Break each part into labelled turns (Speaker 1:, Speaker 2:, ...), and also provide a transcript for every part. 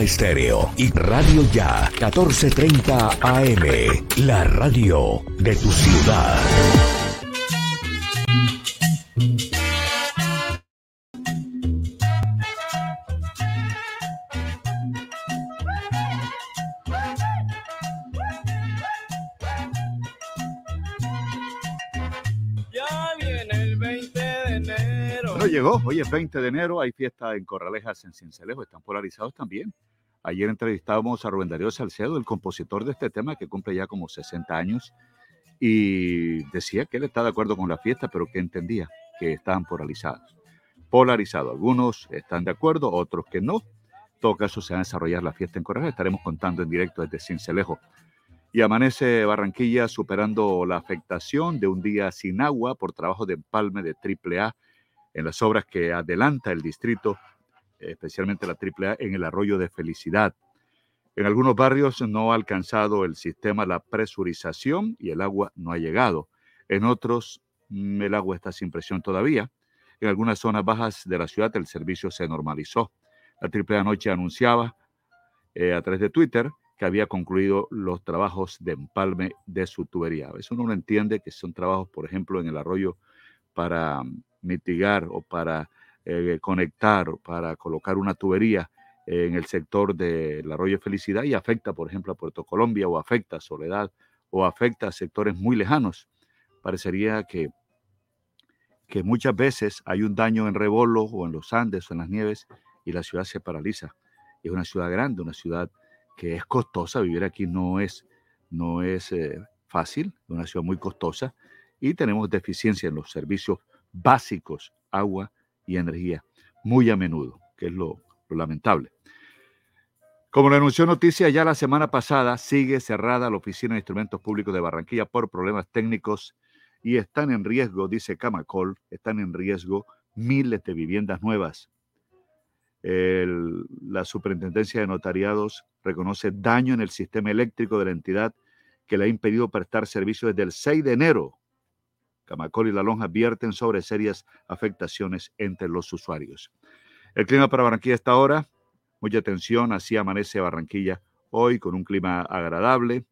Speaker 1: Estéreo y Radio Ya 1430 AM, la radio de tu ciudad.
Speaker 2: Hoy es 20 de enero, hay fiesta en Corralejas, en Cincelejo, están polarizados también. Ayer entrevistábamos a Rubén Darío Salcedo, el compositor de este tema, que cumple ya como 60 años, y decía que él está de acuerdo con la fiesta, pero que entendía que estaban polarizados. Polarizados, algunos están de acuerdo, otros que no. En todo caso, se va a desarrollar la fiesta en Corralejas, estaremos contando en directo desde Cincelejo. Y amanece Barranquilla superando la afectación de un día sin agua por trabajo de empalme de AAA en las obras que adelanta el distrito, especialmente la AAA, en el arroyo de Felicidad. En algunos barrios no ha alcanzado el sistema la presurización y el agua no ha llegado. En otros mm, el agua está sin presión todavía. En algunas zonas bajas de la ciudad el servicio se normalizó. La AAA anoche anunciaba eh, a través de Twitter que había concluido los trabajos de empalme de su tubería. Veces uno no entiende que son trabajos, por ejemplo, en el arroyo para mitigar o para eh, conectar o para colocar una tubería en el sector del arroyo Felicidad y afecta, por ejemplo, a Puerto Colombia o afecta a Soledad o afecta a sectores muy lejanos. Parecería que, que muchas veces hay un daño en Rebolo o en los Andes o en las nieves y la ciudad se paraliza. Es una ciudad grande, una ciudad que es costosa, vivir aquí no es, no es eh, fácil, es una ciudad muy costosa y tenemos deficiencia en los servicios básicos, agua y energía, muy a menudo, que es lo, lamentable. Como lo anunció Noticia ya la semana pasada, sigue cerrada la Oficina de Instrumentos Públicos de Barranquilla por problemas técnicos y están en riesgo, dice Camacol, están en riesgo miles de viviendas nuevas. la Superintendencia de Notariados reconoce daño en el sistema eléctrico de la entidad que le ha impedido prestar servicio desde el 6 de enero Camacol y La Lonja advierten sobre serias afectaciones entre los usuarios. El clima para Barranquilla esta hora, mucha atención, así amanece Barranquilla hoy con un clima agradable.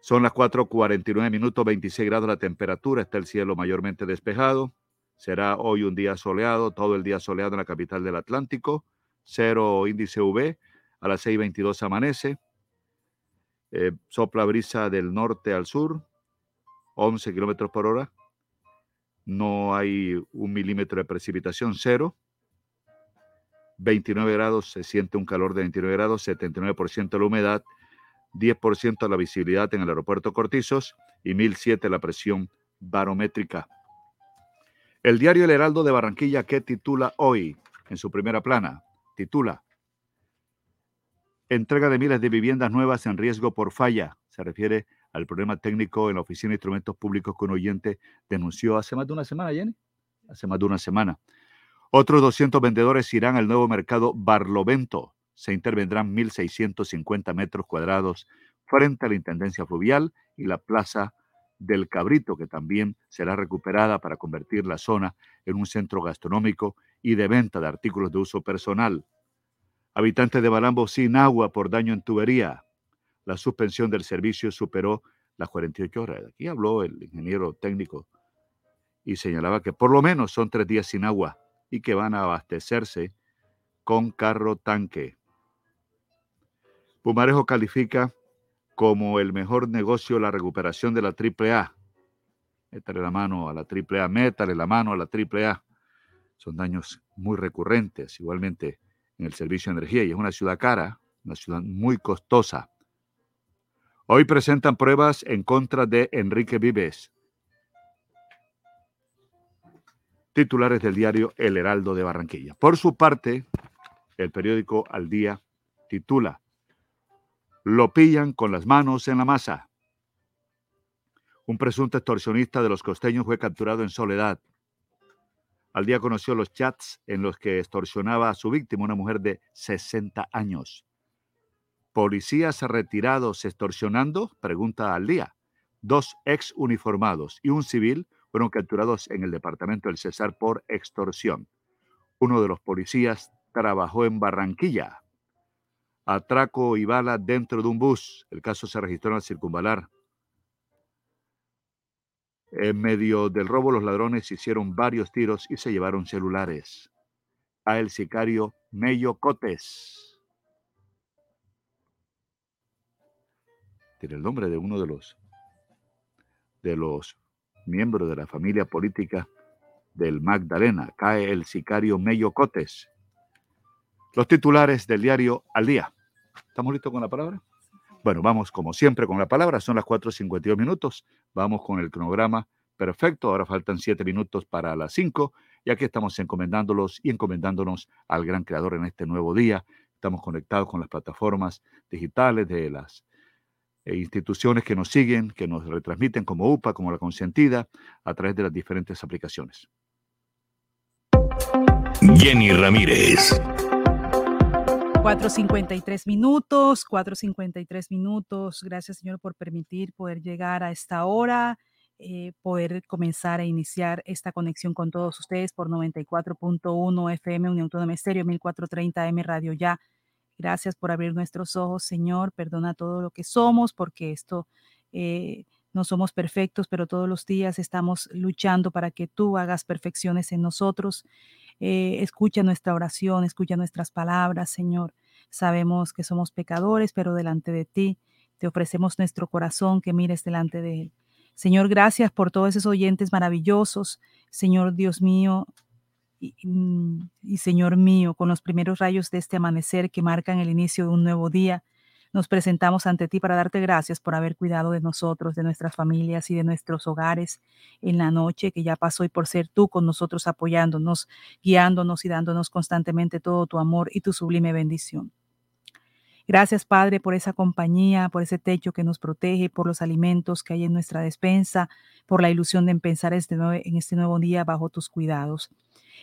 Speaker 2: Son las 4:49 minutos, 26 grados la temperatura, está el cielo mayormente despejado. Será hoy un día soleado, todo el día soleado en la capital del Atlántico. Cero índice UV, a las 6:22 amanece. Eh, sopla brisa del norte al sur, 11 kilómetros por hora. No hay un milímetro de precipitación, cero. 29 grados, se siente un calor de 29 grados, 79% la humedad, 10% la visibilidad en el aeropuerto Cortizos y 1007 la presión barométrica. El diario El Heraldo de Barranquilla, que titula hoy en su primera plana, titula Entrega de miles de viviendas nuevas en riesgo por falla. Se refiere al problema técnico en la Oficina de Instrumentos Públicos un oyente denunció hace más de una semana, Jenny. Hace más de una semana. Otros 200 vendedores irán al nuevo mercado Barlovento. Se intervendrán 1.650 metros cuadrados frente a la Intendencia Fluvial y la Plaza del Cabrito, que también será recuperada para convertir la zona en un centro gastronómico y de venta de artículos de uso personal. Habitantes de Balambo sin agua por daño en tubería la suspensión del servicio superó las 48 horas. Aquí habló el ingeniero técnico y señalaba que por lo menos son tres días sin agua y que van a abastecerse con carro tanque. Pumarejo califica como el mejor negocio la recuperación de la AAA. Métale la mano a la AAA, métale la mano a la AAA. Son daños muy recurrentes, igualmente en el servicio de energía. Y es una ciudad cara, una ciudad muy costosa. Hoy presentan pruebas en contra de Enrique Vives. Titulares del diario El Heraldo de Barranquilla. Por su parte, el periódico Al Día titula Lo pillan con las manos en la masa. Un presunto extorsionista de los costeños fue capturado en Soledad. Al día conoció los chats en los que extorsionaba a su víctima, una mujer de 60 años. ¿Policías retirados extorsionando? Pregunta al día. Dos ex uniformados y un civil fueron capturados en el departamento del Cesar por extorsión. Uno de los policías trabajó en Barranquilla. Atraco y bala dentro de un bus. El caso se registró en circunvalar. En medio del robo, los ladrones hicieron varios tiros y se llevaron celulares. A el sicario Mello Cotes. Tiene el nombre de uno de los de los miembros de la familia política del Magdalena. Cae el sicario Mello Cotes. Los titulares del diario Al Día. ¿Estamos listos con la palabra? Bueno, vamos como siempre con la palabra. Son las 4.52 minutos. Vamos con el cronograma perfecto. Ahora faltan 7 minutos para las 5. Y aquí estamos encomendándolos y encomendándonos al gran creador en este nuevo día. Estamos conectados con las plataformas digitales de las e instituciones que nos siguen, que nos retransmiten como UPA, como La Consentida, a través de las diferentes aplicaciones.
Speaker 1: Jenny Ramírez.
Speaker 3: 4.53 minutos, 4.53 minutos. Gracias, Señor, por permitir poder llegar a esta hora, eh, poder comenzar a iniciar esta conexión con todos ustedes por 94.1 FM, Unión Autónoma Estéreo, 1430 M Radio Ya Gracias por abrir nuestros ojos, Señor. Perdona todo lo que somos, porque esto eh, no somos perfectos, pero todos los días estamos luchando para que tú hagas perfecciones en nosotros. Eh, escucha nuestra oración, escucha nuestras palabras, Señor. Sabemos que somos pecadores, pero delante de ti te ofrecemos nuestro corazón, que mires delante de él. Señor, gracias por todos esos oyentes maravillosos. Señor Dios mío, Mm, y, Señor mío, con los primeros rayos de este amanecer que marcan el inicio de un nuevo día, nos presentamos ante ti para darte gracias por haber cuidado de nosotros, de nuestras familias y de nuestros hogares en la noche que ya pasó y por ser tú con nosotros apoyándonos, guiándonos y dándonos constantemente todo tu amor y tu sublime bendición. Gracias, Padre, por esa compañía, por ese techo que nos protege, por los alimentos que hay en nuestra despensa, por la ilusión de empezar este en este nuevo día bajo tus cuidados.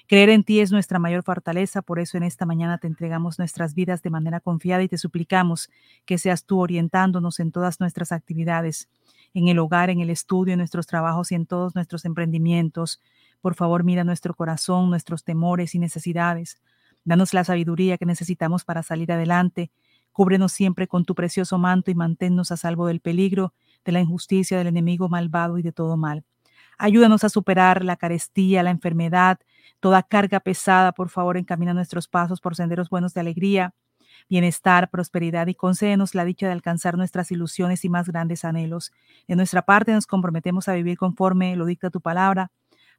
Speaker 3: Creer en ti es nuestra mayor fortaleza, por eso en esta mañana te entregamos nuestras vidas de manera confiada y te suplicamos que seas tú orientándonos en todas nuestras actividades, en el hogar, en el estudio, en nuestros trabajos y en todos nuestros emprendimientos. Por favor, mira nuestro corazón, nuestros temores y necesidades. Danos la sabiduría que necesitamos para salir adelante. Cúbrenos siempre con tu precioso manto y manténnos a salvo del peligro, de la injusticia, del enemigo malvado y de todo mal. Ayúdanos a superar la carestía, la enfermedad, toda carga pesada. Por favor, encamina nuestros pasos por senderos buenos de alegría, bienestar, prosperidad y concédenos la dicha de alcanzar nuestras ilusiones y más grandes anhelos. De nuestra parte nos comprometemos a vivir conforme lo dicta tu palabra,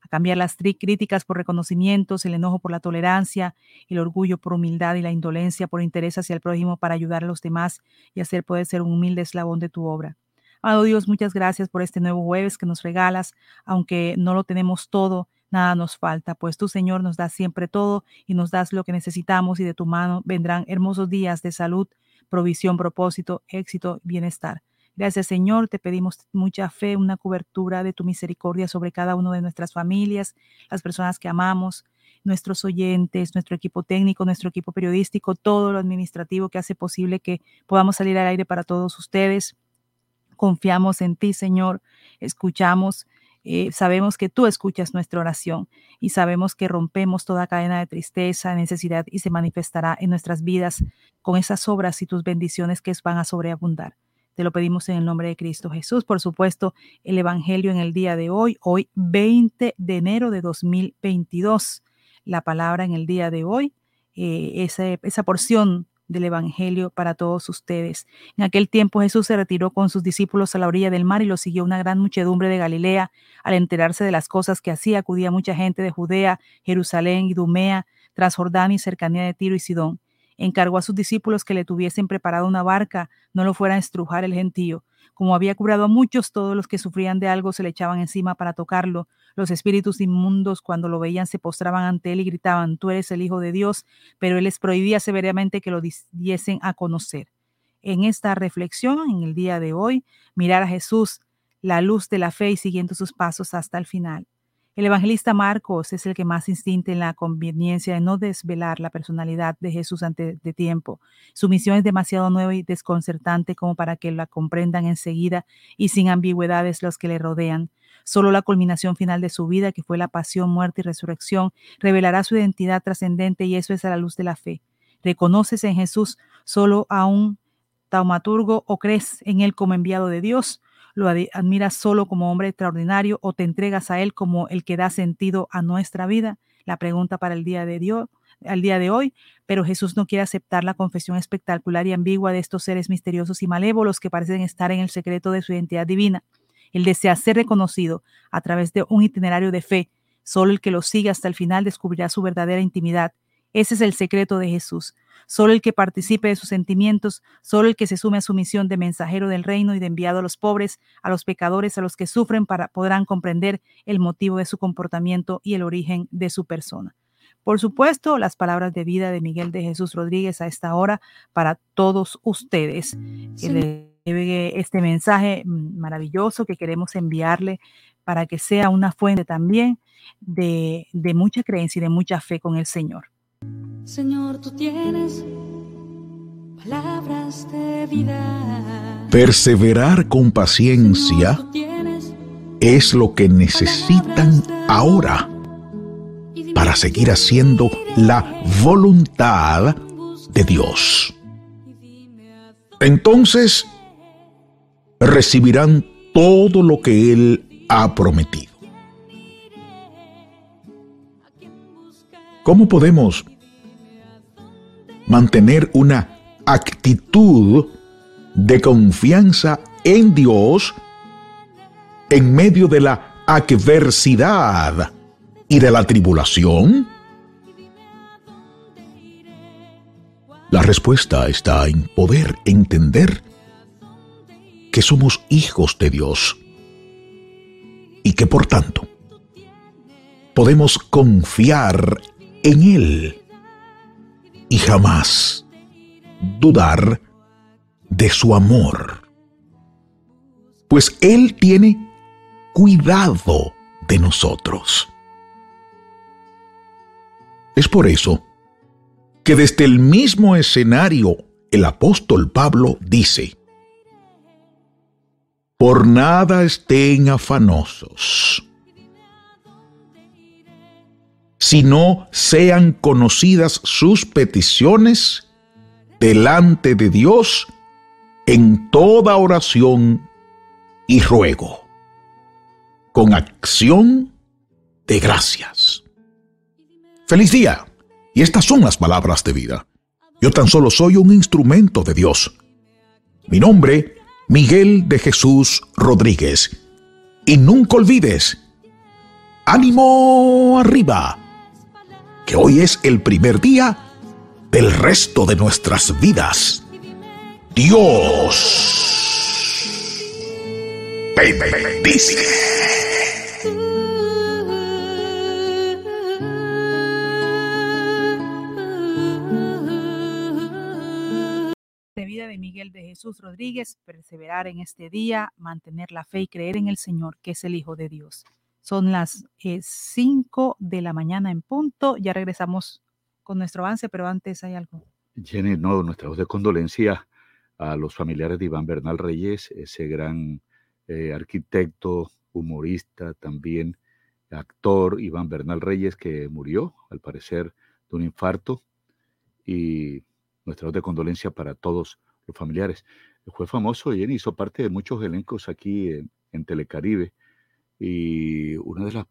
Speaker 3: cambiar las críticas por reconocimientos, el enojo por la tolerancia, el orgullo por humildad y la indolencia por interés hacia el prójimo para ayudar a los demás y hacer poder ser un humilde eslabón de tu obra. Amado Dios, muchas gracias por este nuevo jueves que nos regalas, aunque no lo tenemos todo, nada nos falta, pues tú, Señor, nos das siempre todo y nos das lo que necesitamos y de tu mano vendrán hermosos días de salud, provisión, propósito, éxito, bienestar. Gracias, Señor, te pedimos mucha fe, una cobertura de tu misericordia sobre cada uno de nuestras familias, las personas que amamos, nuestros oyentes, nuestro equipo técnico, nuestro equipo periodístico, todo lo administrativo que hace posible que podamos salir al aire para todos ustedes. Confiamos en ti, Señor. Escuchamos, eh, sabemos que tú escuchas nuestra oración y sabemos que rompemos toda cadena de tristeza, necesidad y se manifestará en nuestras vidas con esas obras y tus bendiciones que van a sobreabundar. Te lo pedimos en el nombre de Cristo Jesús. Por supuesto, el Evangelio en el día de hoy, hoy 20 de enero de 2022. La palabra en el día de hoy, eh, esa, esa porción del Evangelio para todos ustedes. En aquel tiempo Jesús se retiró con sus discípulos a la orilla del mar y lo siguió una gran muchedumbre de Galilea. Al enterarse de las cosas que hacía, acudía mucha gente de Judea, Jerusalén y Dumea, tras Jordán y cercanía de Tiro y Sidón. Encargó a sus discípulos que le tuviesen preparado una barca, no lo fuera a estrujar el gentío. Como había curado a muchos, todos los que sufrían de algo se le echaban encima para tocarlo, los espíritus inmundos, cuando lo veían, se postraban ante él y gritaban, tú eres el Hijo de Dios, pero él les prohibía severamente que lo diesen a conocer. En esta reflexión, en el día de hoy, mirar a Jesús, la luz de la fe y siguiendo sus pasos hasta el final. El evangelista Marcos es el que más insiste en la conveniencia de no desvelar la personalidad de Jesús antes de tiempo. Su misión es demasiado nueva y desconcertante como para que la comprendan enseguida y sin ambigüedades los que le rodean. Solo la culminación final de su vida, que fue la pasión, muerte y resurrección, revelará su identidad trascendente y eso es a la luz de la fe. ¿Reconoces en Jesús solo a un taumaturgo o crees en él como enviado de Dios? ¿Lo admiras solo como hombre extraordinario o te entregas a él como el que da sentido a nuestra vida? La pregunta para el día de Dios al día de hoy, pero Jesús no quiere aceptar la confesión espectacular y ambigua de estos seres misteriosos y malévolos que parecen estar en el secreto de su identidad divina. Él desea ser reconocido a través de un itinerario de fe. Solo el que lo siga hasta el final descubrirá su verdadera intimidad. Ese es el secreto de Jesús. Solo el que participe de sus sentimientos, solo el que se sume a su misión de mensajero del reino y de enviado a los pobres, a los pecadores, a los que sufren, para, podrán comprender el motivo de su comportamiento y el origen de su persona. Por supuesto, las palabras de vida de Miguel de Jesús Rodríguez a esta hora para todos ustedes. Que este mensaje maravilloso que queremos enviarle para que sea una fuente también de, de mucha creencia y de mucha fe con el Señor.
Speaker 4: Señor, tú tienes palabras de vida.
Speaker 5: Perseverar con paciencia es lo que necesitan ahora para seguir haciendo la voluntad de Dios. Entonces recibirán todo lo que Él ha prometido. ¿Cómo podemos mantener una actitud de confianza en Dios en medio de la adversidad y de la tribulación? La respuesta está en poder entender que somos hijos de Dios y que por tanto podemos confiar en Él y jamás dudar de su amor. Pues Él tiene cuidado de nosotros. Es por eso que desde el mismo escenario el apóstol Pablo dice, por nada estén afanosos, sino sean conocidas sus peticiones delante de Dios en toda oración y ruego, con acción de gracias. Feliz día. Y estas son las palabras de vida. Yo tan solo soy un instrumento de Dios. Mi nombre, Miguel de Jesús Rodríguez. Y nunca olvides, ánimo arriba, que hoy es el primer día del resto de nuestras vidas. Dios bendice.
Speaker 3: de Jesús Rodríguez, perseverar en este día, mantener la fe y creer en el Señor, que es el Hijo de Dios. Son las 5 eh, de la mañana en punto. Ya regresamos con nuestro avance, pero antes hay algo.
Speaker 2: Jenny, no, nuestra voz de condolencia a los familiares de Iván Bernal Reyes, ese gran eh, arquitecto, humorista, también actor Iván Bernal Reyes, que murió, al parecer, de un infarto. Y nuestra voz de condolencia para todos los familiares. Fue famoso y hizo parte de muchos elencos aquí en, Telecaribe. Y una de las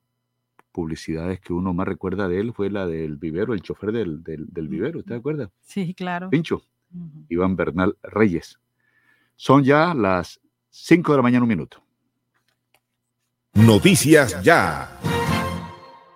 Speaker 2: publicidades que uno más recuerda de él fue la del vivero, el chofer del, del, vivero, ¿te acuerdas?
Speaker 3: Sí, claro.
Speaker 2: Pincho, Iván Bernal Reyes. Son ya las 5 de la mañana, un minuto.
Speaker 5: Noticias ya.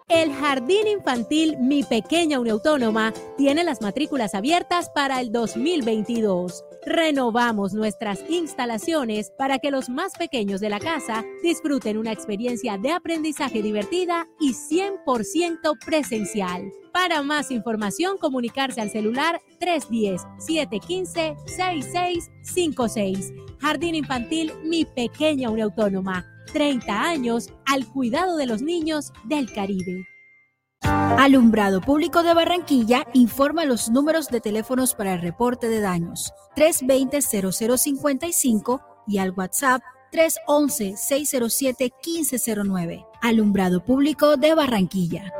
Speaker 6: El Jardín Infantil Mi Pequeña Autónoma tiene las matrículas abiertas para el 2022. Renovamos nuestras instalaciones para que los más pequeños de la casa disfruten una experiencia de aprendizaje divertida y 100% presencial. Para más información, comunicarse al celular 310-715-6656. Jardín Infantil Mi Pequeña Autónoma 30 años al cuidado de los niños del Caribe.
Speaker 7: Alumbrado Público de Barranquilla informa los números de teléfonos para el reporte de daños 320-0055 y al WhatsApp 311-607-1509. Alumbrado Público de Barranquilla.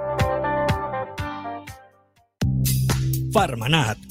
Speaker 8: Farmanat,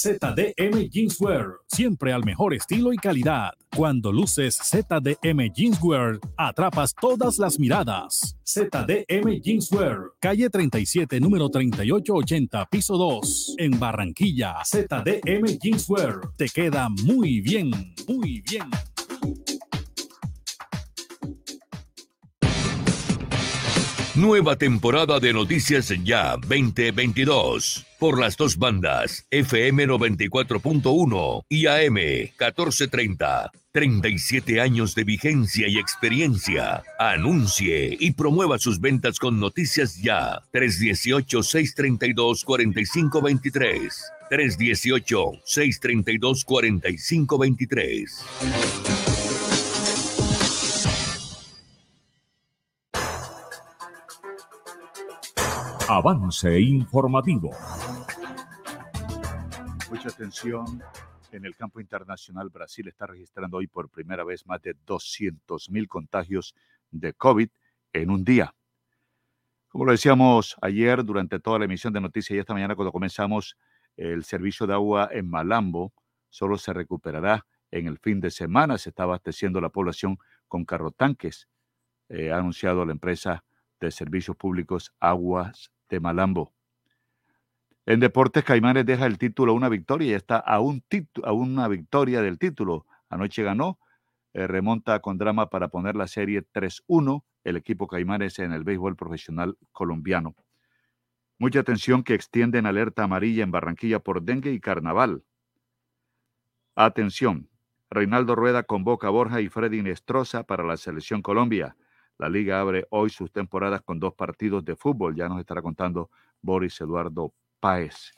Speaker 9: ZDM Jeanswear, siempre al mejor estilo y calidad. Cuando luces ZDM Jeanswear, atrapas todas las miradas. ZDM Jeanswear, calle 37, número 3880, piso 2, en Barranquilla. ZDM Jeanswear, te queda muy bien, muy bien.
Speaker 10: Nueva temporada de Noticias Ya 2022 por las dos bandas FM 94.1 y AM 1430. 37 años de vigencia y experiencia. Anuncie y promueva sus ventas con Noticias Ya 318-632-4523. 318-632-4523.
Speaker 9: Avance informativo.
Speaker 2: Mucha atención. En el campo internacional, Brasil está registrando hoy por primera vez más de 200 mil contagios de COVID en un día. Como lo decíamos ayer durante toda la emisión de noticias y esta mañana cuando comenzamos, el servicio de agua en Malambo solo se recuperará en el fin de semana. Se está abasteciendo la población con carrotanques, eh, ha anunciado la empresa de servicios públicos Aguas de Malambo. En Deportes, Caimanes deja el título a una victoria y está a, un a una victoria del título. Anoche ganó, eh, remonta con drama para poner la serie 3-1 el equipo Caimanes en el béisbol profesional colombiano. Mucha atención que extienden alerta amarilla en Barranquilla por dengue y carnaval. Atención, Reinaldo Rueda convoca a Borja y Freddy Nestroza para la selección Colombia. La liga abre hoy sus temporadas con dos partidos de fútbol. Ya nos estará contando Boris Eduardo Páez.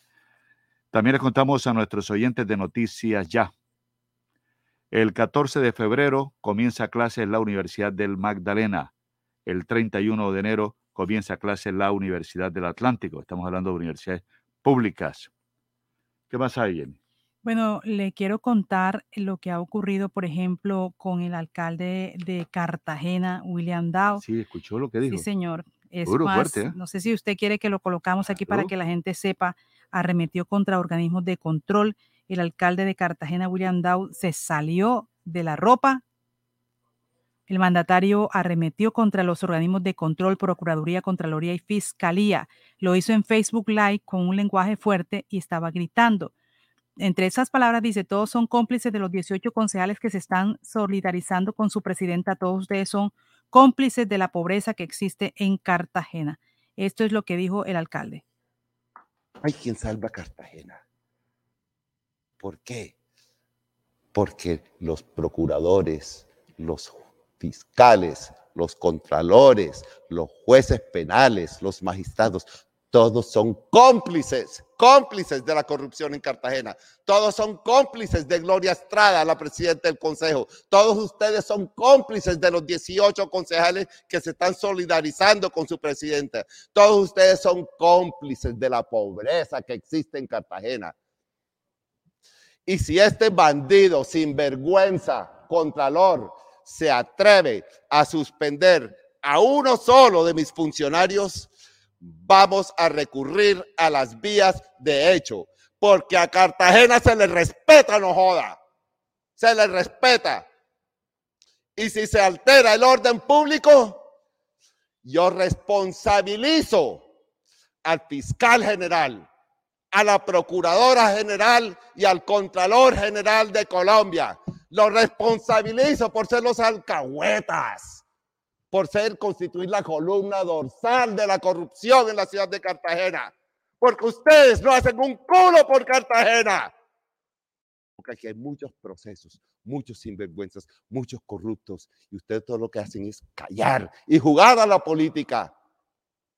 Speaker 2: También les contamos a nuestros oyentes de Noticias Ya. El 14 de febrero comienza clase en la Universidad del Magdalena. El 31 de enero comienza clase en la Universidad del Atlántico. Estamos hablando de universidades públicas. ¿Qué más hay, Jenny?
Speaker 3: Bueno, le quiero contar lo que ha ocurrido, por ejemplo, con el alcalde de Cartagena, William Dow.
Speaker 2: Sí, escuchó lo que dijo.
Speaker 3: Sí, señor. Es
Speaker 2: Duro,
Speaker 3: más,
Speaker 2: fuerte, ¿eh?
Speaker 3: no sé si usted quiere que lo colocamos aquí para que la gente sepa, arremetió contra organismos de control. El alcalde de Cartagena, William Dow, se salió de la ropa. El mandatario arremetió contra los organismos de control, Procuraduría, Contraloría y Fiscalía. Lo hizo en Facebook Live con un lenguaje fuerte y estaba gritando. Entre esas palabras dice, todos son cómplices de los 18 concejales que se están solidarizando con su presidenta. Todos ustedes son cómplices de la pobreza que existe en Cartagena. Esto es lo que dijo el alcalde.
Speaker 11: Hay quien salva Cartagena. ¿Por qué? Porque los procuradores, los fiscales, los contralores, los jueces penales, los magistrados, todos son cómplices, cómplices de la corrupción en Cartagena. Todos son cómplices de Gloria Estrada, la presidenta del Consejo. Todos ustedes son cómplices de los 18 concejales que se están solidarizando con su presidenta. Todos ustedes son cómplices de la pobreza que existe en Cartagena. Y si este bandido sinvergüenza, contralor, se atreve a suspender a uno solo de mis funcionarios, vamos a recurrir a las vías de hecho, porque a Cartagena se le respeta, no joda, se le respeta. Y si se altera el orden público, yo responsabilizo al fiscal general, a la procuradora general y al contralor general de Colombia. Lo responsabilizo por ser los alcahuetas, por ser constituir la columna dorsal de la corrupción en la ciudad de Cartagena. Porque ustedes no hacen un culo por Cartagena. Porque aquí hay muchos procesos, muchos sinvergüenzas, muchos corruptos. Y ustedes todo lo que hacen es callar y jugar a la política.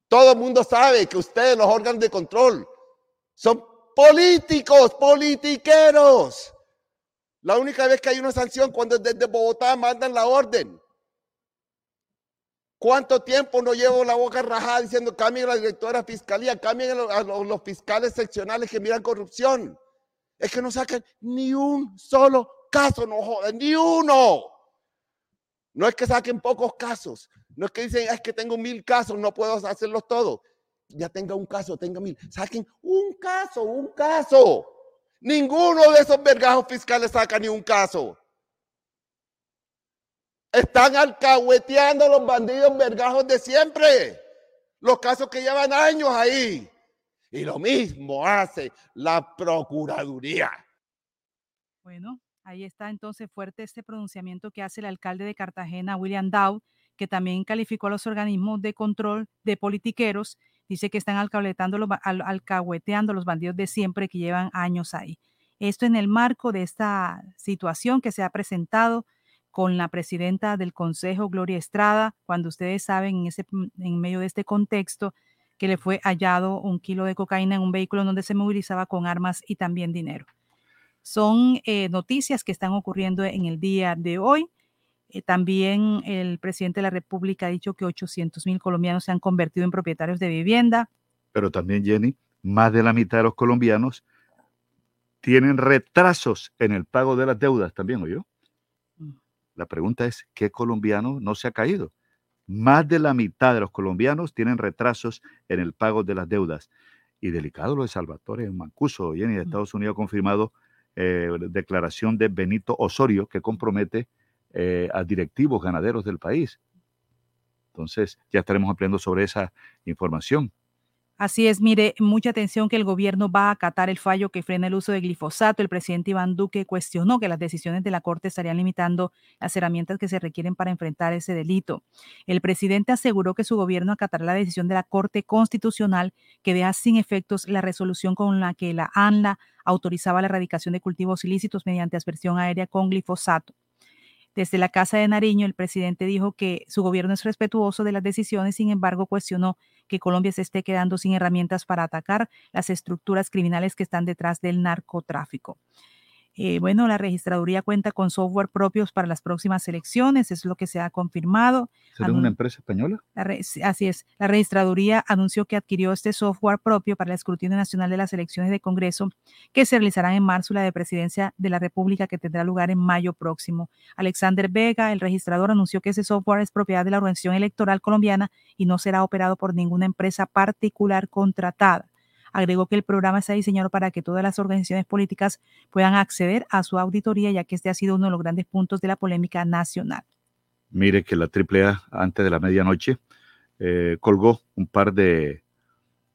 Speaker 11: Todo el mundo sabe que ustedes, los órganos de control, son políticos, politiqueros. La única vez que hay una sanción cuando desde Bogotá mandan la orden. ¿Cuánto tiempo no llevo la boca rajada diciendo cambien a la directora de fiscalía, cambien a los, fiscales seccionales que miran corrupción? Es que no sacan ni un solo caso, no joden, ni uno. No es que saquen pocos casos, no es que dicen, es que tengo mil casos, no puedo hacerlos todos. Ya tenga un caso, tenga mil. Saquen un caso, un caso. Ninguno de esos vergajos fiscales saca ni un caso. Están alcahueteando los bandidos vergajos de siempre. Los casos que llevan años ahí. Y lo mismo hace la Procuraduría.
Speaker 3: Bueno, ahí está entonces fuerte este pronunciamiento que hace el alcalde de Cartagena, William Dow, que también calificó a los organismos de control de politiqueros. Dice que están alcahueteando los bandidos de siempre que llevan años ahí. Esto en el marco de esta situación que se ha presentado con la presidenta del Consejo, Gloria Estrada, cuando ustedes saben en, ese, mm, en medio de este contexto que le fue hallado un kilo de cocaína en un vehículo donde se movilizaba con armas y también dinero. Son eh, noticias que están ocurriendo en el día de hoy. Eh, también el presidente de la República ha dicho que 800 mil colombianos se han convertido en propietarios de vivienda.
Speaker 2: Pero también, Jenny, más de la mitad de los colombianos tienen retrasos en el pago de las deudas también, ¿o yo? La pregunta es, ¿qué colombiano no se ha caído? Más de la mitad de los colombianos tienen retrasos en el pago de las deudas. Y delicado lo de Salvatore Mancuso, Jenny, de Estados Unidos ha confirmado eh, declaración de Benito Osorio que compromete eh, a directivos ganaderos del país. Entonces, ya estaremos ampliando sobre esa información.
Speaker 3: Así es, mire, mucha atención que el gobierno va a acatar el fallo que frena el uso de glifosato. El presidente Iván Duque cuestionó que las decisiones de la Corte estarían limitando las herramientas que se requieren para enfrentar ese delito. El presidente aseguró que su gobierno acatará la decisión de la Corte Constitucional que deja sin efectos la resolución con la que la ANLA autorizaba la erradicación de cultivos ilícitos mediante aspersión aérea con glifosato. Desde la Casa de Nariño, el presidente dijo que su gobierno es respetuoso de las decisiones, sin embargo, cuestionó que Colombia se esté quedando sin herramientas para atacar las estructuras criminales que están detrás del narcotráfico. Eh, bueno, la registraduría cuenta con software propios para las próximas elecciones, es lo que se ha confirmado.
Speaker 2: ¿Será una empresa española?
Speaker 3: así es. La registraduría anunció que adquirió este software propio para el escrutinio nacional de las elecciones de Congreso que se realizarán en marzo la de presidencia de la República que tendrá lugar en mayo próximo. Alexander Vega, el registrador, anunció que ese software es propiedad de la Organización Electoral Colombiana y no será operado por ninguna empresa particular contratada. Agregó que el programa está diseñado para que todas las organizaciones políticas puedan acceder a su auditoría, ya que este ha sido uno de los grandes puntos de la polémica nacional.
Speaker 2: Mire que la AAA antes de la medianoche eh, colgó un par de,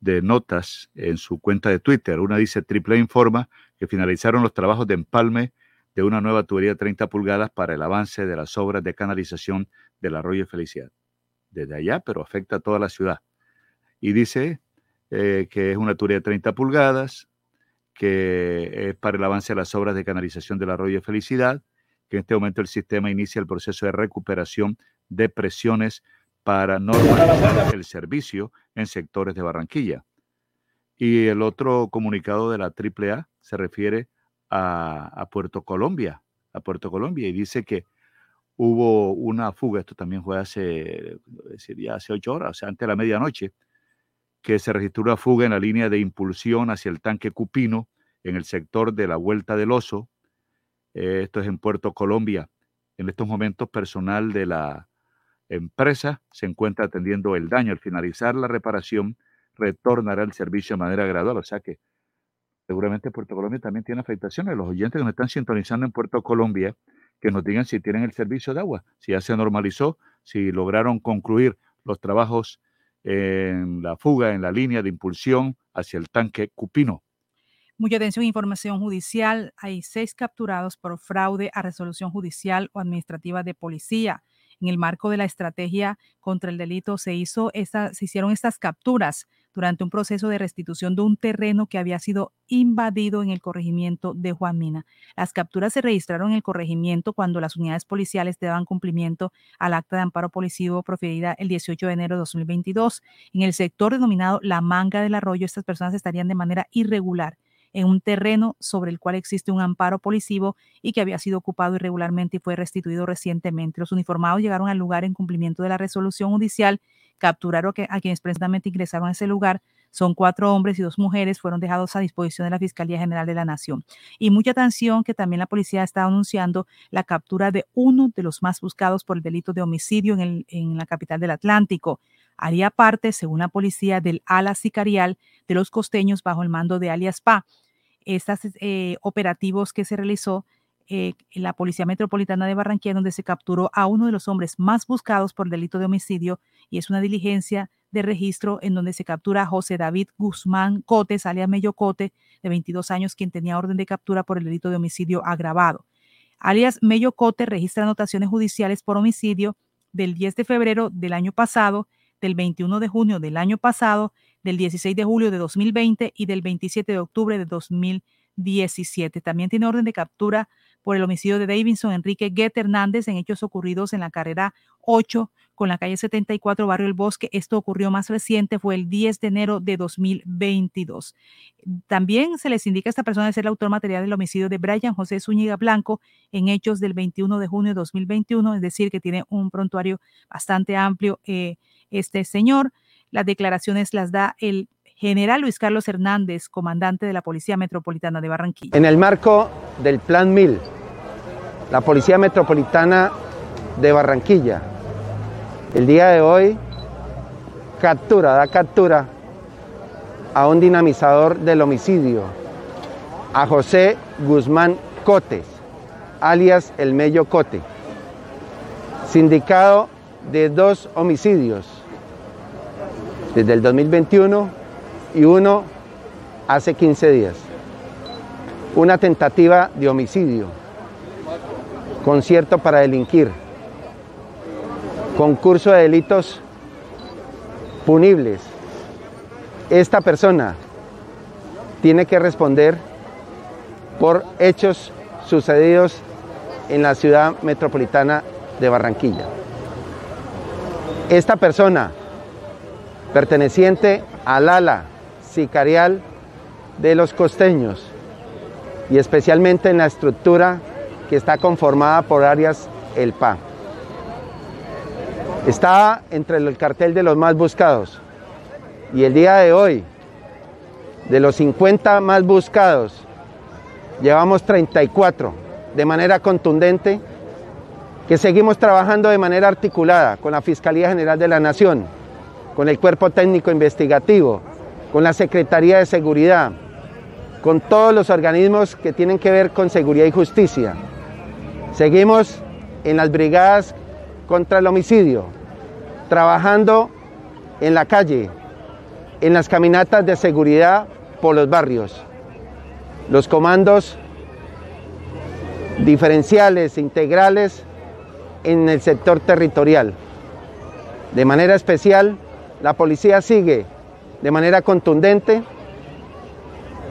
Speaker 2: de notas en su cuenta de Twitter. Una dice, AAA informa que finalizaron los trabajos de empalme de una nueva tubería de 30 pulgadas para el avance de las obras de canalización del arroyo Felicidad. Desde allá, pero afecta a toda la ciudad. Y dice, eh, que es una tubería de 30 pulgadas, que es para el avance de las obras de canalización del arroyo de Felicidad, que en este momento el sistema inicia el proceso de recuperación de presiones para normalizar el servicio en sectores de Barranquilla. Y el otro comunicado de la AAA se refiere a, Puerto Colombia, a Puerto Colombia, y dice que hubo una fuga, esto también fue hace, sería hace ocho horas, o sea, antes de la medianoche, que se registró una fuga en la línea de impulsión hacia el tanque Cupino en el sector de la Vuelta del Oso. Eh, esto es en Puerto Colombia. En estos momentos, personal de la empresa se encuentra atendiendo el daño. Al finalizar la reparación, retornará el servicio de manera gradual. O sea que seguramente Puerto Colombia también tiene afectaciones. Los oyentes que nos están sintonizando en Puerto Colombia, que nos digan si tienen el servicio de agua, si ya se normalizó, si lograron concluir los trabajos en la fuga en la línea de impulsión hacia el tanque Cupino.
Speaker 3: Mucha atención, información judicial. Hay seis capturados por fraude a resolución judicial o administrativa de policía. En el marco de la estrategia contra el delito se, hizo esta, se hicieron estas capturas durante un proceso de restitución de un terreno que había sido invadido en el corregimiento de Juan Mina. Las capturas se registraron en el corregimiento cuando las unidades policiales daban cumplimiento al acta de amparo policivo proferida el 18 de enero de 2022. En el sector denominado La Manga del Arroyo, estas personas estarían de manera irregular en un terreno sobre el cual existe un amparo policivo y que había sido ocupado irregularmente y fue restituido recientemente. Los uniformados llegaron al lugar en cumplimiento de la resolución judicial, capturaron a quienes precisamente ingresaron a ese lugar. Son cuatro hombres y dos mujeres, fueron dejados a disposición de la Fiscalía General de la Nación. Y mucha atención que también la policía está anunciando la captura de uno de los más buscados por el delito de homicidio en la capital del Atlántico haría parte, según la policía, del ala sicarial de los costeños bajo el mando de alias PA. Estos eh, operativos que se realizó eh, la Policía Metropolitana de Barranquilla, donde se capturó a uno de los hombres más buscados por delito de homicidio, y es una diligencia de registro en donde se captura a José David Guzmán Cotes, alias Mello Cote, de 22 años, quien tenía orden de captura por el delito de homicidio agravado. Alias Mello Cote registra anotaciones judiciales por homicidio del 10 de febrero del año pasado del 21 de junio del año pasado, del 16 de julio de 2020 y del 27 de octubre de 2017. También tiene orden de captura por el homicidio de Davidson Enrique Guet Hernández en hechos ocurridos en la carrera 8 con la calle 74, Barrio El Bosque. Esto ocurrió más reciente, fue el 10 de enero de 2022. También se les indica a esta persona de ser el autor material del homicidio de Brian José Zúñiga Blanco en hechos del 21 de junio de 2021, es decir, que tiene un prontuario bastante amplio eh, este señor. Las declaraciones las da el general Luis Carlos Hernández, comandante de la Policía Metropolitana de Barranquilla.
Speaker 12: En el marco del Plan 1000, la Policía Metropolitana de Barranquilla el día de hoy captura, da captura a un dinamizador del homicidio, a José Guzmán Cotes, alias El Mello Cote, sindicado de dos homicidios desde el 2021 y uno hace 15 días. Una tentativa de homicidio, concierto para delinquir concurso de delitos punibles. Esta persona tiene que responder por hechos sucedidos en la ciudad metropolitana de Barranquilla. Esta persona, perteneciente al ala sicarial de los costeños y especialmente en la estructura que está conformada por áreas El PA. Estaba entre el cartel de los más buscados. Y el día de hoy, de los 50 más buscados, llevamos 34 de manera contundente, que seguimos trabajando de manera articulada con la Fiscalía General de la Nación, con el Cuerpo Técnico Investigativo, con la Secretaría de Seguridad, con todos los organismos que tienen que ver con seguridad y justicia. Seguimos en las brigadas contra el homicidio, trabajando en la calle, en las caminatas de seguridad por los barrios. Los comandos diferenciales, integrales en el sector territorial. De manera especial, la policía sigue de manera contundente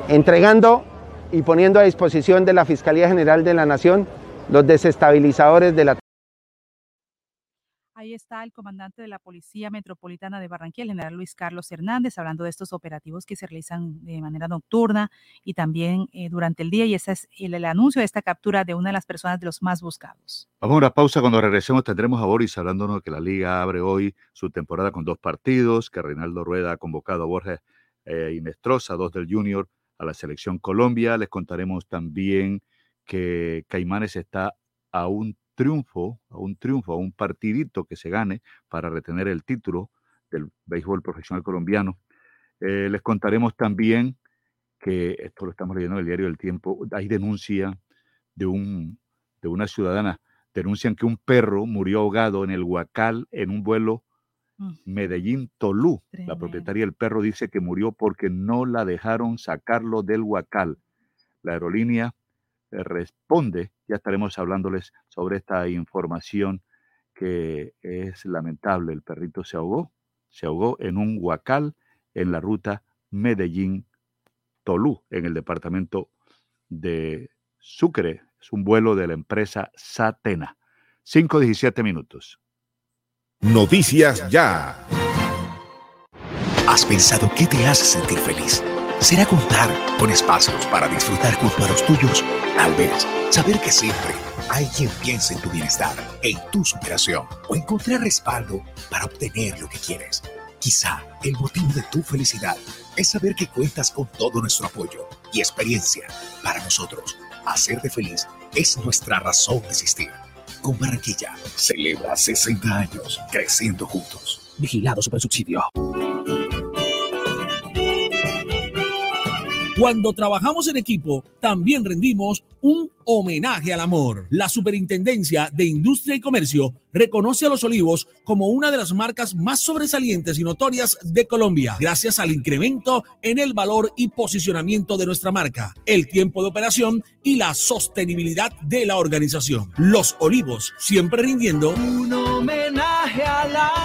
Speaker 12: entregando y poniendo a disposición de la Fiscalía General de la Nación los desestabilizadores de la
Speaker 3: Ahí está el comandante de la Policía Metropolitana de Barranquilla, el general Luis Carlos Hernández, hablando de estos operativos que se realizan de manera nocturna y también eh, durante el día. Y ese es el, anuncio de esta captura de una de las personas de los más buscados.
Speaker 2: Vamos a una pausa. Cuando regresemos tendremos a Boris hablándonos de que la liga abre hoy su temporada con dos partidos, que Reinaldo Rueda ha convocado a Borges eh, Inestrosa, dos del Junior, a la selección Colombia. Les contaremos también que Caimanes está a un triunfo, a un triunfo, a un partidito que se gane para retener el título del béisbol profesional colombiano. Eh, les contaremos también que, esto lo estamos leyendo en el diario del Tiempo, hay denuncia de, un, de una ciudadana, denuncian que un perro murió ahogado en el Huacal en un vuelo
Speaker 3: Mm.
Speaker 2: Medellín Tolú. La propietaria del perro dice que murió porque no la dejaron sacarlo del huacal. La aerolínea responde, ya estaremos hablándoles sobre esta información que es lamentable. El perrito se ahogó, se ahogó en un huacal en la ruta Medellín-Tolú, en el departamento de Sucre. Es un vuelo de la empresa Satena. 5.17 minutos.
Speaker 13: Noticias Ya.
Speaker 5: ¿Has pensado qué te hace sentir feliz? ¿Será contar con espacios para disfrutar junto a los tuyos? Tal vez saber que siempre hay quien piensa en tu bienestar, en tu superación o encontrar respaldo para obtener lo que quieres. Quizá el motivo de tu felicidad es saber que cuentas con todo nuestro apoyo y experiencia. Para nosotros, hacerte feliz es nuestra razón de existir. Con Barranquilla, celebra 60 años creciendo juntos. Vigilado super subsidio.
Speaker 14: Cuando trabajamos en equipo, también rendimos un homenaje al amor. La Superintendencia de Industria y Comercio reconoce a Los Olivos como una de las marcas más sobresalientes y notorias de Colombia, gracias al incremento en el valor y posicionamiento de nuestra marca, el tiempo de operación y la sostenibilidad de la organización. Los Olivos, siempre rindiendo
Speaker 15: Un homenaje al amor.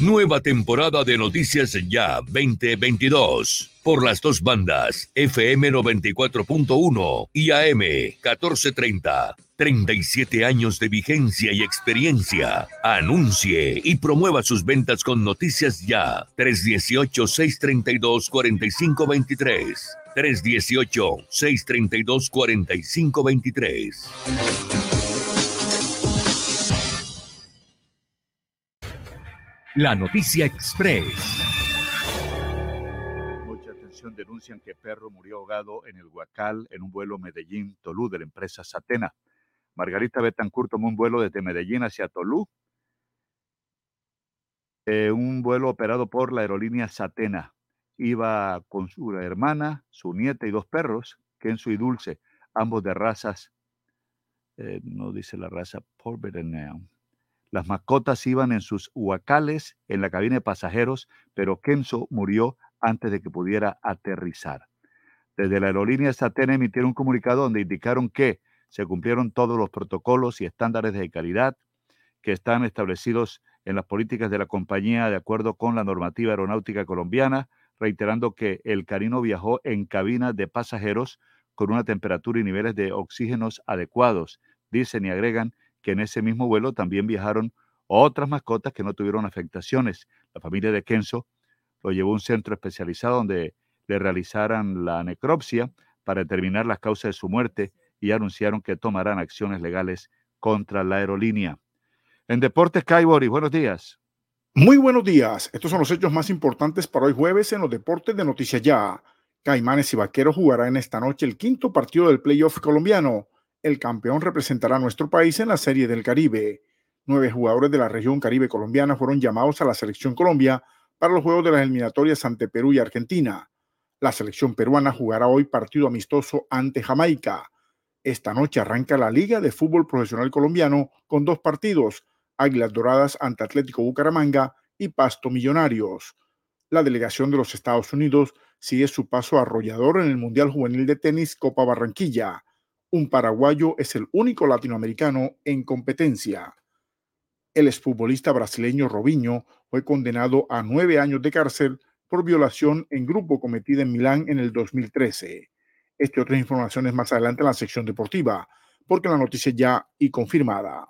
Speaker 10: Nueva temporada de Noticias Ya 2022. Por las dos bandas, FM 94.1 y AM 1430. 37 años de vigencia y experiencia. Anuncie y promueva sus ventas con Noticias Ya. 318-632-4523. 318-632-4523.
Speaker 16: La noticia express.
Speaker 2: Mucha atención, denuncian que perro murió ahogado en el Huacal en un vuelo Medellín-Tolú de la empresa Satena. Margarita Betancourt tomó un vuelo desde Medellín hacia Tolú, eh, un vuelo operado por la aerolínea Satena. Iba con su hermana, su nieta y dos perros, Kenzo y Dulce, ambos de razas, eh, no dice la raza, Porbereneo. Las mascotas iban en sus huacales en la cabina de pasajeros, pero Kenzo murió antes de que pudiera aterrizar. Desde la aerolínea Satena emitieron un comunicado donde indicaron que se cumplieron todos los protocolos y estándares de calidad que están establecidos en las políticas de la compañía de acuerdo con la normativa aeronáutica colombiana, reiterando que el Carino viajó en cabina de pasajeros con una temperatura y niveles de oxígenos adecuados. Dicen y agregan que en ese mismo vuelo también viajaron otras mascotas que no tuvieron afectaciones. La familia de Kenzo lo llevó a un centro especializado donde le realizaran la necropsia para determinar las causas de su muerte y anunciaron que tomarán acciones legales contra la aerolínea. En Deportes, Caibori, buenos días.
Speaker 17: Muy buenos días. Estos son los hechos más importantes para hoy jueves en los deportes de Noticias Ya. Caimanes y Vaqueros jugarán esta noche el quinto partido del playoff colombiano. El campeón representará a nuestro país en la Serie del Caribe. Nueve jugadores de la región Caribe colombiana fueron llamados a la selección Colombia para los juegos de las eliminatorias ante Perú y Argentina. La selección peruana jugará hoy partido amistoso ante Jamaica. Esta noche arranca la Liga de Fútbol Profesional Colombiano con dos partidos, Águilas Doradas ante Atlético Bucaramanga y Pasto Millonarios. La delegación de los Estados Unidos sigue su paso arrollador en el Mundial Juvenil de Tenis Copa Barranquilla. Un paraguayo es el único latinoamericano en competencia. El exfutbolista brasileño Robinho fue condenado a nueve años de cárcel por violación en grupo cometida en Milán en el 2013. Este otras informaciones más adelante en la sección deportiva, porque la noticia ya y confirmada.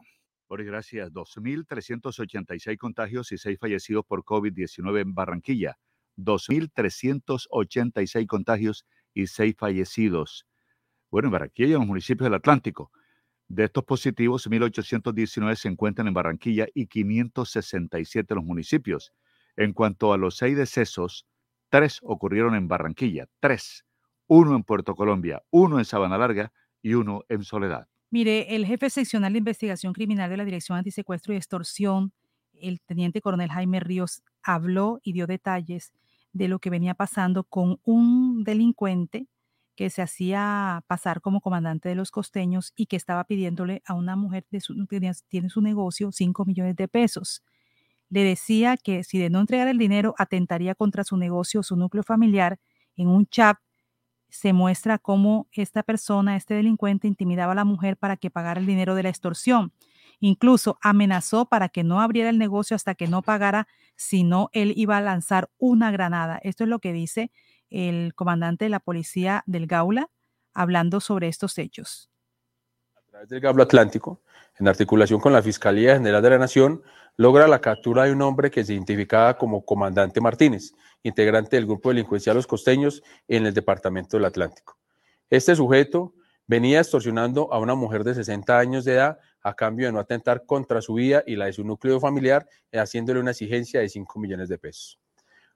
Speaker 2: Boris, gracias. 2.386 contagios y 6 fallecidos por COVID-19 en Barranquilla. 2.386 contagios y 6 fallecidos. Bueno, en Barranquilla y en los municipios del Atlántico. De estos positivos, 1.819 se encuentran en Barranquilla y 567 en los municipios. En cuanto a los seis decesos, tres ocurrieron en Barranquilla, tres. Uno en Puerto Colombia, uno en Sabana Larga y uno en Soledad.
Speaker 3: Mire, el jefe seccional de investigación criminal de la Dirección Antisecuestro y Extorsión, el teniente coronel Jaime Ríos, habló y dio detalles de lo que venía pasando con un delincuente que se hacía pasar como comandante de los costeños y que estaba pidiéndole a una mujer de su, que tiene su negocio 5 millones de pesos. Le decía que si de no entregar el dinero atentaría contra su negocio o su núcleo familiar. En un chat se muestra cómo esta persona, este delincuente, intimidaba a la mujer para que pagara el dinero de la extorsión. Incluso amenazó para que no abriera el negocio hasta que no pagara, si no, él iba a lanzar una granada. Esto es lo que dice el comandante de la policía del Gaula hablando sobre estos hechos.
Speaker 18: A través del Gaula Atlántico, en articulación con la Fiscalía General de la Nación, logra la captura de un hombre que se identificaba como Comandante Martínez, integrante del grupo delincuencial Los Costeños en el Departamento del Atlántico. Este sujeto venía extorsionando a una mujer de 60 años de edad a cambio de no atentar contra su vida y la de su núcleo familiar, haciéndole una exigencia de 5 millones de pesos.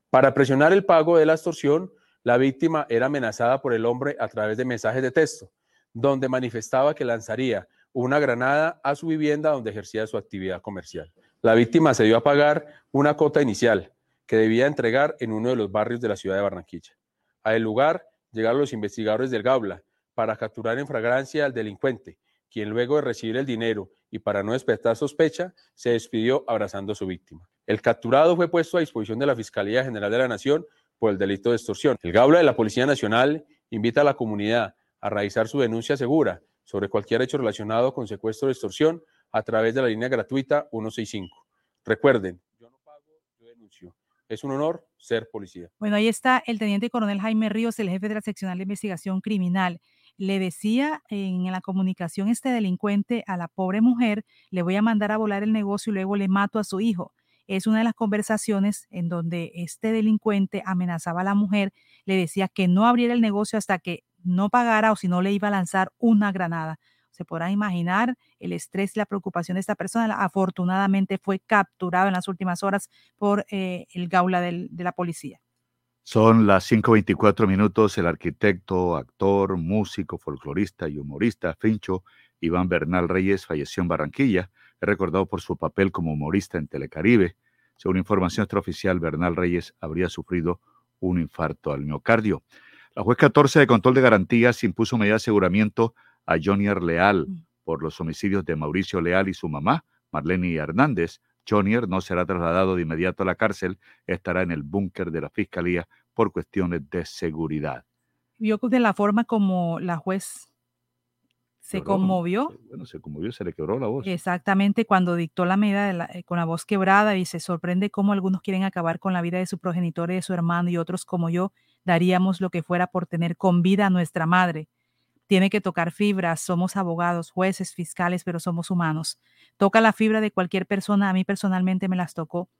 Speaker 18: Para presionar el pago de la extorsión, la víctima era amenazada por el hombre a través de mensajes de texto, donde manifestaba que lanzaría una granada a su vivienda donde ejercía su actividad comercial. La víctima se dio a pagar una cota inicial que debía entregar en uno de los barrios de la ciudad de Barranquilla. A el lugar llegaron los investigadores del Gaula para capturar en fragancia al delincuente, quien luego de recibir el dinero y para no despertar sospecha, se despidió abrazando a su víctima. El capturado fue puesto a disposición de la Fiscalía General de la Nación por el delito de extorsión. El Gaula de la Policía Nacional invita a la comunidad a realizar su denuncia segura sobre cualquier hecho relacionado con secuestro de extorsión a través de la línea gratuita 165. Recuerden, yo no pago, yo denuncio. Es un honor ser policía.
Speaker 3: Bueno, ahí está el teniente coronel Jaime Ríos, el jefe de la seccional de investigación criminal. Le decía en la comunicación este delincuente a la pobre mujer, le voy a mandar a volar el negocio y luego le mato a su hijo es una de las conversaciones en donde este delincuente amenazaba a la mujer, le decía que no abriera el negocio hasta que no pagara o si no le iba a lanzar una granada. Se podrán imaginar el estrés y la preocupación de esta persona. Afortunadamente fue capturado en las últimas horas por eh, el gaula de la policía.
Speaker 2: Son las 5.24 minutos. El arquitecto, actor, músico, folclorista y humorista Fincho Iván Bernal Reyes falleció en Barranquilla recordado por su papel como humorista en Telecaribe. Según información extraoficial, Bernal Reyes habría sufrido un infarto al miocardio. La juez 14 de control de garantías impuso medida de aseguramiento a Jonier Leal mm. por los homicidios de Mauricio Leal y su mamá, Marlene Hernández. Jonier no será trasladado de inmediato a la cárcel, estará en el búnker de la fiscalía por cuestiones de seguridad.
Speaker 3: Vio de la forma como la juez se conmovió.
Speaker 2: Bueno, se conmovió, se le quebró la voz.
Speaker 3: Exactamente, cuando dictó la medida eh, con la voz quebrada y se sorprende cómo algunos quieren acabar con la vida de su progenitor y de su hermano y otros como yo daríamos lo que fuera por tener con vida a nuestra madre. Tiene que tocar fibras, somos abogados, jueces, fiscales, pero somos humanos. Toca la fibra de cualquier persona, a mí personalmente me las tocó.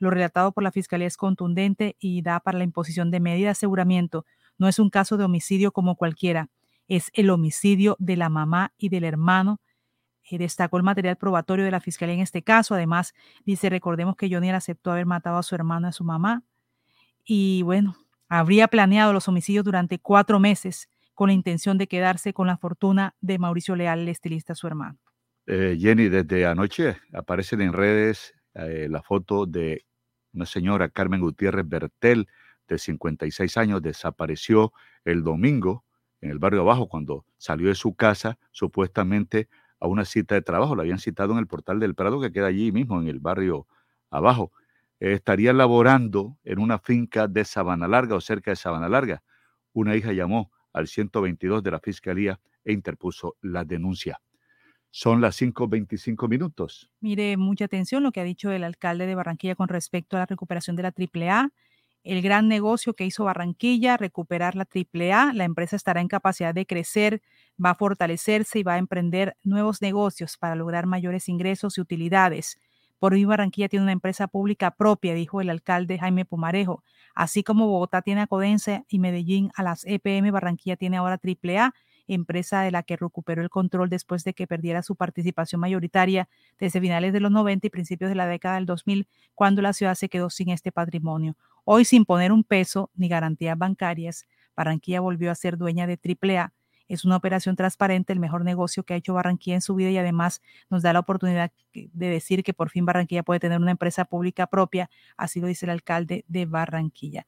Speaker 3: Lo relatado por la Fiscalía es contundente y da para la imposición de medida de aseguramiento. No es un caso de homicidio como cualquiera es el homicidio de la mamá y del hermano. Eh, destacó el material probatorio de la fiscalía en este caso. Además, dice, recordemos que Johnny aceptó haber matado a su hermano y a su mamá. Y bueno, habría planeado los homicidios durante cuatro meses con la intención de quedarse con la fortuna de Mauricio Leal, el estilista, su hermano.
Speaker 2: Eh, Jenny, desde anoche aparecen en redes eh, la foto de una señora, Carmen Gutiérrez Bertel, de 56 años, desapareció el domingo en el barrio abajo cuando salió de su casa supuestamente a una cita de trabajo. La habían citado en el portal del Prado que queda allí mismo, en el barrio abajo. estaría laborando en una finca de Sabana Larga o cerca de Sabana Larga. Una hija llamó al 122 de la Fiscalía e interpuso la denuncia. Son las 5.25 minutos.
Speaker 3: Mire, mucha atención lo que ha dicho el alcalde de Barranquilla con respecto a la recuperación de la AAA el gran negocio que hizo Barranquilla, recuperar la AAA. La empresa estará en capacidad de crecer, va a fortalecerse y va a emprender nuevos negocios para lograr mayores ingresos y utilidades. Por hoy Barranquilla tiene una empresa pública propia, dijo el alcalde Jaime Pumarejo. Así como Bogotá tiene a Codense y Medellín a las EPM, Barranquilla tiene ahora AAA, empresa de la que recuperó el control después de que perdiera su participación mayoritaria desde finales de los 90 y principios de la década del 2000, cuando la ciudad se quedó sin este patrimonio. Hoy, sin poner un peso ni garantías bancarias, Barranquilla volvió a ser dueña de AAA. Es una operación transparente, el mejor negocio que ha hecho Barranquilla en su vida y además nos da la oportunidad de decir que por fin Barranquilla puede tener una empresa pública propia, así lo dice el alcalde de Barranquilla.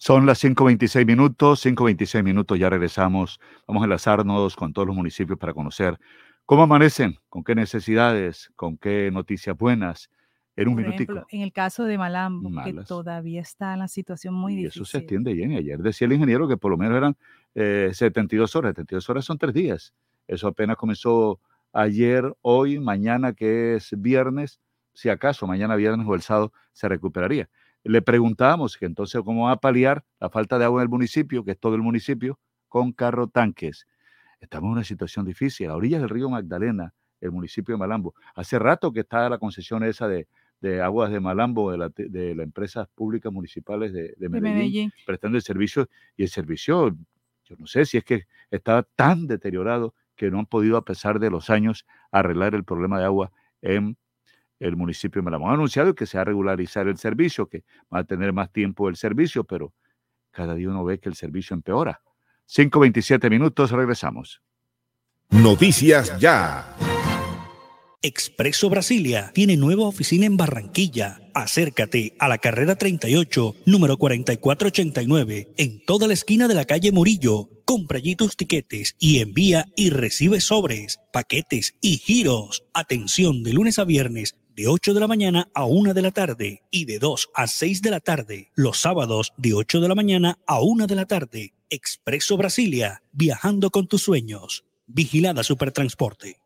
Speaker 2: Son las 5.26 minutos, 5.26 minutos, ya regresamos. Vamos a enlazarnos con todos los municipios para conocer cómo amanecen, con qué necesidades, con qué noticias buenas. En un
Speaker 3: Por
Speaker 2: minutico.
Speaker 3: ejemplo, en el caso de Malambo, que todavía está en la situación muy
Speaker 2: Y
Speaker 3: difícil.
Speaker 2: eso se extiende bien. Ayer decía el ingeniero que por lo menos eran eh, 72 horas. 72 horas son tres días. Eso apenas comenzó ayer, hoy, mañana, que es viernes. Si acaso mañana viernes o el sábado se recuperaría. Le preguntábamos que entonces cómo va a paliar la falta de agua en el municipio, que es todo el municipio, con carro tanques. Estamos en una situación difícil. A orillas del río Magdalena, el municipio de Malambo. Hace rato que está la concesión esa de, de aguas de Malambo, de, la, de las empresas públicas municipales de, de Medellín,
Speaker 3: Medellín.
Speaker 2: prestando el servicio. Y el servicio, yo no sé si es que está tan deteriorado que no han podido, a pesar de los años, arreglar el problema de agua en el municipio de Malambo. Han anunciado que se va a regularizar el servicio, que va a tener más tiempo el servicio, pero cada día uno ve que el servicio empeora. 5.27 minutos, regresamos.
Speaker 13: Noticias Ya.
Speaker 8: Expreso Brasilia tiene nueva oficina en Barranquilla. Acércate a la carrera 38, número 4489, en toda la esquina de la calle Murillo. Compra allí tus tiquetes y envía y recibe sobres, paquetes y giros. Atención de lunes a viernes de 8 de la mañana a 1 de la tarde y de 2 a 6 de la tarde. Los sábados de 8 de la mañana a 1 de la tarde. Expreso Brasilia, viajando con tus sueños. Vigilada Supertransporte.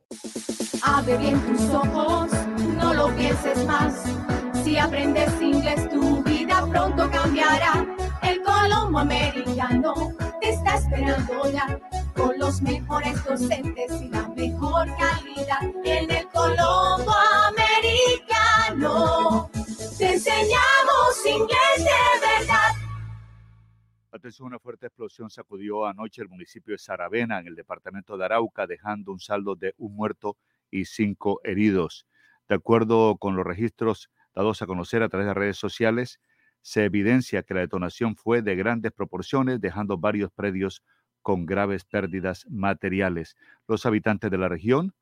Speaker 19: Abre bien tus ojos, no lo pienses más. Si aprendes inglés, tu vida pronto cambiará. El Colombo Americano te está esperando ya. Con los mejores docentes y la mejor calidad. En el Colombo Te enseñamos inglés de verdad.
Speaker 2: Atención, una fuerte explosión sacudió anoche el municipio de Saravena, en el departamento de Arauca, dejando un saldo de un muerto y cinco heridos. De acuerdo con los registros dados a conocer a través de redes sociales, se evidencia que la detonación fue de grandes proporciones, dejando varios predios con graves pérdidas materiales. Los habitantes de la región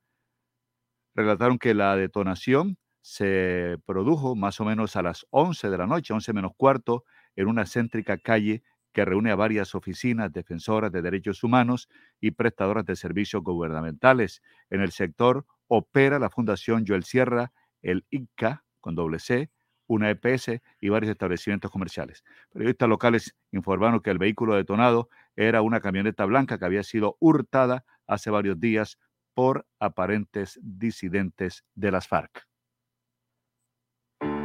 Speaker 2: relataron que la detonación se produjo más o menos a las 11 de la noche, 11 menos cuarto, en una céntrica calle que reúne a varias oficinas defensoras de derechos humanos y prestadoras de servicios gubernamentales. En el sector opera la Fundación Joel Sierra, el ICA, con doble C, una EPS y varios establecimientos comerciales. Periodistas locales informaron que el vehículo detonado era una camioneta blanca que había sido hurtada hace varios días por aparentes disidentes de las FARC.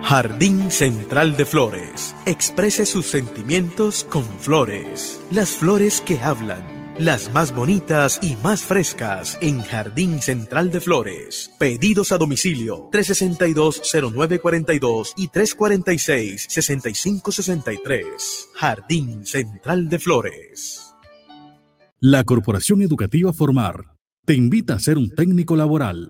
Speaker 20: Jardín Central de Flores. Exprese sus sentimientos con flores. Las flores que hablan. Las más bonitas y más frescas en Jardín Central de Flores. Pedidos a domicilio 362-0942 y 346-6563. Jardín Central de Flores.
Speaker 9: La Corporación Educativa Formar te invita a ser un técnico laboral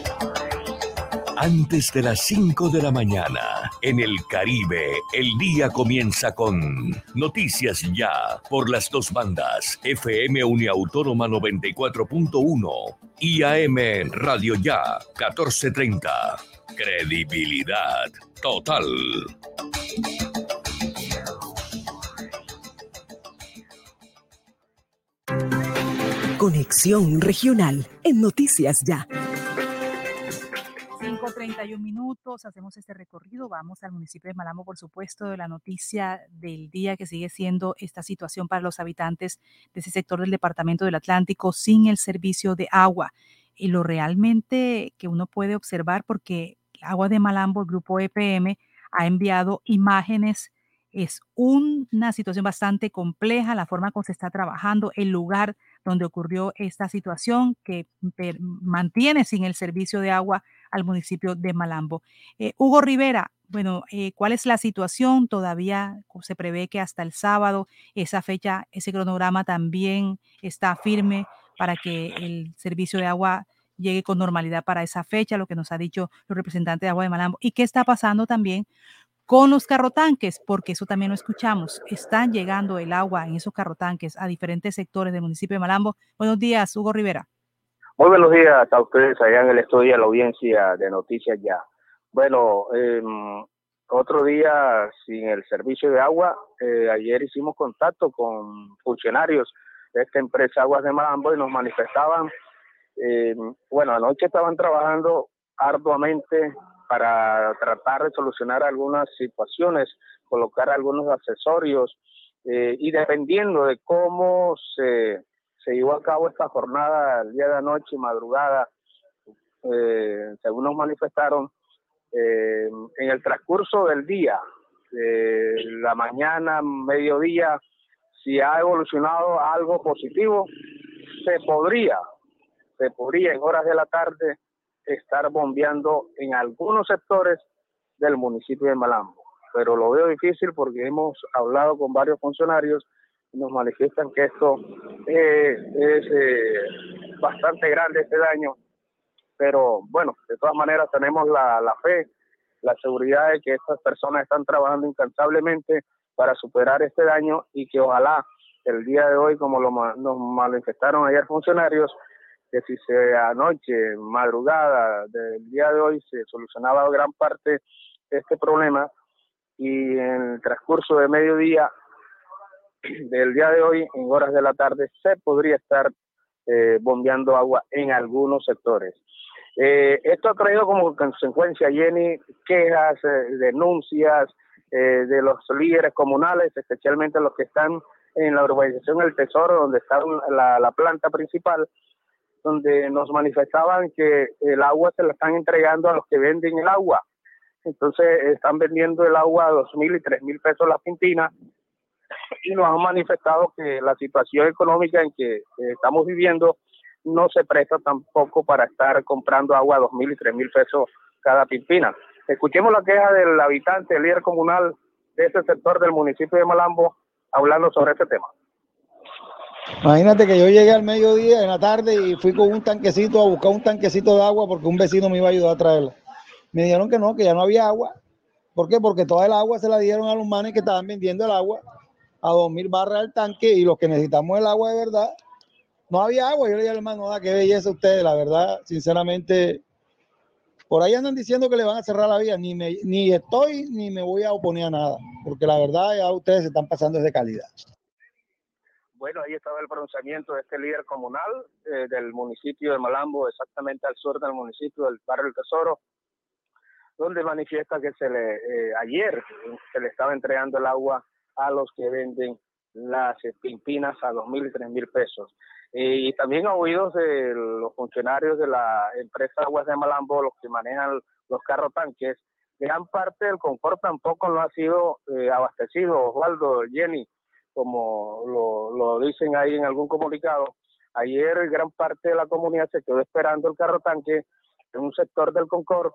Speaker 10: Antes de las 5 de la mañana, en el Caribe, el día comienza con Noticias Ya por las dos bandas, FM Uniautónoma 94.1 y AM Radio Ya 1430. Credibilidad total.
Speaker 21: Conexión Regional en Noticias Ya.
Speaker 3: 5.31 minutos, hacemos este recorrido, vamos al municipio de Malambo, por supuesto, de la noticia del día que sigue siendo esta situación para los habitantes de ese sector del departamento del Atlántico sin el servicio de agua. Y lo realmente que uno puede observar, porque Agua de Malambo, el grupo EPM, ha enviado imágenes Es una situación bastante compleja la forma como se está trabajando, el lugar donde ocurrió esta situación que mantiene sin el servicio de agua al municipio de Malambo. Eh, Hugo Rivera, bueno, eh, ¿cuál es la situación? Todavía se prevé que hasta el sábado esa fecha, ese cronograma también está firme para que el servicio de agua llegue con normalidad para esa fecha, lo que nos ha dicho los representantes de Agua de Malambo. ¿Y qué está pasando también con los carrotanques, porque eso también lo escuchamos. Están llegando el agua en esos carrotanques a diferentes sectores del municipio de Malambo. Buenos días, Hugo Rivera.
Speaker 22: Muy buenos días a ustedes allá en el estudio, a la audiencia de Noticias Ya. Bueno, em, otro día sin el servicio de agua. Eh, ayer hicimos contacto con funcionarios de esta empresa Aguas de Malambo y nos manifestaban, em, bueno, anoche estaban trabajando arduamente para tratar de solucionar algunas situaciones, colocar algunos accesorios eh, y dependiendo de cómo se, se llevó a cabo esta jornada el día de anoche y madrugada, eh, según nos manifestaron, eh, en el transcurso del día, la mañana, mediodía, si ha evolucionado algo positivo, se podría, se podría en horas de la tarde estar bombeando en algunos sectores del municipio de Malambo. Pero lo veo difícil porque hemos hablado con varios funcionarios nos manifiestan que esto es eh, bastante grande este daño. Pero bueno, de todas maneras tenemos la, la fe, la seguridad de que estas personas están trabajando incansablemente para superar este daño y que ojalá el día de hoy, como lo, nos manifestaron ayer funcionarios, que si se anoche, madrugada del día de hoy, se solucionaba gran parte este problema y en el transcurso de mediodía del día de hoy, en horas de la tarde, se podría estar eh, bombeando agua en algunos sectores. Eh, esto ha traído como consecuencia, Jenny, quejas, eh, denuncias de los líderes comunales, especialmente los que están en la urbanización El Tesoro, donde está la planta principal, donde nos manifestaban que el agua se la están entregando a los que venden el agua. Entonces están vendiendo el agua a dos mil y tres mil pesos la pintina y nos han manifestado que la situación económica en que estamos viviendo no se presta tampoco para estar comprando agua a dos mil y tres mil pesos cada pintina. Escuchemos la queja del habitante, el líder comunal de ese sector del municipio de Malambo, hablando sobre este tema.
Speaker 23: Imagínate que yo llegué al mediodía en la tarde y fui con un tanquecito a buscar un tanquecito de agua porque un vecino me iba a ayudar a traerla. Me dijeron que no, que ya no había agua. ¿Por qué? Porque toda el agua se la dieron a los manes que estaban vendiendo el agua a dos mil barras al tanque y los que necesitamos el agua de verdad, no había agua. Yo le dije al hermano, da, qué belleza ustedes, la verdad, sinceramente, por ahí andan diciendo que le van a cerrar la vía, ni, me, ni estoy ni me voy a oponer a nada, porque la verdad ya ustedes se están pasando de calidad.
Speaker 22: Bueno, ahí estaba el pronunciamiento de este líder comunal eh, del municipio de Malambo, exactamente al sur del municipio del barrio del Tesoro, donde manifiesta que se le eh, ayer se le estaba entregando el agua a los que venden las pimpinas a dos mil tres mil pesos. y también a oídos de los funcionarios de la empresa Aguas de Malambo, los que manejan los carros tanques, gran parte del confort tampoco no ha sido eh, abastecido, Osvaldo, Jenny, como lo, lo dicen ahí en algún comunicado. Ayer gran parte de la comunidad se quedó esperando el carro tanque en un sector del Concord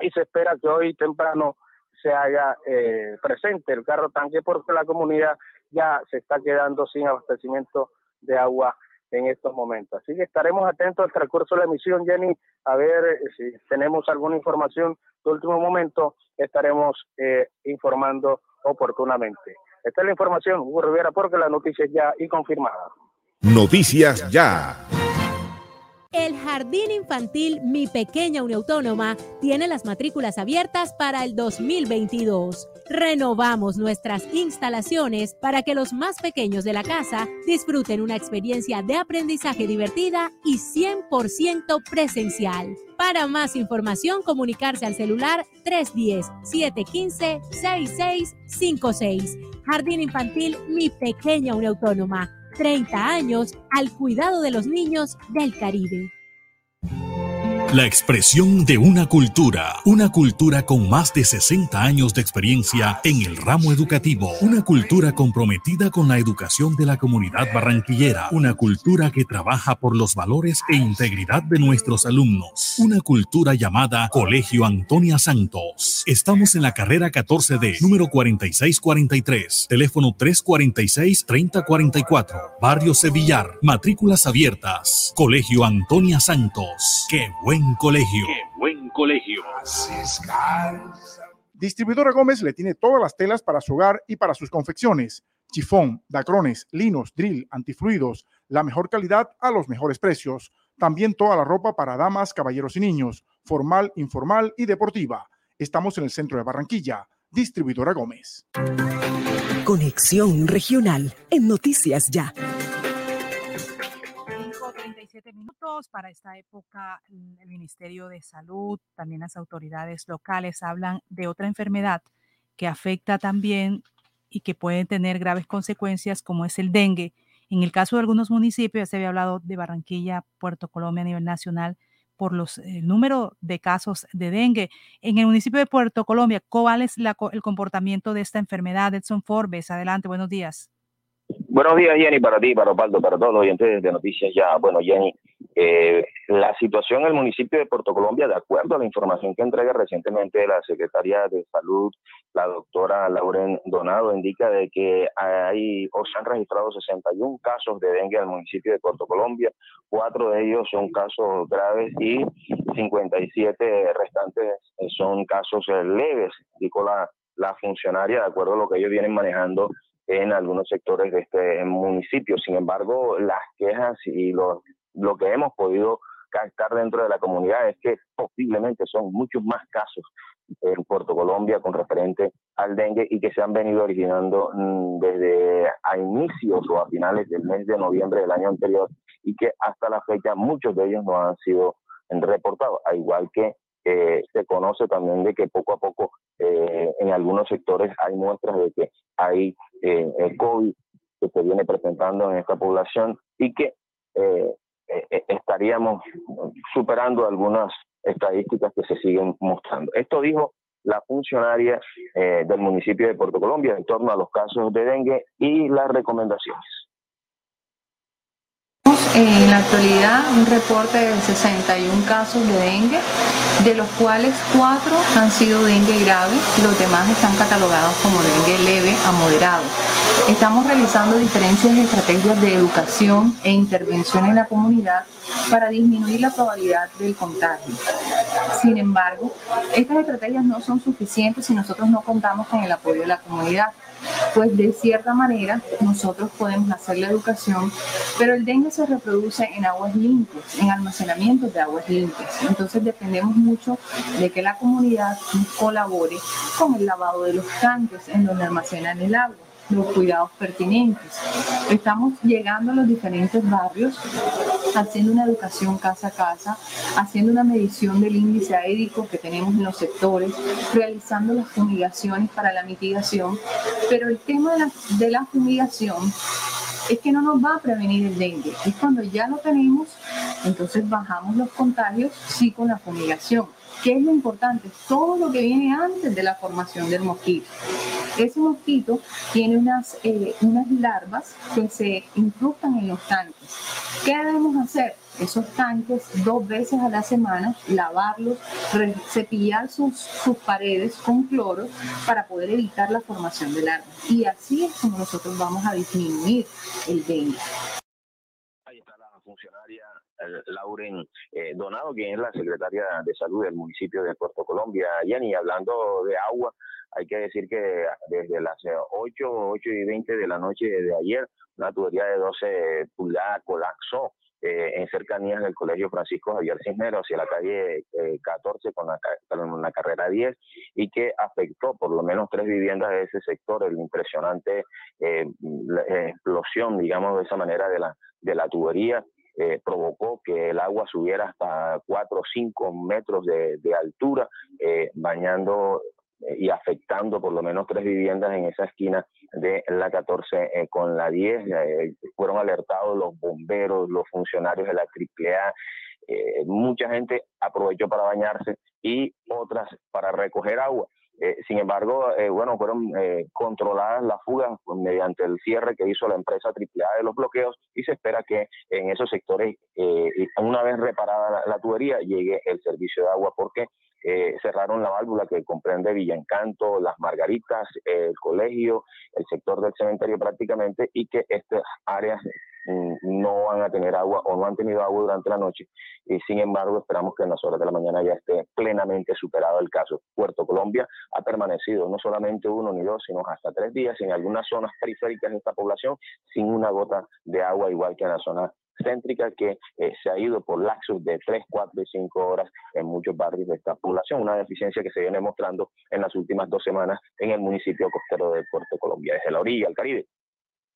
Speaker 22: y se espera que hoy temprano se haga eh, presente el carro tanque porque la comunidad ya se está quedando sin abastecimiento de agua en estos momentos. Así que estaremos atentos al transcurso de la emisión, Jenny, a ver eh, si tenemos alguna información de último momento, estaremos eh, informando oportunamente. Esta es la información, Hugo Rivera, porque la noticia ya y confirmada.
Speaker 13: Noticias ya.
Speaker 6: El Jardín Infantil Mi Pequeña Uniautónoma tiene las matrículas abiertas para el 2022. Renovamos nuestras instalaciones para que los más pequeños de la casa disfruten una experiencia de aprendizaje divertida y 100% presencial. Para más información, comunicarse al celular 310-715-6656. Jardín Infantil Mi Pequeña Uniautónoma. 30 años al cuidado de los niños del Caribe.
Speaker 24: La expresión de una cultura, una cultura con más de 60 años de experiencia en el ramo educativo, una cultura comprometida con la educación de la comunidad barranquillera, una cultura que trabaja por los valores e integridad de nuestros alumnos, una cultura llamada Colegio Antonia Santos. Estamos en la carrera 14D, número 4643, teléfono 346-3044, Barrio Sevillar, matrículas abiertas, Colegio Antonia Santos. ¡Qué buen colegio! ¡Qué
Speaker 10: buen colegio!
Speaker 17: Distribuidora Gómez le tiene todas las telas para su hogar y para sus confecciones. Chifón, dacrones, linos, drill, antifluidos, la mejor calidad a los mejores precios. También toda la ropa para damas, caballeros y niños, formal, informal y deportiva. Estamos en el centro de Barranquilla. Distribuidora Gómez.
Speaker 21: Conexión Regional en Noticias Ya.
Speaker 3: 37 minutos para esta época. El Ministerio de Salud, también las autoridades locales hablan de otra enfermedad que afecta también y que puede tener graves consecuencias como es el dengue. En el caso de algunos municipios, se había hablado de Barranquilla, Puerto Colombia a nivel nacional, por los, el número de casos de dengue. En el municipio de Puerto Colombia, ¿cuál es la, el comportamiento de esta enfermedad? Edson Forbes, adelante, buenos días.
Speaker 25: Buenos días, Jenny, para ti, para Opaldo, para todos los oyentes de Noticias Ya. Bueno, Jenny, eh, la situación en el municipio de Puerto Colombia, de acuerdo a la información que entrega recientemente la Secretaría de Salud, la doctora Lauren Donado, indica de que hay o se han registrado 61 casos de dengue en el municipio de Puerto Colombia, cuatro de ellos son casos graves y 57 restantes son casos leves, dijo la, la funcionaria, de acuerdo a lo que ellos vienen manejando en algunos sectores de este municipio. Sin embargo, las quejas y lo, lo que hemos podido captar dentro de la comunidad es que posiblemente son muchos más casos en Puerto Colombia con referente al dengue y que se han venido originando mm, desde a inicios o a finales del mes de noviembre del año anterior y que hasta la fecha muchos de ellos no han sido reportados, al igual que eh, se conoce también de que poco a poco eh, en algunos sectores hay muestras de que hay eh, el COVID que se viene presentando en esta población y que estaríamos superando algunas estadísticas que se siguen mostrando. Esto dijo la funcionaria del municipio de Puerto Colombia en torno a los casos de dengue y las recomendaciones
Speaker 26: en la actualidad un reporte de 61 casos de dengue, de los cuales 4 han sido dengue grave, los demás están catalogados como dengue leve a moderado. Estamos realizando diferentes estrategias de educación e intervención en la comunidad para disminuir la probabilidad del contagio. Sin embargo, estas estrategias no son suficientes si nosotros no contamos con el apoyo de la comunidad pues de cierta manera nosotros podemos hacer la educación, pero el dengue se reproduce en aguas limpias, en almacenamientos de aguas limpias. Entonces dependemos mucho de que la comunidad colabore con el lavado de los tanques en donde almacenan el agua los cuidados pertinentes. Estamos llegando a los diferentes barrios, haciendo una educación casa a casa, haciendo una medición del índice aédico que tenemos en los sectores, realizando las fumigaciones para la mitigación, pero el tema de la, de la fumigación es que no nos va a prevenir el dengue. Es cuando ya lo tenemos, entonces bajamos los contagios, sí con la fumigación. ¿Qué es lo importante? Todo lo que viene antes de la formación del mosquito. Ese mosquito tiene unas, eh, unas larvas que se incrustan en los tanques. ¿Qué debemos hacer? Esos tanques dos veces a la semana, lavarlos, cepillar sus, sus paredes con cloro para poder evitar la formación de larvas. Y así es como nosotros vamos a disminuir el dengue.
Speaker 25: Ahí está la funcionaria Lauren eh, Donado, quien es la secretaria de salud del municipio de Puerto Colombia. Yanni, hablando de agua, hay que decir que desde las 8, 8 y 20 de la noche de ayer, una tubería de 12 pulgadas colapsó eh, en cercanías del Colegio Francisco Javier Cisneros hacia la calle 14 eh, con la, con la, carrera 10 y que afectó por lo menos tres viviendas de ese sector, el impresionante explosión, digamos de esa manera, de la, de la tubería eh, provocó que el agua subiera hasta 4 o 5 metros de, altura, eh, bañando eh, y afectando por lo menos tres viviendas en esa esquina de la 14 eh, con la 10. fueron alertados los bomberos, los funcionarios de la AAA. mucha gente aprovechó para bañarse y otras para recoger agua. Eh, sin embargo, eh, bueno, fueron eh, controladas las fugas mediante el cierre que hizo la empresa AAA de los bloqueos y se espera que en esos sectores, una vez reparada la, tubería, llegue el servicio de agua porque cerraron la válvula que comprende Villa Encanto, Las Margaritas, el colegio, el sector del cementerio prácticamente y que estas áreas no van a tener agua o no han tenido agua durante la noche y sin embargo esperamos que en las horas de la mañana ya esté plenamente superado el caso. Puerto Colombia ha permanecido no solamente uno ni dos, sino hasta tres días en algunas zonas periféricas de esta población sin una gota de agua, igual que en la zona céntrica que eh, se ha ido por laxos de 3, 4 y 5 horas en muchos barrios de esta población, una deficiencia que se viene mostrando en las últimas dos semanas en el municipio costero de Puerto Colombia, desde la orilla al Caribe.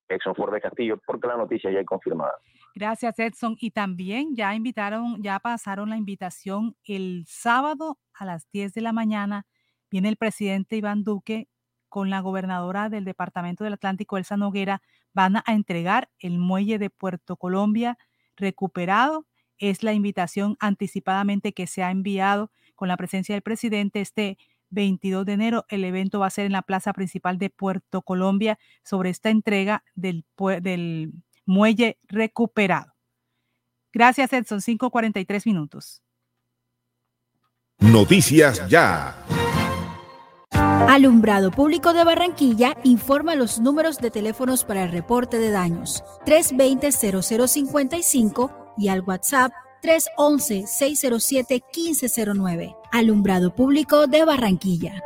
Speaker 25: Edson Ford de Castillo, porque la noticia ya es confirmada.
Speaker 3: Gracias, Edson. Y también ya invitaron, ya pasaron la invitación el sábado a las 10 de la mañana. Viene el presidente Iván Duque con la gobernadora del Departamento del Atlántico, Elsa Noguera, van a entregar el muelle de Puerto Colombia recuperado. Es la invitación anticipadamente que se ha enviado con la presencia del presidente este 22 de enero. El evento va a ser en la plaza principal de Puerto Colombia sobre esta entrega del, del muelle recuperado. Gracias, Edson. 5:43 minutos.
Speaker 13: Noticias ya.
Speaker 6: Alumbrado Público de Barranquilla informa los números de teléfonos para el reporte de daños 320-0055 y al WhatsApp 311-607-1509. Alumbrado Público de Barranquilla.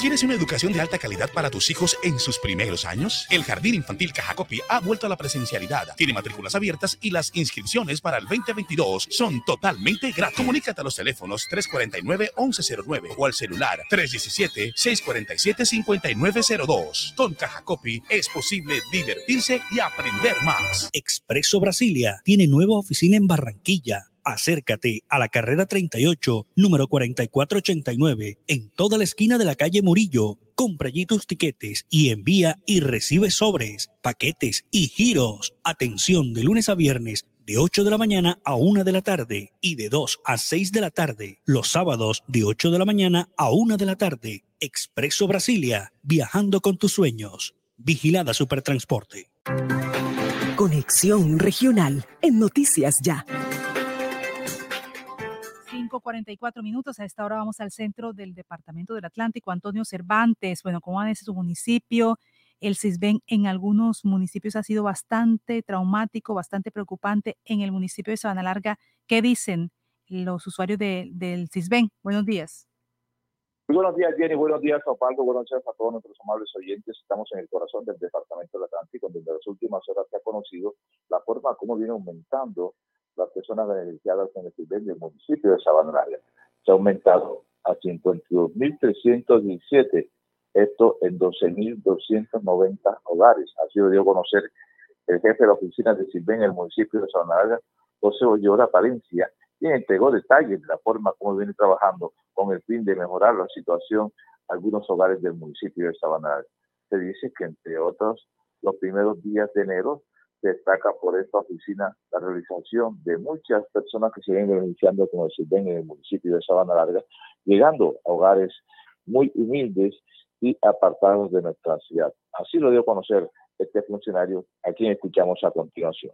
Speaker 27: ¿Quieres una educación de alta calidad para tus hijos en sus primeros años? El Jardín Infantil Cajacopi ha vuelto a la presencialidad. Tiene matrículas abiertas y las inscripciones para el 2022 son totalmente gratis. Comunícate a los teléfonos 349-1109 o al celular 317-647-5902. Con Cajacopi es posible divertirse y aprender más.
Speaker 28: Expreso Brasilia tiene nueva oficina en Barranquilla acércate a la carrera 38, número 4489, en toda la esquina de la calle Murillo. Compra allí tus tiquetes y envía y recibe sobres, paquetes y giros. Atención de lunes a viernes de 8 de la mañana a 1 de la tarde y de 2 a 6 de la tarde. Los sábados de 8 de la mañana a 1 de la tarde. Expreso Brasilia, viajando con tus sueños. Vigilada Supertransporte.
Speaker 21: Conexión Regional en Noticias Ya.
Speaker 3: 5:44 minutos. A esta hora vamos al centro del Departamento del Atlántico. Antonio Cervantes, bueno, ¿cómo va su municipio? El CISBEN en algunos municipios ha sido bastante traumático, bastante preocupante. En el municipio de Sabana Larga, ¿qué dicen los usuarios del CISBEN? Buenos días.
Speaker 29: Muy buenos días, Jenny. Buenos días, Opaldo. Buenos días a todos nuestros amables oyentes. Estamos en el corazón del Departamento del Atlántico, donde en las últimas horas se ha conocido la forma como viene aumentando las personas beneficiadas en el del municipio de Sabana Se ha aumentado a 52.317, esto en 12.290 hogares. Así lo dio a conocer el jefe de la oficina de Silven en el municipio de Sabana José Ollora Palencia, quien entregó detalles de la forma como viene trabajando con el fin de mejorar la situación algunos hogares del municipio de Sabana Se dice que, entre otros, los primeros días de enero destaca por esta oficina la realización de muchas personas que se ven beneficiando como se ven en el municipio de Sabana Larga, llegando a hogares muy humildes y apartados de nuestra ciudad. Así lo dio a conocer este funcionario a quien escuchamos a continuación.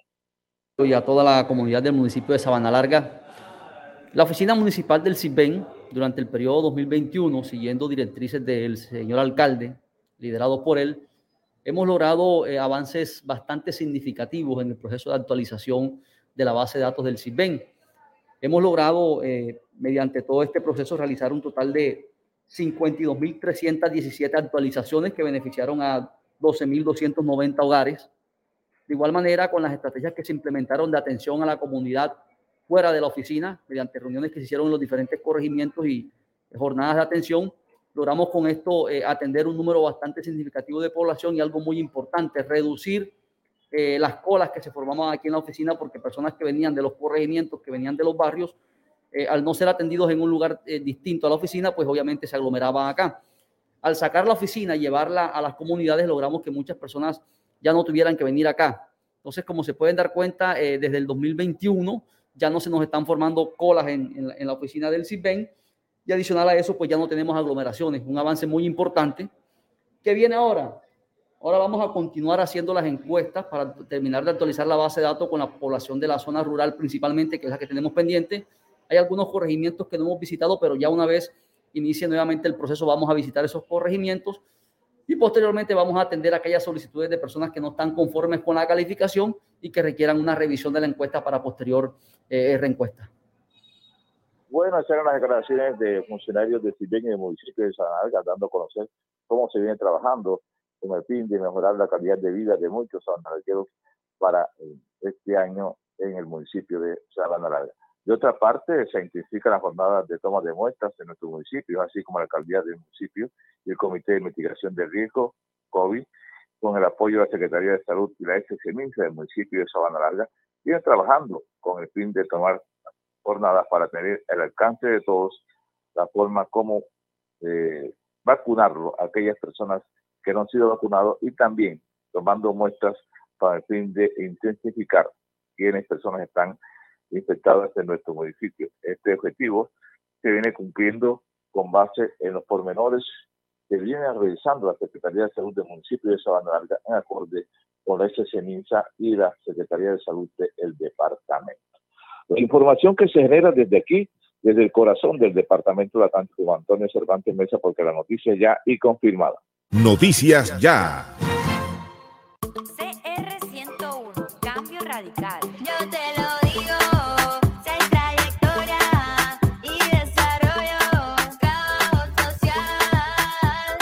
Speaker 30: Y a toda la comunidad del municipio de Sabana Larga, la oficina municipal del CIBEN durante el periodo 2021, siguiendo directrices del señor alcalde, liderado por él, hemos logrado eh, avances bastante significativos en el proceso de actualización de la base de datos del CISBEN. Hemos logrado, eh, mediante todo este proceso, realizar un total de 52.317 actualizaciones que beneficiaron a 12.290 hogares. De igual manera, con las estrategias que se implementaron de atención a la comunidad fuera de la oficina, mediante reuniones que se hicieron en los diferentes corregimientos y jornadas de atención, logramos con esto eh, atender un número bastante significativo de población y algo muy importante, reducir eh, las colas que se formaban aquí en la oficina porque personas que venían de los corregimientos, que venían de los barrios, eh, al no ser atendidos en un lugar eh, distinto a la oficina, pues obviamente se aglomeraban acá. Al sacar la oficina y llevarla a las comunidades, logramos que muchas personas ya no tuvieran que venir acá. Entonces, como se pueden dar cuenta, desde el 2021 ya no se nos están formando colas en, en la oficina del CIBEN y adicional a eso, pues ya no tenemos aglomeraciones. Un avance muy importante. ¿Qué viene ahora? Ahora vamos a continuar haciendo las encuestas para terminar de actualizar la base de datos con la población de la zona rural principalmente, que es la que tenemos pendiente. Hay algunos corregimientos que no hemos visitado, pero ya una vez inicie nuevamente el proceso vamos a visitar esos corregimientos y posteriormente vamos a atender aquellas solicitudes de personas que no están conformes con la calificación y que requieran una revisión de la encuesta para posterior eh, reencuesta.
Speaker 29: Bueno, esas eran las declaraciones de funcionarios de CIBEN y del municipio de Sanalga, dando a conocer cómo se viene trabajando con el fin de mejorar la calidad de vida de muchos sanalgueros para eh, este año en el municipio de Sabana Larga. De otra parte, se intensifican las jornadas de toma de muestras en nuestro municipio, así como la alcaldía del municipio y el Comité de Mitigación de Riesgo, COVID, con el apoyo de la Secretaría de Salud y la SCMINSA del municipio de Sabana Larga, vienen trabajando con el fin de tomar jornadas para tener el alcance de todos la forma como eh, vacunarlo a aquellas personas que no han sido vacunados y también tomando muestras para el fin de intensificar quiénes personas están infectadas en nuestro municipio. Este objetivo se viene cumpliendo con base en los pormenores que viene realizando la Secretaría de Salud del municipio de Sabana Larga en acorde con la SCMINSA y la Secretaría de Salud del departamento. La información que se genera desde aquí, desde el corazón del Departamento de Atlántico, Antonio Cervantes Mesa, porque la noticia ya y confirmada.
Speaker 13: Noticias ya.
Speaker 31: CR 101, cambio radical. Yo te lo digo. Seis trayectoria y desarrollo, trabajo social.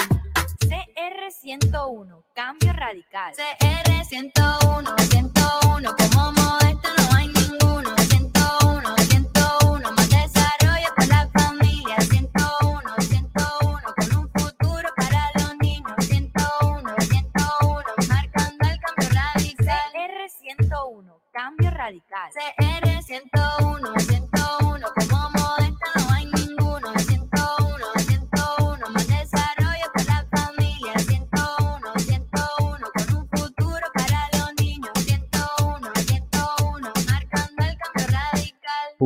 Speaker 31: CR 101, cambio radical. CR 101, 101, como modesto no hay ninguno. radical. CR101,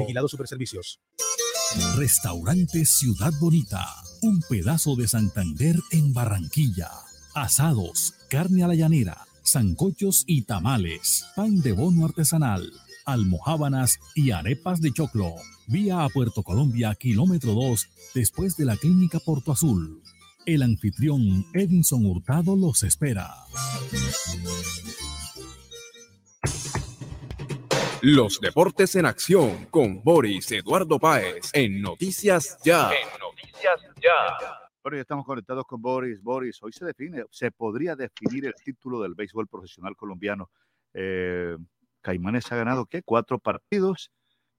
Speaker 20: Vigilado Superservicios.
Speaker 9: Restaurante Ciudad Bonita, un pedazo de Santander en Barranquilla. Asados, carne a la llanera, zancochos y tamales, pan de bono artesanal, almohábanas y arepas de choclo. Vía a Puerto Colombia, kilómetro 2, después de la clínica Porto Azul. El anfitrión Edinson Hurtado los espera.
Speaker 13: Los deportes en acción con Boris Eduardo Páez en Noticias Ya.
Speaker 2: Noticias Ya. Bueno, ya estamos conectados con Boris. Boris, hoy se define, se podría definir el título del béisbol profesional colombiano. Eh, Caimanes ha ganado, ¿qué? Cuatro partidos.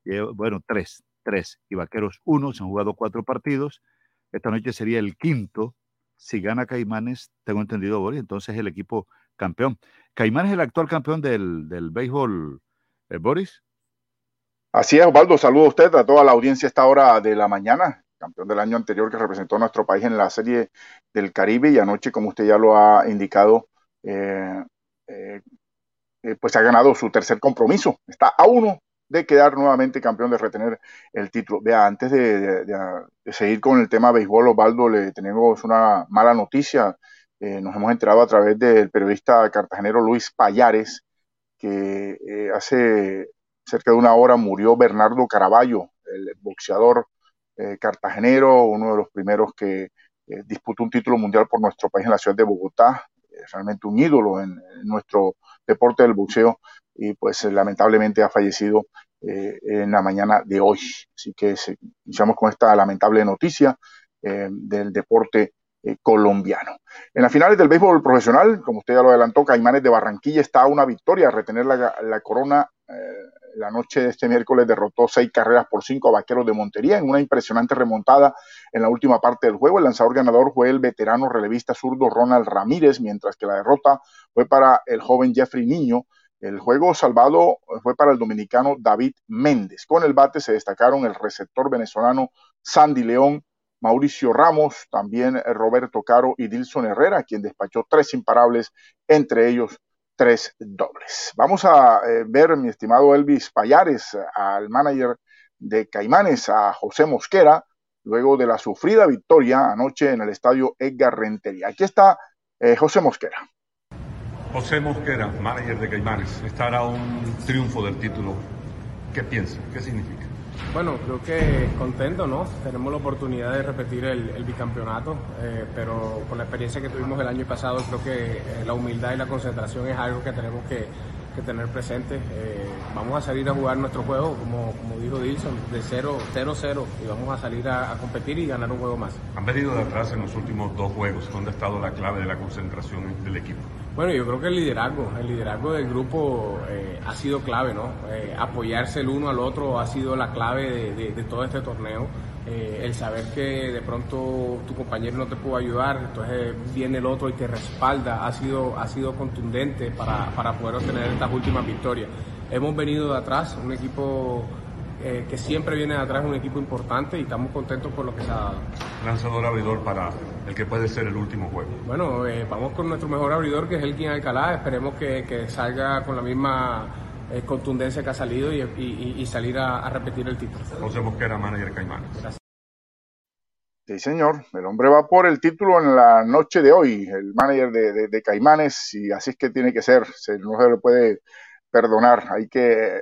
Speaker 2: Eh, bueno, tres, tres. Y Vaqueros, uno. Se han jugado cuatro partidos. Esta noche sería el quinto. Si gana Caimanes, tengo entendido, Boris, entonces el equipo campeón. Caimanes es el actual campeón del, del béisbol, eh, Boris.
Speaker 17: Así es, Osvaldo. Saludo a usted, a toda la audiencia a esta hora de la mañana. Campeón del año anterior que representó a nuestro país en la Serie del Caribe y anoche, como usted ya lo ha indicado, eh, eh, eh, pues ha ganado su tercer compromiso. Está a uno de quedar nuevamente campeón, de retener el título. Vea, antes de, de- de- de seguir con el tema béisbol, Osvaldo, le tenemos una mala noticia. Nos hemos enterado a través del periodista cartagenero Luis Payares que eh, hace cerca de una hora murió Bernardo Caraballo, el boxeador eh, cartagenero, uno de los primeros que eh, disputó un título mundial por nuestro país en la ciudad de Bogotá, realmente un ídolo en, nuestro deporte del boxeo y pues lamentablemente ha fallecido en la mañana de hoy. Así que se- iniciamos con esta lamentable noticia del deporte eh, colombiano. En las finales del béisbol profesional, como usted ya lo adelantó, Caimanes de Barranquilla está a una victoria a retener la, corona. eh, la noche de este miércoles derrotó seis carreras por cinco a Vaqueros de Montería en una impresionante remontada en la última parte del juego. El lanzador ganador fue el veterano relevista zurdo Ronald Ramírez, mientras que la derrota fue para el joven Jeffrey Niño. El juego salvado fue para el dominicano David Méndez. Con el bate se destacaron el receptor venezolano Sandy León, Mauricio Ramos, también Roberto Caro y Dilson Herrera, quien despachó tres imparables, entre ellos tres dobles. Vamos a eh, ver, mi estimado Elvis Payares, al manager de Caimanes, a José Mosquera, luego de la sufrida victoria anoche en el estadio Edgar Rentería. Aquí está eh, José Mosquera.
Speaker 32: José Mosquera, manager de Caimanes, estará un triunfo del título. ¿Qué piensa? ¿Qué significa?
Speaker 33: Bueno, creo que contento, ¿no? Tenemos la oportunidad de repetir el, bicampeonato, eh, pero con la experiencia que tuvimos el año pasado, creo que eh, la humildad y la concentración es algo que tenemos que, que tener presente. Eh, vamos a salir a jugar nuestro juego, como, como dijo Dilson, de 0-0 y vamos a salir a, a competir y ganar un juego más.
Speaker 32: Han venido de atrás en los últimos dos juegos. ¿Dónde ha estado la clave de la concentración del equipo?
Speaker 33: Bueno, yo creo que el liderazgo, el liderazgo del grupo eh, ha sido clave, ¿no? Eh, apoyarse el uno al otro ha sido la clave de, de- de todo este torneo. Eh, el saber que de pronto tu compañero no te pudo ayudar, entonces viene el otro y te respalda, ha sido, ha sido contundente para, para poder obtener estas últimas victorias. Hemos venido de atrás, un equipo eh, que siempre viene de atrás, un equipo importante y estamos contentos por lo que se ha dado.
Speaker 32: Lanzador abridor para el que puede ser el último juego.
Speaker 33: Bueno, eh, vamos con nuestro mejor abridor, que es el King Alcalá. Esperemos que, que salga con la misma eh, contundencia que ha salido y, y- y salir a, a repetir el título.
Speaker 32: José Mosquera, manager Caimanes.
Speaker 17: Sí, señor. El hombre va por el título en la noche de hoy, el manager de, de- de Caimanes, y así es que tiene que ser. Se, no se le puede perdonar. Hay que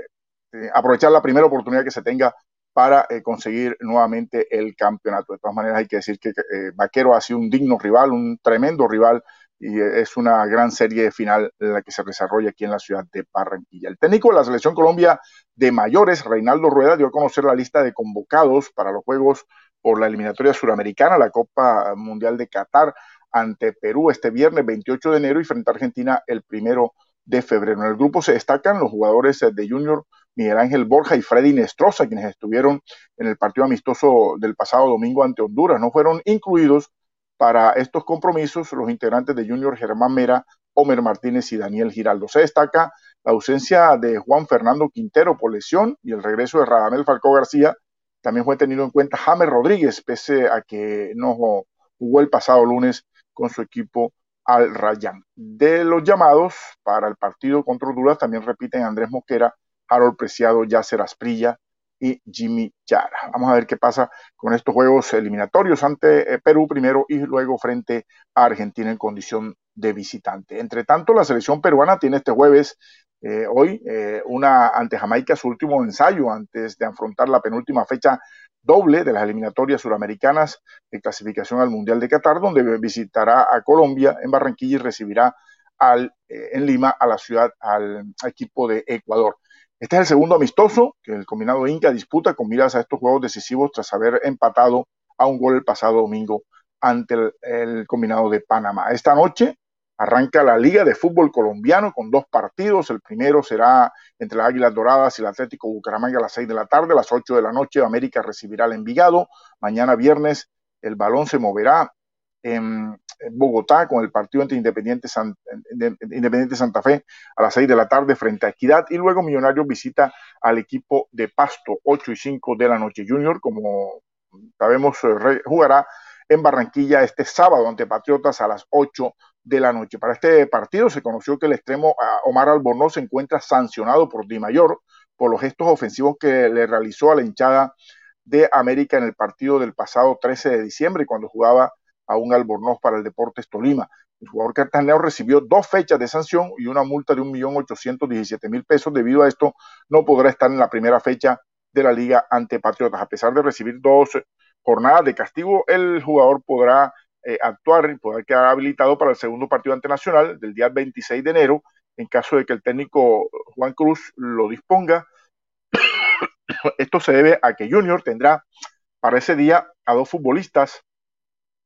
Speaker 17: eh, aprovechar la primera oportunidad que se tenga para eh, conseguir nuevamente el campeonato. De todas maneras, hay que decir que eh, Vaquero ha sido un digno rival, un tremendo rival, y eh, es una gran serie final la que se desarrolla aquí en la ciudad de Barranquilla. El técnico de la Selección Colombia de mayores, Reinaldo Rueda, dio a conocer la lista de convocados para los Juegos por la eliminatoria suramericana, la Copa Mundial de Qatar, ante Perú este viernes 28 de enero y frente a Argentina el primero de febrero. En el grupo se destacan los jugadores de Junior Miguel Ángel Borja y Freddy Nestroza, quienes estuvieron en el partido amistoso del pasado domingo ante Honduras. No fueron incluidos para estos compromisos los integrantes de Junior Germán Mera, Homer Martínez y Daniel Giraldo. Se destaca la ausencia de Juan Fernando Quintero por lesión y el regreso de Radamel Falcó García. También fue tenido en cuenta James Rodríguez, pese a que no jugó el pasado lunes con su equipo al Rayán. De los llamados para el partido contra Honduras también repiten Andrés Mosquera, Harold Preciado, Yasser Asprilla y Jimmy Yara. Vamos a ver qué pasa con estos juegos eliminatorios ante eh, Perú primero y luego frente a Argentina en condición de visitante. Entre tanto, la selección peruana tiene este jueves, eh, hoy, eh, una ante Jamaica, su último ensayo antes de afrontar la penúltima fecha doble de las eliminatorias suramericanas de clasificación al Mundial de Qatar, donde visitará a Colombia en Barranquilla y recibirá al, en Lima a la ciudad, al equipo de Ecuador. Este es el segundo amistoso que el combinado Inca disputa con miras a estos juegos decisivos tras haber empatado a un gol el pasado domingo ante el, combinado de Panamá. Esta noche arranca la Liga de Fútbol Colombiano con dos partidos. El primero será entre las Águilas Doradas y el Atlético Bucaramanga a las 6 de la tarde. A las 8 de la noche América recibirá al Envigado. Mañana viernes el balón se moverá en, Bogotá con el partido entre Independiente, Independiente Santa Fe a las 6 de la tarde frente a Equidad y luego Millonarios visita al equipo de Pasto 8 y 5 de la noche. Junior, como sabemos, jugará en Barranquilla este sábado ante Patriotas a las 8 de la noche. Para este partido se conoció que el extremo Omar Albornoz se encuentra sancionado por Di Mayor por los gestos ofensivos que le realizó a la hinchada de América en el partido del pasado 13 de diciembre cuando jugaba a un Albornoz para el Deportes Tolima. El jugador cartagenero recibió dos fechas de sanción y una multa de 1.817.000 pesos. Debido a esto, no podrá estar en la primera fecha de la liga ante Patriotas. A pesar de recibir dos jornadas de castigo, el jugador podrá eh, actuar y podrá quedar habilitado para el segundo partido ante Nacional del día 26 de enero, en caso de que el técnico Juan Cruz lo disponga. Esto se debe a que Junior tendrá para ese día a dos futbolistas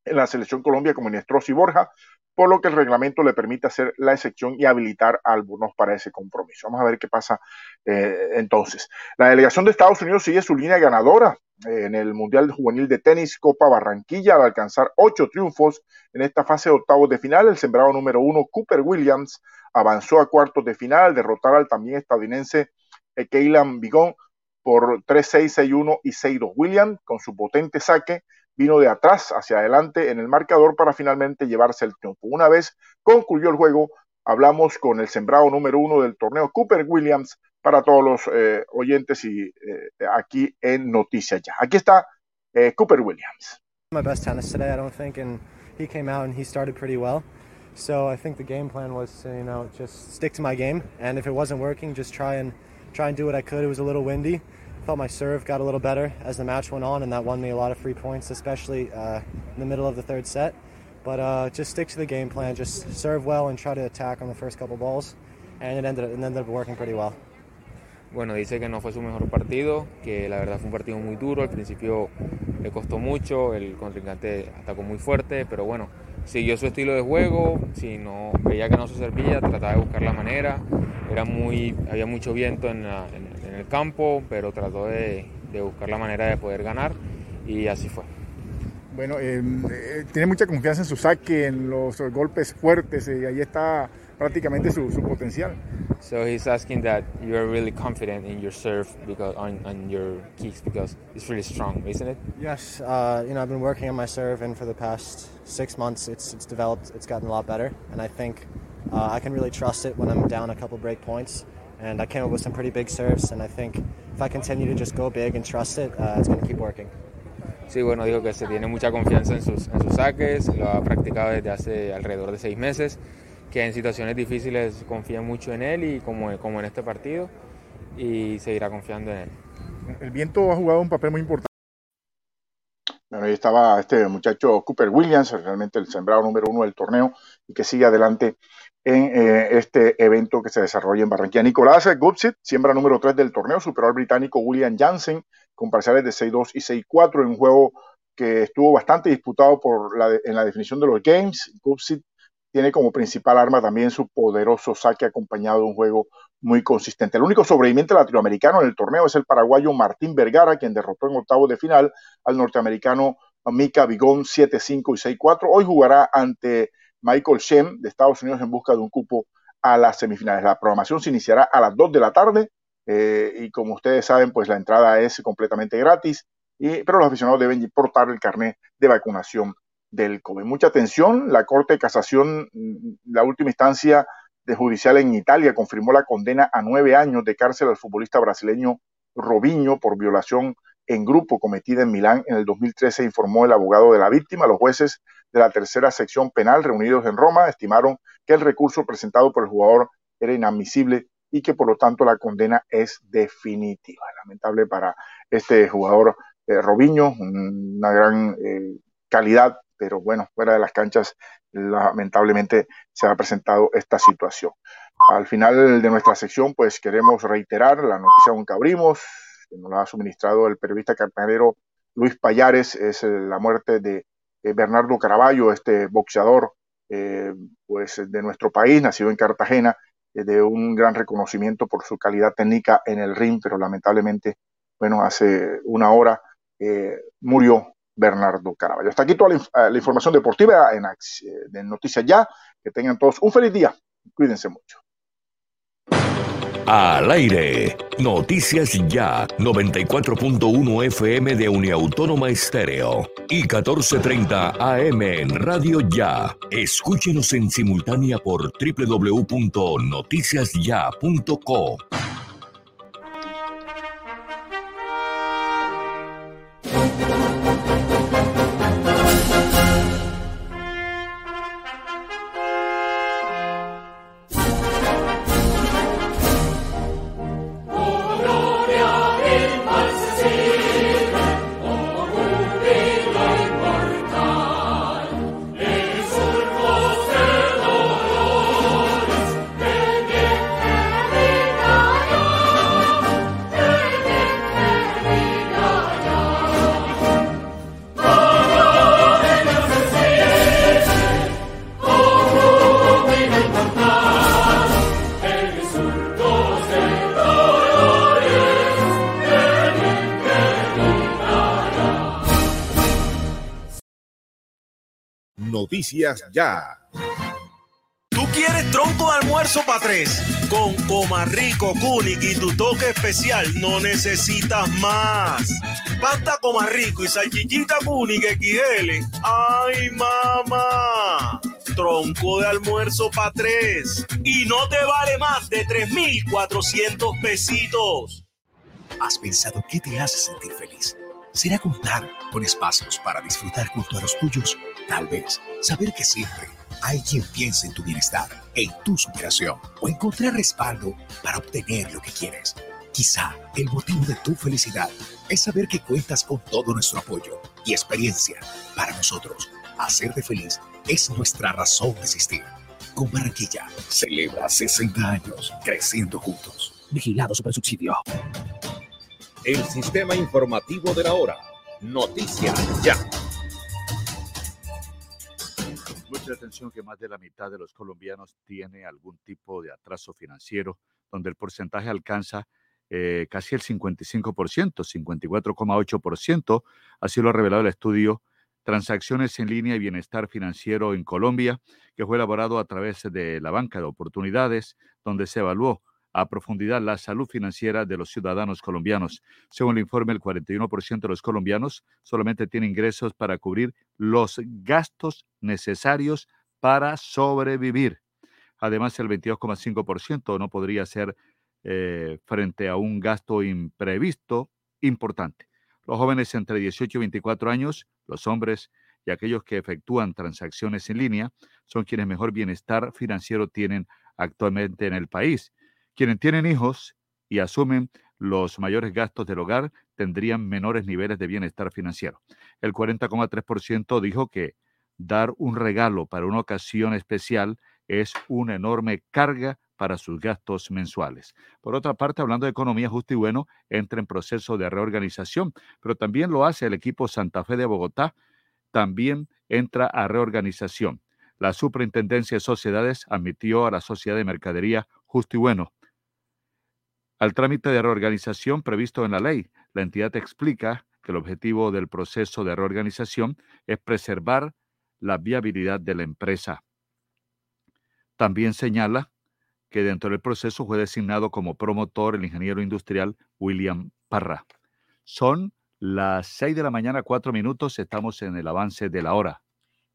Speaker 17: en la selección Colombia como Inestros y Borja, por lo que el reglamento le permite hacer la excepción y habilitar a algunos para ese compromiso. Vamos a ver qué pasa eh, entonces. La delegación de Estados Unidos sigue su línea ganadora eh, en el Mundial Juvenil de Tenis Copa Barranquilla al alcanzar ocho triunfos en esta fase de octavos de final. El sembrado número uno, Cooper Williams, avanzó a cuartos de final al derrotar al también estadounidense eh, Keylan Bigón por 3-6, 6-1 y 6-2. Williams, con su potente saque, vino de atrás hacia adelante en el marcador para finalmente llevarse el triunfo. Una vez concluyó el juego, hablamos con el sembrado número uno del torneo, Cooper Williams, para todos los eh, oyentes y eh, aquí en Noticias Ya. Aquí está eh, Cooper Williams.
Speaker 34: My best tennis today, I don't think, and he came out and he started pretty well. So I think the game plan was, to, you know, just stick to my game, and if it wasn't working, just try and try and do what I could. It was a little windy. Felt my serve got a little better as the match went on, and that won me a lot of free points, especially uh, in the middle of the third set. But uh, just stick to the game plan, just serve well and try to attack on the first couple balls, and it ended it ended up working pretty well.
Speaker 35: Bueno, dice que no fue su mejor partido, que la verdad fue un partido muy duro, al principio le costó mucho, el contrincante atacó muy fuerte, pero bueno, siguió su estilo de juego, si no veía que no se servía, trataba de buscar la manera, era muy, había mucho viento en, la- el campo, pero trató de, de buscar la manera de poder ganar y así fue.
Speaker 17: Bueno, eh, eh, tiene mucha confianza en su saque, en los golpes fuertes, y ahí está prácticamente su, su potencial.
Speaker 35: So he's asking that you are really confident in your serve because on, on your kicks because it's really strong, isn't it?
Speaker 34: Yes, uh, you know I've been working on my serve, and for the past six months, it's it's developed. It's gotten a lot better, and I think uh, I can really trust it when I'm down a couple break points. And I came up with some pretty big serves, and I think if I continue to just go big and trust it, uh, it's going to keep working.
Speaker 35: Sí, bueno, dijo que se tiene mucha confianza en sus, en sus saques, lo ha practicado desde hace alrededor de seis meses, que en situaciones difíciles confía mucho en él y como, como en este partido y seguirá confiando en él.
Speaker 17: El viento ha jugado un papel muy importante. Bueno, ahí estaba este muchacho Cooper Williams, realmente el sembrado número uno del torneo y que sigue adelante en eh, este evento que se desarrolla en Barranquilla. Nicolás Gutsit, siembra número 3 del torneo, superó al británico William Jansen con parciales de 6-2 y 6-4 en un juego que estuvo bastante disputado por la de- en la definición de los games. Gutsit tiene como principal arma también su poderoso saque acompañado de un juego muy consistente. El único sobreviviente latinoamericano en el torneo es el paraguayo Martín Vergara, quien derrotó en octavos de final al norteamericano Mika Bigón 7-5 y 6-4. Hoy jugará ante Michael Shem de Estados Unidos en busca de un cupo a las semifinales. La programación se iniciará a las 2 de la tarde eh, y como ustedes saben, pues la entrada es completamente gratis, y, pero los aficionados deben portar el carnet de vacunación del COVID. Mucha atención, la Corte de Casación, mm, la última instancia de judicial en Italia, confirmó la condena a nueve años de cárcel al futbolista brasileño Robinho por violación en grupo cometida en Milán en el 2013, informó el abogado de la víctima. Los jueces de la tercera sección penal reunidos en Roma estimaron que el recurso presentado por el jugador era inadmisible y que por lo tanto la condena es definitiva. Lamentable para este jugador eh, una gran eh, calidad, pero bueno, fuera de las canchas lamentablemente se ha presentado esta situación. Al final de nuestra sección, pues queremos reiterar la noticia que abrimos, que nos la ha suministrado el periodista cartagenero Luis Payares, es eh, la muerte de eh, Bernardo Caraballo, este boxeador eh, pues de nuestro país, nacido en Cartagena, eh, de un gran reconocimiento por su calidad técnica en el ring, pero lamentablemente, bueno, hace una hora eh, murió Bernardo Caraballo. Hasta aquí toda la, inf- la información deportiva en, de Noticias Ya. Que tengan todos un feliz día. Cuídense mucho.
Speaker 10: Al aire. Noticias Ya. 94.1 FM de Uniautónoma Estéreo. Y 1430 AM en Radio Ya. Escúchenos en simultánea por www.noticiasya.co.
Speaker 13: Noticias Ya.
Speaker 36: ¿Tú quieres tronco de almuerzo para tres? Con Comarrico, Kunik y tu toque especial no necesitas más. Pasta Comarrico y salchichita Kunik XL. ¡Ay, mamá! Tronco de almuerzo para tres. Y no te vale más de 3,400 pesitos.
Speaker 27: ¿Has pensado qué te hace sentir feliz? ¿Será contar con espacios para disfrutar junto a los tuyos? Tal vez saber que siempre hay quien piensa en tu bienestar, en tu superación o encontrar respaldo para obtener lo que quieres. Quizá el motivo de tu felicidad es saber que cuentas con todo nuestro apoyo y experiencia. Para nosotros, hacerte feliz es nuestra razón de existir. Con Barranquilla, celebra 60 años creciendo juntos. Vigilado Supersubsidio.
Speaker 13: El sistema informativo de la hora. Noticias Ya.
Speaker 2: Mucha atención que más de la mitad de los colombianos tiene algún tipo de atraso financiero, donde el porcentaje alcanza eh, casi el 55%, 54,8%. Así lo ha revelado el estudio Transacciones en línea y bienestar financiero en Colombia, que fue elaborado a través de la banca de oportunidades, donde se evaluó a profundidad la salud financiera de los ciudadanos colombianos. Según el informe, el 41% de los colombianos solamente tiene ingresos para cubrir los gastos necesarios para sobrevivir. Además, el 22,5% no podría ser eh, frente a un gasto imprevisto importante. Los jóvenes entre 18 y 24 años, los hombres y aquellos que efectúan transacciones en línea son quienes mejor bienestar financiero tienen actualmente en el país. Quienes tienen hijos y asumen los mayores gastos del hogar tendrían menores niveles de bienestar financiero. El 40,3% dijo que dar un regalo para una ocasión especial es una enorme carga para sus gastos mensuales. Por otra parte, hablando de economía justo y bueno, entra en proceso de reorganización, pero también lo hace el equipo Santa Fe de Bogotá, también entra a reorganización. La Superintendencia de Sociedades admitió a la Sociedad de Mercadería Justo y Bueno al trámite de reorganización previsto en la ley. La entidad explica que el objetivo del proceso de reorganización es preservar la viabilidad de la empresa. También señala que dentro del proceso fue designado como promotor el ingeniero industrial William Parra. Son las 6 de la mañana, cuatro minutos, estamos en el avance de la hora.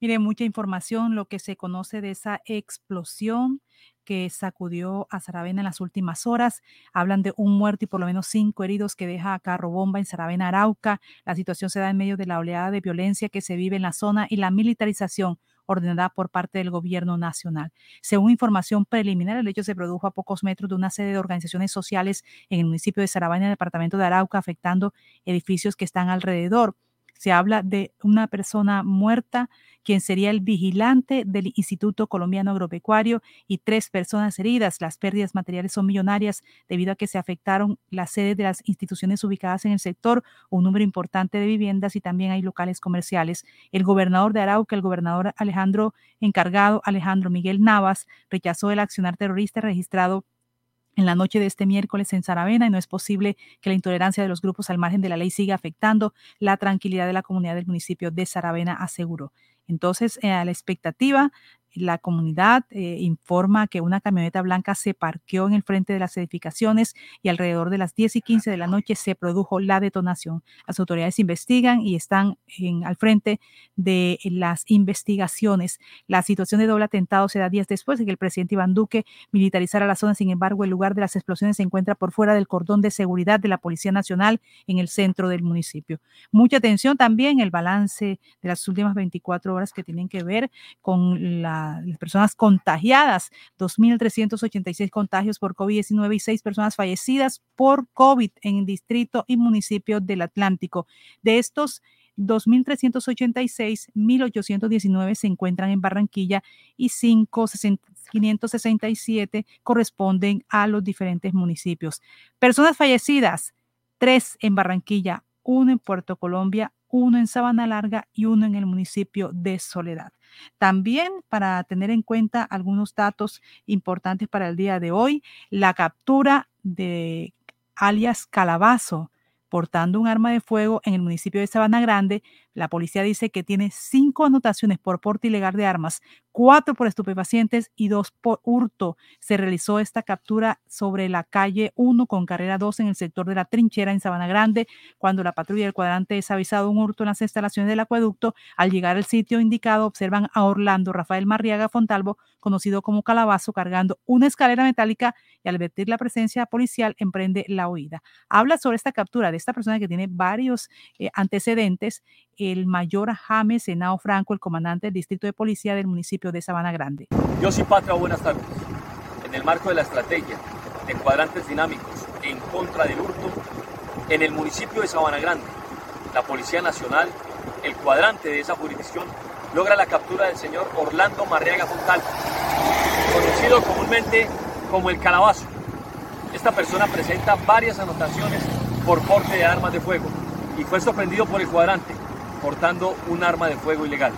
Speaker 3: Mire, mucha información, lo que se conoce de esa explosión que sacudió a Saravena en las últimas horas. Hablan de un muerto y por lo menos cinco heridos que deja a carro bomba en Saravena, Arauca. La situación se da en medio de la oleada de violencia que se vive en la zona y la militarización ordenada por parte del gobierno nacional. Según información preliminar, el hecho se produjo a pocos metros de una sede de organizaciones sociales en el municipio de Saravena, en el departamento de Arauca, afectando edificios que están alrededor. Se habla de una persona muerta, quien sería el vigilante del Instituto Colombiano Agropecuario, y tres personas heridas. Las pérdidas materiales son millonarias debido a que se afectaron las sedes de las instituciones ubicadas en el sector, un número importante de viviendas y también hay locales comerciales. El gobernador de Arauca, el gobernador Alejandro encargado, Alejandro Miguel Navas, rechazó el accionar terrorista registrado en la noche de este miércoles en Saravena y no es posible que la intolerancia de los grupos al margen de la ley siga afectando la tranquilidad de la comunidad del municipio de Saravena, aseguró. Entonces, eh, a la expectativa, la comunidad eh, informa que una camioneta blanca se parqueó en el frente de las edificaciones y alrededor de las 10 y 15 de la noche se produjo la detonación. Las autoridades investigan y están en, al frente de las investigaciones. La situación de doble atentado se da días después de que el presidente Iván Duque militarizara la zona. Sin embargo, el lugar de las explosiones se encuentra por fuera del cordón de seguridad de la Policía Nacional en el centro del municipio. Mucha atención también el balance de las últimas 24 horas que tienen que ver con la las personas contagiadas, 2.386 contagios por COVID-19 y 6 personas fallecidas por COVID en el distrito y municipio del Atlántico. De estos 2.386, 1.819 se encuentran en Barranquilla y 5, 567 corresponden a los diferentes municipios. Personas fallecidas, 3 en Barranquilla, 1 en Puerto Colombia, uno en Sabana Larga y uno en el municipio de Soledad. También para tener en cuenta algunos datos importantes para el día de hoy, la captura de alias Calabazo portando un arma de fuego en el municipio de Sabana Grande La policía dice que tiene cinco anotaciones por porte ilegal de armas, cuatro por estupefacientes y dos por hurto. Se realizó esta captura sobre la calle 1 con carrera 2 en el sector de la trinchera en Sabana Grande, cuando la patrulla del cuadrante es avisado un hurto en las instalaciones del acueducto. Al llegar al sitio indicado, observan a Orlando Rafael Marriaga Fontalvo, conocido como Calabazo, cargando una escalera metálica y al advertir la presencia policial emprende la huida. Habla sobre esta captura de esta persona que tiene varios eh, antecedentes, el mayor James Senao Franco, el comandante del distrito de policía del municipio de Sabana Grande.
Speaker 37: Yo soy Patria, buenas tardes. En el marco de la estrategia de cuadrantes dinámicos en contra del hurto, en el municipio de Sabana Grande, la Policía Nacional, el cuadrante de esa jurisdicción, logra la captura del señor Orlando Marriaga Fontal, conocido comúnmente como el Calabazo. Esta persona presenta varias anotaciones por porte de armas de fuego y fue sorprendido por el cuadrante portando un arma de fuego ilegal.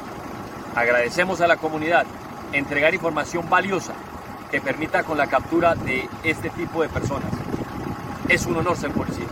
Speaker 37: Agradecemos a la comunidad entregar información valiosa que permita con la captura de este tipo de personas. Es un honor ser policía.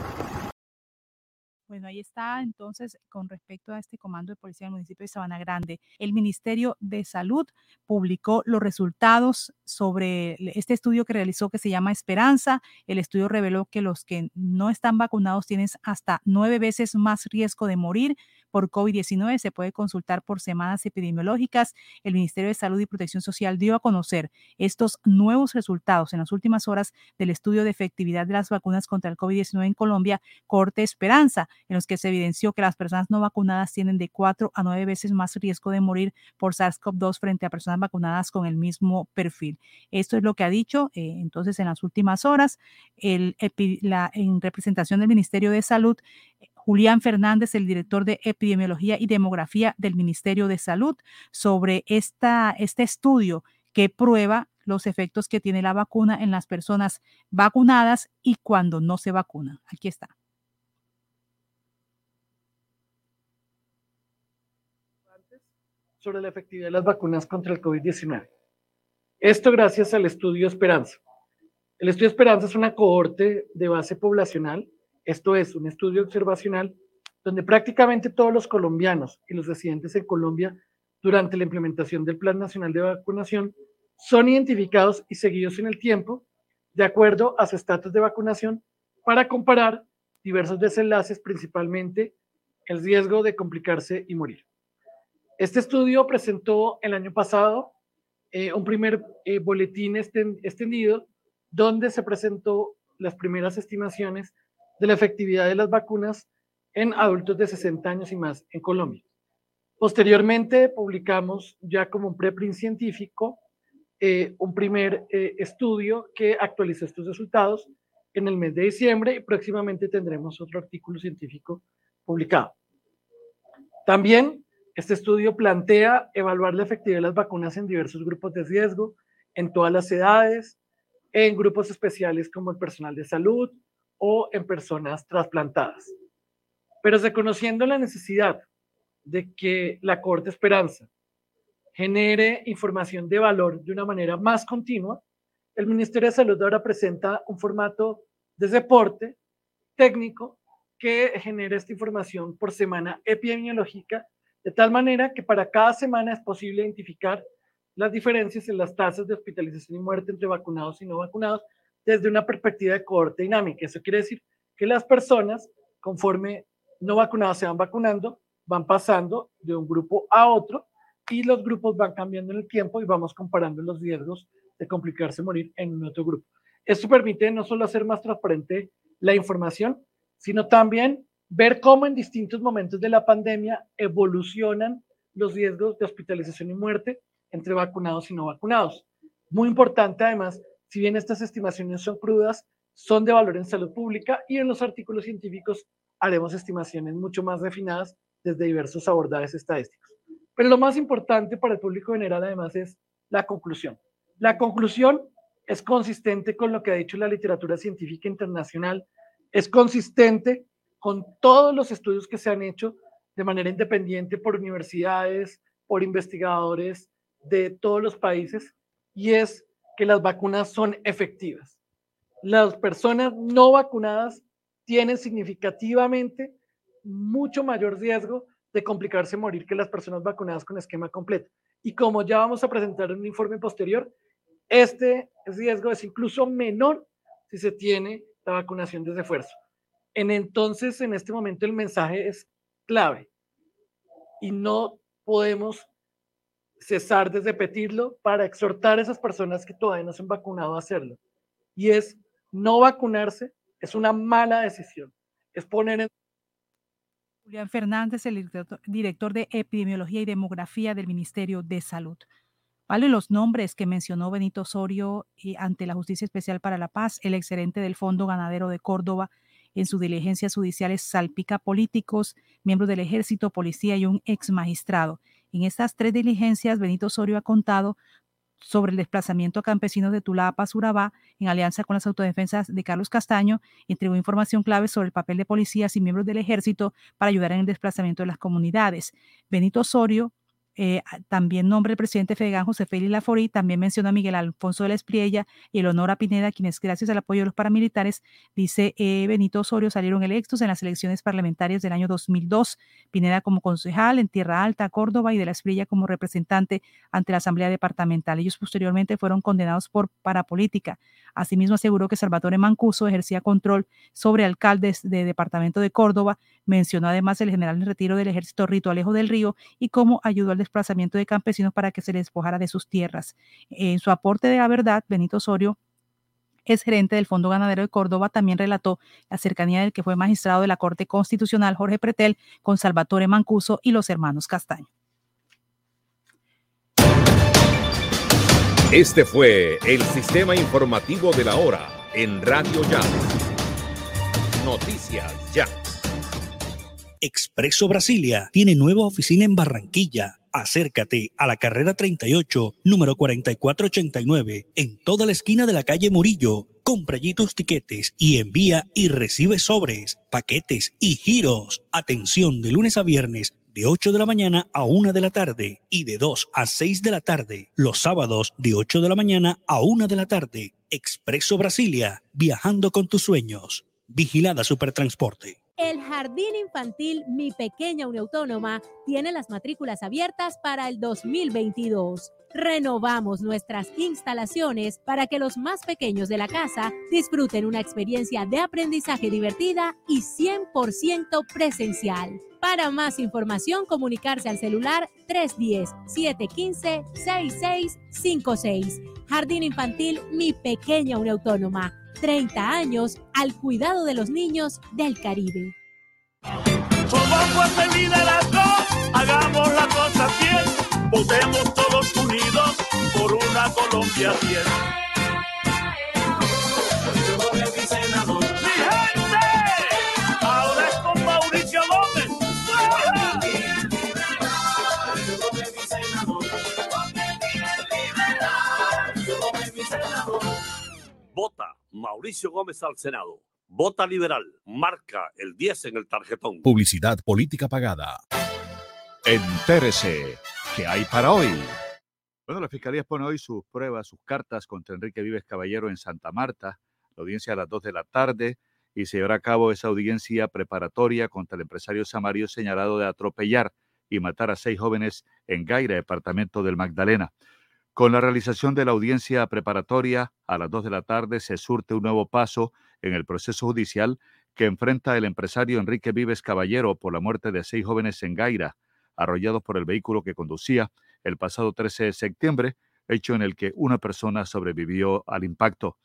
Speaker 3: Bueno, ahí está entonces con respecto a este comando de policía del municipio de Sabana Grande. El Ministerio de Salud publicó los resultados sobre este estudio que realizó que se llama Esperanza. El estudio reveló que los que no están vacunados tienen hasta nueve veces más riesgo de morir por COVID-19. Se puede consultar por semanas epidemiológicas. El Ministerio de Salud y Protección Social dio a conocer estos nuevos resultados en las últimas horas del estudio de efectividad de las vacunas contra el COVID-19 en Colombia, Corte Esperanza, en los que se evidenció que las personas no vacunadas tienen de cuatro a nueve veces más riesgo de morir por SARS-CoV-2 frente a personas vacunadas con el mismo perfil. Esto es lo que ha dicho eh, entonces en las últimas horas el, la, en representación del Ministerio de Salud. Julián Fernández, el director de Epidemiología y Demografía del Ministerio de Salud, sobre esta, este estudio que prueba los efectos que tiene la vacuna en las personas vacunadas y cuando no se vacunan. Aquí está.
Speaker 38: sobre la efectividad de las vacunas contra el COVID-19. Esto gracias al estudio Esperanza. El estudio Esperanza es una cohorte de base poblacional, esto es un estudio observacional donde prácticamente todos los colombianos y los residentes en Colombia durante la implementación del Plan Nacional de Vacunación son identificados y seguidos en el tiempo de acuerdo a su estatus de vacunación para comparar diversos desenlaces, principalmente el riesgo de complicarse y morir. Este estudio presentó el año pasado eh, un primer eh, boletín extendido donde se presentó las primeras estimaciones de la efectividad de las vacunas en adultos de 60 años y más en Colombia. Posteriormente publicamos ya como un preprint científico eh, un primer estudio que actualizó estos resultados en el mes de diciembre y próximamente tendremos otro artículo científico publicado. También este estudio plantea evaluar la efectividad de las vacunas en diversos grupos de riesgo, en todas las edades, en grupos especiales como el personal de salud o en personas trasplantadas. Pero reconociendo la necesidad de que la Corte Esperanza genere información de valor de una manera más continua, el Ministerio de Salud ahora presenta un formato de reporte técnico que genera esta información por semana epidemiológica de tal manera que para cada semana es posible identificar las diferencias en las tasas de hospitalización y muerte entre vacunados y no vacunados desde una perspectiva de cohorte dinámica. Eso quiere decir que las personas, conforme no vacunados se van vacunando, van pasando de un grupo a otro y los grupos van cambiando en el tiempo y vamos comparando los riesgos de complicarse morir en un otro grupo. Esto permite no solo hacer más transparente la información, sino también ver cómo en distintos momentos de la pandemia evolucionan los riesgos de hospitalización y muerte entre vacunados y no vacunados. Muy importante además, si bien estas estimaciones son crudas, son de valor en salud pública y en los artículos científicos haremos estimaciones mucho más refinadas desde diversos abordajes estadísticos. Pero lo más importante para el público general además es la conclusión. La conclusión es consistente con lo que ha dicho la literatura científica internacional, es consistente con todos los estudios que se han hecho de manera independiente por universidades, por investigadores de todos los países, y es que las vacunas son efectivas. Las personas no vacunadas tienen significativamente mucho mayor riesgo de complicarse morir que las personas vacunadas con esquema completo. Y como ya vamos a presentar en un informe posterior, este riesgo es incluso menor si se tiene la vacunación de refuerzo. En entonces, en este momento, el mensaje es clave y no podemos cesar de repetirlo para exhortar a esas personas que todavía no se han vacunado a hacerlo. Y es no vacunarse es una mala decisión. Es poner en
Speaker 3: Julián Fernández, el director- de Epidemiología y Demografía del Ministerio de Salud. Vale los nombres que mencionó Benito Osorio eh, ante la Justicia Especial para la Paz, el exgerente del Fondo Ganadero de Córdoba. En sus diligencias judiciales salpica políticos, miembros del ejército, policía y un ex magistrado. En estas tres diligencias, Benito Osorio ha contado sobre el desplazamiento a campesinos de Tulapa, Surabá, en alianza con las autodefensas de Carlos Castaño, entregó información clave sobre el papel de policías y miembros del ejército para ayudar en el desplazamiento de las comunidades. Benito Osorio eh, también nombra el presidente Fedegan José Félix Laforí, también menciona a Miguel Alfonso de la Espriella y el honor a Pineda, quienes gracias al apoyo de los paramilitares, dice eh, Benito Osorio, salieron electos en las elecciones parlamentarias del año 2002. Pineda como concejal en Tierra Alta, Córdoba, y de la Espriella como representante ante la Asamblea Departamental. Ellos posteriormente fueron condenados por parapolítica. Asimismo, aseguró que Salvatore Mancuso ejercía control sobre alcaldes de departamento de Córdoba. Mencionó además el general en retiro del ejército Rito Alejo del Río y cómo ayudó al desplazamiento de campesinos para que se les despojara de sus tierras. En su aporte de la verdad, Benito Osorio es gerente del Fondo Ganadero de Córdoba, también relató la cercanía del que fue magistrado de la Corte Constitucional, Jorge Pretel, con Salvatore Mancuso y los hermanos Castaño.
Speaker 39: Este fue el sistema informativo de la hora en Radio Ya. Noticias Ya.
Speaker 8: Expreso Brasilia tiene nueva oficina en Barranquilla. Acércate a la carrera 38, número 4489, en toda la esquina de la calle Murillo. Compra allí tus tiquetes y envía y recibe sobres, paquetes y giros. Atención de lunes a viernes de 8 de la mañana a 1 de la tarde y de 2 a 6 de la tarde. Los sábados de 8 de la mañana a 1 de la tarde. Expreso Brasilia, viajando con tus sueños. Vigilada Supertransporte.
Speaker 6: El Jardín Infantil Mi Pequeña Uniautónoma tiene las matrículas abiertas para el 2022. Renovamos nuestras instalaciones para que los más pequeños de la casa disfruten una experiencia de aprendizaje divertida y 100% presencial. Para más información, comunicarse al celular 310-715-6656. Jardín Infantil Mi Pequeña Uniautónoma. 30 años al cuidado de los niños del Caribe.
Speaker 40: Somos fuerza y liderazgo, hagamos las cosas bien, votemos todos unidos por una Colombia bien. ¡Mi Mauricio Gómez
Speaker 37: al Senado. Vota liberal. Marca el 10 en el tarjetón.
Speaker 9: Publicidad política pagada.
Speaker 2: Entérese qué hay para hoy. Bueno, la Fiscalía expone hoy sus pruebas, sus cartas contra Enrique Vives Caballero en Santa Marta. La audiencia a las 2 de la tarde y se llevará a cabo esa audiencia preparatoria contra el empresario Samario señalado de atropellar y matar a seis jóvenes en Gaira, departamento del Magdalena. Con la realización de la audiencia preparatoria a las 2 de la tarde se surte un nuevo paso en el proceso judicial que enfrenta el empresario Enrique Vives Caballero por la muerte de seis jóvenes en Gaira, arrollados por el vehículo que conducía el pasado 13 de septiembre, hecho en el que una persona sobrevivió al impacto.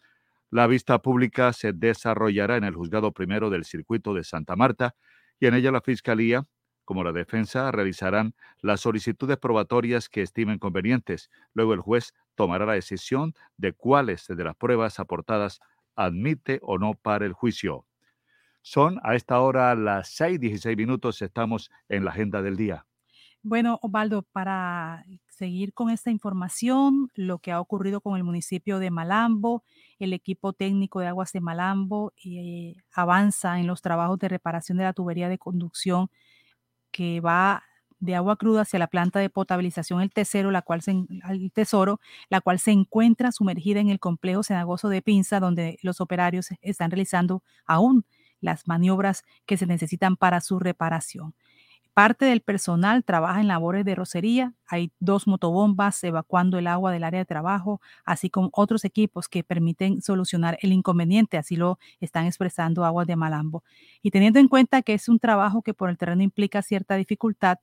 Speaker 2: La vista pública se desarrollará en el juzgado primero del circuito de Santa Marta y en ella la Fiscalía, como la defensa, realizarán las solicitudes probatorias que estimen convenientes. Luego el juez tomará la decisión de cuáles de las pruebas aportadas admite o no para el juicio. Son a esta hora las 6:16 minutos, estamos en la agenda del día.
Speaker 3: Bueno, Osvaldo, para seguir con esta información, lo que ha ocurrido con el municipio de Malambo, el equipo técnico de aguas de Malambo eh, avanza en los trabajos de reparación de la tubería de conducción que va de agua cruda hacia la planta de potabilización El Tesoro, la cual se, el Tesoro, la cual se encuentra sumergida en el complejo cenagoso de Pinza, donde los operarios están realizando aún las maniobras que se necesitan para su reparación. Parte del personal trabaja en labores de rocería. Hay dos motobombas evacuando el agua del área de trabajo, así como otros equipos que permiten solucionar el inconveniente. Así lo están expresando Aguas de Malambo. Y teniendo en cuenta que es un trabajo que por el terreno implica cierta dificultad,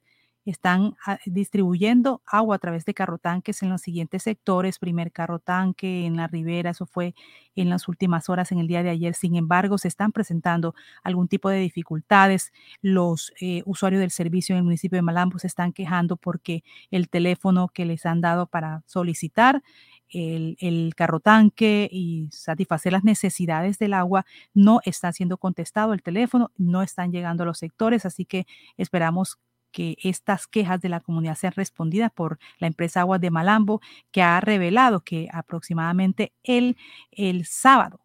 Speaker 3: están ah, distribuyendo agua a través de carrotanques en los siguientes sectores. Primer carrotanque en la ribera, eso fue en las últimas horas en el día de ayer. Sin embargo, se están presentando algún tipo de dificultades. Los eh, usuarios del servicio en el municipio de Malambo se están quejando porque el teléfono que les han dado para solicitar el, el carrotanque y satisfacer las necesidades del agua no está siendo contestado el teléfono, no están llegando a los sectores, así que esperamos que estas quejas de la comunidad sean respondidas por la empresa Aguas de Malambo, que ha revelado que aproximadamente el, el sábado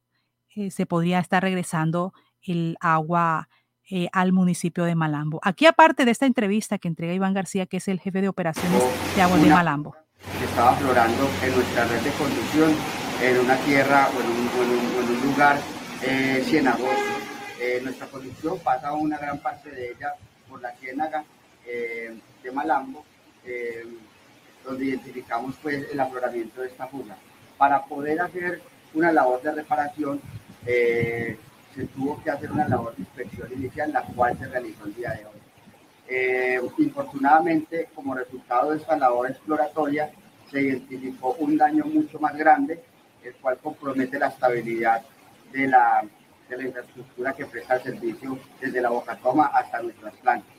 Speaker 3: eh, se podría estar regresando el agua eh, al municipio de Malambo. Aquí, aparte de esta entrevista que entrega Iván García, que es el jefe de operaciones de Aguas de Malambo.
Speaker 41: que estaba aflorando en nuestra red de conducción en una tierra o en un, o en un- o en un lugar eh, cienagoso. Eh, nuestra conducción pasa una gran parte de ella por la ciénaga eh, de Malambo, eh, donde identificamos pues, el afloramiento de esta fuga. Para poder hacer una labor de reparación, eh, se tuvo que hacer una labor de inspección inicial, la cual se realizó el día de hoy. Infortunadamente, como resultado de esta labor exploratoria, se identificó un daño mucho más grande, el cual compromete la estabilidad de la, de la infraestructura que presta el servicio desde la Bocatoma hasta nuestras plantas.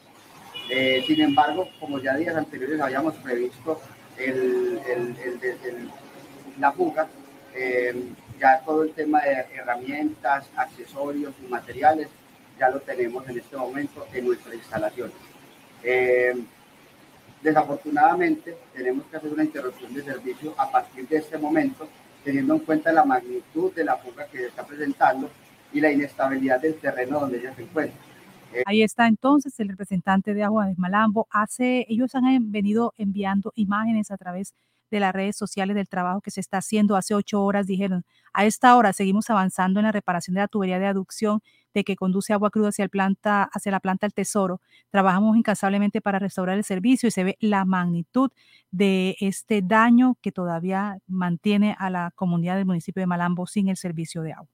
Speaker 41: Eh, sin embargo, como ya días anteriores habíamos previsto el, la fuga, eh, ya todo el tema de herramientas, accesorios y materiales ya lo tenemos en este momento en nuestras instalaciones. Eh, desafortunadamente tenemos que hacer una interrupción de servicio a partir de este momento, teniendo en cuenta la magnitud de la fuga que se está presentando y la inestabilidad del terreno donde ella se encuentra. Eh,
Speaker 3: Ahí está entonces el representante de Agua de Malambo. Hace, ellos han en- venido enviando imágenes a través de las redes sociales del trabajo que se está haciendo. Hace ocho horas dijeron, a esta hora seguimos avanzando en la reparación de la tubería de aducción de que conduce agua cruda hacia, el planta, hacia la planta del Tesoro. Trabajamos incansablemente para restaurar el servicio y se ve la magnitud de este daño que todavía mantiene a la comunidad del municipio de Malambo sin el servicio de agua.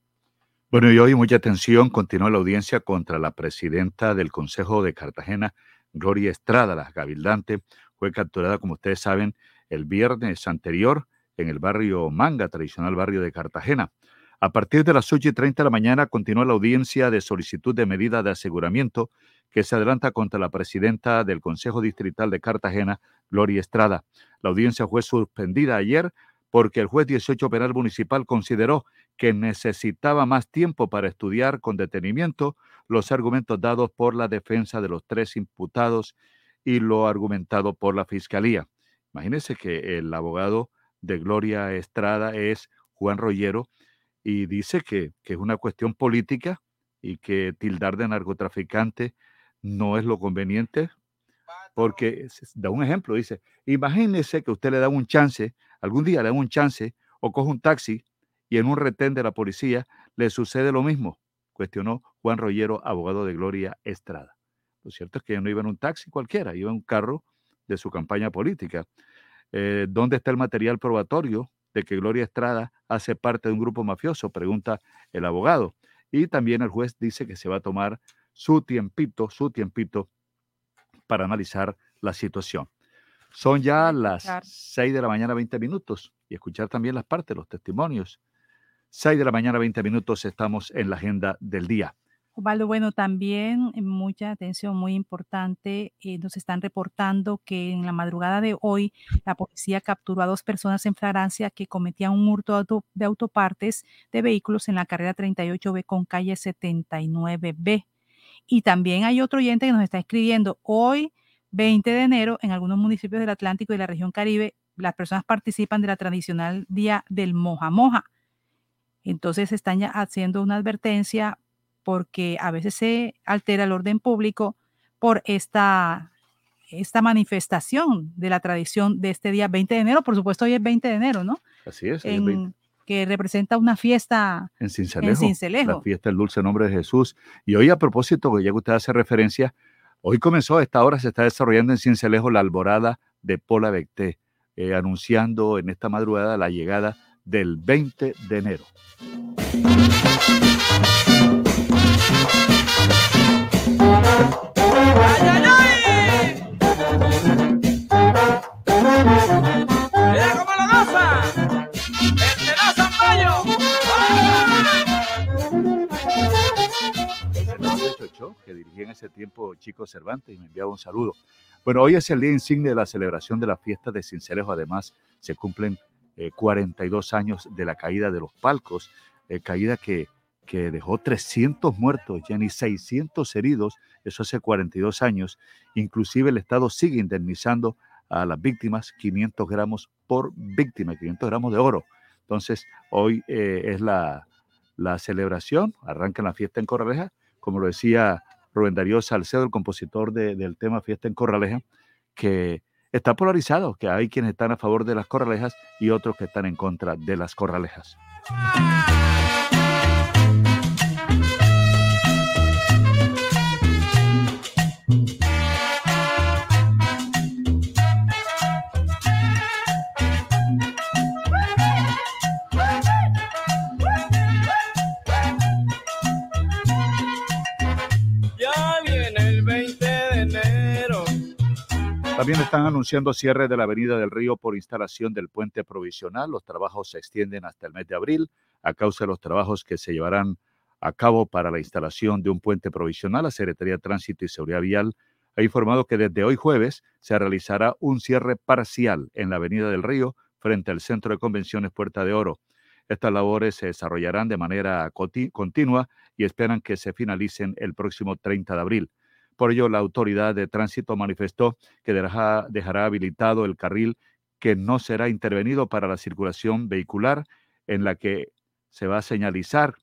Speaker 2: Bueno, y hoy mucha atención, continúa la audiencia contra la presidenta del Consejo de Cartagena, Gloria Estrada, la gavildante, fue capturada, como ustedes saben, el viernes anterior en el barrio Manga, tradicional barrio de Cartagena. A partir de las 8 y 30 de la mañana continúa la audiencia de solicitud de medida de aseguramiento que se adelanta contra la presidenta del Consejo Distrital de Cartagena, Gloria Estrada. La audiencia fue suspendida ayer porque el juez 18 penal municipal consideró que necesitaba más tiempo para estudiar con detenimiento los argumentos dados por la defensa de los tres imputados y lo argumentado por la fiscalía. Imagínense que el abogado de Gloria Estrada es Juan Rollero y dice que, que es una cuestión política y que tildar de narcotraficante no es lo conveniente, porque da un ejemplo, dice, imagínese que usted le da un chance, algún día le da un chance o coge un taxi y en un retén de la policía le sucede lo mismo, cuestionó Juan Rollero, abogado de Gloria Estrada. Lo cierto es que no iba en un taxi cualquiera, iba en un carro de su campaña política. Eh, ¿Dónde está el material probatorio de que Gloria Estrada hace parte de un grupo mafioso? Pregunta el abogado. Y también el juez dice que se va a tomar su tiempito, su tiempito para analizar la situación. Son ya las
Speaker 3: escuchar.
Speaker 2: 6 de la mañana, 20 minutos, y escuchar también las partes, los testimonios. 6 de la mañana, 20 minutos, estamos en la agenda del día.
Speaker 3: Osvaldo, bueno, también eh, mucha atención, muy importante. eh, nos están reportando que en la madrugada de hoy la policía capturó a dos personas en flagrancia que cometían un hurto de auto- de autopartes de vehículos en la carrera 38B con calle 79B. Y también hay otro oyente que nos está escribiendo hoy, 20 de enero, en algunos municipios del Atlántico y de la región Caribe, las personas participan de la tradicional día del moja moja. Entonces están ya haciendo una advertencia porque a veces se altera el orden público por esta, esta manifestación de la tradición de este día 20 de enero. Por supuesto, hoy es 20 de enero, ¿no?
Speaker 2: Así es, hoy es
Speaker 3: En-
Speaker 2: 20.
Speaker 3: que representa una fiesta
Speaker 2: en Cincelejo,
Speaker 3: Cincelejo.
Speaker 2: la fiesta del dulce nombre de Jesús. Y hoy a propósito, ya que usted hace referencia, Hoy comenzó, a esta hora se está desarrollando en Cincelejo la alborada de Pola Becté, eh, anunciando en esta madrugada la llegada del 20 de enero. Que dirigía en ese tiempo Chico Cervantes y me enviaba un saludo. Bueno, hoy es el día insigne de la celebración de la fiesta de Cincelejo. Además, se cumplen eh, 42 años de la caída de los palcos, eh, caída que, que dejó 300 muertos, ya ni 600 heridos, eso hace 42 años. Inclusive el Estado sigue indemnizando a las víctimas 500 gramos por víctima, 500 gramos de oro. Entonces, hoy eh, es la, la celebración, arranca la fiesta en Corraleja, como lo decía Rubén Darío Salcedo, el compositor de- del tema Fiesta en Corraleja, que está polarizado, que hay quienes están a favor de las corralejas y otros que están en contra de las corralejas. También están anunciando cierre de la Avenida del Río por instalación del puente provisional. Los trabajos se extienden hasta el mes de abril a causa de los trabajos que se llevarán a cabo para la instalación de un puente provisional. La Secretaría de Tránsito y Seguridad Vial ha informado que desde hoy jueves se realizará un cierre parcial en la Avenida del Río frente al Centro de Convenciones Puerta de Oro. Estas labores se desarrollarán de manera continua y esperan que se finalicen el próximo 30 de abril. Por ello, la autoridad de tránsito manifestó que dejará, dejará habilitado el carril que no será intervenido para la circulación vehicular, en la que se va a señalizar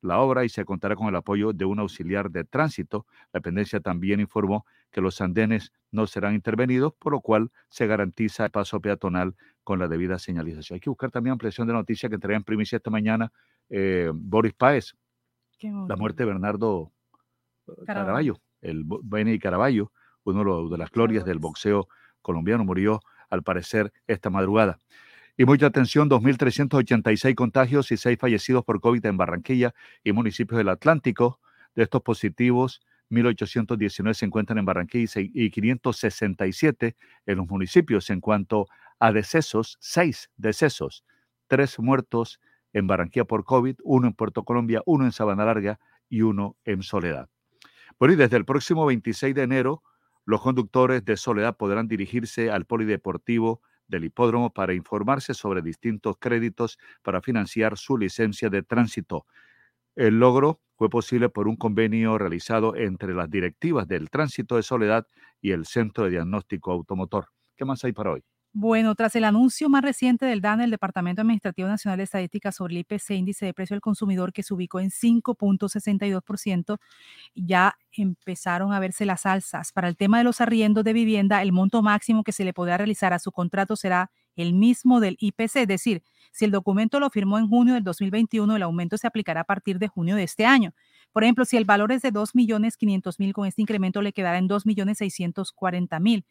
Speaker 2: la obra y se contará con el apoyo de un auxiliar de tránsito. La dependencia también informó que los andenes no serán intervenidos, por lo cual se garantiza el paso peatonal con la debida señalización. Hay que buscar también ampliación de noticia que traía en primicia esta mañana eh, Boris Páez, la muerte de Bernardo eh,
Speaker 3: Caraballo.
Speaker 2: El Benny Caraballo, uno de, las glorias del boxeo colombiano, murió al parecer esta madrugada. Y mucha atención, 2.386 contagios y 6 fallecidos por COVID en Barranquilla y municipios del Atlántico. De estos positivos, 1.819 se encuentran en Barranquilla y se- y 567 en los municipios. En cuanto a decesos, 6 decesos, 3 muertos en Barranquilla por COVID, uno en Puerto Colombia, uno en Sabana Larga y uno en Soledad. Bueno, y desde el próximo 26 de enero, los conductores de Soledad podrán dirigirse al polideportivo del hipódromo para informarse sobre distintos créditos para financiar su licencia de tránsito. El logro fue posible por un convenio realizado entre las directivas del tránsito de Soledad y el Centro de Diagnóstico Automotor. ¿Qué más hay para hoy?
Speaker 3: Bueno, tras el anuncio más reciente del DANE, el Departamento Administrativo Nacional de Estadística sobre el IPC, índice de precio al consumidor, que se ubicó en 5.62%, ya empezaron a verse las alzas. Para el tema de los arriendos de vivienda, el monto máximo que se le podrá realizar a su contrato será el mismo del IPC, es decir, si el documento lo firmó en junio del 2021, el aumento se aplicará a partir de junio de este año. Por ejemplo, si el valor es de 2.500.000, con este incremento le quedará en 2.640.000.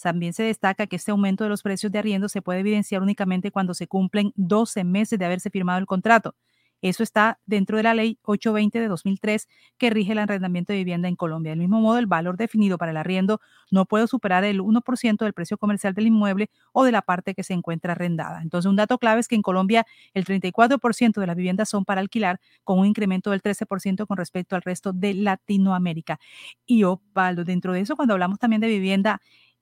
Speaker 3: También se destaca que este aumento de los precios de arriendo se puede evidenciar únicamente cuando se cumplen 12 meses de haberse firmado el contrato. Eso está dentro de la ley 820 de 2003 que rige el arrendamiento de vivienda en Colombia. Del mismo modo, el valor definido para el arriendo no puede superar el 1% del precio comercial del inmueble o de la parte que se encuentra arrendada. Entonces, un dato clave es que en Colombia el 34% de las viviendas son para alquilar, con un incremento del 13% con respecto al resto de Latinoamérica. Y Opaldo, dentro de eso, cuando hablamos también de vivienda,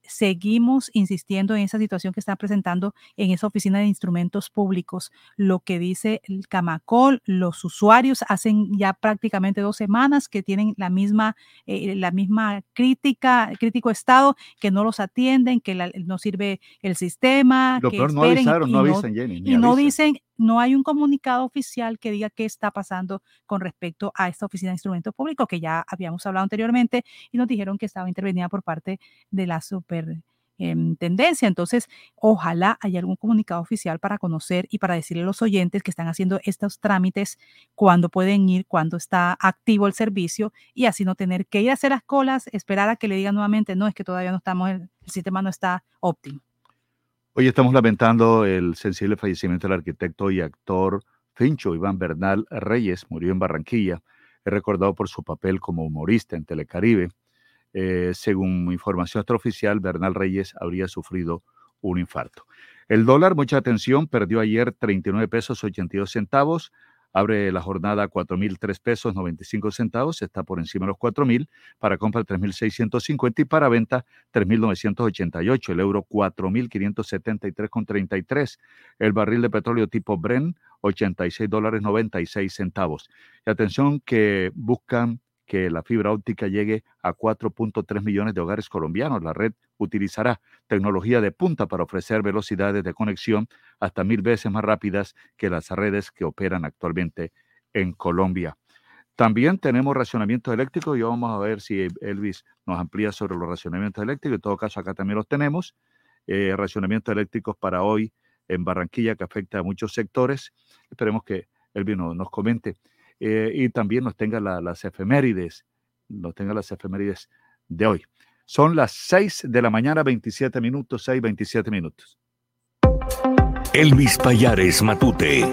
Speaker 3: seguimos insistiendo en esa situación que está presentando en esa oficina de instrumentos públicos. Lo que dice el Camacol, los usuarios hacen ya prácticamente dos semanas que tienen la misma, eh, la misma crítica, crítico estado, que no los atienden, que la- no sirve el sistema.
Speaker 2: Lo
Speaker 3: que
Speaker 2: peor, no avisaron, no avisan, Jenny,
Speaker 3: Y no
Speaker 2: avisan.
Speaker 3: dicen, no hay un comunicado oficial que diga qué está pasando con respecto a esta oficina de instrumentos públicos que ya habíamos hablado anteriormente y nos dijeron que estaba intervenida por parte de la super tendencia. Entonces, ojalá haya algún comunicado oficial para conocer y para decirle a los oyentes que están haciendo estos trámites cuándo pueden ir, cuándo está activo el servicio y así no tener que ir a hacer las colas, esperar a que le digan nuevamente, no, es que todavía no estamos, el sistema no está óptimo.
Speaker 2: Hoy estamos lamentando el sensible fallecimiento del arquitecto y actor Fincho Iván Bernal Reyes, murió en Barranquilla. Es recordado por su papel como humorista en Telecaribe. Eh, según información extraoficial, Bernal Reyes habría sufrido un infarto. El dólar, mucha atención, perdió ayer 39 pesos 82 centavos. Abre la jornada a 4.003 pesos 95 centavos, está por encima de los 4.000, para compra 3.650 y para venta 3.988, el euro 4.573,33, el barril de petróleo tipo Bren 86 dólares 96 centavos. Y atención que buscan que la fibra óptica llegue a 4.3 millones de hogares colombianos. La red utilizará tecnología de punta para ofrecer velocidades de conexión hasta mil veces más rápidas que las redes que operan actualmente en Colombia. También tenemos racionamientos eléctricos y vamos a ver si Elvis nos amplía sobre los racionamientos eléctricos. En todo caso, acá también los tenemos. Eh, racionamientos eléctricos para hoy en Barranquilla que afecta a muchos sectores. Esperemos que Elvis nos, nos comente eh, y también nos tenga la- las efemérides, nos tenga las efemérides de hoy. Son las 6 de la mañana, 27 minutos, 6, 27 minutos.
Speaker 10: Elvis Payares Matute.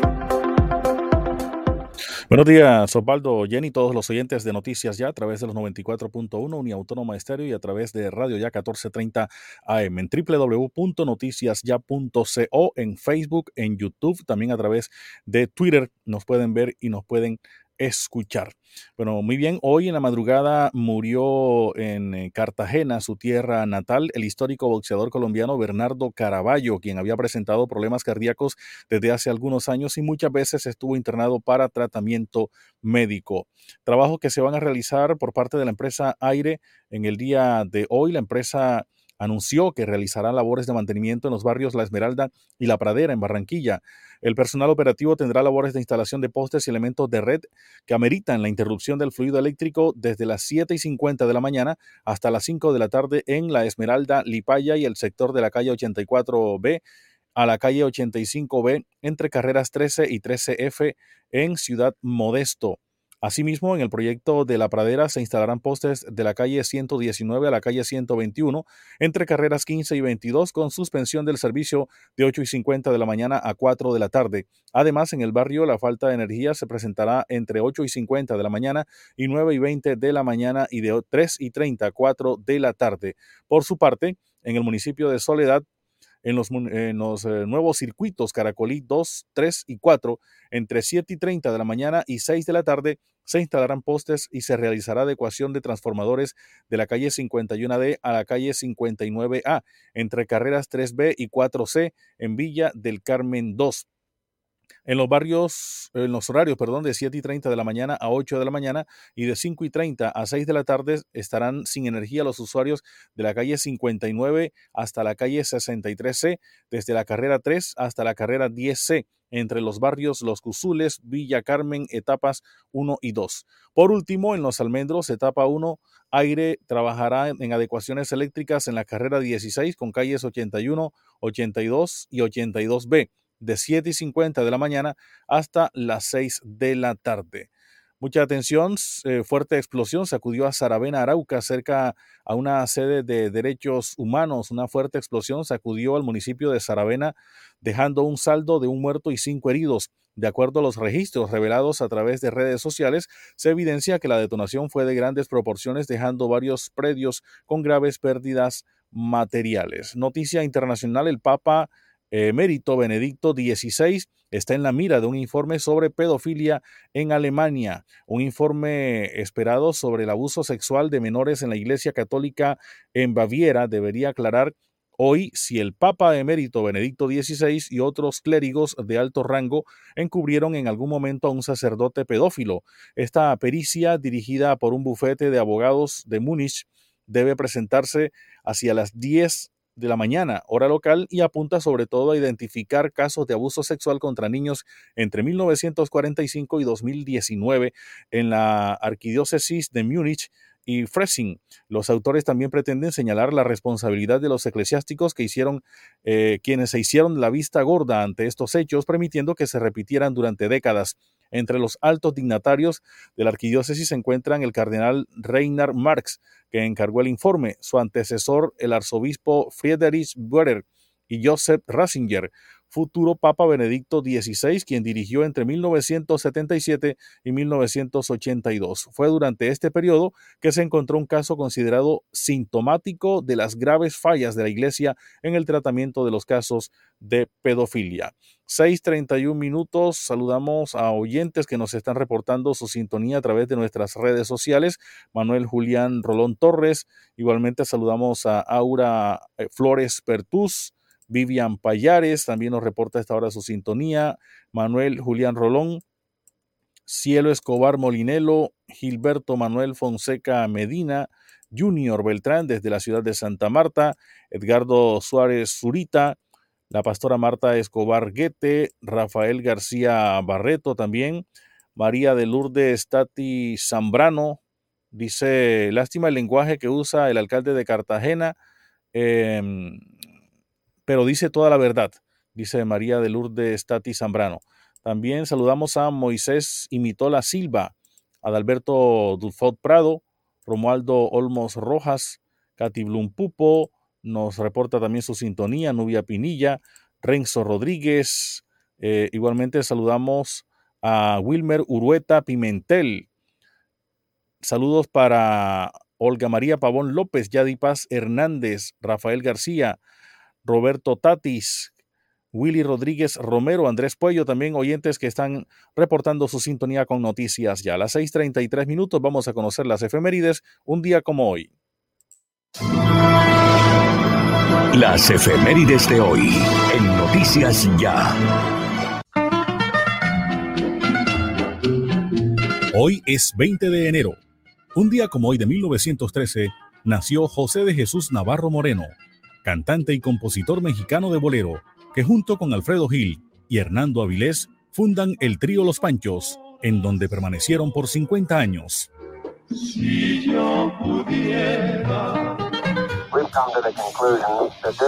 Speaker 9: Buenos días, Osvaldo, Jenny, todos los oyentes de Noticias Ya a través de los 94.1 Uniautónoma Estéreo y a través de Radio Ya 1430 AM en www.noticiasya.co en Facebook, en YouTube, también a través de Twitter. Nos pueden ver y nos pueden escuchar. Bueno, muy bien, hoy en la madrugada murió en eh, Cartagena, su tierra natal, el histórico boxeador colombiano Bernardo Caraballo, quien había presentado problemas cardíacos desde hace algunos años y muchas veces estuvo internado para tratamiento médico. Trabajo que se van a realizar por parte de la empresa Aire en el día de hoy. La empresa anunció que realizará labores de mantenimiento en los barrios La Esmeralda y La Pradera en Barranquilla. El personal operativo tendrá labores de instalación de postes y elementos de red que ameritan la interrupción del fluido eléctrico desde las 7 y 50 de la mañana hasta las 5 de la tarde en La Esmeralda, Lipaya y el sector de la calle 84B a la calle 85B entre carreras 13 y 13F en Ciudad Modesto. Asimismo, en el proyecto de la pradera se instalarán postes de la calle 119 a la calle 121 entre carreras 15 y 22 con suspensión del servicio de 8 y 50 de la mañana a 4 de la tarde. Además, en el barrio la falta de energía se presentará entre 8 y 50 de la mañana y 9 y 20 de la mañana y de 3 y 30 a 4 de la tarde. Por su parte, en el municipio de Soledad, en los, en los, eh, nuevos circuitos Caracolí 2, 3 y 4, entre 7 y 30 de la mañana y 6 de la tarde, se instalarán postes y se realizará adecuación de transformadores de la calle 51D a la calle 59A, entre carreras 3B y 4C en Villa del Carmen 2 en los barrios, en los horarios, perdón, de 7 y 30 de la mañana a 8 de la mañana y de 5 y 30 a 6 de la tarde estarán sin energía los usuarios de la calle 59 hasta la calle 63C, desde la carrera 3 hasta la carrera 10C, entre los barrios Los Cusules, Villa Carmen, etapas 1 y 2. Por último, en Los Almendros, etapa 1, Aire trabajará en adecuaciones eléctricas en la carrera 16 con calles 81, 82 y 82B de 7 y 50 de la mañana hasta las 6 de la tarde. Mucha atención, eh, fuerte explosión sacudió a Saravena, Arauca, cerca a una sede de derechos humanos. Una fuerte explosión sacudió al municipio de Saravena, dejando un saldo de un muerto y cinco heridos. De acuerdo a los registros revelados a través de redes sociales, se evidencia que la detonación fue de grandes proporciones, dejando varios predios con graves pérdidas materiales. Noticia internacional, el Papa emérito Benedicto XVI está en la mira de un informe sobre pedofilia en Alemania, un informe esperado sobre el abuso sexual de menores en la Iglesia Católica en Baviera debería aclarar hoy si el Papa emérito Benedicto XVI y otros clérigos de alto rango encubrieron en algún momento a un sacerdote pedófilo. Esta pericia, dirigida por un bufete de abogados de Múnich, debe presentarse hacia las 10 de la mañana, hora local, y apunta sobre todo a identificar casos de abuso sexual contra niños entre 1945 y 2019 en la arquidiócesis de Múnich
Speaker 42: y Fressing. Los autores también pretenden señalar la responsabilidad de los eclesiásticos que hicieron, eh, quienes se hicieron la vista gorda ante estos hechos, permitiendo que se repitieran durante décadas. Entre los altos dignatarios de la arquidiócesis se encuentran el cardenal Reinhard Marx, que encargó el informe, su antecesor, el arzobispo Friedrich Böder y Joseph Ratzinger, futuro Papa Benedicto XVI, quien dirigió entre 1977 y 1982. Fue durante este periodo que se encontró un caso considerado sintomático de las graves fallas de la Iglesia en el tratamiento de los casos de pedofilia. 6:31 minutos. Saludamos a oyentes que nos están reportando su sintonía a través de nuestras redes sociales. Manuel Julián Rolón Torres. Igualmente saludamos a Aura eh, Flores Pertús. Vivian Payares también nos reporta a esta hora su sintonía. Manuel Julián Rolón. Cielo Escobar Molinelo. Gilberto Manuel Fonseca Medina. Junior Beltrán desde la ciudad de Santa Marta. Edgardo Suárez Zurita la pastora Marta Escobar Guete, Rafael García Barreto también, María de Lourdes Tati Zambrano, dice, lástima el lenguaje que usa el alcalde de Cartagena, eh, pero dice toda la verdad, dice María de Lourdes Tati Zambrano. También saludamos a Moisés Imitola Silva, Adalberto Dulfot Prado, Romualdo Olmos Rojas, Katy Blum Pupo, nos reporta también su sintonía, Nubia Pinilla, Renzo Rodríguez. Eh, igualmente saludamos a Wilmer Urueta Pimentel. Saludos para Olga María Pavón López, Yadi Paz Hernández, Rafael García, Roberto Tatis, Willy Rodríguez Romero, Andrés Puello, también oyentes que están reportando su sintonía con noticias ya. A las 6:33 minutos vamos a conocer las efemérides, un día como hoy.
Speaker 10: Las efemérides de hoy en Noticias Ya.
Speaker 9: Hoy es 20 de enero. Un día como hoy de 1913 nació José de Jesús Navarro Moreno, cantante y compositor mexicano de bolero, que junto con Alfredo Gil y Hernando Avilés fundan el trío Los Panchos, en donde permanecieron por 50 años.
Speaker 43: Si yo pudiera.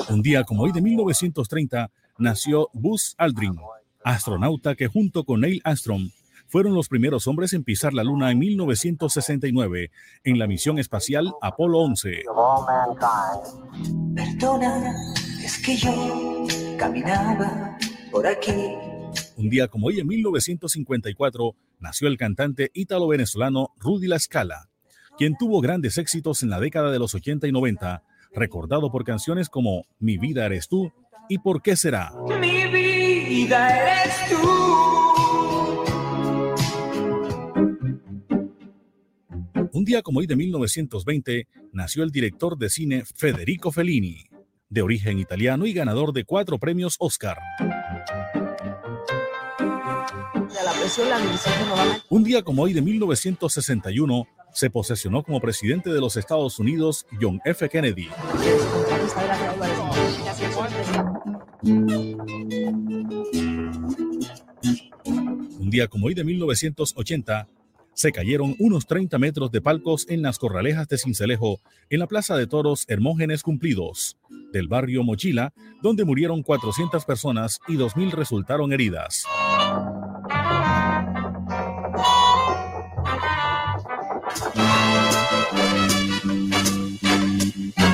Speaker 9: Un día como hoy de 1930 nació Buzz Aldrin, astronauta que junto con Neil Armstrong fueron los primeros hombres en pisar la Luna en 1969 en la misión espacial Apolo 11.
Speaker 44: Perdona, es que yo caminaba por aquí.
Speaker 9: Un día como hoy en 1954 nació el cantante ítalo-venezolano Rudy La Scala, quien tuvo grandes éxitos en la década de los 80 y 90, recordado por canciones como Mi vida eres tú y ¿Por qué será?
Speaker 44: Mi vida eres tú.
Speaker 9: Un día como hoy de 1920 nació el director de cine Federico Fellini, de origen italiano y ganador de cuatro premios Oscar. Un día como hoy de 1961 se posesionó como presidente de los Estados Unidos John F. Kennedy. Un día como hoy de 1980 se cayeron unos 30 metros de palcos en las corralejas de Cincelejo, en la Plaza de Toros Hermógenes Cumplidos, del barrio Mochila, donde murieron 400 personas y 2.000 resultaron heridas.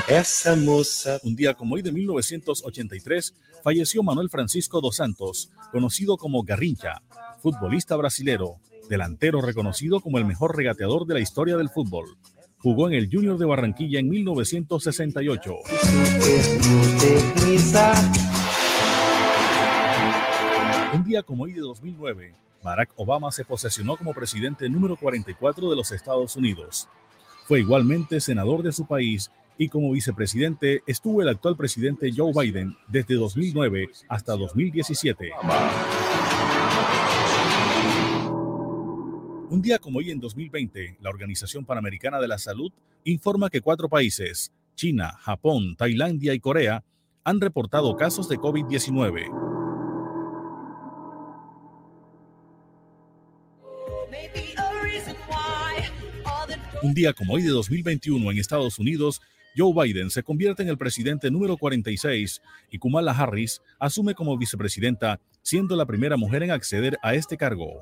Speaker 43: Essa moça.
Speaker 9: Un día como hoy de 1983 falleció Manuel Francisco dos Santos, conocido como Garrincha, futbolista brasilero, delantero reconocido como el mejor regateador de la historia del fútbol. Jugó en el Junior de Barranquilla en 1968. Un día como hoy de 2009, Barack Obama se posesionó como presidente número 44 de los Estados Unidos. Fue igualmente senador de su país y como vicepresidente estuvo el actual presidente Joe Biden desde 2009 hasta 2017. Un día como hoy en 2020, la Organización Panamericana de la Salud informa que cuatro países, China, Japón, Tailandia y Corea, han reportado casos de COVID-19. Un día como hoy de 2021 en Estados Unidos, Joe Biden se convierte en el presidente número 46 y Kamala Harris asume como vicepresidenta, siendo la primera mujer en acceder a este cargo.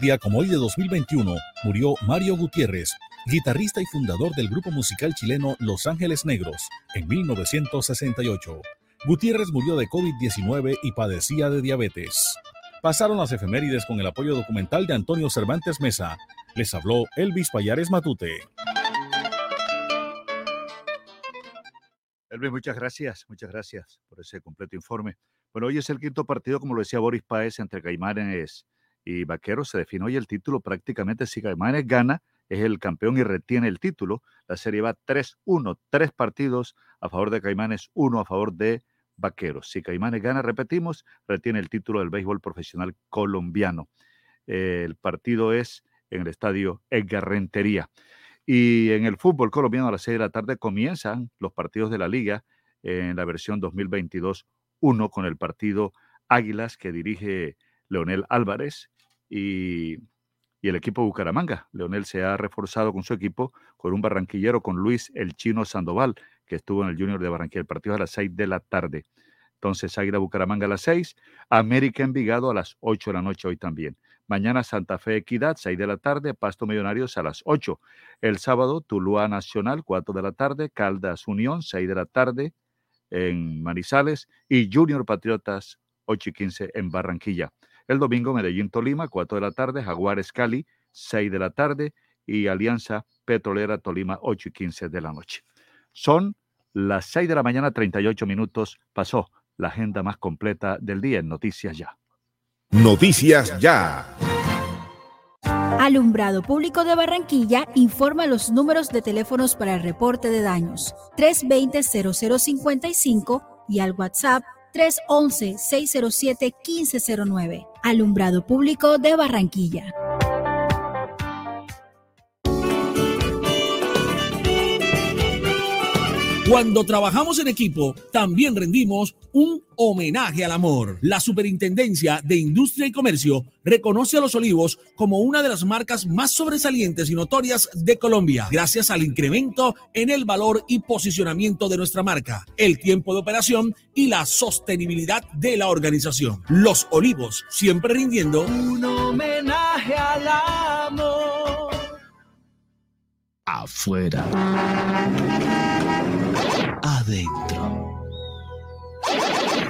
Speaker 9: Día como hoy de 2021 murió Mario Gutiérrez, guitarrista y fundador del grupo musical chileno Los Ángeles Negros, en 1968. Gutiérrez murió de COVID-19 y padecía de diabetes. Pasaron las efemérides con el apoyo documental de Antonio Cervantes Mesa. Les habló Elvis Payares Matute.
Speaker 2: Elvis, muchas gracias, muchas gracias por ese completo informe. Bueno, hoy es el quinto partido, como lo decía Boris Páez, entre Caimanes y Vaqueros. Se define hoy el título prácticamente. Si Caimanes gana, es el campeón y retiene el título. La serie va 3-1, tres partidos a favor de Caimanes, uno a favor de Vaqueros. Si Caimanes gana, repetimos, retiene el título del béisbol profesional colombiano. El partido es en el estadio Edgar. Y en el fútbol colombiano a las 6 de la tarde comienzan los partidos de la liga en la versión 2022-1 con el partido Águilas que dirige Leonel Álvarez y, el equipo Bucaramanga. Leonel se ha reforzado con su equipo con un barranquillero, con Luis El Chino Sandoval, que estuvo en el Junior de Barranquilla. El partido a las 6 de la tarde. Entonces, Águila Bucaramanga a las 6, América Envigado a las 8 de la noche hoy también. Mañana Santa Fe Equidad, 6 de la tarde, Pasto Millonarios a las 8. El sábado, Tuluá Nacional, 4 de la tarde, Caldas Unión, 6 de la tarde en Manizales y Junior Patriotas, 8 y 15 en Barranquilla. El domingo, Medellín Tolima, 4 de la tarde, Jaguares Cali, 6 de la tarde y Alianza Petrolera Tolima, 8 y 15 de la noche. Son las 6 de la mañana, 38 minutos. Pasó la agenda más completa del día en Noticias Ya.
Speaker 13: Noticias Ya.
Speaker 45: Alumbrado Público de Barranquilla informa los números de teléfonos para el reporte de daños 320-0055 y al WhatsApp 311-607-1509. Alumbrado Público de Barranquilla.
Speaker 14: Cuando trabajamos en equipo, también rendimos un homenaje al amor. La Superintendencia de Industria y Comercio reconoce a Los Olivos como una de las marcas más sobresalientes y notorias de Colombia, gracias al incremento en el valor y posicionamiento de nuestra marca, el tiempo de operación y la sostenibilidad de la organización. Los Olivos, siempre rindiendo
Speaker 43: Un homenaje al amor.
Speaker 46: afuera, adentro.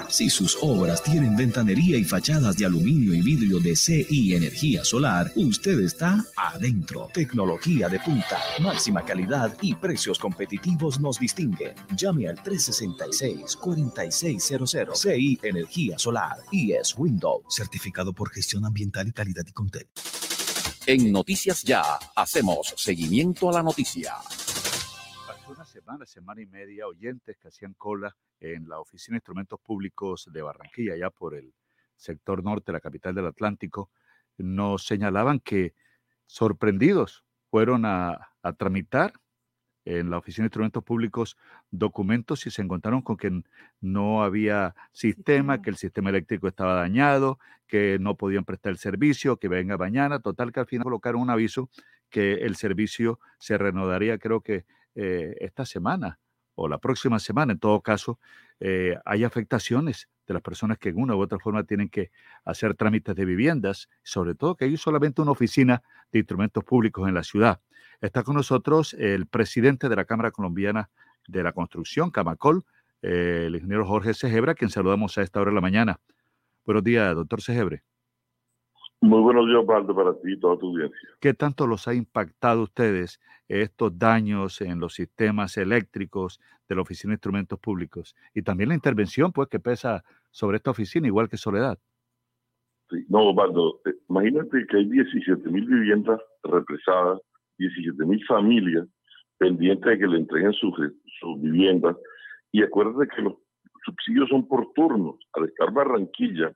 Speaker 46: Si sus obras tienen ventanería y fachadas de aluminio y vidrio de CI Energía Solar, usted está adentro. Tecnología de punta, máxima calidad y precios competitivos nos distinguen. Llame al 366-4600 CI Energía Solar y es Windows, certificado por gestión ambiental y calidad y control.
Speaker 47: En Noticias Ya hacemos seguimiento a la noticia.
Speaker 2: Una semana, y media, oyentes que hacían cola en la Oficina de Instrumentos Públicos de Barranquilla, ya por el sector norte, la capital del Atlántico, nos señalaban que sorprendidos fueron a, a tramitar en la Oficina de Instrumentos Públicos documentos y se encontraron con que no había sistema, que el sistema eléctrico estaba dañado, que no podían prestar el servicio, que venga mañana. Total que al final colocaron un aviso que el servicio se renovaría creo que eh, esta semana o la próxima semana. En todo caso, eh, hay afectaciones de las personas que en una u otra forma tienen que hacer trámites de viviendas, sobre todo que hay solamente una oficina de instrumentos públicos en la ciudad. Está con nosotros el presidente de la Cámara Colombiana de la Construcción, Camacol, eh, el ingeniero Jorge Segebra, quien saludamos a esta hora de la mañana. Buenos días, doctor Segebre.
Speaker 48: Muy buenos días, Osvaldo, para ti y toda tu audiencia.
Speaker 2: ¿Qué tanto los ha impactado a ustedes estos daños en los sistemas eléctricos de la Oficina de Instrumentos Públicos? Y también la intervención, pues, que pesa sobre esta oficina, igual que Soledad.
Speaker 48: Sí, no, Osvaldo, eh, imagínate que hay 17 mil viviendas represadas, 17 mil familias pendientes de que le entreguen sus, sus viviendas. Y acuérdate que los subsidios son por turnos. Al estar Barranquilla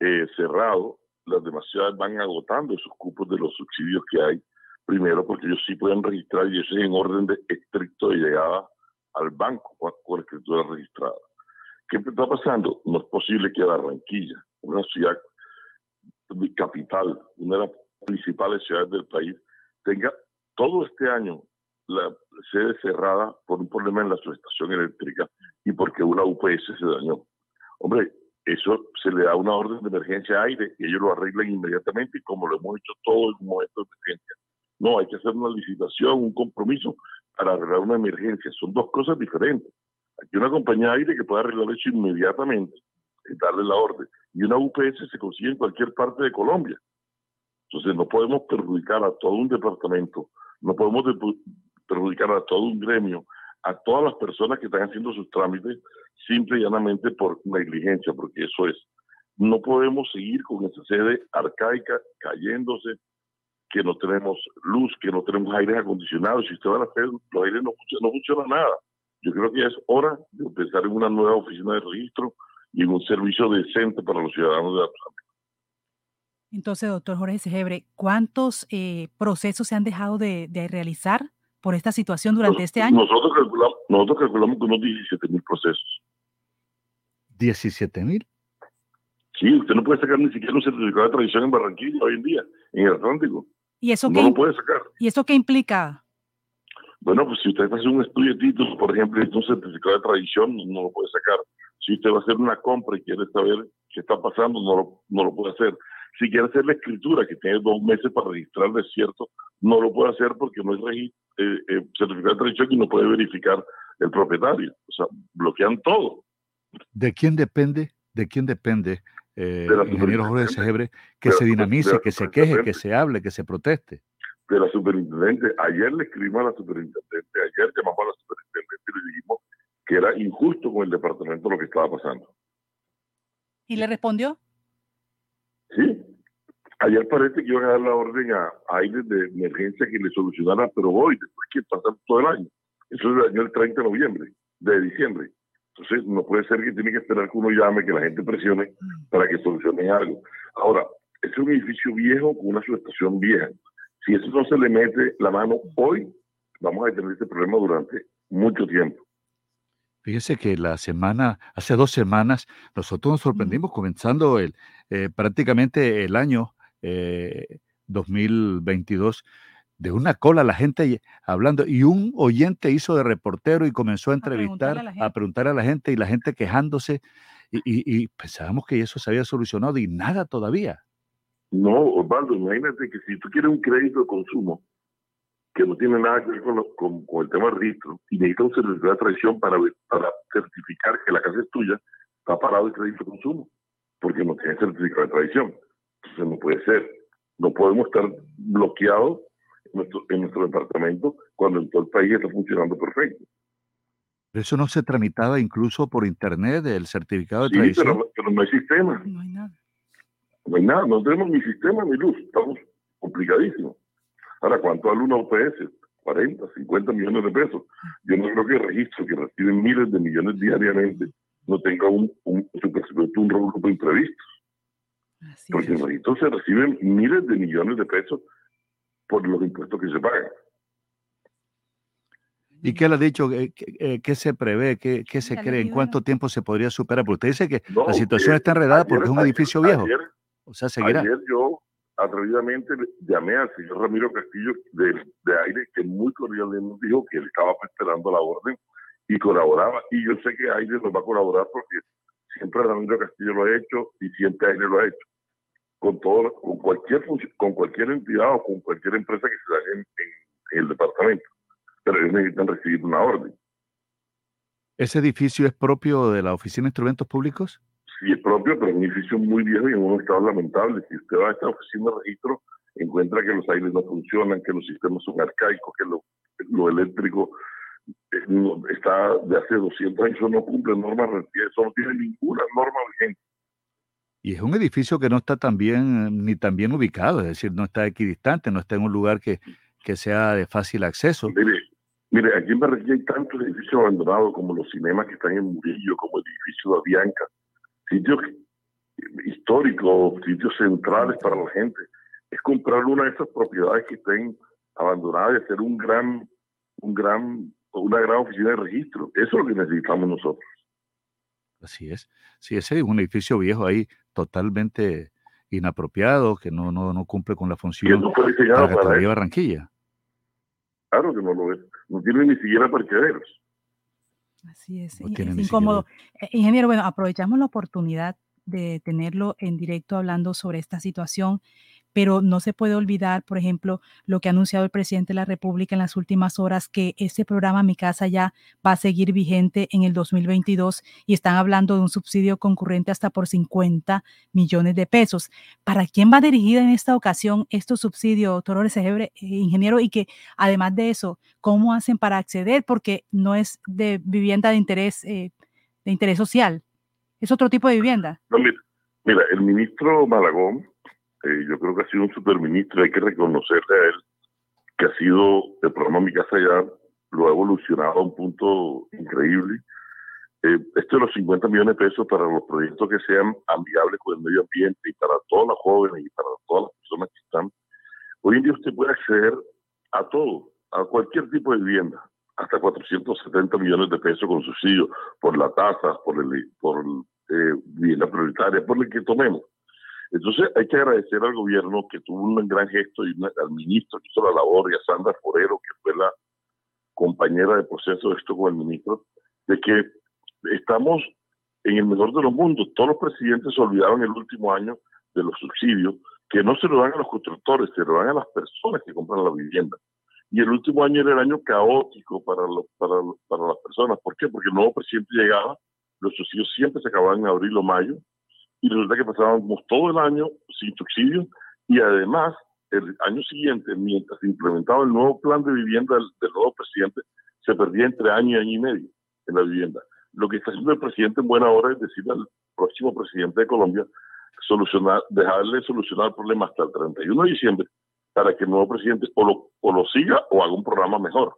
Speaker 48: eh, cerrado, las demás ciudades van agotando esos cupos de los subsidios que hay. Primero, porque ellos sí pueden registrar y eso es en orden de estricto de llegada al banco con, escritura registrada. ¿Qué está pasando? No es posible que Barranquilla, una ciudad capital, una de las principales ciudades del país, tenga todo este año la sede cerrada por un problema en la subestación eléctrica y porque una UPS se dañó. Hombre, eso se le da una orden de emergencia aire y ellos lo arreglan inmediatamente como lo hemos hecho todo en un momento de emergencia. No, hay que hacer una licitación, un compromiso para arreglar una emergencia. Son dos cosas diferentes. Aquí una compañía de aire que puede arreglar eso inmediatamente, darle la orden. Y una UPS se consigue en cualquier parte de Colombia. Entonces no podemos perjudicar a todo un departamento, no podemos perjudicar a todo un gremio, a todas las personas que están haciendo sus trámites, simple y llanamente por negligencia, porque eso es. No podemos seguir con esa sede arcaica cayéndose, que no tenemos luz, que no tenemos aire acondicionado. Si usted va a hacer, los aires no, no funciona nada. Yo creo que es hora de empezar en una nueva oficina de registro y en un servicio decente para los ciudadanos de la
Speaker 3: Entonces, doctor Jorge Segebre, ¿cuántos eh, procesos se han dejado de, realizar por esta situación durante este año?
Speaker 48: Nosotros calculamos, nosotros calculamos que unos 17 mil procesos.
Speaker 2: ¿17 mil?
Speaker 48: Sí, usted no puede sacar ni siquiera un certificado de tradición en Barranquilla hoy en día, en el Atlántico.
Speaker 3: ¿Y eso
Speaker 48: no
Speaker 3: qué,
Speaker 48: lo puede sacar.
Speaker 3: ¿Y eso qué implica?
Speaker 48: Bueno, pues si usted hace un estudio de títulos, por ejemplo, y un certificado de tradición, no lo puede sacar. Si usted va a hacer una compra y quiere saber qué está pasando, no lo, no lo puede hacer. Si quiere hacer la escritura, que tiene dos meses para registrar cierto, no lo puede hacer porque no es eh, eh, certificado de tradición y no puede verificar el propietario. O sea, bloquean todo.
Speaker 2: ¿De quién depende? ¿De quién depende, eh, ingeniero Jorge Segebre, que se dinamice, que se queje, que se hable, que se proteste?
Speaker 48: de la superintendente. Ayer le escribimos a la superintendente, ayer llamamos a la superintendente y le dijimos que era injusto con el departamento lo que estaba pasando.
Speaker 3: ¿Y le respondió?
Speaker 48: Sí. Ayer parece que iban a dar la orden a, aire de emergencia que le solucionara, pero hoy, después que pasar todo el año. Eso es el 30 de noviembre, de diciembre. Entonces, no puede ser que tiene que esperar que uno llame, que la gente presione para que solucione algo. Ahora, es un edificio viejo con una subestación vieja. Si eso no se le mete la mano hoy, vamos a tener este problema durante mucho tiempo.
Speaker 2: Fíjese que la semana, hace dos semanas, nosotros nos sorprendimos comenzando el, eh, prácticamente el año 2022 eh, de una cola la gente hablando y un oyente hizo de reportero y comenzó a entrevistar, a, preguntar a la gente y la gente quejándose y, y pensábamos que eso se había solucionado y nada todavía.
Speaker 48: No, Osvaldo, imagínate que si tú quieres un crédito de consumo que no tiene nada que ver con, el tema de registro y necesitas un certificado de traición para, para certificar que la casa es tuya, está parado el crédito de consumo porque no tiene certificado de traición. Entonces no puede ser. No podemos estar bloqueados en nuestro, en nuestro departamento cuando en todo el país está funcionando perfecto.
Speaker 2: Eso no se tramitaba incluso por internet, el certificado de sí,
Speaker 48: Pero, pero no hay sistema. No hay nada. No hay nada, no tenemos ni sistema ni luz, estamos complicadísimos. Ahora, ¿cuánto vale una UPS? 40, 50 millones de pesos. Yo no creo que el registro, que reciben miles de millones diariamente, no tenga un, un, un rubro imprevisto. Porque en el registro se reciben miles de millones de pesos por los impuestos que se pagan.
Speaker 2: ¿Y qué le ha dicho? ¿Qué, qué, se prevé? ¿Qué, qué se cree? ¿En cuánto tiempo se podría superar? Porque usted dice que la situación está enredada porque es un edificio viejo. O sea, seguirá.
Speaker 48: Ayer yo atrevidamente llamé al señor Ramiro Castillo de, de Aire, que muy cordialmente dijo que él estaba esperando la orden y colaboraba. Y yo sé que Aire nos va a colaborar porque siempre Ramiro Castillo lo ha hecho y siempre Aire lo ha hecho. Con todo, con cualquier con cualquier entidad o con cualquier empresa que se haga en, el departamento. Pero ellos necesitan recibir una orden.
Speaker 2: ¿Ese edificio es propio de la Oficina de Instrumentos Públicos?
Speaker 48: Sí es propio, pero es un edificio muy viejo y en un estado lamentable. Si usted va a esta oficina de registro, encuentra que los aires no funcionan, que los sistemas son arcaicos, que lo, eléctrico eh, está de hace 200 años, eso no cumple normas, eso no tiene ninguna norma vigente.
Speaker 2: Y es un edificio que no está tan bien, ni tan bien ubicado, es decir, no está equidistante, no está en un lugar que, que sea de fácil acceso.
Speaker 48: Mire, mire, aquí en Barranquilla hay tantos edificios abandonados como los cinemas que están en Murillo, como el edificio de Avianca, sitios históricos, sitios centrales para la gente. Es comprar una de esas propiedades que estén abandonadas y hacer un gran, un gran, una gran oficina de registro. Eso es lo que necesitamos nosotros.
Speaker 2: Así es. Sí, ese es un edificio viejo ahí, totalmente inapropiado, que no, no, no cumple con la función
Speaker 48: no para eso.
Speaker 2: Barranquilla.
Speaker 48: Claro que no lo es. No tiene ni siquiera parqueaderos.
Speaker 3: Así es,
Speaker 2: No
Speaker 3: es incómodo. Eh, Ingeniero, bueno, aprovechamos la oportunidad de tenerlo en directo hablando sobre esta situación, pero no se puede olvidar, por ejemplo, lo que ha anunciado el presidente de la República en las últimas horas, que este programa Mi Casa Ya va a seguir vigente en el 2022 y están hablando de un subsidio concurrente hasta por 50 millones de pesos. ¿Para quién va dirigida en esta ocasión estos subsidios, doctor eh, ingeniero? Y que además de eso, ¿cómo hacen para acceder? Porque no es de vivienda de interés, eh, de interés social, es otro tipo de vivienda.
Speaker 48: No, mira, mira, el ministro Malagón, eh, yo creo que ha sido un superministro, hay que reconocerle a él que ha sido el programa Mi Casa Ya, lo ha evolucionado a un punto increíble. Eh, esto de los 50 millones de pesos para los proyectos que sean amigables con el medio ambiente y para todas las jóvenes y para todas las personas que están. Hoy en día usted puede acceder a todo, a cualquier tipo de vivienda, hasta 470 millones de pesos con subsidio por la tasa, por el, por eh, vivienda prioritaria, por el que tomemos. Entonces hay que agradecer al gobierno que tuvo un gran gesto y una- al ministro que hizo la labor y a Sandra Forero, que fue la compañera de proceso de esto con el ministro, de que estamos en el mejor de los mundos. Todos los presidentes se olvidaron el último año de los subsidios, que no se lo dan a los constructores, se lo dan a las personas que compran la vivienda. Y el último año era el año caótico para, para, para las personas. ¿Por qué? Porque el nuevo presidente llegaba, los subsidios siempre se acababan en abril o mayo, y resulta que pasábamos todo el año sin subsidios, y además, el año siguiente, mientras se implementaba el nuevo plan de vivienda del, nuevo presidente, se perdía entre año y año y medio en la vivienda. Lo que está haciendo el presidente en buena hora es decirle al próximo presidente de Colombia solucionar, dejarle solucionar el problema hasta el 31 de diciembre para que el nuevo presidente o lo, o lo siga o haga un programa mejor.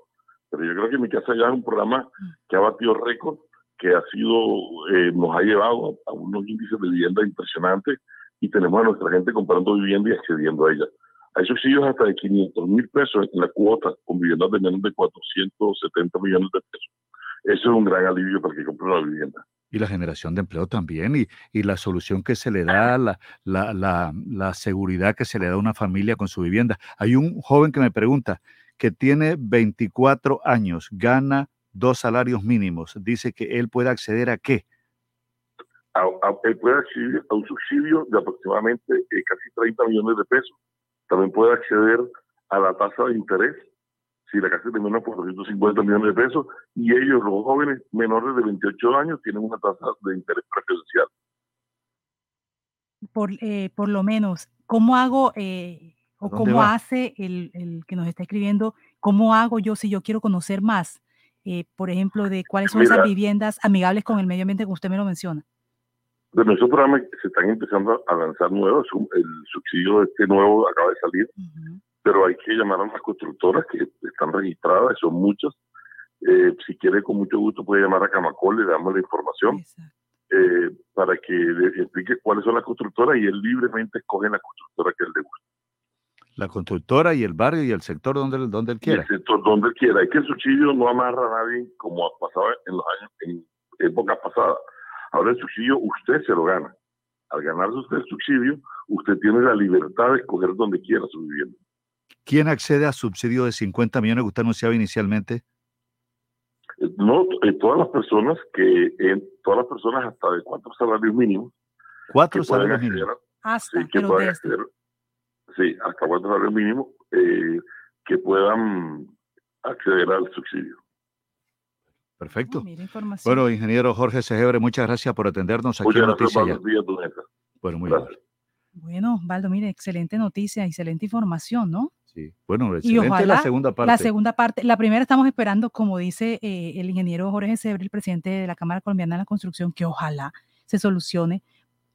Speaker 48: Pero yo creo que mi casa ya es un programa que ha batido récord, que ha sido, eh, nos ha llevado a, unos índices de vivienda impresionantes y tenemos a nuestra gente comprando vivienda y accediendo a ella. Hay subsidios hasta de 500 mil pesos en la cuota con viviendas de menos de 470 millones de pesos. Eso es un gran alivio para que compre una vivienda.
Speaker 2: Y la generación de empleo también, y, y la solución que se le da, la, la, la, la seguridad que se le da a una familia con su vivienda. Hay un joven que me pregunta que tiene 24 años, gana dos salarios mínimos, dice que él puede acceder a qué?
Speaker 48: a- a- él puede acceder a un subsidio de aproximadamente eh, casi 30 millones de pesos. También puede acceder a la tasa de interés si la casa termina por 450 millones de pesos y ellos, los jóvenes menores de 28 años, tienen una tasa de interés preferencial.
Speaker 3: Por, eh, por lo menos, ¿cómo hago eh, o cómo
Speaker 48: va?
Speaker 3: hace el, el que nos está escribiendo? ¿Cómo hago yo si yo quiero conocer más? Eh, por ejemplo, de cuáles son esas
Speaker 48: Mira.
Speaker 3: viviendas amigables con el medio ambiente como usted me lo menciona.
Speaker 48: De nuestro programa se están empezando a lanzar nuevos, el subsidio este nuevo acaba de salir, pero hay que llamar a las constructoras que están registradas, son muchas. Eh, si quiere, con mucho gusto puede llamar a Camacol, le damos la información eh, para que le explique cuáles son las constructoras y él libremente escoge la constructora que él le gusta.
Speaker 2: La constructora y el barrio y el sector donde, él- donde él
Speaker 48: Y
Speaker 2: quiera.
Speaker 48: el sector donde él quiera. Es que el subsidio no amarra a nadie como ha pasado en los años, en épocas pasadas. Ahora el subsidio usted se lo gana. Al ganarse usted el subsidio, usted tiene la libertad de escoger donde quiera su vivienda.
Speaker 2: ¿Quién accede a subsidio de 50 millones que usted anunciaba inicialmente?
Speaker 48: Eh, No, eh, todas las personas que, eh, todas las personas hasta de cuatro salarios mínimos.
Speaker 2: Cuatro salarios mínimos.
Speaker 3: Hasta,
Speaker 48: sí, que puedan acceder, sí, hasta cuatro salarios mínimos, eh, que puedan acceder al subsidio.
Speaker 2: Perfecto.
Speaker 3: Mira información.
Speaker 2: Bueno, ingeniero Jorge Segebre, muchas gracias por atendernos aquí
Speaker 48: Muchas
Speaker 2: en Noticias. Bueno, muy bien.
Speaker 3: Bueno, Valdo, mire, excelente noticia, excelente información, ¿no?
Speaker 2: Sí. Bueno,
Speaker 3: Y
Speaker 2: excelente
Speaker 3: ojalá
Speaker 2: la segunda parte.
Speaker 3: La segunda parte, la primera estamos esperando, como dice eh, el ingeniero Jorge Sebre, el presidente de la Cámara Colombiana de la Construcción, que ojalá se solucione,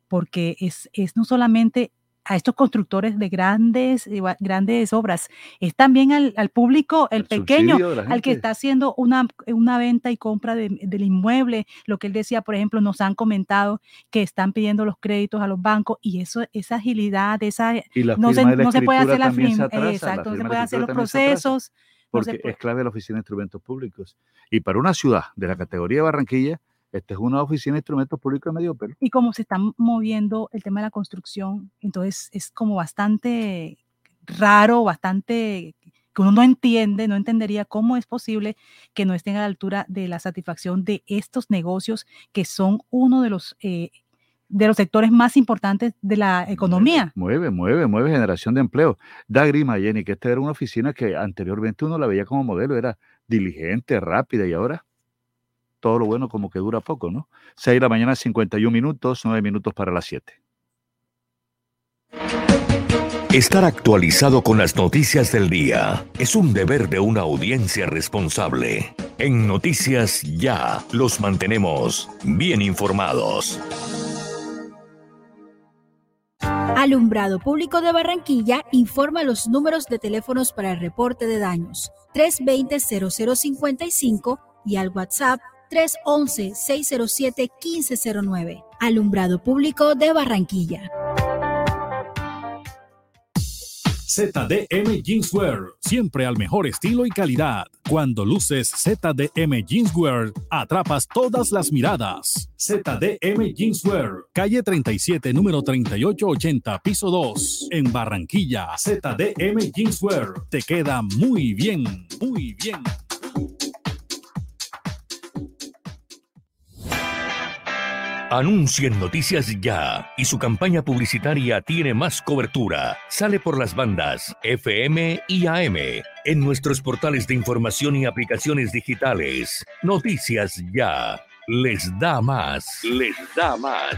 Speaker 3: porque es, es no solamente a estos constructores de grandes, eh, grandes obras, es también al, al público, el, pequeño, al que está haciendo una, una venta y compra de- del inmueble. Lo que él decía, por ejemplo, nos han comentado que están pidiendo los créditos a los bancos y eso, esa agilidad, esa
Speaker 2: Y la
Speaker 3: no se, no se puede hacer la firma,
Speaker 2: atrasa, la
Speaker 3: exacto, no se puede hacer los procesos.
Speaker 2: Porque es clave la Oficina de Instrumentos Públicos. Y para una ciudad de la categoría de Barranquilla, Esta es una oficina de instrumentos públicos de medio pelo.
Speaker 3: Y como se está moviendo el tema de la construcción, entonces es como bastante raro, bastante que uno no entiende, no entendería cómo es posible que no estén a la altura de la satisfacción de estos negocios que son uno de los eh, de los sectores más importantes de la economía.
Speaker 2: Mueve, mueve, mueve generación de empleo. Da grima, Jenny, que esta era una oficina que anteriormente uno la veía como modelo, era diligente, rápida y ahora todo lo bueno como que dura poco, ¿no? 6 de la mañana, 51 minutos, 9 minutos para las 7.
Speaker 10: Estar actualizado con las noticias del día es un deber de una audiencia responsable. En Noticias Ya los mantenemos bien informados.
Speaker 7: Alumbrado Público de Barranquilla informa los números de teléfonos para el reporte de daños 320-0055 y al WhatsApp 311-607-1509. Alumbrado Público de Barranquilla.
Speaker 9: ZDM Jeanswear, siempre al mejor estilo y calidad. Cuando luces ZDM Jeanswear, atrapas todas las miradas. ZDM Jeanswear, calle 37, número 3880, piso 2, en Barranquilla. ZDM Jeanswear, te queda muy bien, muy bien.
Speaker 10: Anuncien Noticias Ya y su campaña publicitaria tiene más cobertura. Sale por las bandas FM y AM en nuestros portales de información y aplicaciones digitales. Noticias Ya les da más. Les da más.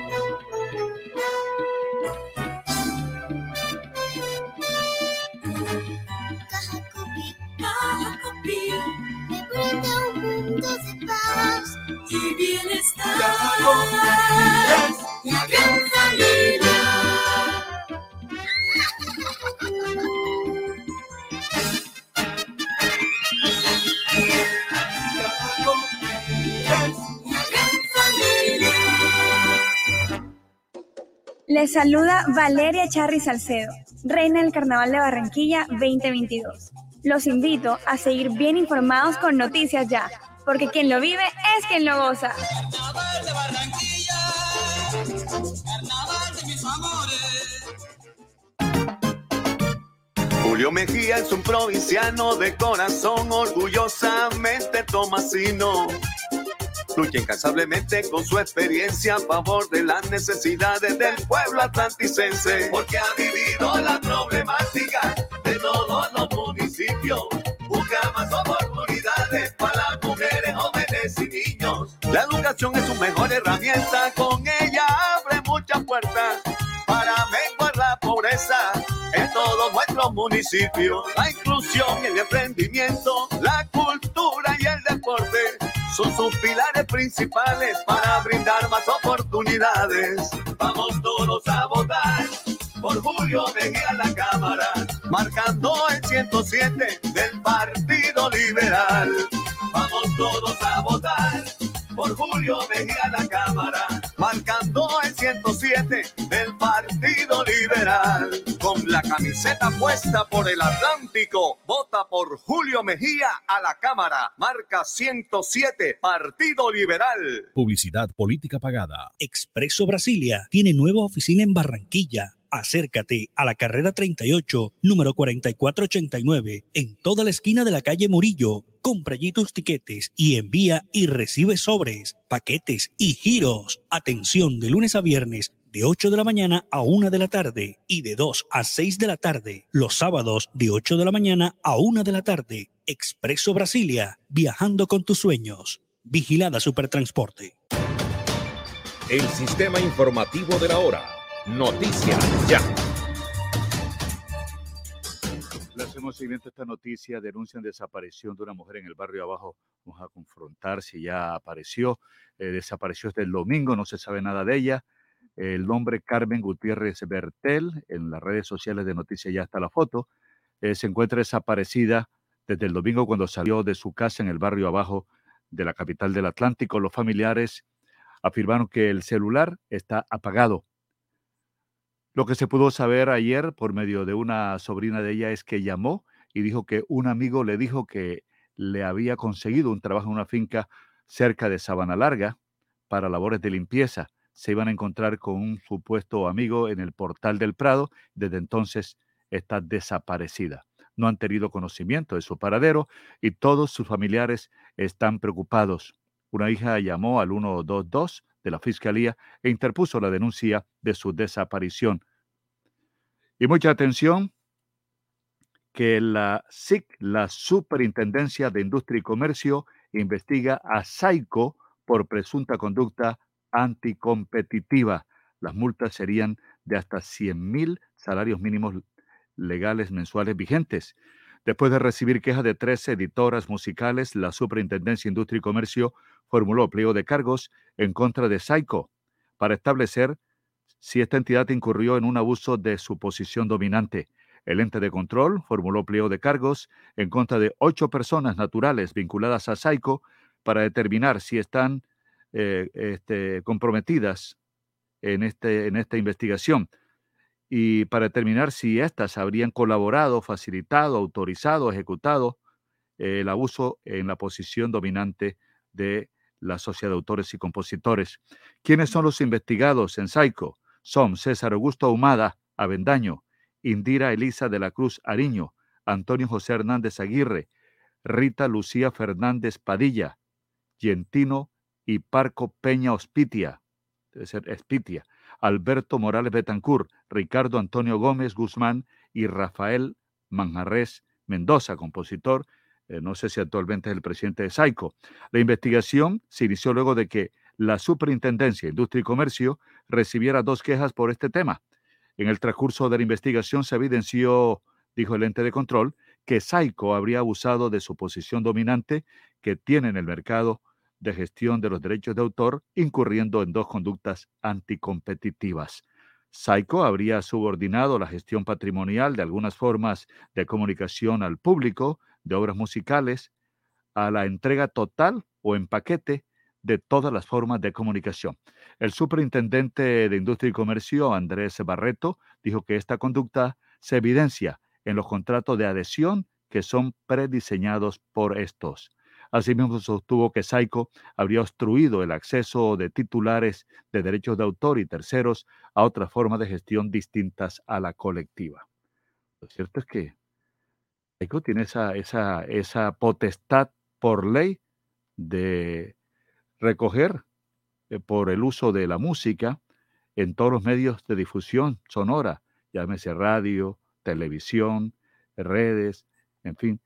Speaker 49: Mundo de paz y bienestar. La gran familia.
Speaker 50: Les saluda Valeria Charri Salcedo, reina del Carnaval de Barranquilla 2022. Los invito a seguir bien informados con Noticias Ya, porque quien lo vive es quien lo goza.
Speaker 51: Julio Mejía es un provinciano de corazón, orgullosamente tomasino. Lucha incansablemente con su experiencia a favor de las necesidades del pueblo atlanticense, porque ha vivido la problemática Busca más oportunidades para las mujeres, jóvenes y niños. La educación es su mejor herramienta, con ella abre muchas puertas para menguar la pobreza en todos nuestros municipios. La inclusión, el emprendimiento, la cultura y el deporte son sus pilares principales para brindar más oportunidades. Vamos todos a votar por Julio Mejía a la Cámara, marcando el 107 del Partido Liberal. Vamos todos a votar por Julio Mejía a la Cámara, marcando el 107 del Partido Liberal. Con la camiseta puesta por el Atlántico, vota por Julio Mejía a la Cámara, marca 107, Partido Liberal.
Speaker 9: Publicidad política pagada.
Speaker 8: Expreso Brasilia tiene nueva oficina en Barranquilla. Acércate a la carrera 38, número 4489, en toda la esquina de la calle Murillo. Compra allí tus tiquetes y envía y recibe sobres, paquetes y giros. Atención de lunes a viernes de 8 de la mañana a 1 de la tarde y de 2 a 6 de la tarde. Los sábados de 8 de la mañana a 1 de la tarde. Expreso Brasilia, viajando con tus sueños. Vigilada Supertransporte.
Speaker 52: El sistema informativo de la hora. Noticias ya.
Speaker 2: Le hacemos seguimiento a esta noticia. Denuncian desaparición de una mujer en el barrio abajo. Vamos a confrontar si ya apareció. Eh, desapareció desde el domingo, no se sabe nada de ella. el nombre Carmen Gutiérrez Bertel. En las redes sociales de Noticias ya está la foto. Eh, se encuentra desaparecida desde el domingo cuando salió de su casa en el barrio abajo de la capital del Atlántico. Los familiares afirmaron que el celular está apagado. Lo que se pudo saber ayer por medio de una sobrina de ella es que llamó y dijo que un amigo le dijo que le había conseguido un trabajo en una finca cerca de Sabana Larga para labores de limpieza. Se iban a encontrar con un supuesto amigo en el portal del Prado. Desde entonces está desaparecida. No han tenido conocimiento de su paradero y todos sus familiares están preocupados. Una hija llamó al 122 de la Fiscalía e interpuso la denuncia de su desaparición. Y mucha atención que la SIC, la Superintendencia de Industria y Comercio, investiga a Saico por presunta conducta anticompetitiva. Las multas serían de hasta 100 mil salarios mínimos legales mensuales vigentes. Después de recibir quejas de tres editoras musicales, la Superintendencia de Industria y Comercio formuló pliego de cargos en contra de Saico para establecer si esta entidad incurrió en un abuso de su posición dominante. El ente de control formuló pliego de cargos en contra de ocho personas naturales vinculadas a Saico para determinar si están eh, este, comprometidas este, en esta investigación y para determinar si éstas habrían colaborado, facilitado, autorizado, ejecutado el abuso en la posición dominante de la sociedad de autores y compositores. ¿Quiénes son los investigados en Saico? Son César Augusto Ahumada Avendaño, Indira Elisa de la Cruz Ariño, Antonio José Hernández Aguirre, Rita Lucía Fernández Padilla, Gentino y Parco Peña Hospitia, debe ser Espitia, Alberto Morales Betancourt, Ricardo Antonio Gómez Guzmán y Rafael Manjarres Mendoza, compositor, eh, no sé si actualmente es el presidente de Saico. La investigación se inició luego de que la Superintendencia de Industria y Comercio recibiera dos quejas por este tema. En el transcurso de la investigación se evidenció, dijo el ente de control, que Saico habría abusado de su posición dominante que tiene en el mercado de gestión de los derechos de autor, incurriendo en dos conductas anticompetitivas. Saico habría subordinado la gestión patrimonial de algunas formas de comunicación al público de obras musicales a la entrega total o en paquete de todas las formas de comunicación. El superintendente de Industria y Comercio, Andrés Barreto, dijo que esta conducta se evidencia en los contratos de adhesión que son prediseñados por estos. Asimismo, sostuvo que Saico habría obstruido el acceso de titulares de derechos de autor y terceros a otras formas de gestión distintas a la colectiva. Lo cierto es que Saico tiene esa, esa, potestad por ley de recoger eh, por el uso de la música en todos los medios de difusión sonora, llámese radio, televisión, redes, en fin,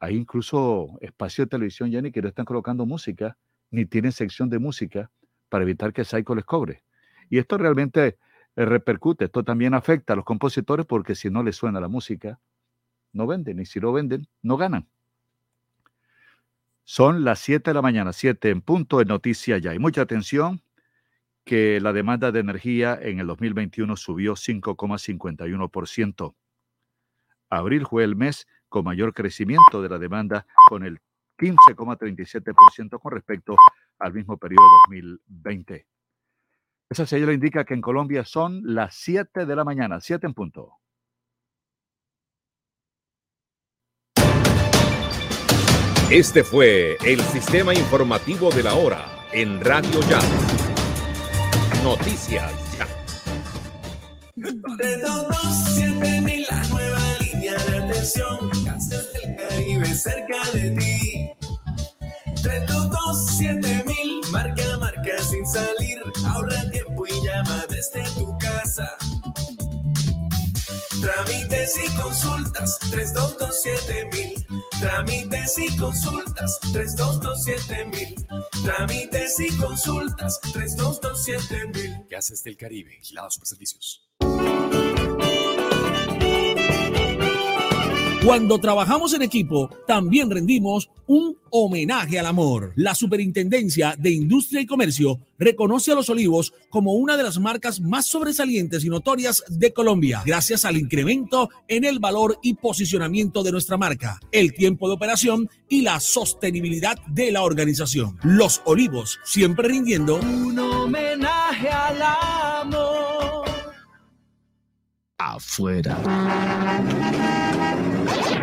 Speaker 2: hay incluso espacio de televisión, Jenny, que no están colocando música, ni tienen sección de música para evitar que Psycho les cobre. Y esto realmente eh, repercute, esto también afecta a los compositores porque si no les suena la música, no venden, y si no venden, no ganan. Son las 7 de la mañana, 7 en punto de noticia ya. Hay mucha atención que la demanda de energía en el 2021 subió 5,51%. Abril fue el mes con mayor crecimiento de la demanda con el 15,37% con respecto al mismo periodo de 2020. Esa señal indica que en Colombia son las 7 de la mañana, 7 en punto.
Speaker 10: Este fue el sistema informativo de la hora en Radio Ya. Noticias Ya.
Speaker 43: Casas del Caribe cerca de ti. 322 mil, marca, marca sin salir. Ahorra tiempo y llama desde tu casa. Trámites y consultas, 322 mil. Trámites y consultas, 3227 mil. Trámites y consultas, 3227 mil.
Speaker 46: Casas del Caribe, vigilados por servicios.
Speaker 14: Cuando trabajamos en equipo, también rendimos un homenaje al amor. La Superintendencia de Industria y Comercio reconoce a Los Olivos como una de las marcas más sobresalientes y notorias de Colombia, gracias al incremento en el valor y posicionamiento de nuestra marca, el tiempo de operación y la sostenibilidad de la organización. Los Olivos, siempre rindiendo
Speaker 15: un homenaje al amor.
Speaker 46: Afuera.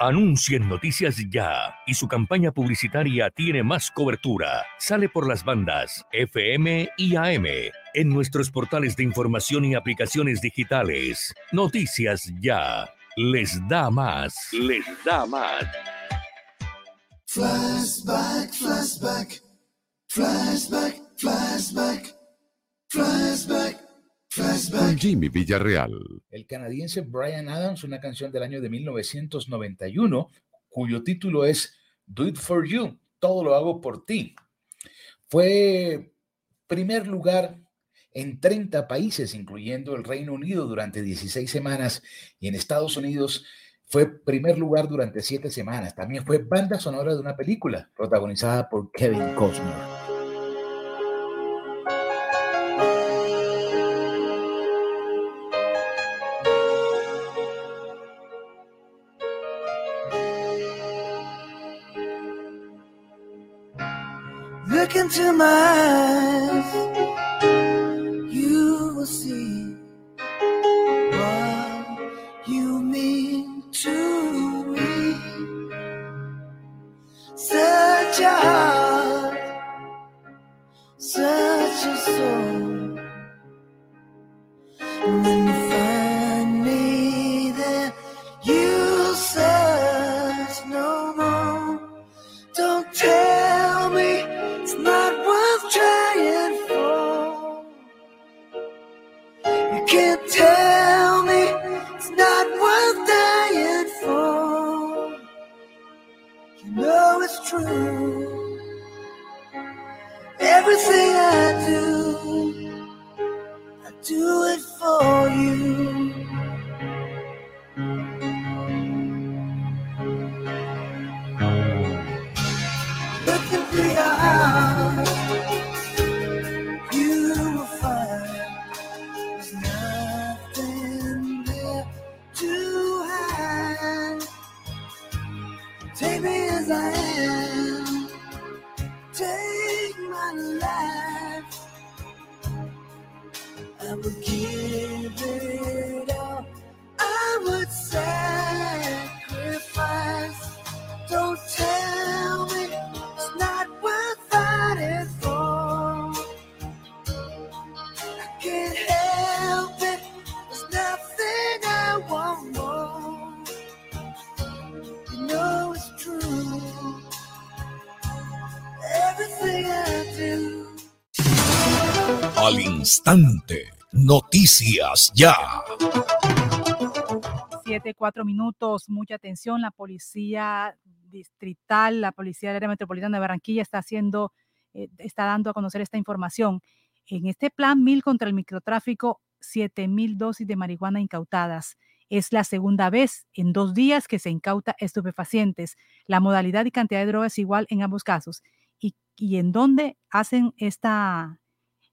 Speaker 10: Anuncia en Noticias Ya y su campaña publicitaria tiene más cobertura. Sale por las bandas FM y AM en nuestros portales de información y aplicaciones digitales. Noticias Ya les da más. Les da más.
Speaker 43: Flashback, flashback, flashback, flashback, flashback, flashback.
Speaker 53: Jimmy Villarreal.
Speaker 54: El canadiense Brian Adams, una canción del año de 1991, cuyo título es Do It For You, todo lo hago por ti. Fue primer lugar en 30 países, incluyendo el Reino Unido, durante 16 semanas, y en Estados Unidos fue primer lugar durante 7 semanas. También fue banda sonora de una película protagonizada por Kevin Costner.
Speaker 15: Into my
Speaker 9: ya.
Speaker 3: Siete, cuatro minutos, mucha atención. La policía distrital, la policía del área metropolitana de Barranquilla está haciendo, eh, está dando a conocer esta información. En este plan mil contra el microtráfico, siete mil dosis de marihuana incautadas. Es la segunda vez en dos días que se incauta estupefacientes. La modalidad y cantidad de drogas es igual en ambos casos. ¿Y, y en dónde hacen esta,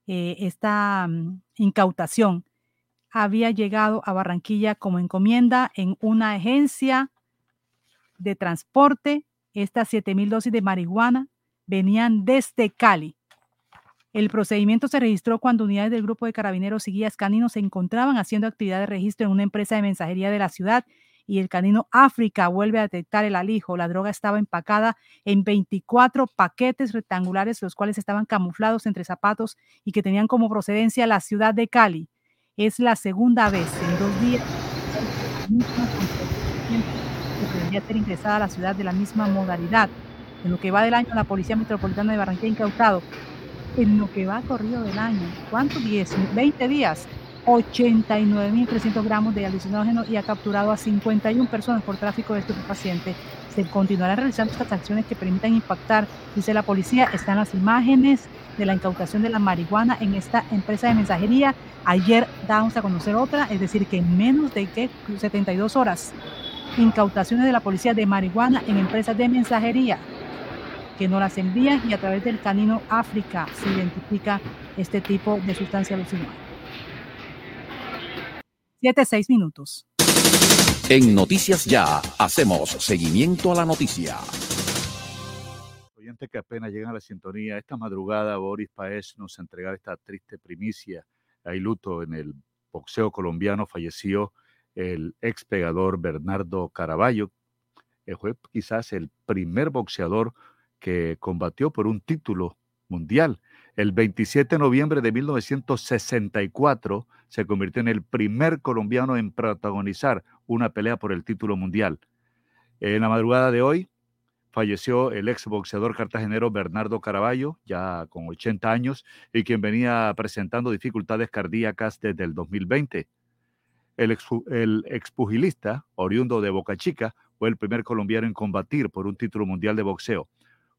Speaker 3: eh, esta mm, incautación? Había llegado a Barranquilla como encomienda en una agencia de transporte. Estas 7 mil dosis de marihuana venían desde Cali. El procedimiento se registró cuando unidades del grupo de carabineros y guías caninos se encontraban haciendo actividad de registro en una empresa de mensajería de la ciudad y el canino África vuelve a detectar el alijo. La droga estaba empacada en 24 paquetes rectangulares, los cuales estaban camuflados entre zapatos y que tenían como procedencia la ciudad de Cali. Es la segunda vez en dos días que debería ser ingresada a la ciudad de la misma modalidad. En lo que va del año, la Policía Metropolitana de Barranquilla ha incautado, en lo que va corrido del año, ¿cuántos? 10, 20 días, 89.300 gramos de alucinógeno y ha capturado a 51 personas por tráfico de estupefacientes. Se continuarán realizando estas acciones que permitan impactar, dice la policía. Están las imágenes de la incautación de la marihuana en esta empresa de mensajería. Ayer damos a conocer otra, es decir, que en menos de que 72 horas, incautaciones de la policía de marihuana en empresas de mensajería que no las envían y a través del canino África se identifica este tipo de sustancia alucinógena. 7, 6 minutos.
Speaker 47: En Noticias Ya hacemos seguimiento a la noticia.
Speaker 2: Que apenas llegan a la sintonía, esta madrugada Boris Paez nos entrega esta triste primicia. Hay luto en el boxeo colombiano, falleció el ex pegador Bernardo Caraballo, fue quizás el primer boxeador que combatió por un título mundial. El 27 de noviembre de 1964 se convirtió en el primer colombiano en protagonizar una pelea por el título mundial. En la madrugada de hoy falleció el ex boxeador cartagenero Bernardo Caraballo, ya con 80 años, y quien venía presentando dificultades cardíacas desde el 2020. El, el expugilista, oriundo de Boca Chica, fue el primer colombiano en combatir por un título mundial de boxeo.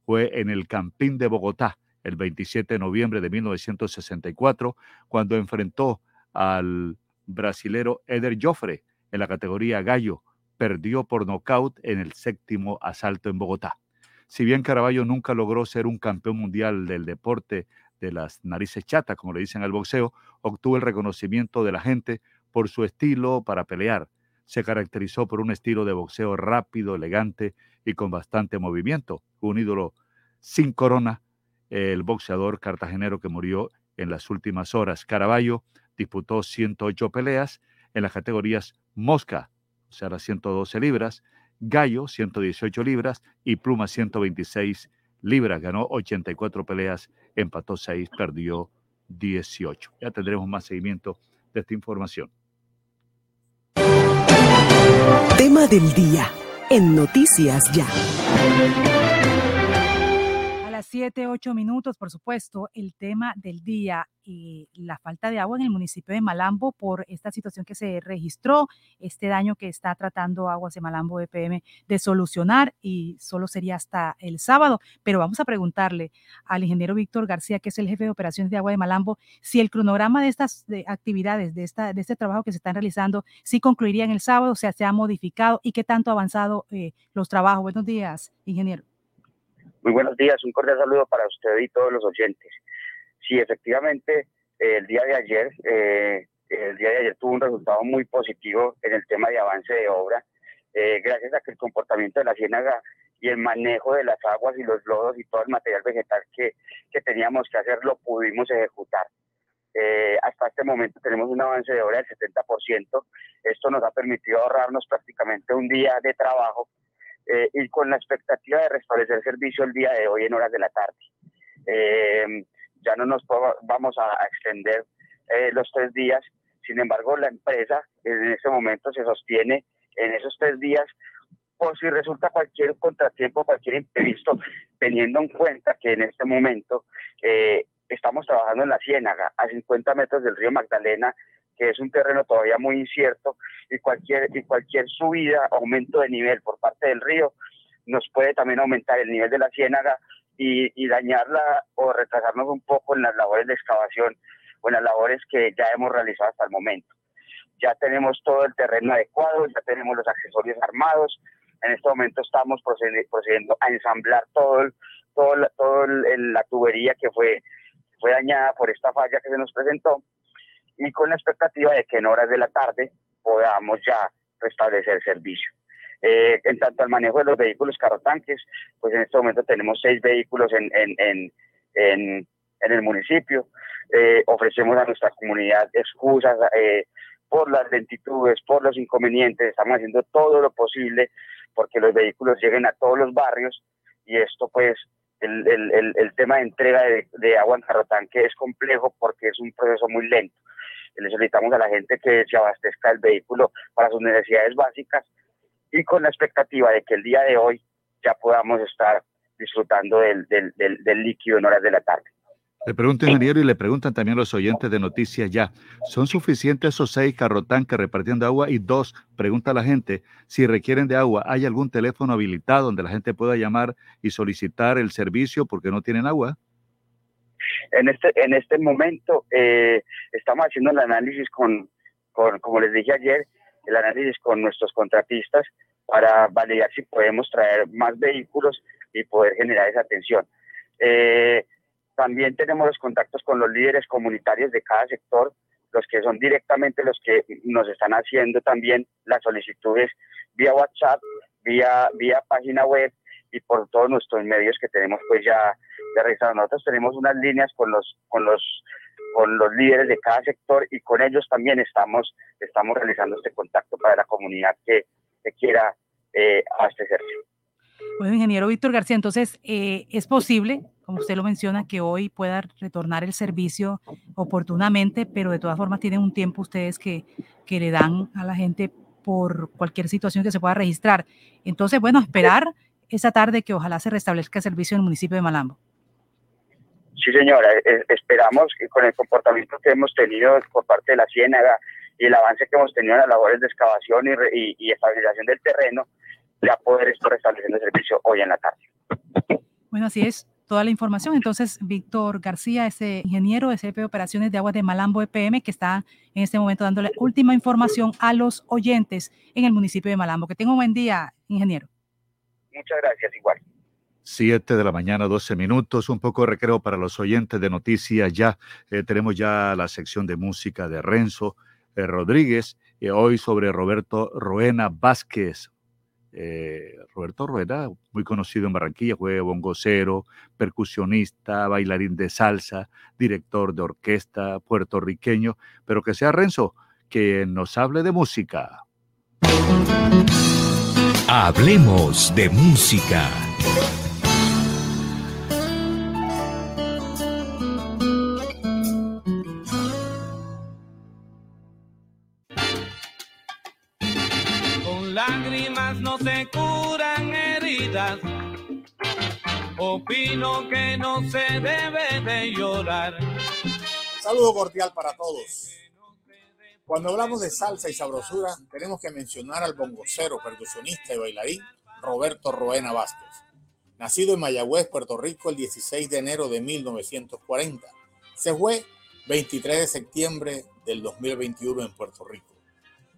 Speaker 2: Fue en el Campín de Bogotá, el 27 de noviembre de 1964, cuando enfrentó al brasilero Eder Joffre en la categoría gallo. Perdió por nocaut en el séptimo asalto en Bogotá. Si bien Caraballo nunca logró ser un campeón mundial del deporte de las narices chatas, como le dicen al boxeo, obtuvo el reconocimiento de la gente por su estilo para pelear. Se caracterizó por un estilo de boxeo rápido, elegante y con bastante movimiento. Un ídolo sin corona, el boxeador cartagenero que murió en las últimas horas. Caraballo disputó 108 peleas en las categorías Mosca, o sea, las 112 libras, Gallo, 118 libras y Pluma, 126 libras. Ganó 84 peleas, empató 6, perdió 18. Ya tendremos más seguimiento de esta información.
Speaker 55: Tema del día en Noticias Ya.
Speaker 3: A las 7, 8 minutos, por supuesto, el tema del día y la falta de agua en el municipio de Malambo por esta situación que se registró, este daño que está tratando Aguas de Malambo EPM de solucionar y solo sería hasta el sábado. Pero vamos a preguntarle al ingeniero Víctor García, que es el jefe de operaciones de Agua de Malambo, si el cronograma de estas de actividades, de, esta, de este trabajo que se están realizando, si concluiría en el sábado, o sea, se ha modificado y qué tanto ha avanzado eh, los trabajos. Buenos días, ingeniero.
Speaker 56: Muy buenos días, un cordial saludo para usted y todos los oyentes. Sí, efectivamente, el día de ayer, eh, el día de ayer tuvo un resultado muy positivo en el tema de avance de obra, eh, gracias a que el comportamiento de la ciénaga y el manejo de las aguas y los lodos y todo el material vegetal que, que teníamos que hacer lo pudimos ejecutar. Eh, hasta este momento tenemos un avance de obra del 70%. Esto nos ha permitido ahorrarnos prácticamente un día de trabajo eh, y con la expectativa de restablecer servicio el día de hoy en horas de la tarde. Eh, ya no nos vamos a, a extender eh, los tres días, sin embargo la empresa en este momento se sostiene en esos tres días por si resulta cualquier contratiempo, cualquier imprevisto, teniendo en cuenta que en este momento eh, estamos trabajando en la Ciénaga, a 50 metros del río Magdalena, que es un terreno todavía muy incierto y cualquier, y cualquier subida, aumento de nivel por parte del río nos puede también aumentar el nivel de la ciénaga y, y dañarla o retrasarnos un poco en las labores de excavación o en las labores que ya hemos realizado hasta el momento. Ya tenemos todo el terreno adecuado, ya tenemos los accesorios armados. En este momento estamos procedi- procediendo a ensamblar todo, el- todo, la, todo el- la tubería que fue, fue dañada por esta falla que se nos presentó y con la expectativa de que en horas de la tarde podamos ya restablecer servicio. Eh, en tanto al manejo de los vehículos carrotanques, pues en este momento tenemos seis vehículos en, en, en, en, el municipio. Eh, ofrecemos a nuestra comunidad excusas eh, por las lentitudes, por los inconvenientes. Estamos haciendo todo lo posible porque los vehículos lleguen a todos los barrios y esto pues el, el, el, tema de entrega de, de agua en carrotanque es complejo porque es un proceso muy lento. Le solicitamos a la gente que se abastezca el vehículo para sus necesidades básicas y con la expectativa de que el día de hoy ya podamos estar disfrutando del, del, del, líquido en horas de la tarde.
Speaker 2: Le pregunto, ingeniero, y le preguntan también los oyentes de Noticias Ya. ¿Son suficientes esos seis carrotanques repartiendo agua? Y dos, pregunta la gente, si requieren de agua, ¿hay algún teléfono habilitado donde la gente pueda llamar y solicitar el servicio porque no tienen agua?
Speaker 56: En este, en este momento eh, estamos haciendo el análisis con, con, como les dije ayer, el análisis con nuestros contratistas para validar si podemos traer más vehículos y poder generar esa atención. Eh, también tenemos los contactos con los líderes comunitarios de cada sector, los que son directamente los que nos están haciendo también las solicitudes vía WhatsApp, vía, vía página web y por todos nuestros medios que tenemos pues ya, registrados. Nosotros tenemos unas líneas con los, con los con los líderes de cada sector y con ellos también estamos, estamos realizando este contacto para la comunidad que, que quiera eh, abastecerse.
Speaker 3: Bueno, ingeniero Víctor García, entonces, eh, ¿es posible, como usted lo menciona, que hoy pueda retornar el servicio oportunamente, pero de todas formas tienen un tiempo ustedes que, que le dan a la gente por cualquier situación que se pueda registrar? Entonces, bueno, esperar esa tarde que ojalá se restablezca el servicio en el municipio de Malambo.
Speaker 56: Sí, señora, eh, esperamos que con el comportamiento que hemos tenido por parte de la Ciénaga y el avance que hemos tenido en las labores de excavación y, re- y- y estabilización del terreno, ya poder estar restableciendo el servicio hoy en la tarde.
Speaker 3: Bueno, así es toda la información. Entonces, Víctor García, ese ingeniero de CP Operaciones de Aguas de Malambo EPM, que está en este momento dándole última información a los oyentes en el municipio de Malambo. Que tenga un buen día, ingeniero.
Speaker 56: Muchas gracias, igual.
Speaker 2: 7 de la mañana, 12 minutos, un poco de recreo para los oyentes de noticias ya. eh, tenemos ya la sección de música de Renzo eh, Rodríguez, hoy sobre Roberto Roena Vázquez. Eh, Roberto Rueda, muy conocido en Barranquilla, fue bongocero, percusionista, bailarín de salsa, director de orquesta puertorriqueño, pero que sea Renzo, que nos hable de música.
Speaker 10: Hablemos de música.
Speaker 57: Heridas. Opino que no se debe de llorar.
Speaker 53: Saludo cordial para todos. Cuando hablamos de salsa y sabrosura, tenemos que mencionar al bongocero, percusionista y bailarín Roberto Roena Vázquez. Nacido en Mayagüez, Puerto Rico, el 16 de enero de 1940. Se fue 23 de septiembre del 2021 en Puerto Rico.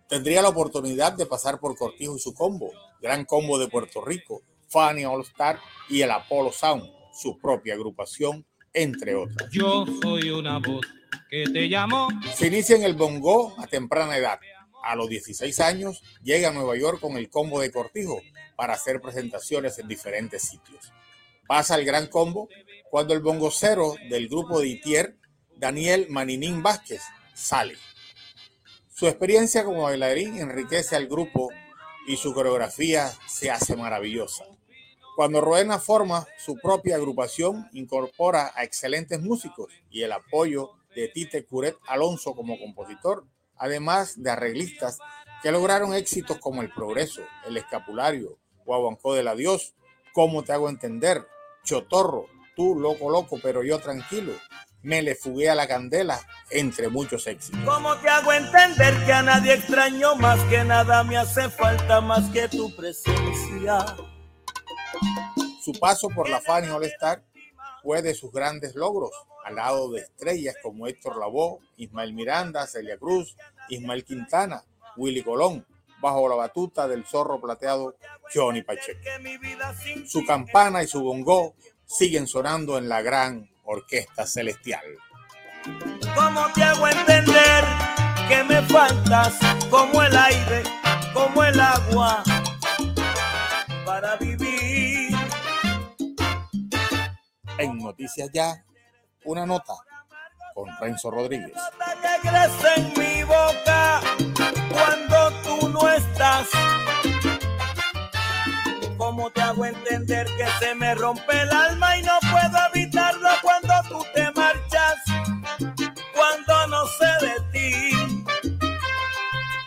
Speaker 53: Tendría la oportunidad de pasar por Cortijo y su combo, Gran Combo de Puerto Rico, Fanny All Star y el Apollo Sound, su propia agrupación, entre otras.
Speaker 57: Yo soy una voz que te llamo.
Speaker 53: Se inicia en el bongo a temprana edad. A los 16 años llega a Nueva York con el combo de Cortijo para hacer presentaciones en diferentes sitios. Pasa el gran combo cuando el bongocero del grupo de Itier, Daniel Maninín Vázquez, sale. Su experiencia como bailarín enriquece al grupo y su coreografía se hace maravillosa. Cuando Roena forma su propia agrupación, incorpora a excelentes músicos y el apoyo de Tite Curet Alonso como compositor, además de arreglistas que lograron éxitos como El Progreso, El Escapulario, Guaguancó del Adiós, Cómo te hago entender, Chotorro, Tú loco loco pero yo tranquilo, Me le fugué a la candela, entre muchos éxitos.
Speaker 57: ¿Cómo te hago entender que a nadie extraño más que nada me hace falta más que tu presencia?
Speaker 53: Su paso por la Fanny All Star fue de sus grandes logros, al lado de estrellas como Héctor Lavoe, Ismael Miranda, Celia Cruz, Ismael Quintana, Willy Colón, bajo la batuta del zorro plateado Johnny Pacheco. Su campana y su bongo siguen sonando en la gran orquesta celestial.
Speaker 57: ¿Cómo te hago entender que me faltas como el aire, como el agua para vivir?
Speaker 53: En Noticias Ya, una nota con Renzo Rodríguez.
Speaker 57: que crece en mi boca cuando tú no estás. ¿Cómo te hago entender que se me rompe el alma y no puedo evitarlo cuando tú te marchas? Cuando no sé de ti.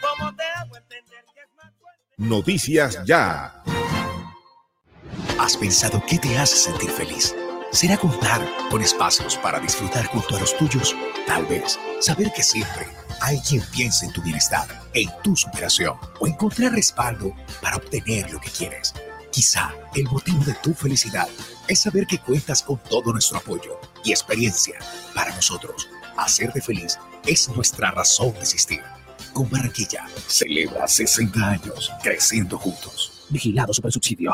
Speaker 57: ¿Cómo te hago entender que es más
Speaker 13: Noticias Ya.
Speaker 5: ¿Has pensado qué te hace sentir feliz? ¿Será contar con espacios para disfrutar junto a los tuyos? Tal vez saber que siempre hay quien piensa en tu bienestar, en tu superación o encontrar respaldo para obtener lo que quieres. Quizá el motivo de tu felicidad es saber que cuentas con todo nuestro apoyo y experiencia. Para nosotros, hacerte feliz es nuestra razón de existir. Con Barranquilla, celebra 60 años creciendo juntos. Vigilado Super Subsidio.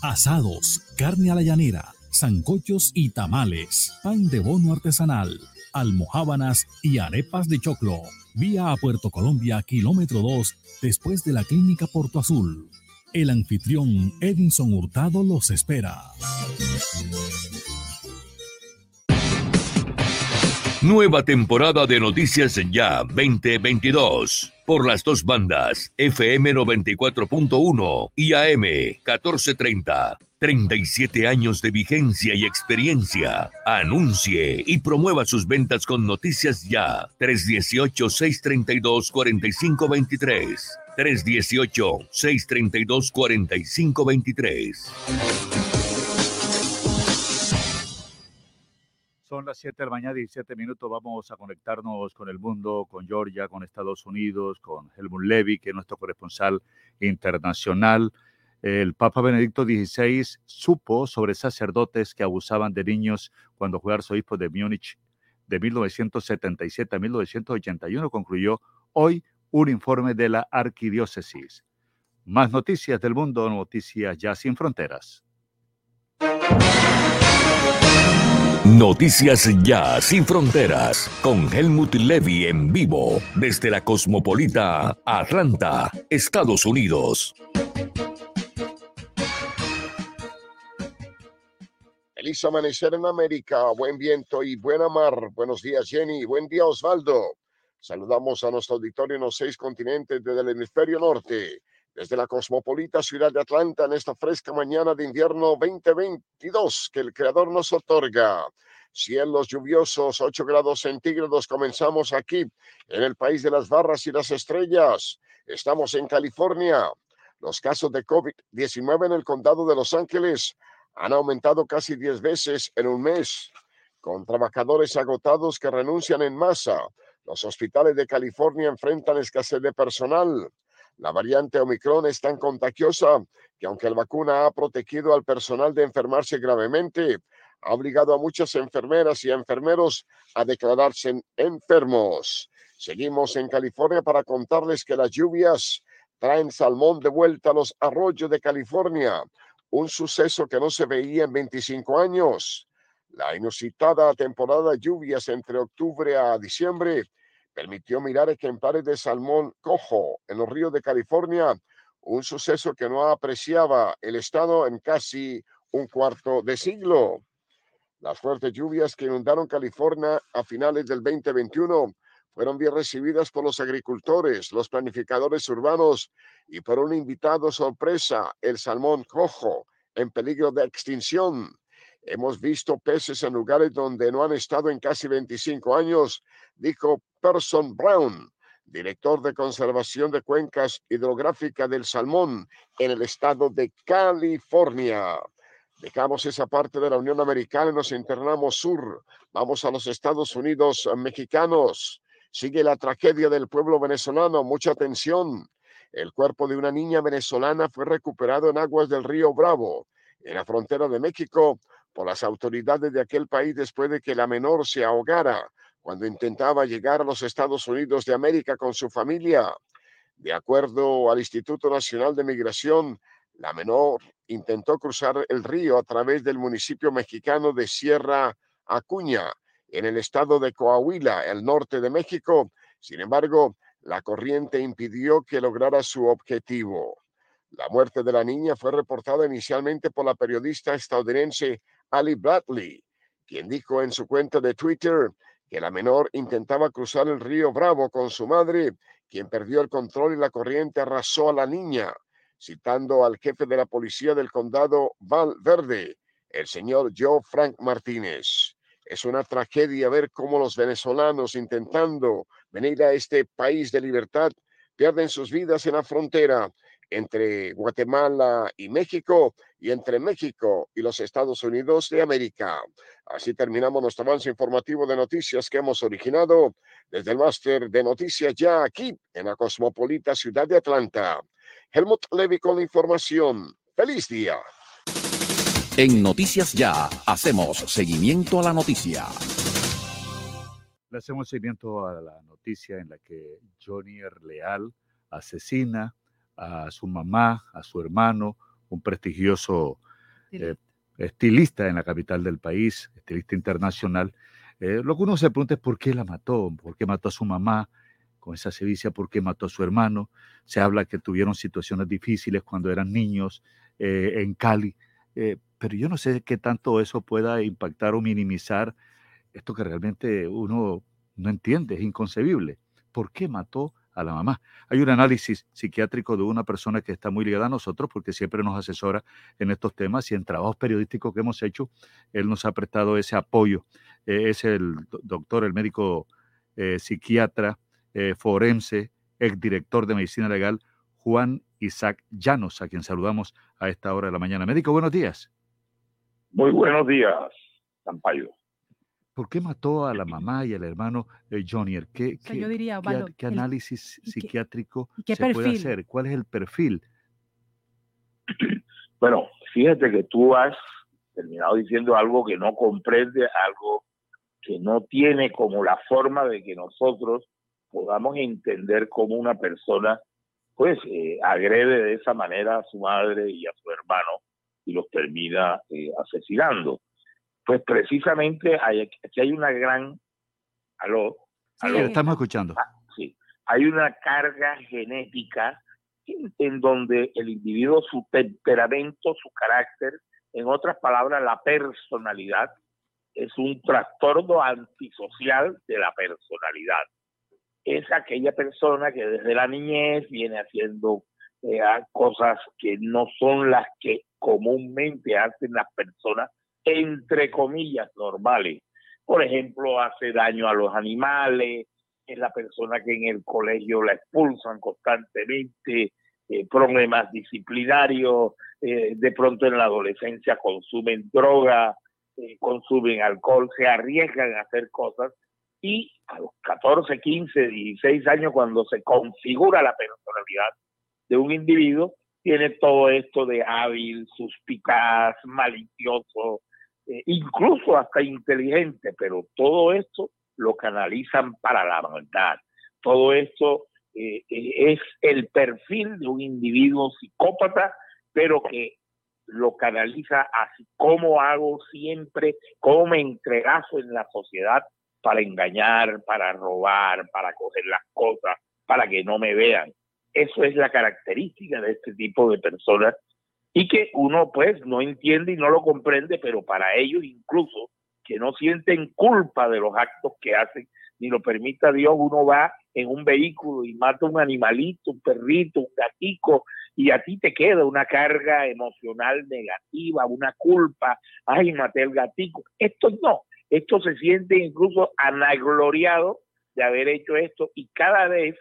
Speaker 58: Asados, carne a la llanera, zancochos y tamales, pan de bono artesanal, almohábanas y arepas de choclo. Vía a Puerto Colombia, kilómetro 2, después de la clínica Porto Azul. El anfitrión Edinson Hurtado los espera.
Speaker 10: Nueva temporada de Noticias Ya 2022 por las dos bandas FM 94.1 y AM 1430. 37 años de vigencia y experiencia. Anuncie y promueva sus ventas con Noticias Ya 318-632-4523. 318-632-4523.
Speaker 2: Son las 7 de la mañana, 17 minutos. Vamos a conectarnos con el mundo, con Georgia, con Estados Unidos, con Helmut Levy, que es nuestro corresponsal internacional. El Papa Benedicto XVI supo sobre sacerdotes que abusaban de niños cuando fue arzobispo de Múnich de 1977 a 1981. Concluyó hoy un informe de la arquidiócesis. Más noticias del mundo, noticias ya sin fronteras.
Speaker 10: Noticias Ya Sin Fronteras con Helmut Levy en vivo desde la Cosmopolita Atlanta, Estados Unidos.
Speaker 59: Feliz amanecer en América, buen viento y buena mar. Buenos días, Jenny. Buen día, Osvaldo. Saludamos a nuestro auditorio en los seis continentes desde el hemisferio norte, desde la cosmopolita ciudad de Atlanta en esta fresca mañana de invierno 2022 que el Creador nos otorga. Cielos lluviosos, 8 grados centígrados. Comenzamos aquí en el país de las barras y las estrellas. Estamos en California. Los casos de COVID-19 en el condado de Los Ángeles han aumentado casi 10 veces en un mes, con trabajadores agotados que renuncian en masa. Los hospitales de California enfrentan escasez de personal. La variante Omicron es tan contagiosa que aunque la vacuna ha protegido al personal de enfermarse gravemente, ha obligado a muchas enfermeras y enfermeros a declararse enfermos. Seguimos en California para contarles que las lluvias traen salmón de vuelta a los arroyos de California, un suceso que no se veía en 25 años. La inusitada temporada de lluvias entre octubre a diciembre permitió mirar ejemplares de salmón cojo en los ríos de California, un suceso que no apreciaba el estado en casi un cuarto de siglo. Las fuertes lluvias que inundaron California a finales del 2021 fueron bien recibidas por los agricultores, los planificadores urbanos y por un invitado sorpresa, el salmón cojo, en peligro de extinción. Hemos visto peces en lugares donde no han estado en casi 25 años, dijo Person Brown, director de conservación de cuencas hidrográficas del salmón en el estado de California. Dejamos esa parte de la Unión Americana y nos internamos sur. Vamos a los Estados Unidos mexicanos. Sigue la tragedia del pueblo venezolano. Mucha atención. El cuerpo de una niña venezolana fue recuperado en aguas del río Bravo, en la frontera de México, por las autoridades de aquel país después de que la menor se ahogara cuando intentaba llegar a los Estados Unidos de América con su familia. De acuerdo al Instituto Nacional de Migración, la menor intentó cruzar el río a través del municipio mexicano de Sierra Acuña, en el estado de Coahuila, el norte de México. Sin embargo, la corriente impidió que lograra su objetivo. La muerte de la niña fue reportada inicialmente por la periodista estadounidense Ali Bradley, quien dijo en su cuenta de Twitter que la menor intentaba cruzar el río Bravo con su madre, quien perdió el control y la corriente arrasó a la niña, citando al jefe de la policía del condado Val Verde, el señor Joe Frank Martínez. Es una tragedia ver cómo los venezolanos intentando venir a este país de libertad pierden sus vidas en la frontera entre Guatemala y México y entre México y los Estados Unidos de América. Así terminamos nuestro avance informativo de noticias que hemos originado desde el máster de noticias ya aquí en la cosmopolita ciudad de Atlanta. Helmut Levy con la información. ¡Feliz día!
Speaker 47: En Noticias Ya hacemos seguimiento a la noticia.
Speaker 2: Le hacemos seguimiento a la noticia en la que Johnny Leal asesina a su mamá, a su hermano, un prestigioso eh, estilista en la capital del país, estilista internacional. Eh, lo que uno se pregunta es por qué la mató, por qué mató a su mamá con esa sevicia, por qué mató a su hermano. Se habla que tuvieron situaciones difíciles cuando eran niños eh, en Cali, pero yo no sé qué tanto eso pueda impactar o minimizar esto que realmente uno no entiende, es inconcebible. ¿Por qué mató a la mamá. Hay un análisis psiquiátrico de una persona que está muy ligada a nosotros porque siempre nos asesora en estos temas y en trabajos periodísticos que hemos hecho, él nos ha prestado ese apoyo. Eh, es el doctor, el médico eh, psiquiatra, eh, forense, exdirector de medicina legal, Juan Isaac Llanos, a quien saludamos a esta hora de la mañana. Médico, buenos días.
Speaker 60: Muy buenos días, Sampaio.
Speaker 2: ¿Por qué mató a la mamá y al hermano eh, Johnny? ¿Qué, qué,
Speaker 3: yo diría,
Speaker 2: qué,
Speaker 3: Valo,
Speaker 2: qué
Speaker 3: el-
Speaker 2: análisis
Speaker 3: y
Speaker 2: psiquiátrico
Speaker 3: y
Speaker 2: se puede hacer? ¿Cuál es el perfil?
Speaker 60: Bueno, fíjate que tú has terminado diciendo algo que no comprende, algo que no tiene como la forma de que nosotros podamos entender cómo una persona pues eh, agrede de esa manera a su madre y a su hermano y los termina eh, asesinando. Pues precisamente hay, aquí hay una gran... ¿Aló?
Speaker 2: Estamos escuchando.
Speaker 60: Sí, hay una carga genética en, en donde el individuo, su temperamento, su carácter, en otras palabras, la personalidad, es un trastorno antisocial de la personalidad. Es aquella persona que desde la niñez viene haciendo eh, cosas que no son las que comúnmente hacen las personas, entre comillas, normales. Por ejemplo, hace daño a los animales, es la persona que en el colegio la expulsan constantemente, eh, problemas disciplinarios, eh, de pronto en la adolescencia consumen droga, eh, consumen alcohol, se arriesgan a hacer cosas y a los 14, 15, 16 años cuando se configura la personalidad de un individuo, tiene todo esto de hábil, suspicaz, malicioso, eh, incluso hasta inteligente, pero todo esto lo canalizan para la maldad. Todo esto eh, eh, es el perfil de un individuo psicópata, pero que lo canaliza así como hago siempre, cómo me entregazo en la sociedad para engañar, para robar, para coger las cosas, para que no me vean. Eso es la característica de este tipo de personas y que uno pues no entiende y no lo comprende, pero para ellos incluso que no sienten culpa de los actos que hacen, ni lo permita Dios, uno va en un vehículo y mata un animalito, un perrito, un gatico, y a ti te queda una carga emocional negativa, una culpa, ay, maté el gatico. Estos no, estos se sienten incluso anagloriados de haber hecho esto y cada vez,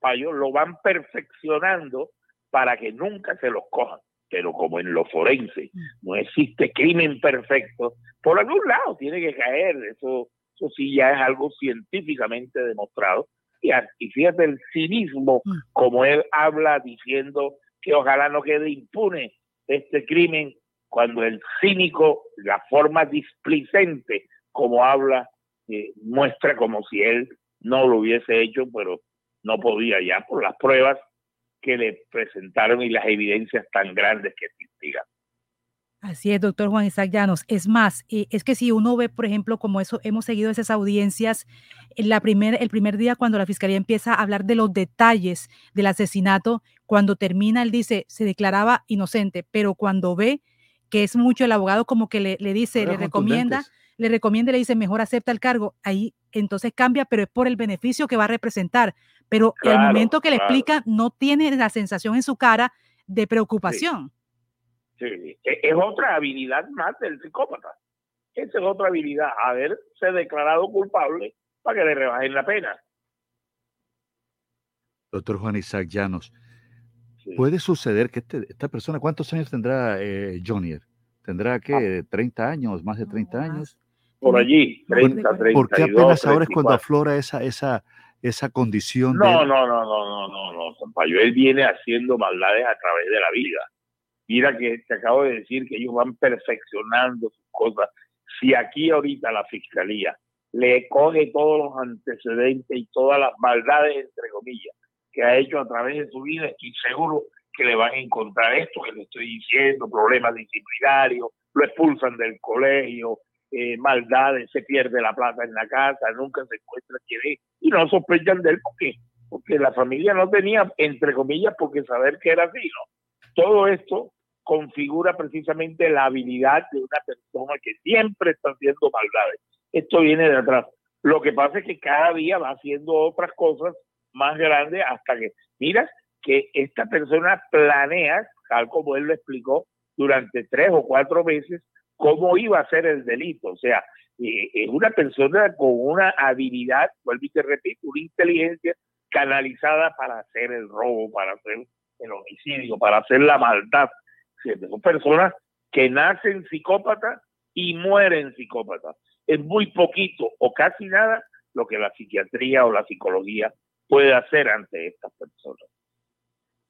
Speaker 60: Payo, lo van perfeccionando para que nunca se los cojan. Pero como en lo forense no existe crimen perfecto, por algún lado tiene que caer, eso, eso sí ya es algo científicamente demostrado. Y, y fíjate el cinismo, como él habla diciendo que ojalá no quede impune este crimen, cuando el cínico, la forma displicente como habla, eh, muestra como si él no lo hubiese hecho, pero no podía ya por las pruebas que le presentaron y las evidencias tan grandes que investigan.
Speaker 3: Así es, doctor Juan Isaac Llanos. Es más, eh, es que si uno ve, por ejemplo, como eso, hemos seguido esas audiencias, en la primer, el primer día cuando la fiscalía empieza a hablar de los detalles del asesinato, cuando termina, él dice, se declaraba inocente, pero cuando ve que es mucho el abogado como que le, le dice, le recomienda, le recomienda y le dice, mejor acepta el cargo. Ahí entonces cambia, pero es por el beneficio que va a representar. Pero el
Speaker 60: Claro,
Speaker 3: momento que le
Speaker 60: claro.
Speaker 3: explica, no tiene la sensación en su cara de preocupación.
Speaker 60: Sí, e- es otra habilidad más del psicópata. Esa es otra habilidad, haberse declarado culpable para que le rebajen la pena.
Speaker 2: Doctor Juan Isaac Llanos, puede suceder que este- esta persona, ¿cuántos años tendrá eh, Jonier? ¿Tendrá que 30 años, más de 30 años?
Speaker 60: Por allí, 30,
Speaker 2: ¿Por qué
Speaker 60: 32,
Speaker 2: apenas ahora es cuando
Speaker 60: 34.
Speaker 2: aflora esa, esa, esa condición de
Speaker 60: No, no, no, no, no, no, no, Sampaio. Viene haciendo maldades a través de la vida. Mira que te acabo de decir que ellos van perfeccionando sus cosas. Si aquí ahorita la fiscalía le coge todos los antecedentes y todas las maldades, entre comillas, que ha hecho a través de su vida, estoy seguro que le van a encontrar esto que le estoy diciendo, problemas disciplinarios, lo expulsan del colegio, eh, maldades, se pierde la plata en la casa, nunca se encuentra quién es, y no sospechan de él porque, porque la familia no tenía, entre comillas, porque saber que era así, ¿no? Todo esto configura precisamente la habilidad de una persona que siempre está haciendo maldades. Esto viene de atrás. Lo que pasa es que cada día va haciendo otras cosas más grandes hasta que, mira, que esta persona planea, tal como él lo explicó, durante tres o cuatro meses, cómo iba a ser el delito. O sea, eh, es una persona con una habilidad, vuelvo y te repito, una inteligencia canalizada para hacer el robo, para hacer el homicidio, para hacer la maldad. Son personas que nacen psicópatas y mueren psicópatas. Es muy poquito o casi nada lo que la psiquiatría o la psicología puede hacer ante estas personas.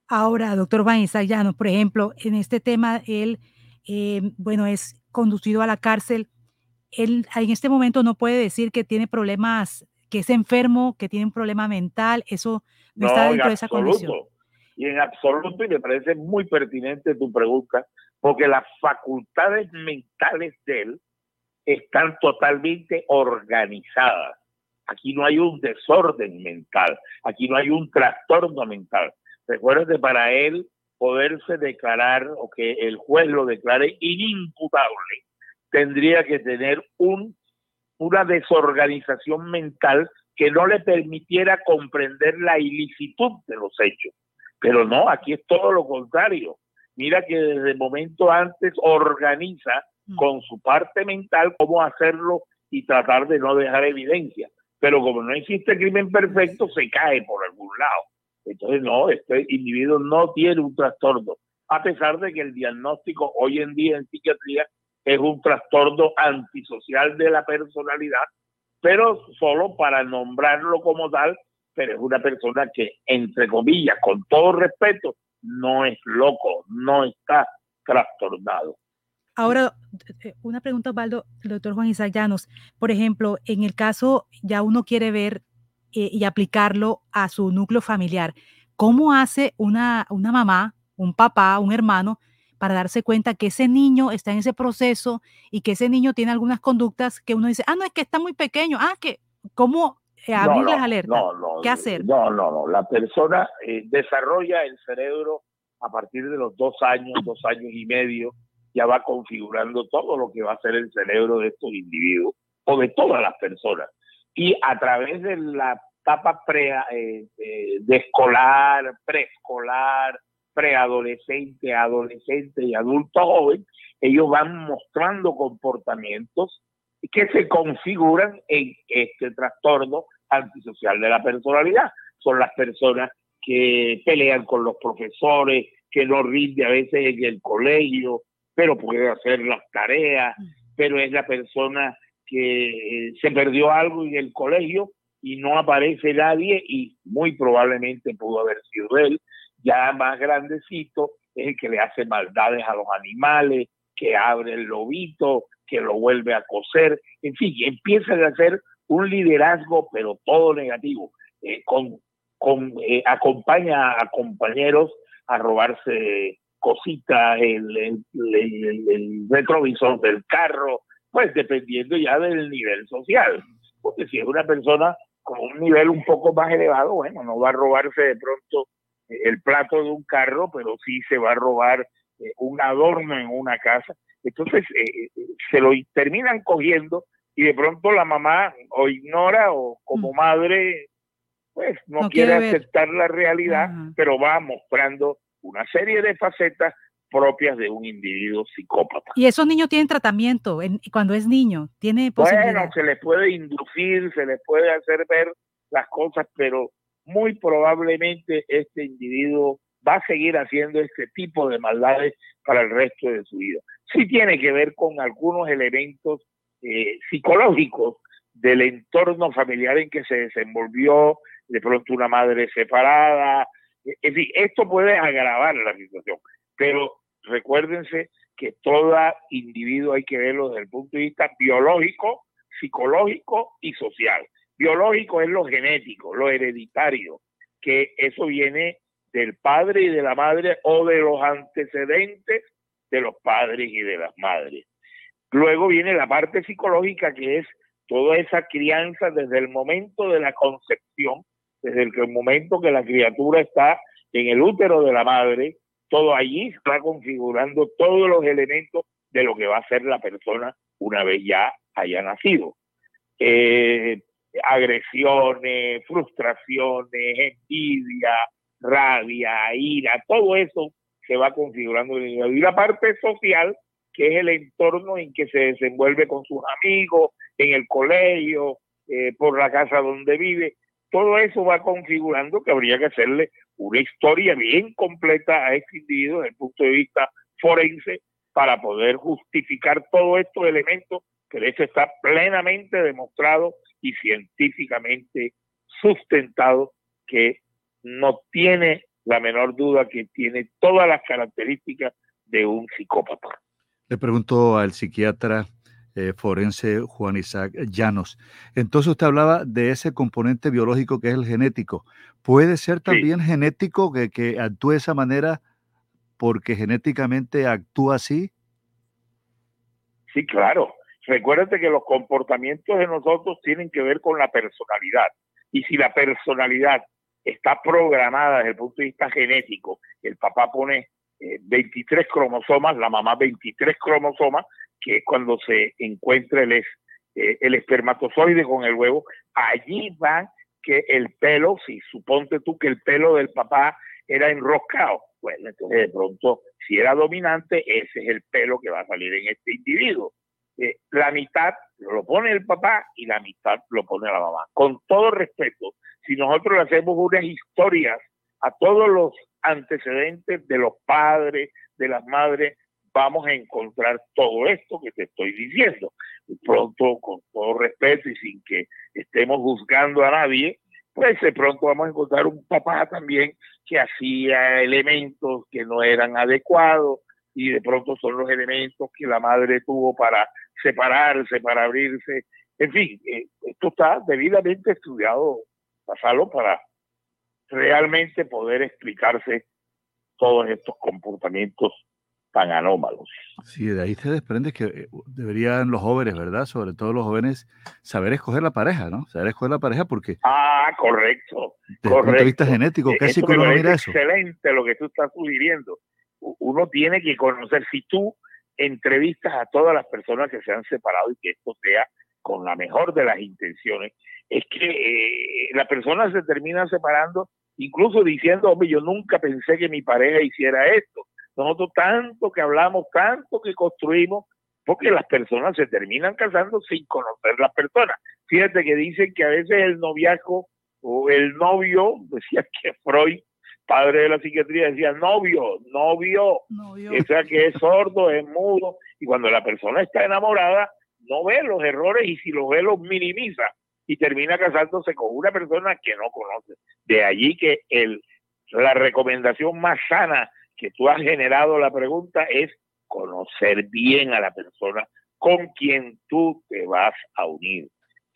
Speaker 3: Ahora, doctor Van Llanos, por ejemplo, en este tema, él, eh, bueno, es conducido a la cárcel. Él en este momento no puede decir que tiene problemas, que es enfermo, que tiene un problema mental. Eso no, está
Speaker 60: en
Speaker 3: dentro de esa condición.
Speaker 60: Y en absoluto, y me parece muy pertinente tu pregunta, porque las facultades mentales de él están totalmente organizadas. Aquí no hay un desorden mental, aquí no hay un trastorno mental. Recuerda que para él poderse declarar o que el juez lo declare inimputable, tendría que tener un, una desorganización mental que no le permitiera comprender la ilicitud de los hechos. Pero no, aquí es todo lo contrario. Mira que desde el momento antes organiza con su parte mental cómo hacerlo y tratar de no dejar evidencia. Pero como no existe crimen perfecto, se cae por algún lado. Entonces, no, este individuo no tiene un trastorno, a pesar de que el diagnóstico hoy en día en psiquiatría es un trastorno antisocial de la personalidad, pero solo para nombrarlo como tal, pero es una persona que, entre comillas, con todo respeto, no es loco, no está trastornado.
Speaker 3: Ahora, eh, una pregunta, Osvaldo, doctor Juan Isaac. Por ejemplo, en el caso, ya uno quiere ver eh, y aplicarlo a su núcleo familiar. ¿Cómo hace una, una mamá, un papá, un hermano para darse cuenta que ese niño está en ese proceso y que ese niño tiene algunas conductas que uno dice, ah, no, es que está muy pequeño, ah, que, ¿cómo eh, abrir
Speaker 60: No,
Speaker 3: las alertas?
Speaker 60: no, no,
Speaker 3: ¿Qué hacer?
Speaker 60: No, no, no. La persona eh, desarrolla el cerebro a partir de los dos años, dos años y medio, ya va configurando todo lo que va a ser el cerebro de estos individuos o de todas las personas. Y a través de la etapa pre, eh, eh, de escolar, preescolar, preadolescente, adolescente y adulto joven, ellos van mostrando comportamientos que se configuran en este trastorno antisocial de la personalidad. Son las personas que pelean con los profesores, que no rinde a veces en el colegio, pero puede hacer las tareas, pero es la persona que eh, se perdió algo en el colegio y no aparece nadie y muy probablemente pudo haber sido él, ya más grandecito, es el que le hace maldades a los animales, que abre el lobito, que lo vuelve a coser, en fin, empieza a hacer un liderazgo, pero todo negativo, eh, con, eh, acompaña a compañeros a robarse cositas, el- el retrovisor del carro, pues dependiendo ya del nivel social. Porque si es una persona con un nivel un poco más elevado, bueno, no va a robarse de pronto el plato de un carro, pero sí se va a robar eh, un adorno en una casa. Entonces eh, eh, se lo terminan cogiendo y de pronto la mamá o ignora o como madre pues no,
Speaker 3: No
Speaker 60: quiere, aceptar la realidad, pero va mostrando una serie de facetas propias de un individuo psicópata.
Speaker 3: Y esos niños tienen tratamiento en- cuando es niño, tiene.
Speaker 60: Bueno, se les puede inducir, se les puede hacer ver las cosas, pero muy probablemente este individuo va a seguir haciendo este tipo de maldades para el resto de su vida. Sí tiene que ver con algunos elementos eh, psicológicos del entorno familiar en que se desenvolvió, de pronto una madre separada, eh, en fin, esto puede agravar la situación, pero recuérdense que todo individuo hay que verlo desde el punto de vista biológico, psicológico y social. Biológico es lo genético, lo hereditario, que eso viene del padre y de la madre o de los antecedentes de los padres y de las madres. Luego viene la parte psicológica, que es toda esa crianza desde el momento de la concepción, desde el momento que la criatura está en el útero de la madre, todo allí está configurando todos los elementos de lo que va a ser la persona una vez ya haya nacido. Eh, agresiones, frustraciones, envidia, rabia, ira, todo eso se va configurando en el individuo. Y la parte social, que es el entorno en que se desenvuelve con sus amigos, en el colegio, eh, por la casa donde vive, todo eso va configurando que habría que hacerle una historia bien completa a este individuo desde el punto de vista forense para poder justificar todos estos elementos que de hecho está plenamente demostrado y científicamente sustentado que no tiene la menor duda que tiene todas las características de un psicópata.
Speaker 2: Le pregunto al psiquiatra eh, forense Juan Isaac Llanos. Entonces usted hablaba de ese componente biológico que es el genético. ¿Puede ser también genético que, que actúe de esa manera porque genéticamente actúa así?
Speaker 60: Sí, claro. Recuérdate que los comportamientos de nosotros tienen que ver con la personalidad. Y si la personalidad está programada desde el punto de vista genético, el papá pone eh, 23 cromosomas, la mamá 23 cromosomas, que es cuando se encuentra el, es- eh, el espermatozoide con el huevo, allí va que el pelo, si suponte tú que el pelo del papá era enroscado, bueno, entonces de pronto, si era dominante, ese es el pelo que va a salir en este individuo. Eh, la mitad lo pone el papá y la mitad lo pone la mamá. Con todo respeto, si nosotros le hacemos unas historias a todos los antecedentes de los padres, de las madres, vamos a encontrar todo esto que te estoy diciendo. De pronto, con todo respeto y sin que estemos juzgando a nadie, pues de pronto vamos a encontrar un papá también que hacía elementos que no eran adecuados y de pronto son los elementos que la madre tuvo para separarse, para abrirse. En fin, eh, esto está debidamente estudiado, pasarlo para realmente poder explicarse todos estos comportamientos tan anómalos.
Speaker 2: Sí, de ahí se desprende que eh, deberían los jóvenes, ¿verdad? Sobre todo los jóvenes, saber escoger la pareja, ¿no? Saber escoger la pareja porque
Speaker 60: Ah, correcto.
Speaker 2: desde el punto de vista
Speaker 60: correcto.
Speaker 2: genético,
Speaker 60: Eh,
Speaker 2: ¿qué
Speaker 60: eso me
Speaker 2: psicólogo
Speaker 60: parece
Speaker 2: mira eso?
Speaker 60: Excelente lo que tú estás sugiriendo. Uno tiene que conocer, si tú entrevistas a todas las personas que se han separado y que esto sea con la mejor de las intenciones, es que eh, la persona se termina separando incluso diciendo, hombre, yo nunca pensé que mi pareja hiciera esto. Nosotros tanto que hablamos, tanto que construimos, porque las personas se terminan casando sin conocer las personas. Fíjate que dicen que a veces el noviazgo o el novio, decía que Freud, padre de la psiquiatría, decía novio, novio, o sea que es sordo, es mudo, y cuando la persona está enamorada, no ve los errores y si los ve los minimiza y termina casándose con una persona que no conoce. De allí que el, la recomendación más sana que tú has generado la pregunta es conocer bien a la persona con quien tú te vas a unir.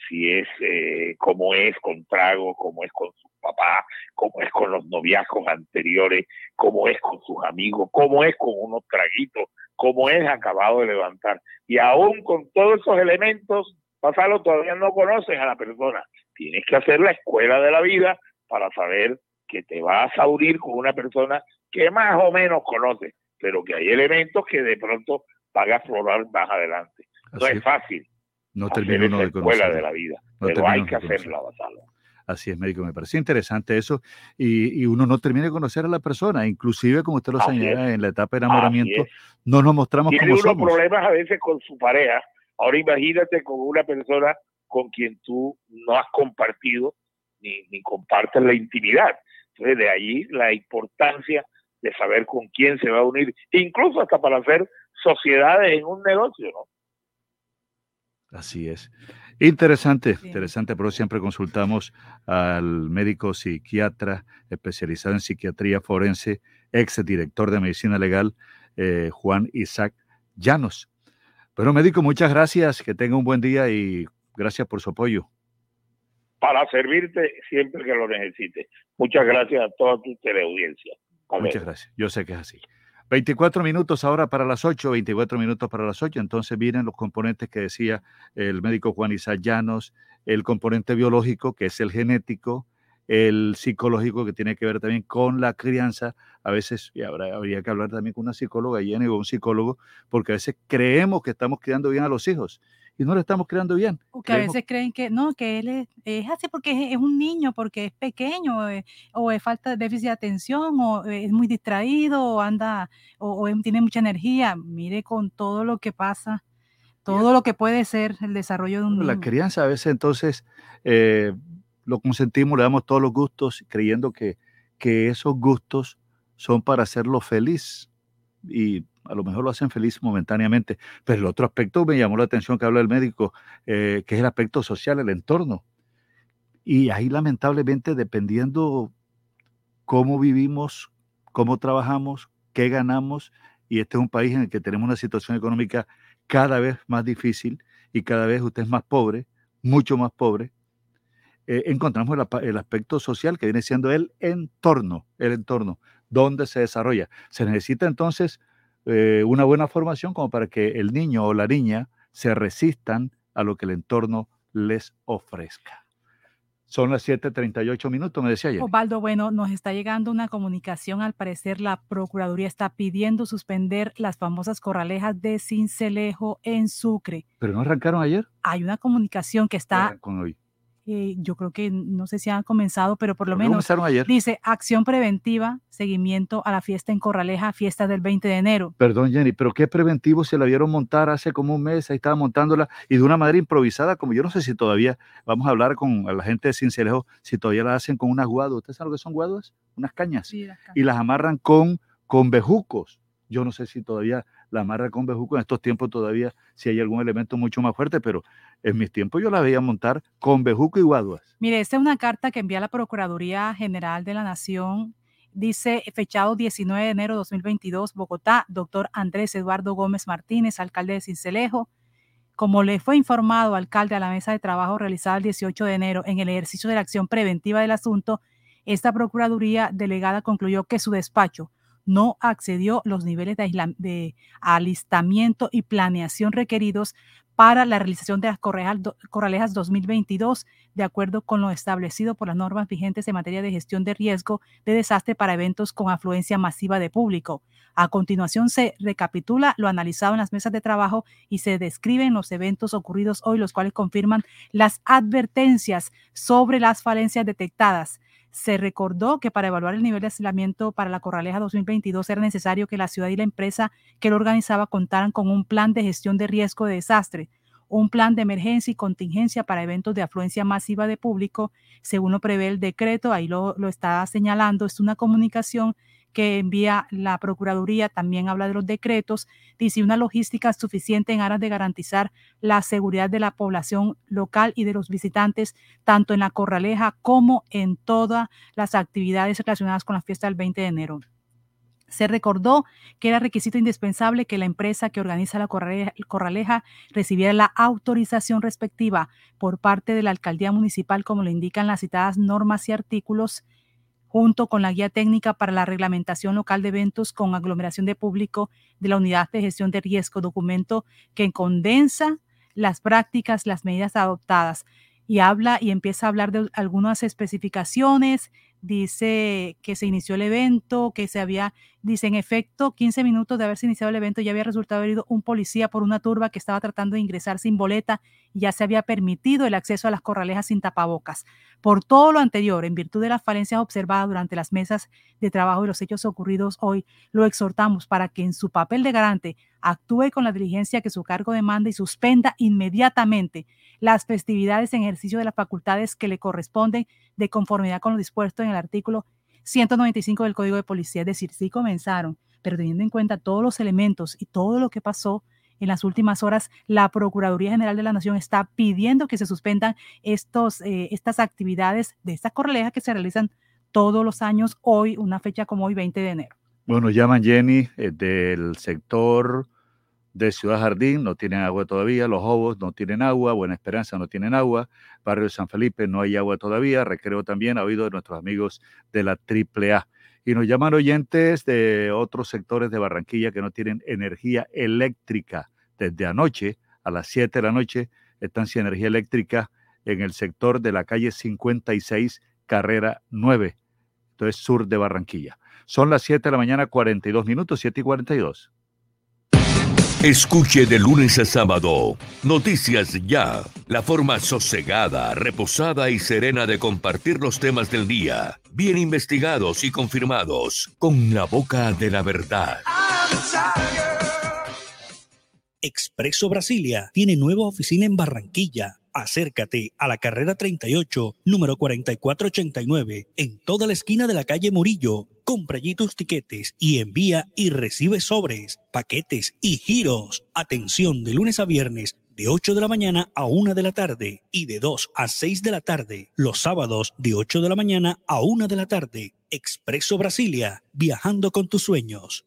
Speaker 60: Si es eh, como es con trago, como es con su papá, como es con los noviazgos anteriores, como es con sus amigos, como es con unos traguitos, como es acabado de levantar. Y aún con todos esos elementos, pasarlo todavía no conoces a la persona. Tienes que hacer la escuela de la vida para saber que te vas a unir con una persona que más o menos conoces. pero que hay elementos que de pronto van a aflorar más adelante. No
Speaker 2: Así
Speaker 60: es
Speaker 2: es.
Speaker 60: fácil
Speaker 2: No
Speaker 60: hacer
Speaker 2: termina uno de
Speaker 60: escuela
Speaker 2: conocer.
Speaker 60: de la vida,
Speaker 2: No
Speaker 60: pero hay que hacerla, Gonzalo.
Speaker 2: Así es, médico. Me parece interesante eso. Y, y uno no termina de conocer a la persona. Inclusive, como usted lo
Speaker 60: Así
Speaker 2: señala, en la etapa de enamoramiento, no nos mostramos
Speaker 60: Tiene
Speaker 2: como somos.
Speaker 60: problemas a veces con su pareja. Ahora imagínate con una persona con quien tú no has compartido ni, ni compartes la intimidad. Entonces, de ahí la importancia de saber con quién se va a unir, incluso hasta para hacer sociedades en un negocio, ¿no?
Speaker 2: Así es. Interesante, interesante, pero siempre consultamos al médico psiquiatra especializado en psiquiatría forense, ex director de medicina legal, eh, Juan Isaac Llanos. Pero médico, muchas gracias, que tenga un buen día y gracias por su apoyo.
Speaker 60: Para servirte siempre que lo necesites. Muchas gracias a toda tu teleaudiencia.
Speaker 2: Muchas gracias. Yo sé que es así. 24 minutos ahora para las 8, 24 minutos para las 8. Entonces vienen los componentes que decía el médico Juan Isaac Llanos, el componente biológico, que es el genético, el psicológico, que tiene que ver también con la crianza. A veces y habría que hablar también con una psicóloga, Jenny, o un psicólogo, porque a veces creemos que estamos criando bien a los hijos y no lo estamos criando bien.
Speaker 3: O que a
Speaker 2: Creemos-
Speaker 3: veces creen que no, que él es, es así porque es, es un niño, porque es pequeño, eh, o es falta de déficit de atención, o eh, es muy distraído, o anda, o, o em- tiene mucha energía. Mire con todo lo que pasa, todo lo que puede ser el desarrollo de un
Speaker 2: La
Speaker 3: niño.
Speaker 2: crianza a veces entonces eh, lo consentimos, le damos todos los gustos, creyendo que, que esos gustos son para hacerlo feliz. Y a lo mejor lo hacen feliz momentáneamente. Pero el otro aspecto me llamó la atención que habla el médico, eh, que es el aspecto social, el entorno. Y ahí lamentablemente, dependiendo cómo vivimos, cómo trabajamos, qué ganamos, y este es un país en el que tenemos una situación económica cada vez más difícil y cada vez usted es más pobre, mucho más pobre, eh, encontramos el, el aspecto social que viene siendo el entorno, el entorno, donde se desarrolla. Se necesita entonces eh, una buena formación como para que el niño o la niña se resistan a lo que el entorno les ofrezca. Son las 7:38 minutos, me decía ayer.
Speaker 3: Osvaldo, bueno, nos está llegando una comunicación. Al parecer, la Procuraduría está pidiendo suspender las famosas corralejas de Cincelejo en Sucre.
Speaker 2: Pero no arrancaron ayer.
Speaker 3: Hay una comunicación que está
Speaker 2: Con hoy.
Speaker 3: Eh, yo creo que no sé si han comenzado, pero por lo
Speaker 2: que
Speaker 3: menos
Speaker 2: comenzaron ayer.
Speaker 3: dice acción preventiva, seguimiento a la fiesta en Corraleja, fiesta del 20 de enero.
Speaker 2: Perdón, Jenny, pero qué preventivo se la vieron montar hace como un mes, ahí estaba montándola y de una manera improvisada, como yo no sé si todavía, vamos a hablar con la gente de Cincelejo, si todavía la hacen con unas guadas, ¿ustedes saben lo que son guadas? Unas cañas. y las amarran con, con bejucos. Yo no sé si todavía la amarra con bejucos en estos tiempos todavía, si hay algún elemento mucho más fuerte, pero en mis tiempos yo la veía montar con bejuco y guaduas.
Speaker 3: Mire, esta es una carta que envía la Procuraduría General de la Nación. Dice, fechado 19 de enero de 2022, Bogotá, doctor Andrés Eduardo Gómez Martínez, alcalde de Cincelejo. Como le fue informado alcalde a la mesa de trabajo realizada el 18 de enero en el ejercicio de la acción preventiva del asunto, esta Procuraduría delegada concluyó que su despacho no accedió los niveles de, alistamiento y planeación requeridos para la realización de las corralejas 2022, de acuerdo con lo establecido por las normas vigentes en materia de gestión de riesgo de desastre para eventos con afluencia masiva de público. A continuación se recapitula lo analizado en las mesas de trabajo y se describen los eventos ocurridos hoy, los cuales confirman las advertencias sobre las falencias detectadas. Se recordó que para evaluar el nivel de aislamiento para la Corraleja 2022 era necesario que la ciudad y la empresa que lo organizaba contaran con un plan de gestión de riesgo de desastre, un plan de emergencia y contingencia para eventos de afluencia masiva de público, según lo prevé el decreto, ahí lo, lo está señalando, es una comunicación que envía la Procuraduría, también habla de los decretos, dice una logística suficiente en aras de garantizar la seguridad de la población local y de los visitantes, tanto en la Corraleja como en todas las actividades relacionadas con la fiesta del 20 de enero. Se recordó que era requisito indispensable que la empresa que organiza la corraleja, recibiera la autorización respectiva por parte de la alcaldía municipal, como lo indican las citadas normas y artículos, junto con la guía técnica para la reglamentación local de eventos con aglomeración de público de la unidad de gestión de riesgo, documento que condensa las prácticas, las medidas adoptadas. Y habla y empieza a hablar de algunas especificaciones dice que se inició el evento, que se había, dice en efecto, 15 minutos de haberse iniciado el evento ya había resultado herido un policía por una turba que estaba tratando de ingresar sin boleta y ya se había permitido el acceso a las corralejas sin tapabocas. Por todo lo anterior, en virtud de las falencias observadas durante las mesas de trabajo y los hechos ocurridos hoy, lo exhortamos para que en su papel de garante actúe con la diligencia que su cargo demanda y suspenda inmediatamente las festividades en ejercicio de las facultades que le corresponden de conformidad con lo dispuesto en el artículo 195 del Código de Policía. Es decir, sí comenzaron, pero teniendo en cuenta todos los elementos y todo lo que pasó en las últimas horas, la Procuraduría General de la Nación está pidiendo que se suspendan estos, eh, estas actividades de estas correlejas que se realizan todos los años, hoy, una fecha como hoy, 20 de enero.
Speaker 2: Bueno, llaman Jenny eh, del sector de Ciudad Jardín, no tienen agua todavía, Los Hobos no tienen agua, Buena Esperanza no tienen agua, Barrio de San Felipe no hay agua todavía, Recreo también, ha oído de nuestros amigos de la AAA. Y nos llaman oyentes de otros sectores de Barranquilla que no tienen energía eléctrica. Desde anoche, a las 7 de la noche, están sin energía eléctrica en el sector de la calle 56, carrera 9, entonces sur de Barranquilla. Son las 7 de la mañana, 42 minutos, 7 y 42.
Speaker 10: Escuche de lunes a sábado Noticias Ya, la forma sosegada, reposada y serena de compartir los temas del día, bien investigados y confirmados, con la boca de la verdad.
Speaker 14: Expreso Brasilia tiene nueva oficina en Barranquilla. Acércate a la carrera 38, número 4489, en toda la esquina de la calle Murillo. Compra allí tus tiquetes y envía y recibe sobres, paquetes y giros. Atención de lunes a viernes de 8 de la mañana a 1 de la tarde y de 2 a 6 de la tarde. Los sábados de 8 de la mañana a 1 de la tarde. Expreso Brasilia, viajando con tus sueños.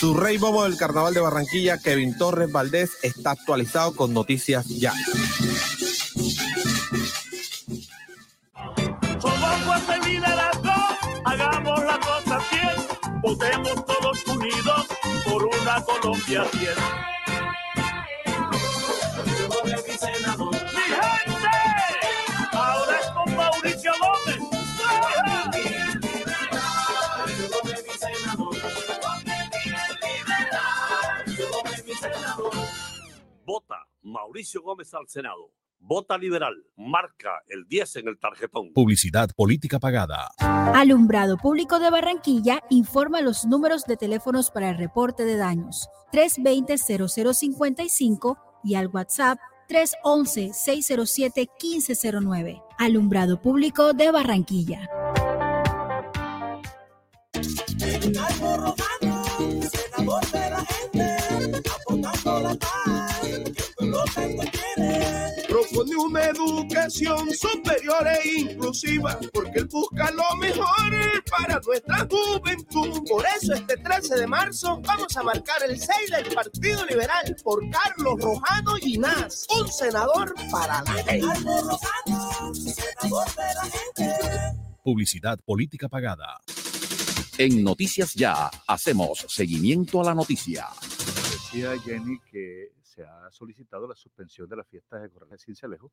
Speaker 61: Su rey bobo del carnaval de Barranquilla, Kevin Torres Valdés, está actualizado con noticias ya.
Speaker 57: Hagamos las cosas bien, votemos todos unidos por una Colombia fiel.
Speaker 62: Vota Mauricio Gómez al Senado. Vota liberal. Marca el 10 en el tarjetón.
Speaker 9: Publicidad política pagada.
Speaker 7: Alumbrado Público de Barranquilla informa los números de teléfonos para el reporte de daños 320-0055 y al WhatsApp 311-607-1509. Alumbrado Público de Barranquilla.
Speaker 15: Algo Romano, senador de la gente, aportando la
Speaker 63: una educación superior e inclusiva, porque él busca lo mejor para nuestra juventud.
Speaker 64: Por eso este 13 de marzo vamos a marcar el 6 del Partido Liberal por Carlos Rojano Ginás, un senador para la gente.
Speaker 15: Algo Romano, senador de la gente.
Speaker 9: Publicidad política pagada.
Speaker 47: En Noticias Ya hacemos seguimiento a la noticia.
Speaker 2: Decía Jenny que se ha solicitado la suspensión de las fiestas de Corrales Cincelejo.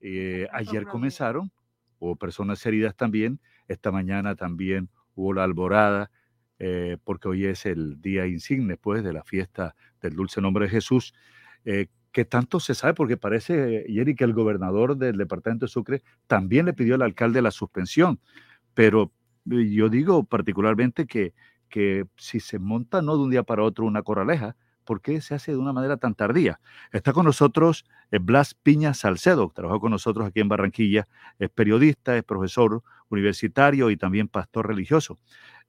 Speaker 2: Eh, ayer comenzaron, hubo personas heridas también, esta mañana también hubo la alborada, eh, porque hoy es el día insigne pues, de la fiesta del dulce nombre de Jesús. Eh, que tanto se sabe, porque parece, Jenny, que el gobernador del departamento de Sucre también le pidió al alcalde la suspensión, pero eh, yo digo particularmente que, que si se monta no de un día para otro una corraleja, ¿por qué se hace de una manera tan tardía? Está con nosotros eh, Blas Piña Salcedo, trabajó con nosotros aquí en Barranquilla, es periodista, es profesor universitario y también pastor religioso.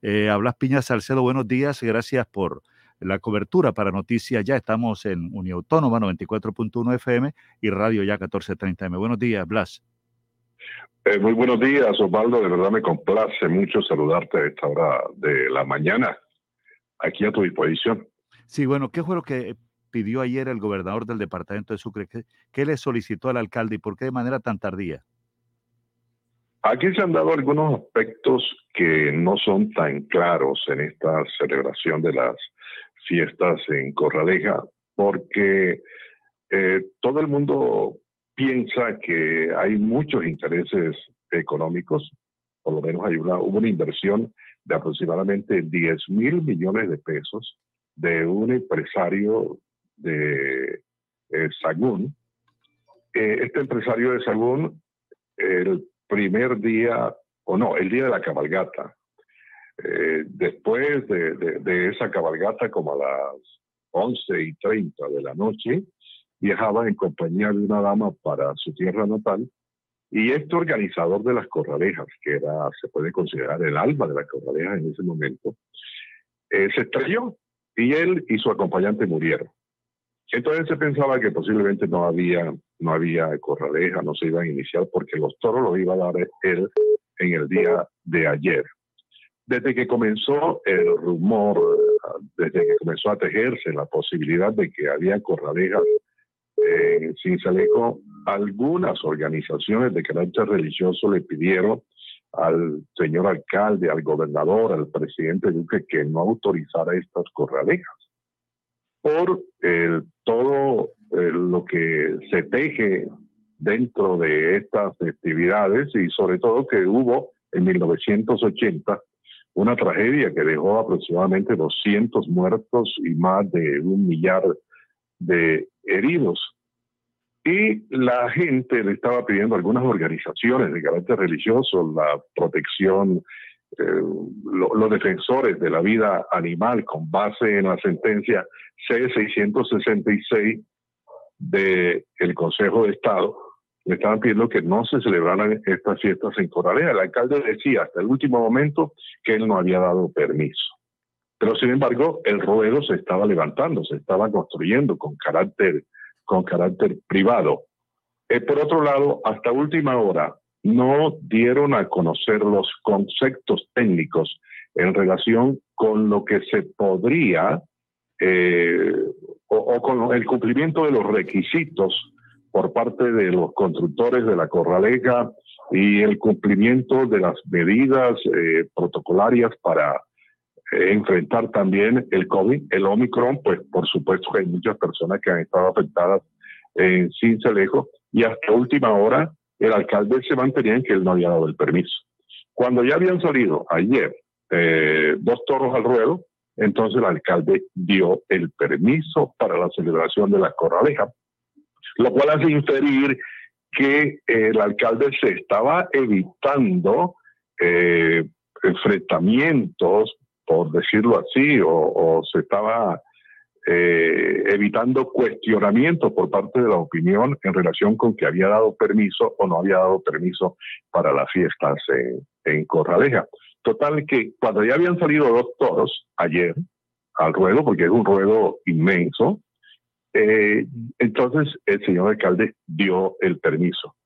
Speaker 2: Eh, Blas Piña Salcedo, buenos días, gracias por la cobertura para Noticias Ya. Estamos en Uniautónoma 94.1 FM y Radio Ya 1430 M. Buenos días, Blas.
Speaker 65: Eh, muy buenos días, Osvaldo. De verdad me complace mucho saludarte a esta hora de la mañana, aquí a tu disposición.
Speaker 2: Sí, bueno, ¿qué fue lo que pidió ayer el gobernador del departamento de Sucre? ¿Qué, le solicitó al alcalde y por qué de manera tan tardía?
Speaker 65: Aquí se han dado algunos aspectos que no son tan claros en esta celebración de las fiestas en Corraleja, porque eh, todo el mundo piensa que hay muchos intereses económicos, por lo menos hay una, hubo una inversión de aproximadamente 10 mil millones de pesos de un empresario de eh, Sagún. Eh, este empresario de Sagún, el primer día, o no, el día de la cabalgata, eh, después de, de, esa cabalgata, como a las 11 y 30 de la noche, viajaba en compañía de una dama para su tierra natal y este organizador de las corralejas, que era, se puede considerar el alma de las corralejas en ese momento, eh, se estrelló y él y su acompañante murieron. Entonces se pensaba que posiblemente no había, no había corraleja, no se iban a iniciar porque los toros los iba a dar él en el día de ayer. Desde que comenzó el rumor, desde que comenzó a tejerse la posibilidad de que había corralejas en Cincelejo, algunas organizaciones de carácter religioso le pidieron al señor alcalde, al gobernador, al presidente Duque que no autorizara estas corralejas por el, todo lo que se teje dentro de estas festividades y sobre todo que hubo en 1980 una tragedia que dejó aproximadamente 200 muertos y más de un millar de heridos. Y la gente le estaba pidiendo a algunas organizaciones de carácter religioso la protección, eh, lo, los defensores de la vida animal con base en la sentencia C-666 del Consejo de Estado, le estaban pidiendo que no se celebraran estas fiestas en Corralea. El alcalde decía hasta el último momento que él no había dado permiso. Pero sin embargo, el ruedo se estaba levantando, se estaba construyendo con carácter, con carácter privado. Eh, por otro lado, hasta última hora no dieron a conocer los conceptos técnicos en relación con lo que se podría eh, o, con el cumplimiento de los requisitos por parte de los constructores de la corraleja y el cumplimiento de las medidas eh, protocolarias para eh, enfrentar también el COVID, el Omicron, pues por supuesto que hay muchas personas que han estado afectadas en Cincelejo y hasta última hora el alcalde se mantenía en que él no había dado el permiso. Cuando ya habían salido ayer eh, dos toros al ruedo, entonces el alcalde dio el permiso para la celebración de la corraleja, lo cual hace inferir que el alcalde se estaba evitando eh, enfrentamientos, por decirlo así, o, o se estaba eh, evitando cuestionamientos por parte de la opinión en relación con que había dado permiso o no había dado permiso para las fiestas en, en Corraleja. Total que cuando ya habían salido dos toros ayer al ruedo, porque es un ruedo inmenso, eh, entonces el señor alcalde dio el permiso.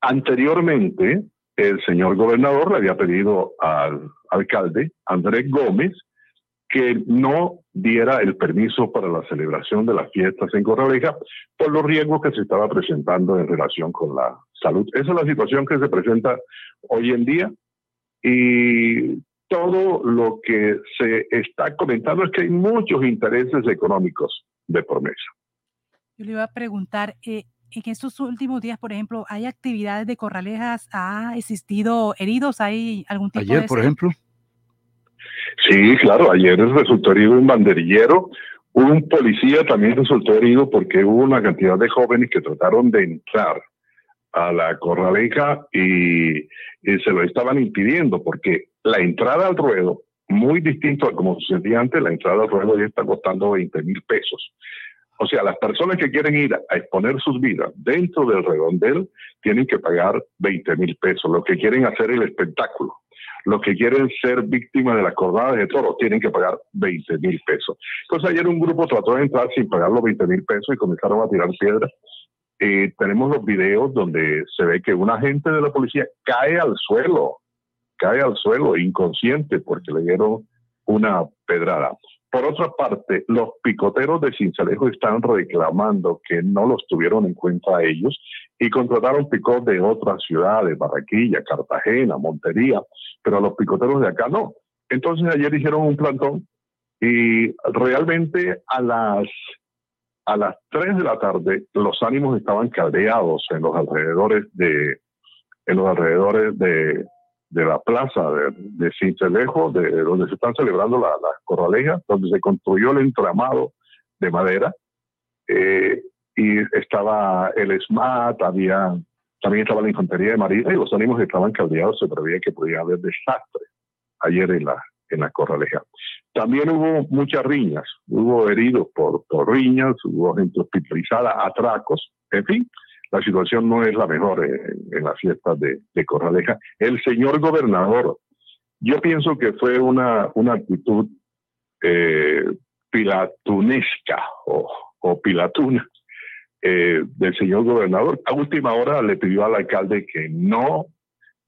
Speaker 65: Anteriormente, el señor gobernador le había pedido al alcalde Andrés Gómez que no diera el permiso para la celebración de las fiestas en Corraleja por los riesgos que se estaba presentando en relación con la salud. Esa es la situación que se presenta hoy en día y todo lo que se está comentando es que hay muchos intereses económicos de medio.
Speaker 3: Yo le iba a preguntar, eh, en estos últimos días, por ejemplo, ¿hay actividades de corralejas? ¿Ha existido heridos? ¿Hay algún tipo
Speaker 2: Ayer,
Speaker 3: de...
Speaker 2: por ejemplo.
Speaker 65: Sí, claro, ayer resultó herido un banderillero, un policía también resultó herido porque hubo una cantidad de jóvenes que trataron de entrar a la corraleja y, y se lo estaban impidiendo porque la entrada al ruedo, muy distinto a como sucedía antes, la entrada al ruedo ya está costando 20 mil pesos. O sea, las personas que quieren ir a exponer sus vidas dentro del redondel tienen que pagar 20 mil pesos. Los que quieren hacer el espectáculo, los que quieren ser víctimas de la cordada de toros tienen que pagar 20 mil pesos. Entonces ayer un grupo trató de entrar sin pagar los 20 mil pesos y comenzaron a tirar piedras. Eh, tenemos los videos donde se ve que un agente de la policía cae al suelo, cae al suelo inconsciente porque le dieron una pedrada. Por otra parte, los picoteros de Cincelejo están reclamando que no los tuvieron en cuenta ellos y contrataron picot de otras ciudades, Barranquilla, Cartagena, Montería, pero a los picoteros de acá no. Entonces ayer hicieron un plantón y realmente a las a las 3 de la tarde los ánimos estaban caldeados en los alrededores de en los alrededores de, de la plaza de, de Cincelejo, de donde se están celebrando las la corralejas, donde se construyó el entramado de madera, eh, y estaba el SMAT, había, también estaba la infantería de marina, y los ánimos estaban caldeados, se preveía que podía haber desastre ayer en la, en la corraleja. También hubo muchas riñas, hubo heridos por, por riñas, hubo gente hospitalizada, atracos, en fin, la situación no es la mejor en, en las fiestas de, de, Corraleja. El señor gobernador, yo pienso que fue una, una actitud eh, pilatunesca o, o pilatuna eh, del señor gobernador. A última hora le pidió al alcalde que no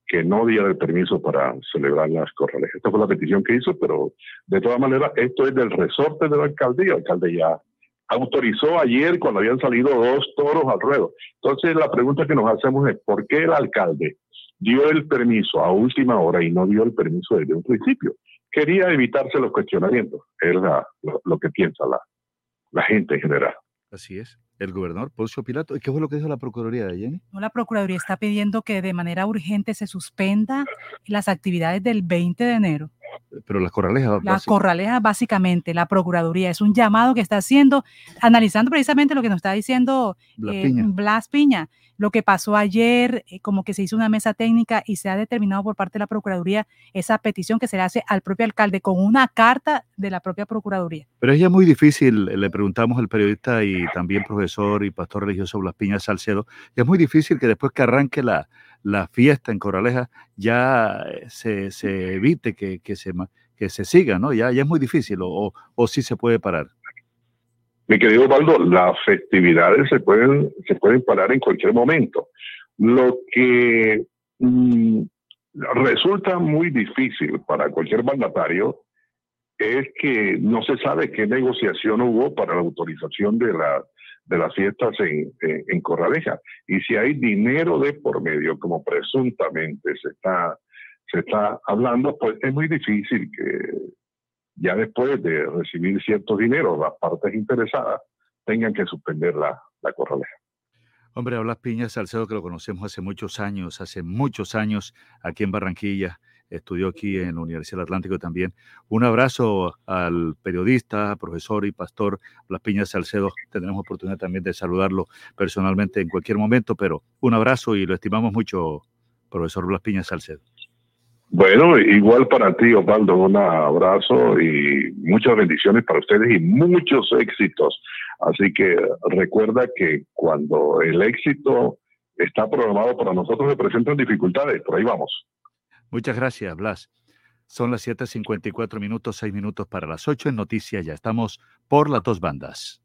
Speaker 65: que no diera el permiso para celebrar las corralejas. Esta fue la petición que hizo, pero de todas maneras, esto es del resorte del alcalde y el alcalde ya autorizó ayer cuando habían salido dos toros al ruedo. Entonces la pregunta que nos hacemos es, ¿por qué el alcalde dio el permiso a última hora y no dio el permiso desde un principio? Quería evitarse los cuestionamientos, es la, lo, lo, que piensa la, la gente en general.
Speaker 2: Así es. El gobernador Poncio Pilato. ¿Y qué fue lo que dijo la Procuraduría de Jenny?
Speaker 3: No, la Procuraduría está pidiendo que de manera urgente se suspenda las actividades del 20 de enero.
Speaker 2: Pero las corralejas.
Speaker 3: Las corralejas, básicamente, la Procuraduría. Es un llamado que está haciendo, analizando precisamente lo que nos está diciendo
Speaker 2: Blas
Speaker 3: eh,
Speaker 2: Piña.
Speaker 3: Blas Piña. Lo que pasó ayer, eh, como que se hizo una mesa técnica y se ha determinado por parte de la Procuraduría esa petición que se le hace al propio alcalde con una carta de la propia Procuraduría.
Speaker 2: Pero es ya muy difícil, le preguntamos al periodista y también profesor y pastor religioso Blas Piña Salcedo, es muy difícil que después que arranque la, la fiesta en Corraleja ya eh, se, se evite que, que, se, que se siga, ¿no? Ya, ya es muy difícil o, o, o sí se puede parar.
Speaker 65: Mi querido Osvaldo, las festividades se pueden, se pueden parar en cualquier momento. Lo que mmm, resulta muy difícil para cualquier mandatario es que no se sabe qué negociación hubo para la autorización de, la, de las fiestas en, en, Corraleja. Y si hay dinero de por medio, como presuntamente se está, se está hablando, pues es muy difícil que ya después de recibir ciertos dineros, las partes interesadas tengan que suspender la, la Corraleja.
Speaker 2: Hombre, hablas Piña Salcedo, que lo conocemos hace muchos años, hace muchos años aquí en Barranquilla estudió aquí en la Universidad del Atlántico también. Un abrazo al periodista, profesor y pastor Blas Piña Salcedo. Tendremos oportunidad también de saludarlo personalmente en cualquier momento, pero un abrazo y lo estimamos mucho, profesor Blas Piña Salcedo.
Speaker 65: Bueno, igual para ti, Osvaldo, un abrazo y muchas bendiciones para ustedes y muchos éxitos. Así que recuerda que cuando el éxito está programado para nosotros se presentan dificultades, por ahí vamos.
Speaker 2: Muchas gracias, Blas. Son las 7:54 minutos, 6 minutos para las 8 en Noticias. Ya estamos por las dos bandas.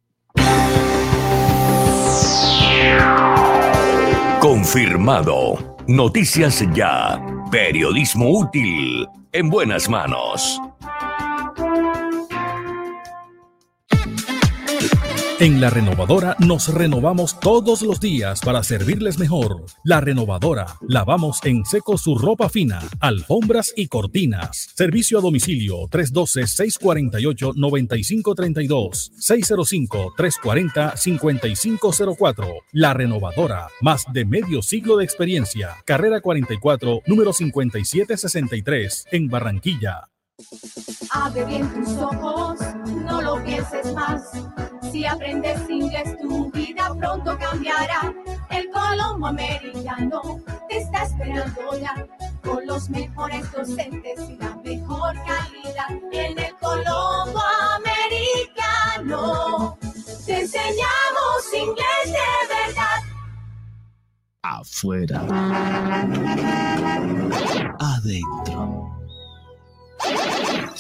Speaker 10: Confirmado. Noticias Ya. Periodismo útil. En buenas manos.
Speaker 9: En la renovadora nos renovamos todos los días para servirles mejor. La renovadora. Lavamos en seco su ropa fina, alfombras y cortinas. Servicio a domicilio 312-648-9532. 605-340-5504. La renovadora. Más de medio siglo de experiencia. Carrera 44, número 5763. En Barranquilla.
Speaker 66: Abre bien tus ojos, pienses más. Si aprendes inglés, tu vida pronto cambiará. El Colombo Americano te está esperando ya. Con los mejores docentes y la mejor calidad. En el Colombo Americano te enseñamos inglés de verdad.
Speaker 67: Afuera. Adentro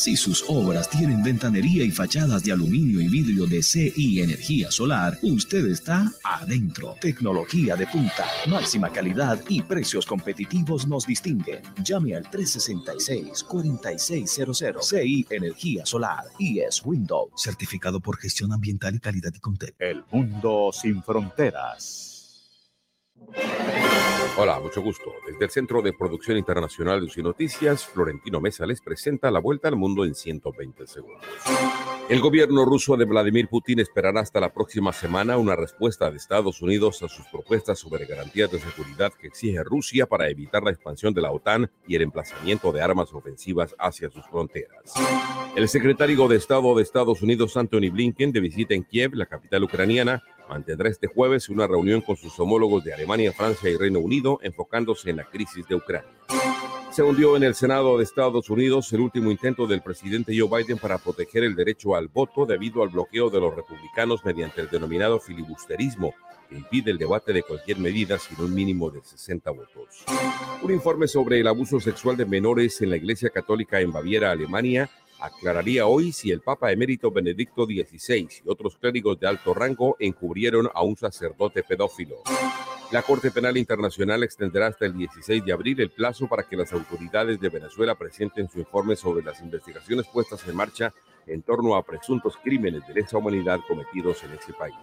Speaker 5: Si sus obras tienen ventanería y fachadas de aluminio y vidrio de CI Energía Solar, usted está adentro. Tecnología de punta, máxima calidad y precios competitivos nos distinguen. Llame al 366-4600 CI Energía Solar y es Windows, certificado por gestión ambiental y calidad y contexto.
Speaker 2: El mundo sin fronteras.
Speaker 67: Hola, mucho gusto. Desde el Centro de Producción Internacional de UCI Noticias, Florentino Mesa les presenta la vuelta al mundo en 120 segundos. El gobierno ruso de Vladimir Putin esperará hasta la próxima semana una respuesta de Estados Unidos a sus propuestas sobre garantías de seguridad que exige Rusia para evitar la expansión de la OTAN y el emplazamiento de armas ofensivas hacia sus fronteras. El secretario de Estado de Estados Unidos, Anthony Blinken, de visita en Kiev, la capital ucraniana, mantendrá este jueves una reunión con sus homólogos de Alemania, Francia y Reino Unido, enfocándose en la crisis de Ucrania. Se hundió en el Senado de Estados Unidos el último intento del presidente Joe Biden para proteger el derecho al voto debido al bloqueo de los republicanos mediante el denominado filibusterismo, que impide el debate de cualquier medida sin un mínimo de 60 votos. Un informe sobre el abuso sexual de menores en la Iglesia Católica en Baviera, Alemania, aclararía hoy si el Papa emérito Benedicto XVI y otros clérigos de alto rango encubrieron a un sacerdote pedófilo. La Corte Penal Internacional extenderá hasta el 16 de abril el plazo para que las autoridades de Venezuela presenten su informe sobre las investigaciones puestas en marcha en torno a presuntos crímenes de lesa humanidad cometidos en ese país.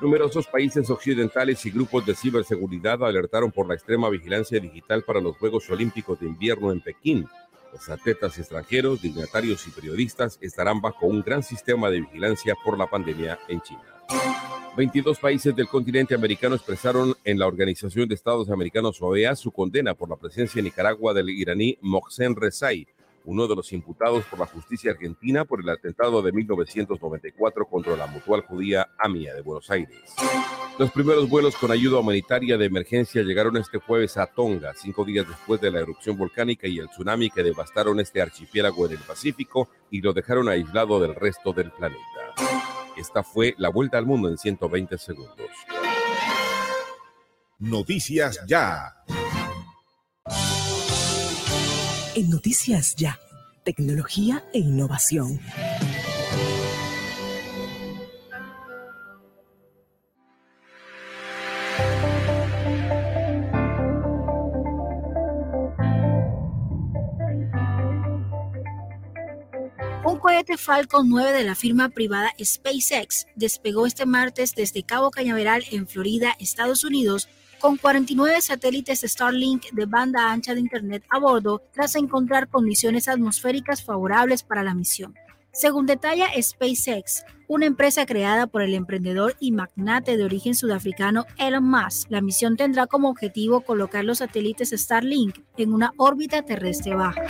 Speaker 67: Numerosos países occidentales y grupos de ciberseguridad alertaron por la extrema vigilancia digital para los Juegos Olímpicos de Invierno en Pekín, los atletas extranjeros, dignatarios y periodistas estarán bajo un gran sistema de vigilancia por la pandemia en China. 22 países del continente americano expresaron en la Organización de Estados Americanos OEA su condena por la presencia en Nicaragua del iraní Mohsen Rezai, uno de los imputados por la justicia argentina por el atentado de 1994 contra la mutual judía AMIA de Buenos Aires. Los primeros vuelos con ayuda humanitaria de emergencia llegaron este jueves a Tonga, cinco días después de la erupción volcánica y el tsunami que devastaron este archipiélago en el Pacífico y lo dejaron aislado del resto del planeta. Esta fue la vuelta al mundo en 120 segundos.
Speaker 68: Noticias Ya.
Speaker 69: En Noticias Ya, tecnología e innovación.
Speaker 7: Un cohete Falcon 9 de la firma privada SpaceX despegó este martes desde Cabo Cañaveral en Florida, Estados Unidos, con 49 satélites Starlink de banda ancha de Internet a bordo tras encontrar condiciones atmosféricas favorables para la misión. Según detalla SpaceX, una empresa creada por el emprendedor y magnate de origen sudafricano Elon Musk, la misión tendrá como objetivo colocar los satélites Starlink en una órbita terrestre baja.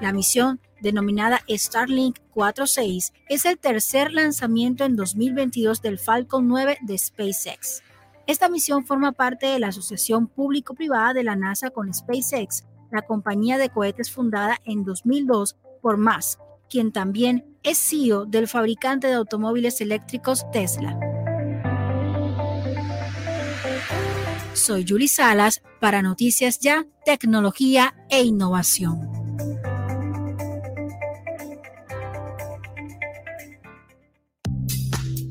Speaker 7: La misión, denominada Starlink 46, es el tercer lanzamiento en 2022 del Falcon 9 de SpaceX. Esta misión forma parte de la asociación público-privada de la NASA con SpaceX, la compañía de cohetes fundada en 2002 por Musk, quien también es CEO del fabricante de automóviles eléctricos Tesla. Soy Julie Salas para Noticias Ya, Tecnología e Innovación.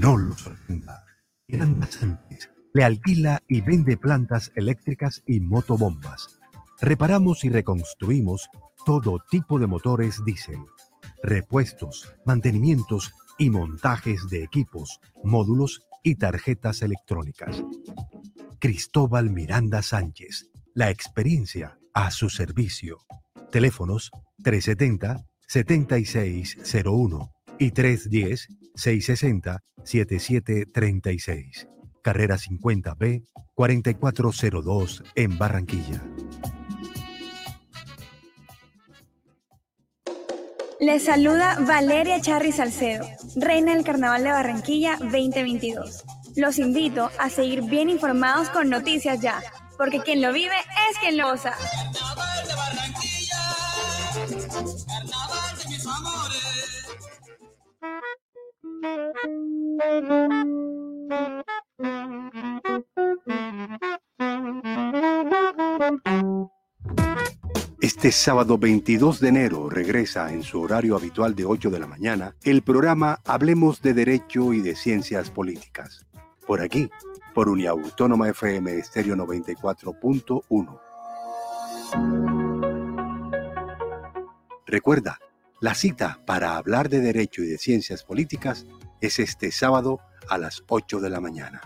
Speaker 70: no lo sorprenda. Miranda Sánchez le alquila y vende plantas eléctricas y motobombas. Reparamos y reconstruimos todo tipo de motores diésel, repuestos, mantenimientos y montajes de equipos, módulos y tarjetas electrónicas. Cristóbal Miranda Sánchez, la experiencia a su servicio. Teléfonos 370-7601 y 310-660-7736. Carrera 50B 4402 en Barranquilla.
Speaker 71: Les saluda Valeria Charri Salcedo, reina del Carnaval de Barranquilla 2022. Los invito a seguir bien informados con Noticias Ya, porque quien lo vive es quien lo goza.
Speaker 70: Este sábado 22 de enero regresa en su horario habitual de 8 de la mañana el programa Hablemos de Derecho y de Ciencias Políticas. Por aquí, por Uniautónoma FM Estéreo 94.1. Recuerda, la cita para hablar de Derecho y de Ciencias Políticas es este sábado a las 8 de la mañana.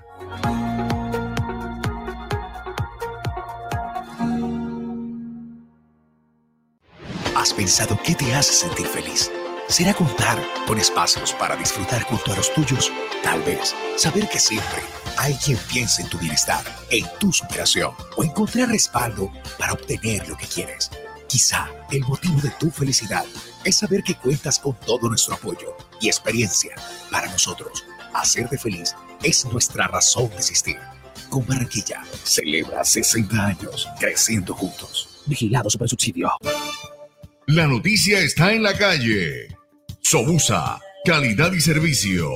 Speaker 5: ¿Has pensado qué te hace sentir feliz? ¿Será contar con espacios para disfrutar junto a los tuyos? Tal vez saber que siempre hay quien piensa en tu bienestar, en tu superación o encontrar respaldo para obtener lo que quieres. Quizá el motivo de tu felicidad es saber que cuentas con todo nuestro apoyo y experiencia. Para nosotros, hacerte feliz es nuestra razón de existir. Con Barranquilla, celebra 60 años creciendo juntos. Vigilado super subsidio.
Speaker 68: La noticia está en la calle. Sobusa, calidad y servicio.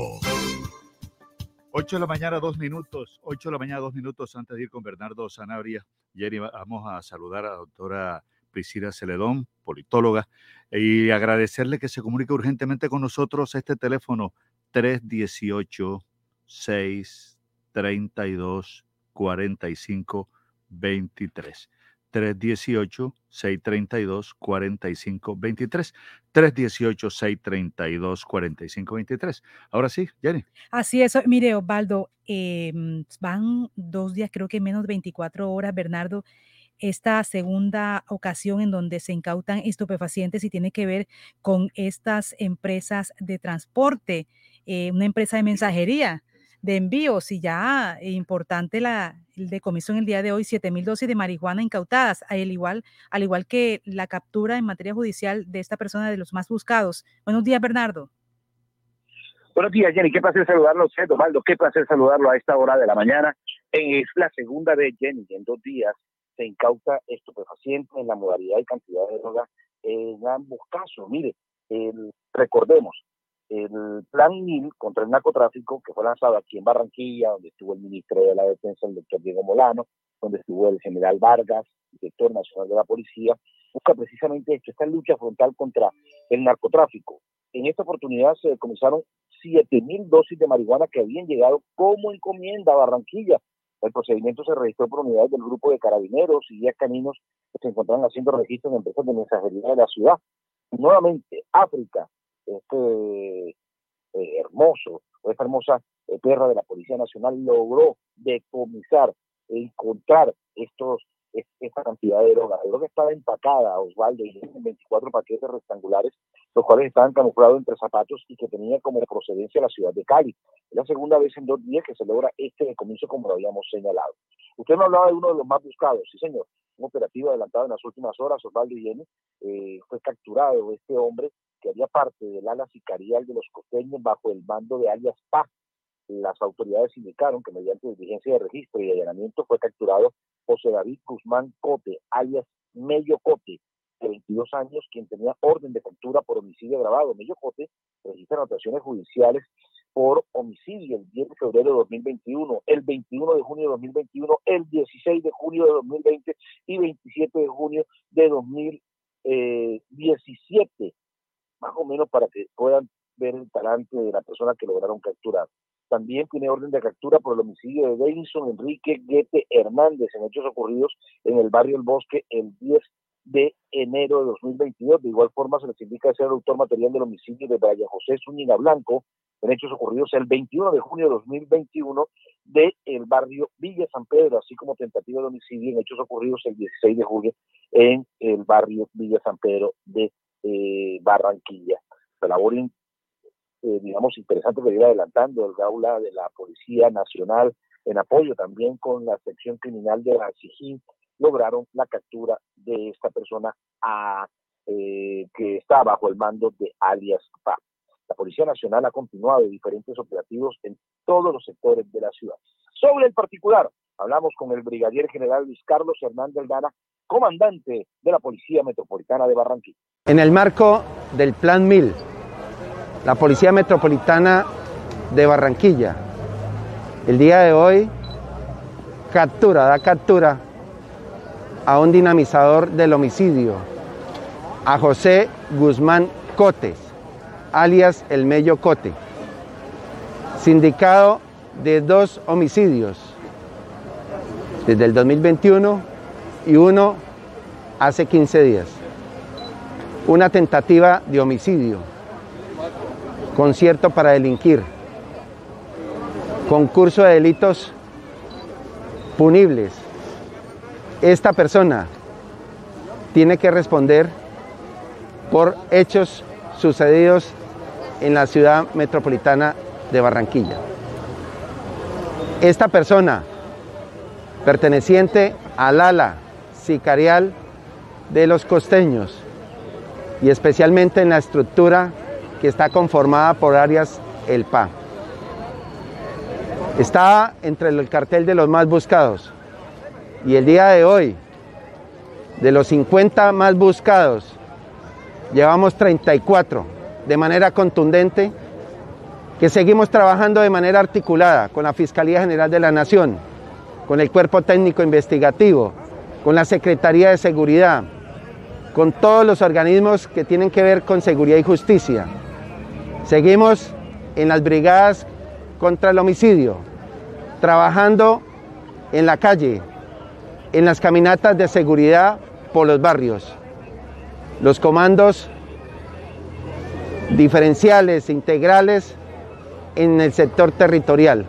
Speaker 2: 8 de la mañana, dos minutos. 8 de la mañana, dos minutos antes de ir con Bernardo Sanabria. Jerry, vamos a saludar a la doctora Priscila Celedón, politóloga, y agradecerle que se comunique urgentemente con nosotros este teléfono 318 632 45 23. 318-632-4523. 318-632-4523. Ahora sí, Jenny.
Speaker 3: Así es. Mire, Osvaldo, em, van dos días, creo que menos de 24 horas, Bernardo, esta segunda ocasión en donde se incautan estupefacientes y tiene que ver con estas empresas de transporte, eh, una empresa de mensajería de envíos y ya eh, importante la el decomiso en el día de hoy, 7.000 dosis de marihuana incautadas, al igual, al igual que la captura en materia judicial de esta persona de los más buscados. Buenos días, Bernardo.
Speaker 72: Buenos días, Jenny. Qué placer saludarlo, usted, Osvaldo. Qué placer saludarlo a esta hora de la mañana. Es la segunda vez, Jenny, en dos días se incauta estupefaciente en la modalidad y cantidad de droga en ambos casos. Mire, recordemos, el plan MIL contra el narcotráfico, que fue lanzado aquí en Barranquilla, donde estuvo el ministro de la Defensa, el doctor Diego Molano, donde estuvo el general Vargas, director nacional de la policía, busca precisamente esto, esta lucha frontal contra el narcotráfico. En esta oportunidad se decomisaron 7.000 dosis de marihuana que habían llegado como encomienda a Barranquilla. El procedimiento se registró por unidades del grupo de carabineros y días caninos que se encontraban haciendo registros en empresas de mensajería de la ciudad. nuevamente, África, este eh, hermoso esta hermosa eh, perra de la Policía Nacional logró decomisar e encontrar estos esta cantidad de droga. La droga estaba empacada, Osvaldo, en 24 paquetes rectangulares, los cuales estaban camuflados entre zapatos y que tenían como procedencia la ciudad de Cali. Es la segunda vez en dos días que se logra este decomiso, como lo habíamos señalado. Usted me hablaba de uno de los más buscados, sí señor, un operativo adelantado en las últimas horas, Osvaldo y Jenny, eh, fue capturado este hombre que haría parte del ala sicarial de los costeños bajo el mando de alias Paz. Las autoridades indicaron que mediante diligencia de registro y allanamiento fue capturado José David Guzmán Cote, alias Mello Cote, de 22 años, quien tenía orden de captura por homicidio agravado. Mello Cote registra anotaciones judiciales por homicidio el 10 de febrero de 2021, el 21 de junio de 2021, el 16 de junio de 2020 y 27 de junio de 2017 más o menos para que puedan ver el talante de la persona que lograron capturar. También tiene orden de captura por el homicidio de Davidson Enrique Guete Hernández en hechos ocurridos en el barrio El Bosque el 10 de enero de 2022. De igual forma, se les indica ser el autor material del homicidio de Brian José Zúñiga Blanco en hechos ocurridos el 21 de junio de 2021 del el barrio Villa San Pedro, así como tentativa de homicidio en hechos ocurridos el 16 de julio en el barrio Villa San Pedro de eh, Barranquilla. La labor, eh, digamos, interesante que viene adelantando el gaula de la Policía Nacional en apoyo también con la sección criminal de la SIGIN, lograron la captura de esta persona a, eh, que está bajo el mando de alias PA. La Policía Nacional ha continuado diferentes operativos en todos los sectores de la ciudad. Sobre el particular, hablamos con el brigadier general Luis Carlos Hernández Dana, comandante de la Policía Metropolitana de Barranquilla.
Speaker 12: En el marco del Plan 1000, la Policía Metropolitana de Barranquilla, el día de hoy, captura, da captura a un dinamizador del homicidio, a José Guzmán Cotes, alias El Mello Cote, sindicado de dos homicidios desde el 2021 y uno hace 15 días. Una tentativa de homicidio, concierto para delinquir, concurso de delitos punibles. Esta persona tiene que responder por hechos sucedidos en la ciudad metropolitana de Barranquilla. Esta persona, perteneciente al ala sicarial de los costeños y especialmente en la estructura que está conformada por áreas El PA. Estaba entre el cartel de los más buscados y el día de hoy, de los 50 más buscados, llevamos 34 de manera contundente, que seguimos trabajando de manera articulada con la Fiscalía General de la Nación, con el Cuerpo Técnico Investigativo, con la Secretaría de Seguridad, con todos los organismos que tienen que ver con seguridad y justicia. Seguimos en las brigadas contra el homicidio, trabajando en la calle, en las caminatas de seguridad por los barrios. Los comandos diferenciales, integrales en el sector territorial.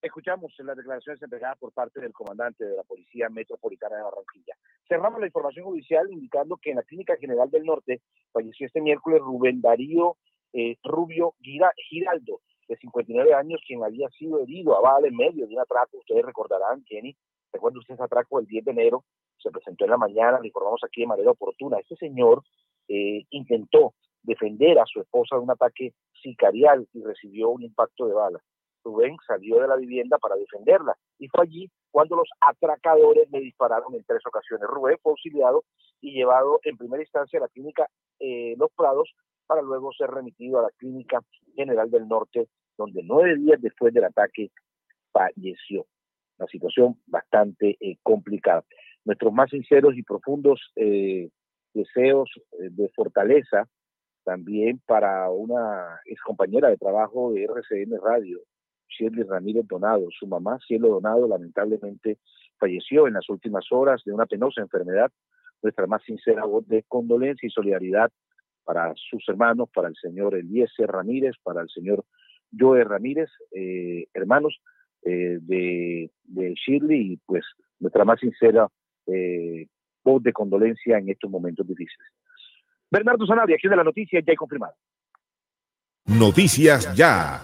Speaker 72: Escuchamos las declaraciones entregadas por parte del comandante de la Policía Metropolitana de Barranquilla. Cerramos la información judicial indicando que en la Clínica General del Norte falleció este miércoles Rubén Darío eh, Rubio Giraldo, de 59 años, quien había sido herido a bala en medio de un atraco. Ustedes recordarán, Jenny, recuerda usted ese atraco el 10 de enero, se presentó en la mañana, le informamos aquí de manera oportuna. Este señor eh, intentó defender a su esposa de un ataque sicarial y recibió un impacto de bala. Rubén salió de la vivienda para defenderla y fue allí cuando los atracadores le dispararon en tres ocasiones. Rubén fue auxiliado y llevado en primera instancia a la clínica eh, Los Prados para luego ser remitido a la clínica general del norte, donde nueve días después del ataque falleció. Una situación bastante eh, complicada. Nuestros más sinceros y profundos eh, deseos de fortaleza también para una ex compañera de trabajo de RCN Radio, Shirley Ramírez Donado. Su mamá, Cielo Donado, lamentablemente falleció en las últimas horas de una penosa enfermedad. Nuestra más sincera voz de condolencia y solidaridad para sus hermanos, para el señor Eliezer Ramírez, para el señor Joe Ramírez, eh, hermanos eh, de, Shirley, y pues nuestra más sincera eh, voz de condolencia en estos momentos difíciles. Bernardo Sanabria, aquí de la noticia, ya hay confirmado.
Speaker 9: Noticias ya.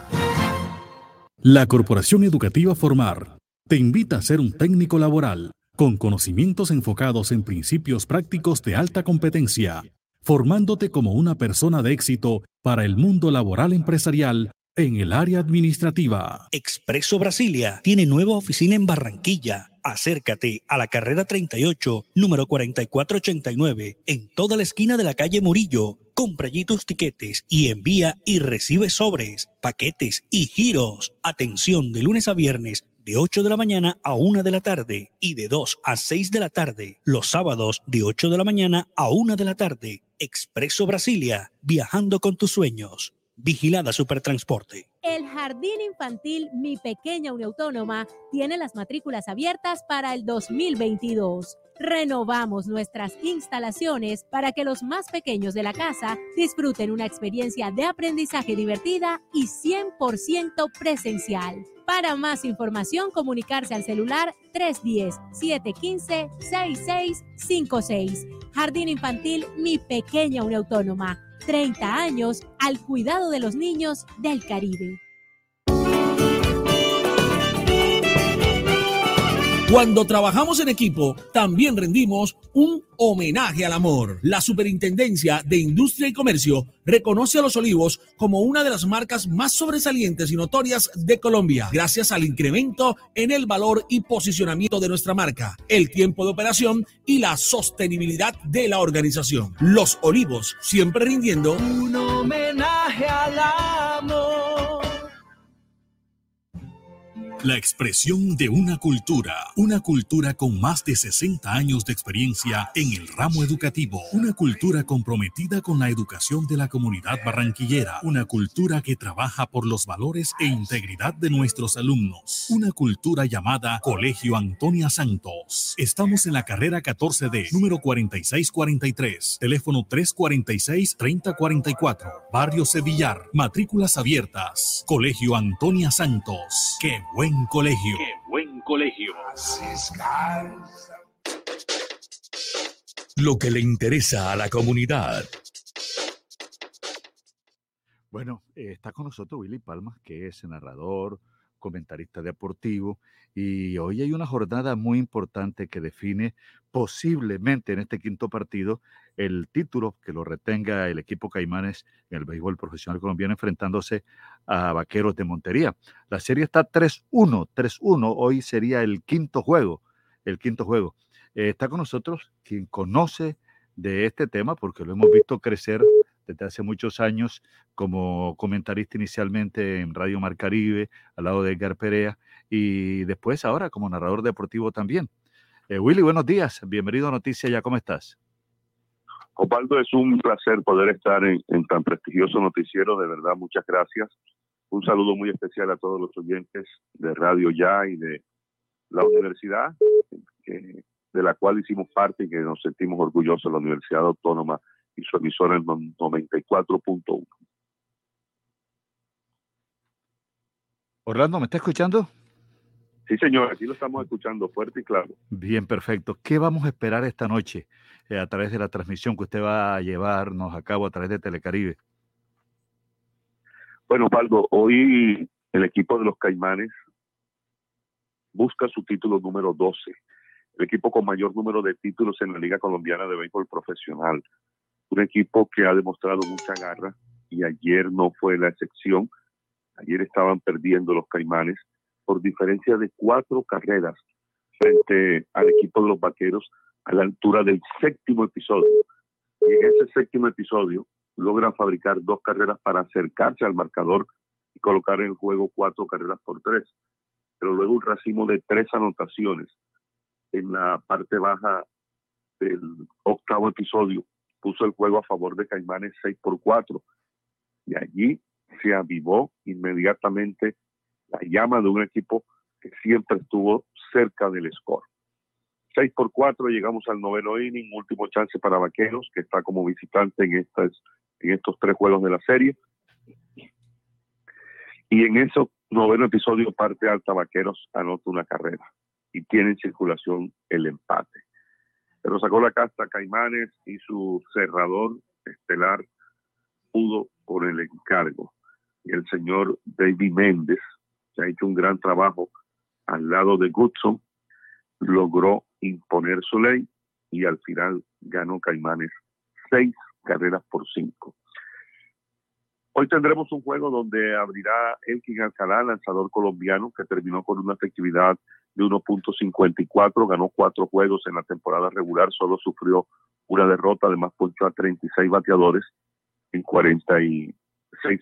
Speaker 9: La Corporación Educativa Formar te invita a ser un técnico laboral con conocimientos enfocados en principios prácticos de alta competencia, formándote como una persona de éxito para el mundo laboral empresarial en el área administrativa.
Speaker 8: Expreso Brasilia tiene nueva oficina en Barranquilla. Acércate a la carrera 38, número 4489, en toda la esquina de la calle Murillo. Compra allí tus tiquetes y envía y recibe sobres, paquetes y giros. Atención de lunes a viernes de 8 de la mañana a 1 de la tarde y de 2 a 6 de la tarde. Los sábados de 8 de la mañana a 1 de la tarde. Expreso Brasilia, viajando con tus sueños. Vigilada Supertransporte.
Speaker 6: El Jardín Infantil Mi Pequeña Uniautónoma tiene las matrículas abiertas para el 2022. renovamos nuestras instalaciones para que los más pequeños de la casa disfruten una experiencia de aprendizaje divertida y 100% presencial. Para más información, comunicarse al celular 310-715-6656. Jardín Infantil Mi Pequeña Uniautónoma. 30 años al cuidado de los niños del Caribe.
Speaker 14: Cuando trabajamos en equipo, también rendimos un homenaje al amor. La Superintendencia de Industria y Comercio reconoce a Los Olivos como una de las marcas más sobresalientes y notorias de Colombia, gracias al incremento en el valor y posicionamiento de nuestra marca, el tiempo de operación y la sostenibilidad de la organización. Los Olivos, siempre rindiendo
Speaker 15: Un homenaje al amor.
Speaker 9: La expresión de una cultura, una cultura con más de 60 años de experiencia en el ramo educativo, una cultura comprometida con la educación de la comunidad barranquillera, una cultura que trabaja por los valores e integridad de nuestros alumnos, una cultura llamada Colegio Antonia Santos. Estamos en la carrera 14D, número 4643, teléfono 346-3044, Barrio Sevillar, matrículas abiertas, Colegio Antonia Santos. ¡Qué buen colegio!
Speaker 14: buen colegio!
Speaker 10: Lo que le interesa a la comunidad.
Speaker 2: Bueno, eh, está con nosotros Willy Palmas, que es narrador, comentarista deportivo, y hoy hay una jornada muy importante que define posiblemente en este quinto partido el título que lo retenga el equipo Caimanes en el béisbol profesional colombiano enfrentándose a Vaqueros de Montería. La serie está 3-1, 3-1, hoy sería el quinto juego, el quinto juego. Eh, está con nosotros quien conoce de este tema porque lo hemos visto crecer desde hace muchos años como comentarista inicialmente en Radio Mar Caribe, al lado de Edgar Perea, y después ahora como narrador deportivo también. Eh, Willy, buenos días, bienvenido a Noticias Ya, ¿cómo estás?
Speaker 73: Osvaldo, es un placer poder estar en, en tan prestigioso noticiero, de verdad, muchas gracias. Un saludo muy especial a todos los oyentes de Radio Ya y de la universidad, que- de la cual hicimos parte y que nos sentimos orgullosos, la Universidad Autónoma y su emisora en 94.1.
Speaker 2: Orlando, ¿me está escuchando?
Speaker 73: Sí, señor, aquí lo estamos escuchando fuerte y claro.
Speaker 2: Bien, perfecto. ¿Qué vamos a esperar esta noche eh, a través de la transmisión que usted va a llevarnos a cabo a través de Telecaribe?
Speaker 73: Bueno, Osvaldo, hoy el equipo de los Caimanes busca su título número 12, el equipo con mayor número de títulos en la Liga Colombiana de Béisbol Profesional. Un equipo que ha demostrado mucha garra y ayer no fue la excepción. Ayer estaban perdiendo los Caimanes por diferencia de cuatro carreras frente al equipo de los Vaqueros a la altura del séptimo episodio. Y en ese séptimo episodio logran fabricar dos carreras para acercarse al marcador y colocar en juego cuatro carreras por tres. Pero luego un racimo de tres anotaciones en la parte baja del octavo episodio puso el juego a favor de Caimanes 6 por 4. Y allí se avivó inmediatamente la llama de un equipo que siempre estuvo cerca del score. 6 por 4 llegamos al noveno inning, último chance para Vaqueros, que está como visitante en, estas, en estos tres juegos de la serie. Y en ese noveno episodio, parte alta Vaqueros anota una carrera y tiene en circulación el empate. Pero sacó la casta Caimanes y su cerrador estelar pudo por el encargo. Y el señor David Méndez, que ha hecho un gran trabajo al lado de Goodson, logró imponer su ley y al final ganó Caimanes seis carreras por cinco. Hoy tendremos un juego donde abrirá Elkin Alcalá, lanzador colombiano, que terminó con una efectividad de 1.54, ganó cuatro juegos en la temporada regular, solo sufrió una derrota, además ponchó a 36 bateadores en 46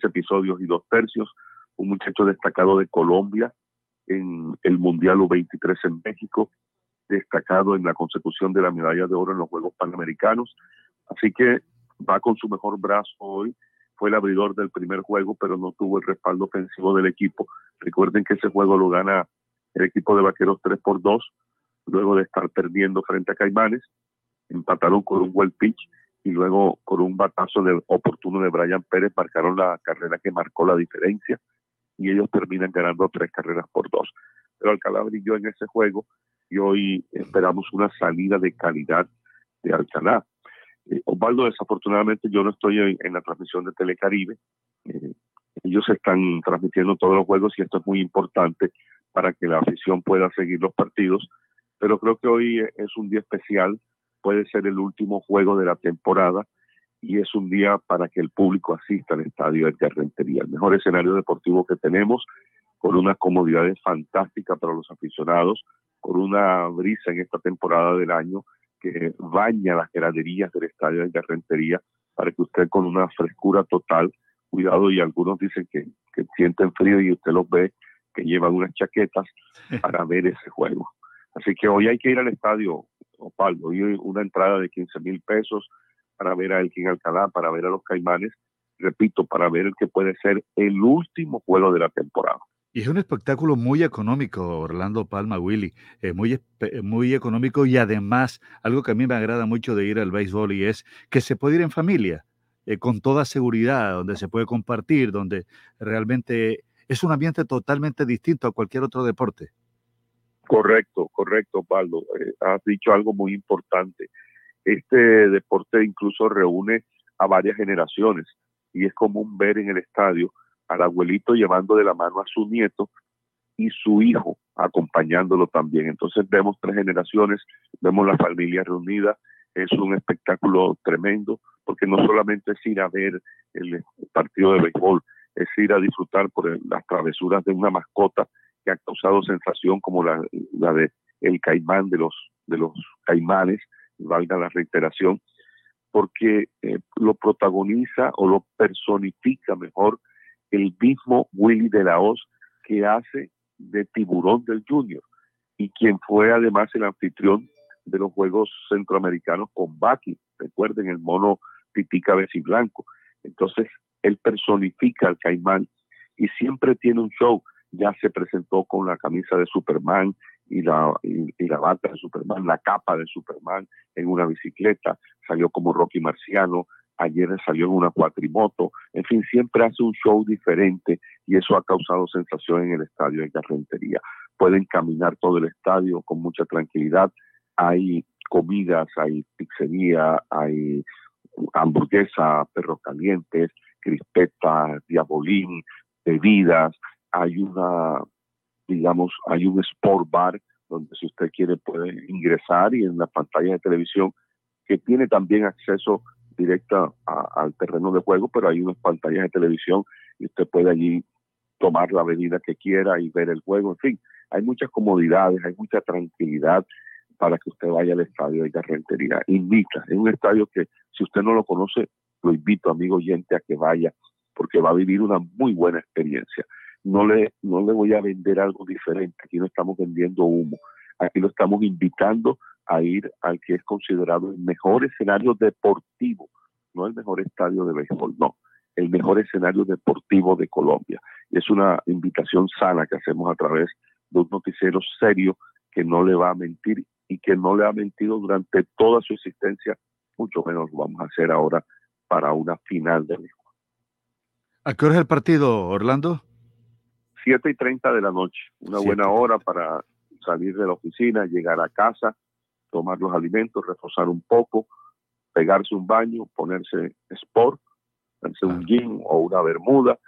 Speaker 73: episodios y dos tercios, un muchacho destacado de Colombia en el Mundial U23 en México, destacado en la consecución de la medalla de oro en los Juegos Panamericanos, así que va con su mejor brazo hoy, fue el abridor del primer juego, pero no tuvo el respaldo ofensivo del equipo. Recuerden que ese juego lo gana el equipo de Vaqueros 3 por 2, luego de estar perdiendo frente a Caimanes, empataron con un buen pitch y luego con un batazo de, oportuno de Brian Pérez marcaron la carrera que marcó la diferencia y ellos terminan ganando tres carreras por dos. Pero Alcalá brilló en ese juego y hoy esperamos una salida de calidad de Alcalá. Eh, Osvaldo, desafortunadamente yo no estoy en, en la transmisión de Telecaribe. Eh, ellos están transmitiendo todos los juegos y esto es muy importante para que la afición pueda seguir los partidos. Pero creo que hoy es un día especial, puede ser el último juego de la temporada y es un día para que el público asista al estadio de Rentería, el mejor escenario deportivo que tenemos, con unas comodidades fantásticas para los aficionados, con una brisa en esta temporada del año que baña las graderías del estadio de Rentería para que usted con una frescura total, cuidado, y algunos dicen que, que sienten frío y usted los ve que llevan unas chaquetas para ver ese juego. Así que hoy hay que ir al estadio, Opaldo, hoy hay una entrada de 15 mil pesos para ver a Elkin Alcalá, para ver a los Caimanes, repito, para ver el que puede ser el último juego de la temporada.
Speaker 2: Y es un espectáculo muy económico, Orlando Palma, Willy, eh, muy, espe- muy económico y además algo que a mí me agrada mucho de ir al béisbol y es que se puede ir en familia, eh, con toda seguridad, donde se puede compartir, donde realmente es un ambiente totalmente distinto a cualquier otro deporte.
Speaker 73: Correcto, correcto, Pablo. Eh, has dicho algo muy importante. Este deporte incluso reúne a varias generaciones y es común ver en el estadio al abuelito llevando de la mano a su nieto y su hijo acompañándolo también. Entonces vemos tres generaciones, vemos la familia reunida, es un espectáculo tremendo porque no solamente es ir a ver el partido de béisbol, es ir a disfrutar por las travesuras de una mascota que ha causado sensación como la, la de el caimán de los de los caimanes, valga la reiteración, porque eh, lo protagoniza o lo personifica mejor el mismo Willy de la Hoz que hace de tiburón del Junior y quien fue además el anfitrión de los Juegos Centroamericanos con Baki, recuerden el mono pitica blanco. Entonces, él personifica al caimán y siempre tiene un show. Ya se presentó con la camisa de Superman y la, y, la bata de Superman, la capa de Superman en una bicicleta, salió como Rocky Marciano, ayer salió en una cuatrimoto, en fin, siempre hace un show diferente y eso ha causado sensación en el estadio de Carrentería. Pueden caminar todo el estadio con mucha tranquilidad, hay comidas, hay pizzería, hay hamburguesa, perros calientes, crispetas, diabolín, bebidas, hay una, digamos, hay un sport bar donde si usted quiere puede ingresar y en la pantalla de televisión que tiene también acceso directa a- al terreno de juego, pero hay unas pantallas de televisión y usted puede allí tomar la bebida que quiera y ver el juego, en fin, hay muchas comodidades, hay mucha tranquilidad para que usted vaya al estadio de Carrentería. Invita, es un estadio que si usted no lo conoce, lo invito, amigo oyente, a que vaya, porque va a vivir una muy buena experiencia. No le, no le voy a vender algo diferente, aquí no estamos vendiendo humo, aquí lo estamos invitando a ir al que es considerado el mejor escenario deportivo, no el mejor estadio de béisbol, no, el mejor escenario deportivo de Colombia. Es una invitación sana que hacemos a través de un noticiero serio que no le va a mentir y que no le ha mentido durante toda su existencia, mucho menos lo vamos a hacer ahora para una final de béisbol.
Speaker 2: ¿A qué hora es el partido, Orlando?
Speaker 73: 7 y 30 de la noche, una buena hora para salir de la oficina, llegar a casa, tomar los alimentos, reforzar un poco, pegarse un baño, ponerse sport, ponerse un jean o una bermuda,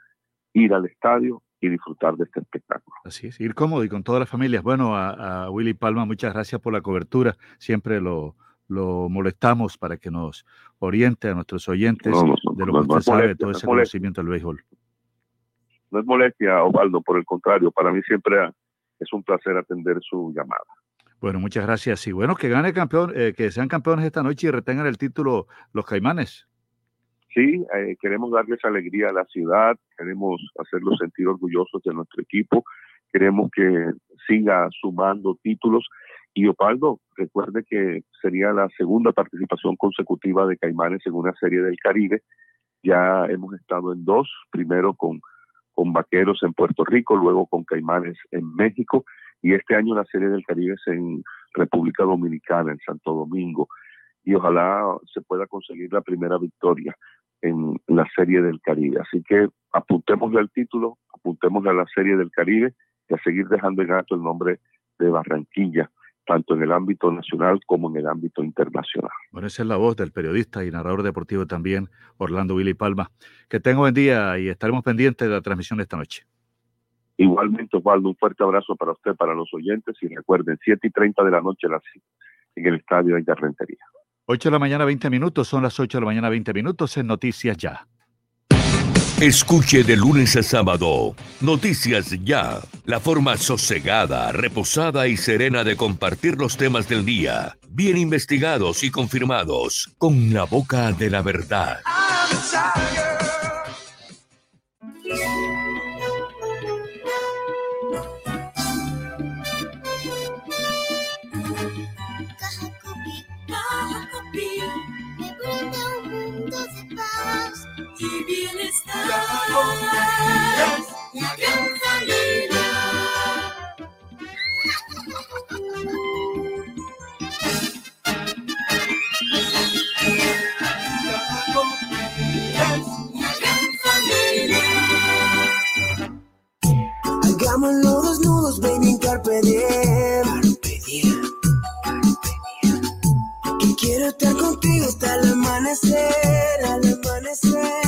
Speaker 73: ir al estadio y disfrutar de este espectáculo.
Speaker 2: Así es, ir cómodo y con todas las familias. Bueno, a, a Willy Palma, muchas gracias por la cobertura. Siempre lo, lo molestamos para que nos oriente a nuestros oyentes
Speaker 73: No, no, no,
Speaker 2: de lo que usted
Speaker 73: es
Speaker 2: sabe,
Speaker 73: molestia,
Speaker 2: todo ese
Speaker 73: molestia.
Speaker 2: conocimiento del béisbol.
Speaker 73: No es molestia, Osvaldo, por el contrario, para mí siempre es un placer atender su llamada.
Speaker 2: Bueno, muchas gracias. Y bueno, que gane campeón, eh, que sean campeones esta noche y retengan el título los Caimanes.
Speaker 73: Sí, eh, queremos darles alegría a la ciudad, queremos hacerlos sentir orgullosos de nuestro equipo, queremos que siga sumando títulos. Y recuerde que sería la segunda participación consecutiva de Caimanes en una serie del Caribe. Ya hemos estado en dos, primero con, Vaqueros en Puerto Rico, luego con Caimanes en México. Y este año la serie del Caribe se, en- República Dominicana, en Santo Domingo, y ojalá se pueda conseguir la primera victoria en la Serie del Caribe. Así que apuntémosle al título, apuntémosle a la Serie del Caribe y a seguir dejando en alto el nombre de Barranquilla, tanto en el ámbito nacional como en el ámbito internacional.
Speaker 2: Bueno, esa es la voz del periodista y narrador deportivo también, Orlando Willy Palma. Que tenga buen día y estaremos pendientes de la transmisión de esta noche.
Speaker 73: Igualmente, Osvaldo, un fuerte abrazo para usted, para los oyentes y recuerden, 7 y 30 de la noche en el Estadio de Rentería.
Speaker 2: 8 de la mañana, 20 minutos, son las 8 de la mañana, 20 minutos en Noticias Ya.
Speaker 10: Escuche de lunes a sábado. Noticias Ya, la forma sosegada, reposada y serena de compartir los temas del día, bien investigados y confirmados, con la boca de la verdad.
Speaker 15: Hagámoslo desnudos, baby, en carpe diem. Que quiero estar contigo hasta el amanecer, al amanecer.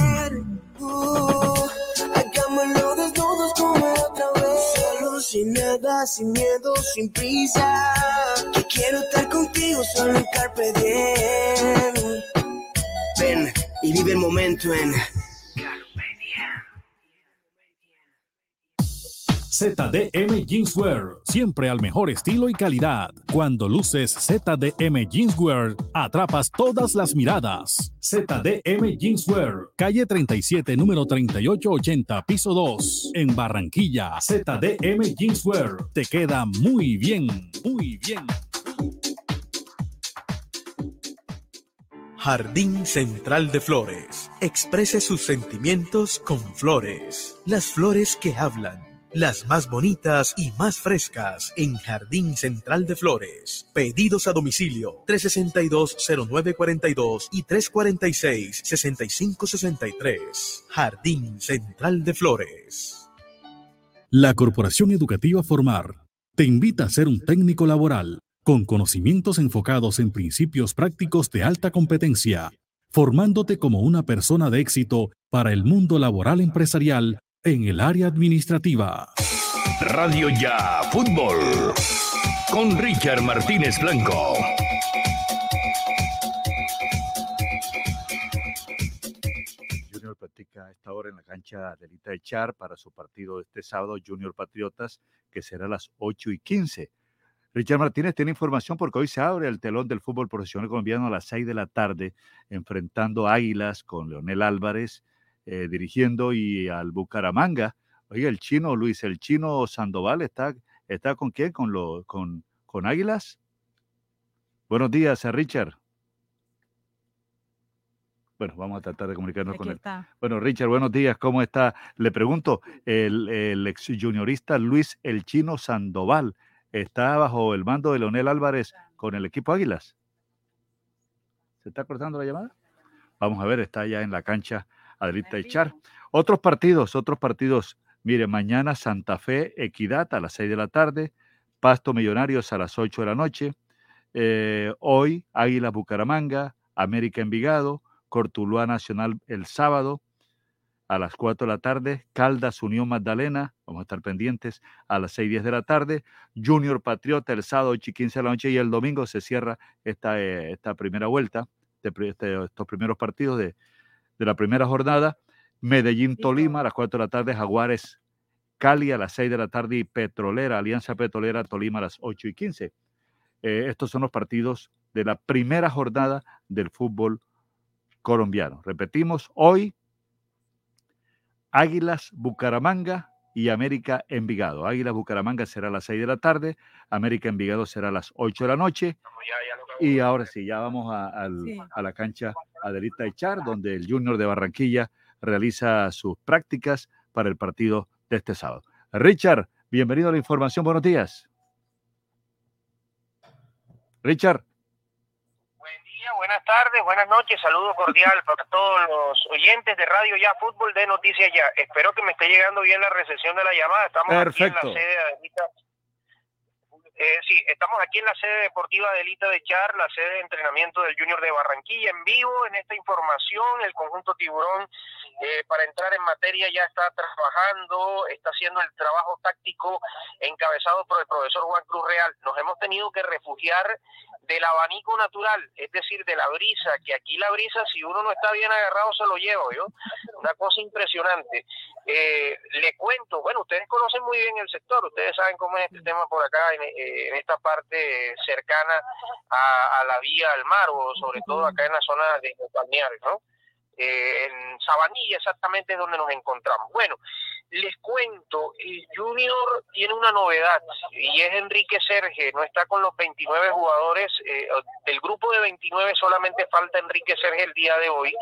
Speaker 15: Sin nada, sin miedo, sin prisa. Que quiero estar contigo solo en carpe diem. Ven y vive el momento en
Speaker 9: ZDM Jeanswear, siempre al mejor estilo y calidad. Cuando luces ZDM Jeanswear, atrapas todas las miradas. ZDM Jeanswear, calle 37, número 3880, piso 2, en Barranquilla. ZDM Jeanswear, te queda muy bien, muy bien.
Speaker 20: Jardín Central de Flores. Exprese sus sentimientos con flores. Las flores que hablan. Las más bonitas y más frescas en Jardín Central de Flores. Pedidos a domicilio 362-0942 y 346-6563. Jardín Central de Flores.
Speaker 9: La Corporación Educativa Formar te invita a ser un técnico laboral con conocimientos enfocados en principios prácticos de alta competencia, formándote como una persona de éxito para el mundo laboral empresarial en el área administrativa.
Speaker 10: Radio Ya Fútbol con Richard Martínez Blanco.
Speaker 2: Junior practica a esta hora en la cancha de Lita de Char para su partido de este sábado, Junior Patriotas, que será a las 8 y 15. Richard Martínez tiene información porque hoy se abre el telón del fútbol profesional colombiano a las 6 de la tarde, enfrentando a Águilas con Leonel Álvarez eh, dirigiendo y al Bucaramanga. Oye, el chino, Luis, el chino Sandoval está, está con quién? ¿Con, lo, con, con Águilas? Buenos días, a Richard. Bueno, vamos a tratar de comunicarnos con él. Bueno, Richard, buenos días, ¿cómo está? Le pregunto, el, el ex juniorista Luis El Chino Sandoval está bajo el mando de Leonel Álvarez con el equipo Águilas. ¿Se está cortando la llamada? Vamos a ver, está ya en la cancha Adelita Echar. Otros partidos, otros partidos. Mire, mañana Santa Fe, Equidad a las 6 de la tarde, Pasto Millonarios a las 8 de la noche. Eh, hoy, Águila Bucaramanga, América Envigado, Cortuluá Nacional el sábado a las 4 de la tarde, Caldas Unión Magdalena, vamos a estar pendientes, a las 6 y 10 de la tarde, Junior Patriota el sábado 8 y 15 de la noche y el domingo se cierra esta, eh, esta primera vuelta, de, este, estos primeros partidos de, de la primera jornada. Medellín, Tolima a las 4 de la tarde, Jaguares, Cali a las 6 de la tarde y Petrolera, Alianza Petrolera, Tolima a las 8 y 15. Eh, estos son los partidos de la primera jornada del fútbol colombiano. Repetimos, hoy Águilas, Bucaramanga y América Envigado. Águilas, Bucaramanga será a las 6 de la tarde, América Envigado será a las 8 de la noche. Y ahora sí, ya vamos a, al-
Speaker 3: Sí.
Speaker 2: a la cancha Adelita Echar, donde el Junior de Barranquilla realiza sus prácticas para el partido de este sábado. Richard, bienvenido a la información, buenos días. Richard.
Speaker 74: Buen día, buenas tardes, buenas noches, saludo cordial para todos los oyentes de Radio Ya Fútbol de Noticias Ya. Espero que me esté llegando bien la recepción de la llamada. Estamos aquí en la sede de Adelita. Eh, sí, estamos aquí en la sede deportiva de Elita de Char, la sede de entrenamiento del Junior de Barranquilla, en vivo en esta información. El conjunto Tiburón, eh, para entrar en materia, ya está trabajando, está haciendo el trabajo táctico encabezado por el profesor Juan Cruz Real. Nos hemos tenido que refugiar del abanico natural, es decir, de la brisa, que aquí la brisa, si uno no está bien agarrado, se lo lleva, ¿yo? Una cosa impresionante. Eh, le cuento, bueno, ustedes conocen muy bien el sector, ustedes saben cómo es este tema por acá, en, eh, en esta parte cercana a, a la vía al mar, o sobre todo acá en la zona de balneario, ¿no? Eh, en Sabanilla exactamente es donde nos encontramos. Bueno, les cuento, el Junior tiene una novedad y es Enrique Serge, no está con los 29 jugadores, eh, del grupo de 29 solamente falta Enrique Serge el día de hoy.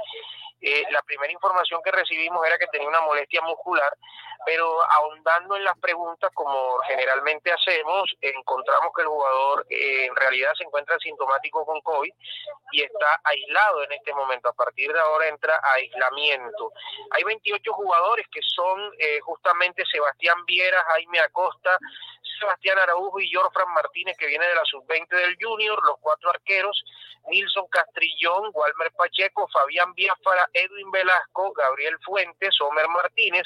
Speaker 74: Eh, la primera información que recibimos era que tenía una molestia muscular, pero ahondando en las preguntas, como generalmente hacemos, encontramos que el jugador eh, en realidad se encuentra sintomático con COVID y está aislado en este momento. A partir de ahora entra a aislamiento. Hay 28 jugadores que son eh, justamente Sebastián Viera, Jaime Acosta, Sebastián Araujo y Jorfran Martínez, que viene de la sub-20 del Junior, los cuatro arqueros, Nilson Castrillón, Walmer Pacheco, Fabián Biafara, Edwin Velasco, Gabriel Fuentes, Homer Martínez,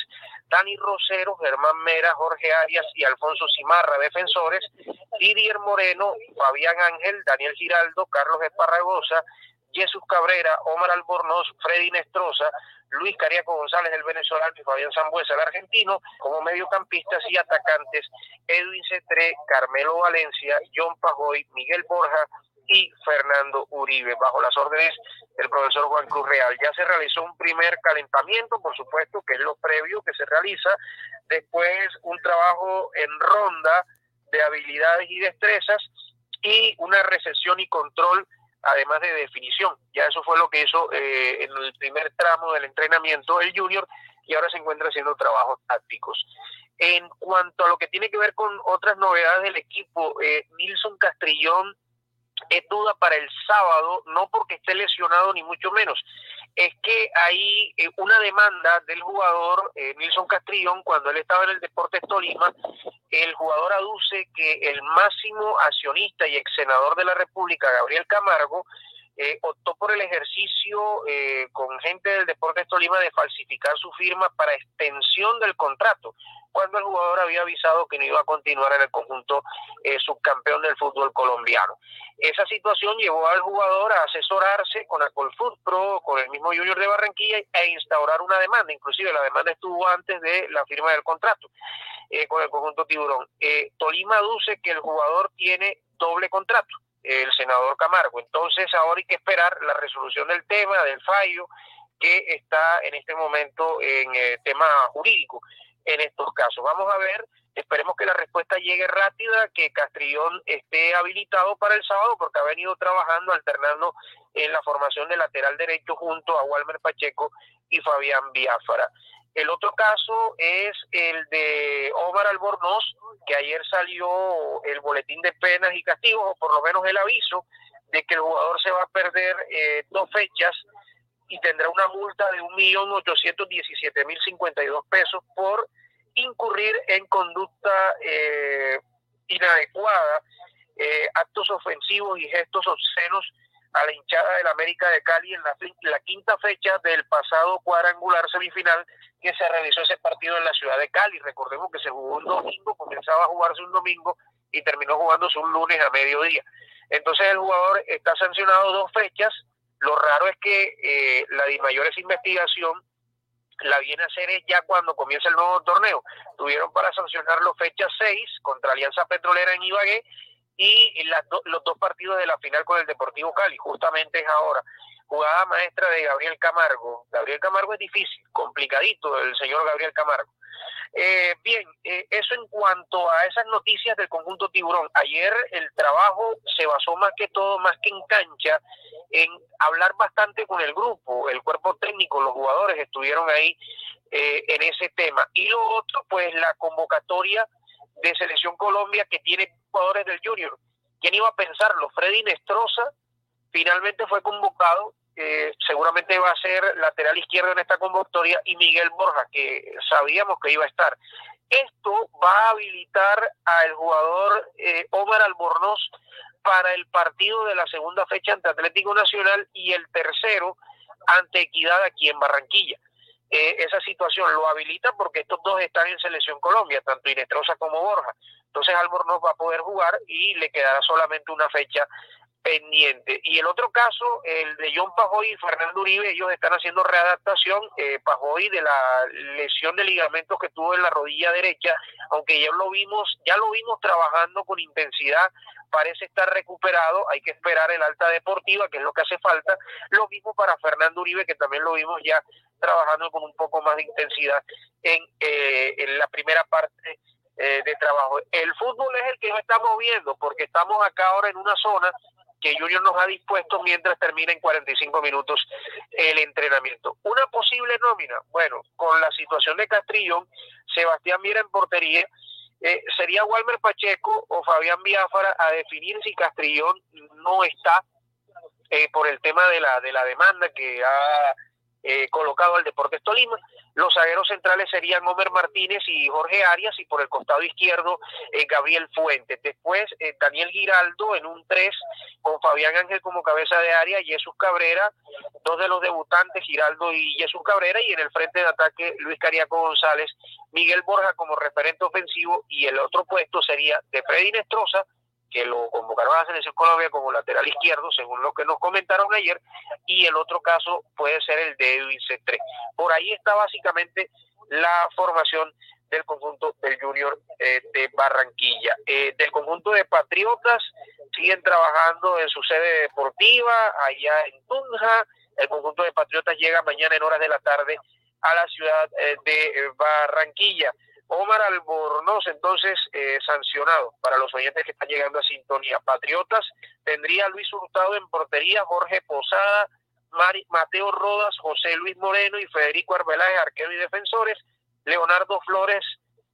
Speaker 74: Dani Rosero, Germán Mera, Jorge Arias y Alfonso Cimarra, defensores, Didier Moreno, Fabián Ángel, Daniel Giraldo, Carlos Esparragosa, Jesús Cabrera, Omar Albornoz, Freddy Nestroza, Luis Cariaco González, el venezolano, y Fabián Zambuesa, el argentino, como mediocampistas y atacantes, Edwin Cetré, Carmelo Valencia, John Pajoy, Miguel Borja y Fernando Uribe, bajo las órdenes del profesor Juan Cruz Real. Ya se realizó un primer calentamiento, por supuesto, que es lo previo que se realiza, después un trabajo en ronda de habilidades y destrezas y una recepción y control además de definición. Ya eso fue lo que hizo eh, en el primer tramo del entrenamiento el junior y ahora se encuentra haciendo trabajos tácticos. En cuanto a lo que tiene que ver con otras novedades del equipo, eh, Nilson Castrillón es duda para el sábado, no porque esté lesionado ni mucho menos. Es que hay eh, una demanda del jugador eh, Nilson Castrillón cuando él estaba en el Deportes Tolima. El jugador aduce que el máximo accionista y ex senador de la República, Gabriel Camargo, eh, optó por el ejercicio eh, con gente del Deportes Tolima de falsificar su firma para extensión del contrato, cuando el jugador había avisado que no iba a continuar en el conjunto eh, subcampeón del fútbol colombiano. Esa situación llevó al jugador a asesorarse con Acolfoot Pro, con el mismo Junior de Barranquilla e instaurar una demanda, inclusive la demanda estuvo antes de la firma del contrato eh, con el conjunto Tiburón. Tolima aduce que el jugador tiene doble contrato el senador Camargo. Entonces ahora hay que esperar la resolución del tema, del fallo, que está en este momento en eh, tema jurídico en estos casos. Vamos a ver, esperemos que la respuesta llegue rápida, que Castrillón esté habilitado para el sábado, porque ha venido trabajando, alternando en la formación de lateral derecho junto a Walmer Pacheco y Fabián Biafara. El otro caso es el de Omar Albornoz, que ayer salió el boletín de penas y castigos, o por lo menos el aviso de que el jugador se va a perder eh, dos fechas y tendrá una multa de 1.817.052 pesos por incurrir en conducta eh, inadecuada, eh, actos ofensivos y gestos obscenos a la hinchada del América de Cali en la, la, quinta fecha del pasado cuadrangular semifinal que se realizó ese partido en la ciudad de Cali. Recordemos que se jugó un domingo, comenzaba a jugarse un domingo y terminó jugándose un lunes a mediodía. Entonces el jugador está sancionado dos fechas. Lo raro es que eh, la de mayores investigación la viene a hacer es ya cuando comienza el nuevo torneo. Tuvieron para sancionarlo fecha 6 contra Alianza Petrolera en Ibagué y las los dos partidos de la final con el Deportivo Cali, justamente es ahora. Jugada maestra de Gabriel Camargo. Gabriel Camargo es difícil, complicadito el señor Gabriel Camargo. Eh, bien, eh, eso en cuanto a esas noticias del conjunto tiburón. Ayer el trabajo se basó más que todo, más que en cancha, en hablar bastante con el grupo, el cuerpo técnico, los jugadores estuvieron ahí eh, en ese tema. Y lo otro, pues la convocatoria de Selección Colombia que tiene jugadores del Junior. ¿Quién iba a pensarlo? Freddy Nestroza finalmente fue convocado, eh, seguramente va a ser lateral izquierdo en esta convocatoria, y Miguel Borja, que sabíamos que iba a estar. Esto va a habilitar al jugador eh, Omar Albornoz para el partido de la segunda fecha ante Atlético Nacional y el tercero ante Equidad aquí en Barranquilla. Eh, esa situación lo habilita porque estos dos están en Selección Colombia, tanto Inestrosa como Borja. Entonces Albornoz va a poder jugar y le quedará solamente una fecha pendiente. Y el otro caso, el de John Pajoy y Fernando Uribe, ellos están haciendo readaptación. Eh, Pajoy de la lesión de ligamentos que tuvo en la rodilla derecha, aunque ya lo vimos, ya lo vimos trabajando con intensidad, parece estar recuperado. Hay que esperar el alta deportiva, que es lo que hace falta. Lo mismo para Fernando Uribe, que también lo vimos ya trabajando con un poco más de intensidad en, eh, en la primera parte eh, de trabajo. El fútbol es el que nos está moviendo, porque estamos acá ahora en una zona que Junior nos ha dispuesto mientras termina en 45 minutos el entrenamiento. Una posible nómina, bueno, con la situación de Castrillón, Sebastián Mira en portería, eh, sería Walmer Pacheco o Fabián Biafara a definir si Castrillón no está eh, por el tema de la, de la demanda que ha eh, colocado al Deportes Tolima. Los zagueros centrales serían Homer Martínez y Jorge Arias y por el costado izquierdo eh, Gabriel Fuentes. Después eh, Daniel Giraldo en un 3 con Fabián Ángel como cabeza de área, Jesús Cabrera, dos de los debutantes, Giraldo y Jesús Cabrera y en el frente de ataque Luis Cariaco González, Miguel Borja como referente ofensivo y el otro puesto sería de Freddy Nestroza que lo convocaron a la selección Colombia como lateral izquierdo, según lo que nos comentaron ayer, y el otro caso puede ser el de Edwin C3. Por ahí está básicamente la formación del conjunto del Junior eh, de Barranquilla. Eh, del conjunto de Patriotas siguen trabajando en su sede deportiva allá en Tunja. El conjunto de Patriotas llega mañana en horas de la tarde a la ciudad eh, de Barranquilla. Omar Albornoz, entonces, eh, sancionado para los oyentes que están llegando a sintonía. Patriotas tendría Luis Hurtado en portería, Jorge Posada, Mateo Rodas, José Luis Moreno y Federico Arbeláez, arquero y defensores. Leonardo Flores,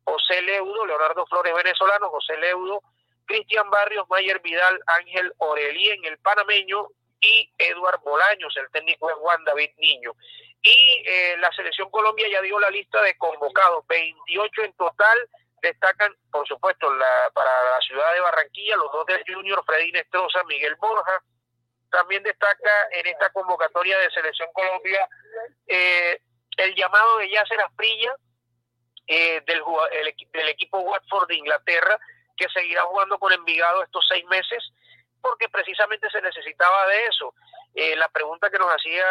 Speaker 74: José Leudo, Leonardo Flores venezolano, José Leudo, Cristian Barrios, Mayer Vidal, Ángel Orelí en el panameño y Eduard Bolaños, el técnico de Juan David Niño. Y eh, la selección Colombia ya dio la lista de convocados, 28 en total, destacan, por supuesto, la, para la ciudad de Barranquilla, los dos del Junior, Freddy Nestroza, Miguel Borja. También destaca en esta convocatoria de selección Colombia eh, el llamado de Yasser Asprilla eh, del, el, del equipo Watford de Inglaterra, que seguirá jugando con Envigado estos seis meses porque precisamente se necesitaba de eso. Eh, la pregunta que nos hacía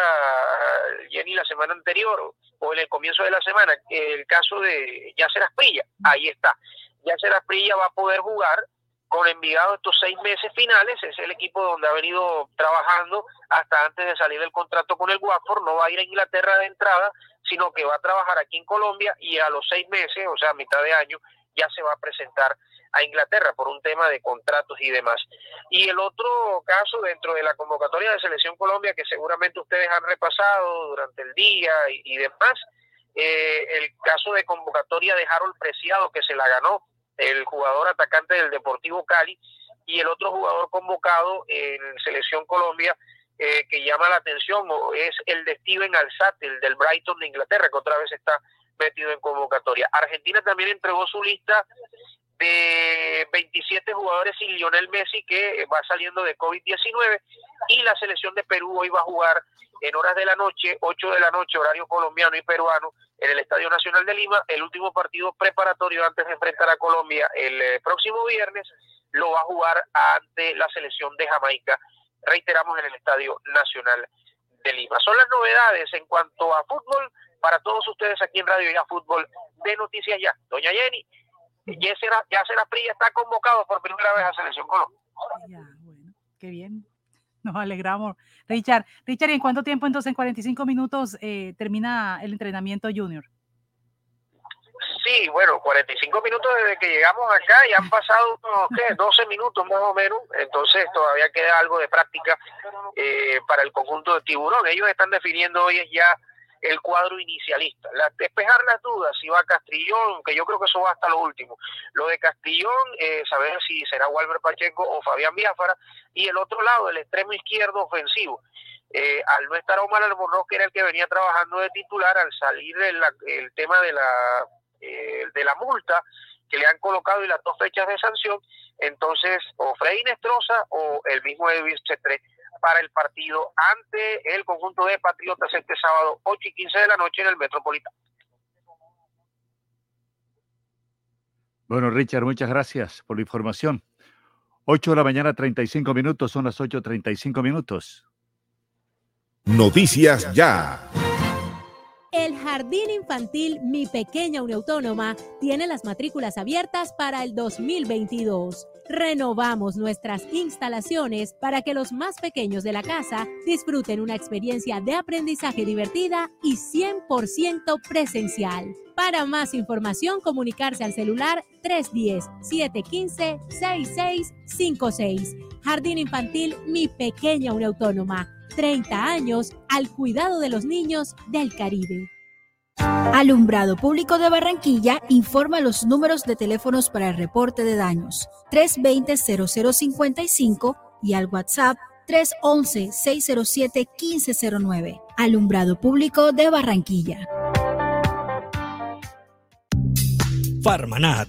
Speaker 74: Jenny la semana anterior o en el comienzo de la semana, el caso de Yacer Asprilla, ahí está. Yacer Asprilla va a poder jugar con Envigado estos seis meses finales, es el equipo donde ha venido trabajando hasta antes de salir del contrato con el Watford, no va a ir a Inglaterra de entrada, sino que va a trabajar aquí en Colombia y a los seis meses, o sea, a mitad de año, ya se va a presentar a Inglaterra por un tema de contratos y demás. Y el otro caso dentro de la convocatoria de Selección Colombia que seguramente ustedes han repasado durante el día y, demás, eh, el caso de convocatoria de Harold Preciado que se la ganó el jugador atacante del Deportivo Cali y el otro jugador convocado en Selección Colombia eh, que llama la atención es el de Steven Alzate, el del Brighton de Inglaterra, que otra vez está metido en convocatoria. Argentina también entregó su lista de 27 jugadores sin Lionel Messi que va saliendo de COVID-19 y la selección de Perú hoy va a jugar en horas de la noche, 8 de la noche, horario colombiano y peruano, en el Estadio Nacional de Lima, el último partido preparatorio antes de enfrentar a Colombia el eh, próximo viernes, lo va a jugar ante la selección de Jamaica, reiteramos en el Estadio Nacional de Lima. Son las novedades en cuanto a fútbol para todos ustedes aquí en Radio Ya Fútbol de Noticias Ya. Doña Jenny, ya será Prilla está convocado por primera vez a Selección Colombia.
Speaker 3: Ya, bueno, qué bien. Nos alegramos. Richard, Richard, ¿y en cuánto tiempo entonces, en 45 minutos, eh, termina el entrenamiento junior?
Speaker 74: Sí, bueno, 45 minutos desde que llegamos acá y han pasado ¿qué? 12 minutos más o menos, entonces todavía queda algo de práctica eh, para el conjunto de Tiburón. Ellos están definiendo hoy ya el cuadro inicialista. La, despejar las dudas si va Castrillón, que yo creo que eso va hasta lo último. Lo de Castrillón, eh, saber si será Walter Pacheco o Fabián Biafara. Y el otro lado, el extremo izquierdo ofensivo. Eh, al no estar Omar Albornoz, que era el que venía trabajando de titular, al salir el tema de la, eh, de la multa que le han colocado y las dos fechas de sanción, entonces o Freddy Nestroza o el mismo Edwin Cetré para el partido ante el conjunto de Patriotas este sábado 8 y 15 de la noche en el Metropolitano.
Speaker 2: Bueno, Richard, muchas gracias por la información. 8 de la mañana, 35 minutos, son las 8.35 minutos.
Speaker 68: Noticias ya.
Speaker 75: El Jardín Infantil Mi Pequeña Uniautónoma tiene las matrículas abiertas para el 2022. Renovamos nuestras instalaciones para que los más pequeños de la casa disfruten una experiencia de aprendizaje divertida y 100% presencial. Para más información, comunicarse al celular 310-715-6656. Jardín Infantil Mi Pequeña Uniautónoma. 30 años al cuidado de los niños del Caribe.
Speaker 7: Alumbrado Público de Barranquilla informa los números de teléfonos para el reporte de daños 320-0055 y al WhatsApp 311-607-1509. Alumbrado Público de Barranquilla.
Speaker 8: Farmanat,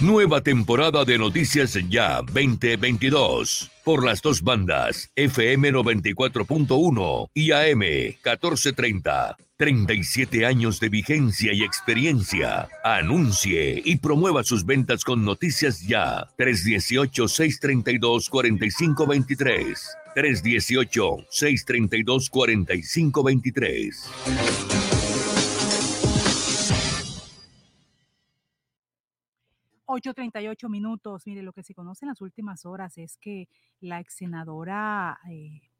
Speaker 10: Nueva temporada de Noticias Ya 2022. Por las dos bandas, FM 94.1 y AM 1430. 37 años de vigencia y experiencia. Anuncie y promueva sus ventas con Noticias Ya. 318-632-4523. 318-632-4523.
Speaker 3: 8.38 minutos. Mire, lo que se conoce en las últimas horas es que la ex senadora eh,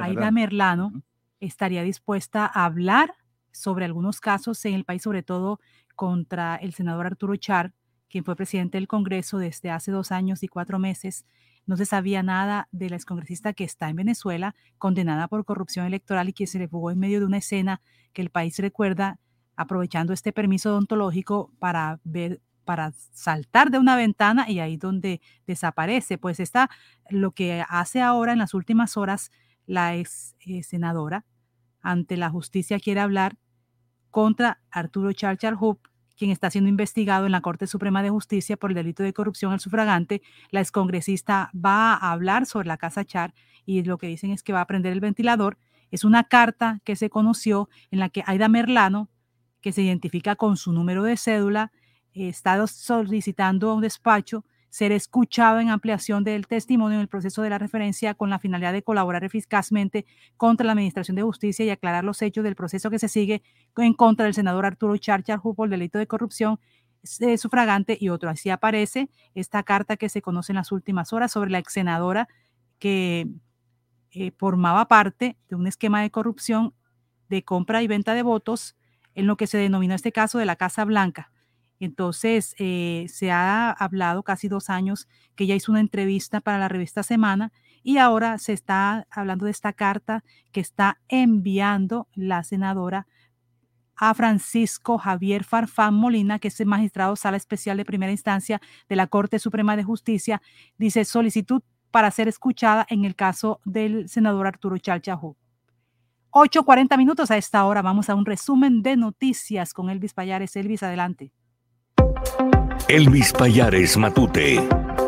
Speaker 2: Aida
Speaker 3: Merlano estaría dispuesta a hablar sobre algunos casos en el país, sobre todo contra el senador Arturo Char, quien fue presidente del Congreso desde hace dos años y cuatro meses. No se sabía nada de la excongresista que está en Venezuela, condenada por corrupción electoral y que se le fugó en medio de una escena que el país recuerda, aprovechando este permiso odontológico para ver para saltar de una ventana y ahí donde desaparece. Pues está lo que hace ahora en las últimas horas la ex eh, senadora ante la justicia quiere hablar contra Arturo Charchar Hoop, quien está siendo investigado en la Corte Suprema de Justicia por el delito de corrupción al sufragante. La excongresista va a hablar sobre la casa Char y lo que dicen es que va a prender el ventilador. Es una carta que se conoció en la que Aida Merlano, que se identifica con su número de cédula, está solicitando a un despacho ser escuchado en ampliación del testimonio en el proceso de la referencia con la finalidad de colaborar eficazmente contra la Administración de Justicia y aclarar los hechos del proceso que se sigue en contra del senador Arturo Charchar por el delito de corrupción eh, sufragante y otro. Así aparece esta carta que se conoce en las últimas horas sobre la ex senadora que eh, formaba parte de un esquema de corrupción de compra y venta de votos en lo que se denominó este caso de la Casa Blanca. Entonces, eh, se ha hablado casi dos años que ella hizo una entrevista para la revista Semana y ahora se está hablando de esta carta que está enviando la senadora a Francisco Javier Farfán Molina, que es el magistrado sala especial de primera instancia de la Corte Suprema de Justicia. Dice solicitud para ser escuchada en el caso del senador Arturo Chalchajú. 8.40 minutos a esta hora. Vamos a un resumen de noticias con Elvis Payares. Elvis, adelante.
Speaker 10: Elvis Payares Matute.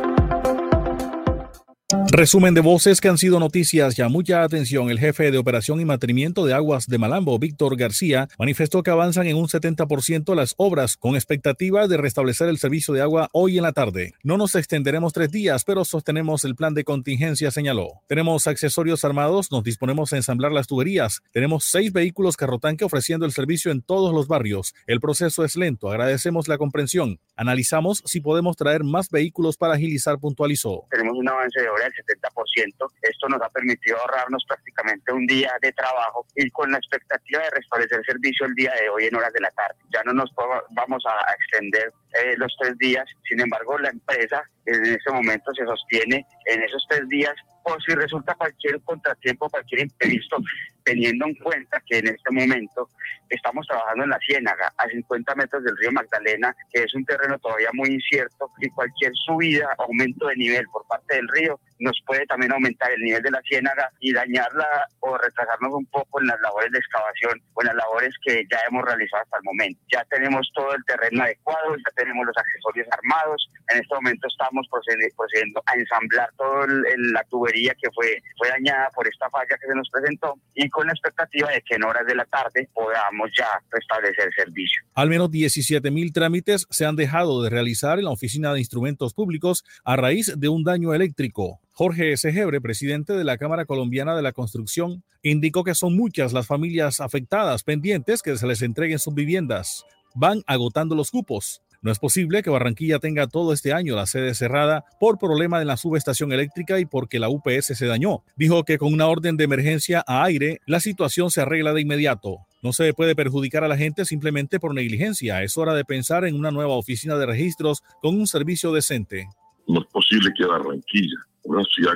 Speaker 9: Resumen de voces que han sido noticias. Ya mucha atención. El jefe de operación y mantenimiento de aguas de Malambo, Víctor García, manifestó que avanzan en un 70% las obras con expectativa de restablecer el servicio de agua hoy en la tarde. No nos extenderemos tres días, pero sostenemos el plan de contingencia, señaló. Tenemos accesorios armados, nos disponemos a ensamblar las tuberías. Tenemos seis vehículos carrotanque ofreciendo el servicio en todos los barrios. El proceso es lento. Agradecemos la comprensión. Analizamos si podemos traer más vehículos para agilizar, puntualizó.
Speaker 56: Tenemos un avance de obra 70%. Esto nos ha permitido ahorrarnos prácticamente un día de trabajo y con la expectativa de restablecer servicio el día de hoy en horas de la tarde. Ya no nos vamos a extender eh, los tres días. Sin embargo, la empresa en ese momento se sostiene en esos tres días por si resulta cualquier contratiempo, cualquier imprevisto, teniendo en cuenta que en este momento estamos trabajando en la Ciénaga, a 50 metros del río Magdalena, que es un terreno todavía muy incierto y cualquier subida, aumento de nivel por parte del río nos puede también aumentar el nivel de la ciénaga y dañarla o retrasarnos un poco en las labores de excavación o en las labores que ya hemos realizado hasta el momento. Ya tenemos todo el terreno adecuado, ya tenemos los accesorios armados. En este momento estamos procedi- procediendo a ensamblar toda la tubería que fue, fue dañada por esta falla que se nos presentó con la expectativa de que en horas de la tarde podamos ya restablecer servicio.
Speaker 9: Al menos 17 mil trámites se han dejado de realizar en la Oficina de Instrumentos Públicos a raíz de un daño eléctrico. Jorge Segebre, presidente de la Cámara Colombiana de la Construcción, indicó que son muchas las familias afectadas pendientes que se les entreguen sus viviendas. Van agotando los cupos. No es posible que Barranquilla tenga todo este año la sede cerrada por problema en la subestación eléctrica y porque la UPS se dañó. Dijo que con una orden de emergencia a aire, la situación se arregla de inmediato. No se puede perjudicar a la gente simplemente por negligencia. Es hora de pensar en una nueva oficina de registros con un servicio decente.
Speaker 48: No es posible que Barranquilla, una ciudad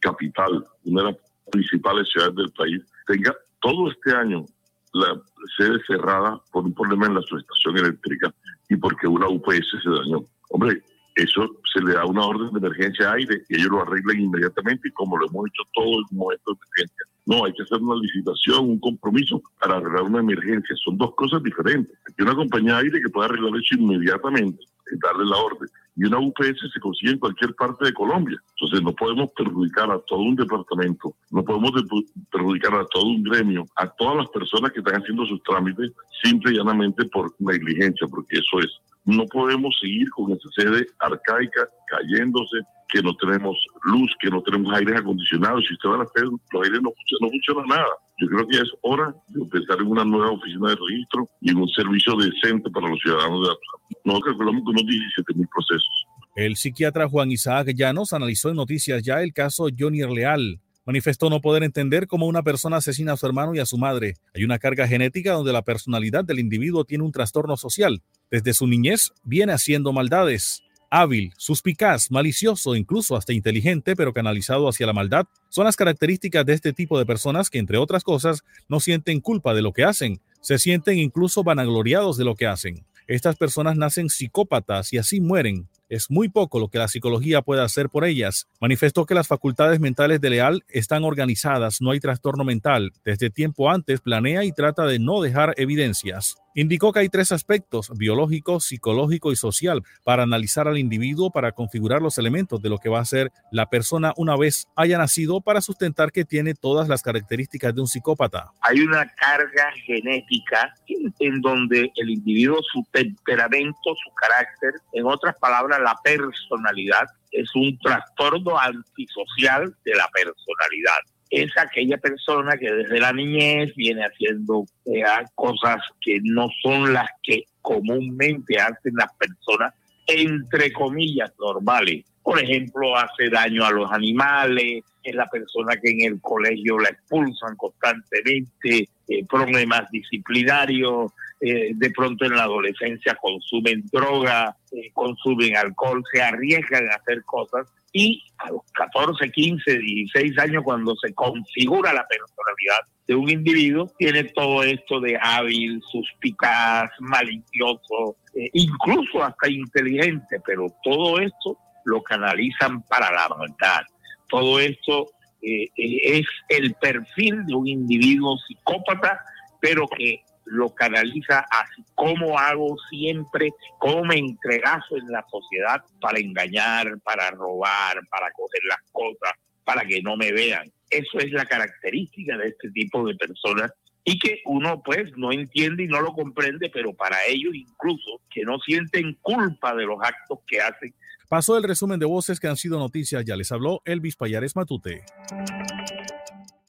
Speaker 48: capital, una de las principales ciudades del país, tenga todo este año la sede cerrada por un problema en la subestación eléctrica y porque una UPS se dañó. Hombre, eso se le da una orden de emergencia aire y ellos lo arreglan inmediatamente como lo hemos hecho todo en momentos de emergencia. No, hay que hacer una licitación, un compromiso para arreglar una emergencia. Son dos cosas diferentes. Hay una compañía de aire que puede arreglar eso inmediatamente, darle la orden. Y una UPS se consigue en cualquier parte de Colombia. Entonces no podemos perjudicar a todo un departamento, no podemos de- perjudicar a todo un gremio, a todas las personas que están haciendo sus trámites, simple y llanamente por negligencia, porque eso es. No podemos seguir con esa sede arcaica cayéndose, que no tenemos luz, que no tenemos aires acondicionados. Si usted va a la los aires no funcionan, no funciona nada. Yo creo que es hora de pensar en una nueva oficina de registro y en un servicio decente para los ciudadanos de ciudad. Nosotros calculamos que unos 17 mil procesos.
Speaker 9: El psiquiatra Juan Isaac Llanos analizó en Noticias Ya el caso Johnny Leal. Manifestó no poder entender cómo una persona asesina a su hermano y a su madre. Hay una carga genética donde la personalidad del individuo tiene un trastorno social. Desde su niñez viene haciendo maldades. Hábil, suspicaz, malicioso, incluso hasta inteligente, pero canalizado hacia la maldad, son las características de este tipo de personas que, entre otras cosas, no sienten culpa de lo que hacen, se sienten incluso vanagloriados de lo que hacen. Estas personas nacen psicópatas y así mueren. Es muy poco lo que la psicología puede hacer por ellas. Manifestó que las facultades mentales de Leal están organizadas, no hay trastorno mental. Desde tiempo antes planea y trata de no dejar evidencias. Indicó que hay tres aspectos, biológico, psicológico y social, para analizar al individuo, para configurar los elementos de lo que va a ser la persona una vez haya nacido, para sustentar que tiene todas las características de un psicópata.
Speaker 60: hay una carga genética en, donde el individuo, su temperamento, su carácter, en otras palabras, la personalidad, es un trastorno antisocial de la personalidad. Es aquella persona que desde la niñez viene haciendo eh, cosas que no son las que comúnmente hacen las personas, entre comillas, normales. Por ejemplo, hace daño a los animales, es la persona que en el colegio la expulsan constantemente, eh, problemas disciplinarios, eh, de pronto en la adolescencia consumen droga, eh, consumen alcohol, se arriesgan a hacer cosas y a los 14, 15, 16 años cuando se configura la personalidad de un individuo, tiene todo esto de hábil, suspicaz, malicioso, eh, incluso hasta inteligente, pero todo esto lo canalizan para la maldad. Todo esto eh, eh, es el perfil de un individuo psicópata, pero que lo canaliza así cómo hago siempre, cómo me entregazo en la sociedad para engañar, para robar, para coger las cosas, para que no me vean. Eso es la característica de este tipo de personas y que uno pues no entiende y no lo comprende, pero para ellos incluso que no sienten culpa de los actos que hacen.
Speaker 9: Pasó el resumen de voces que han sido noticias. Ya les habló Elvis Payares Matute.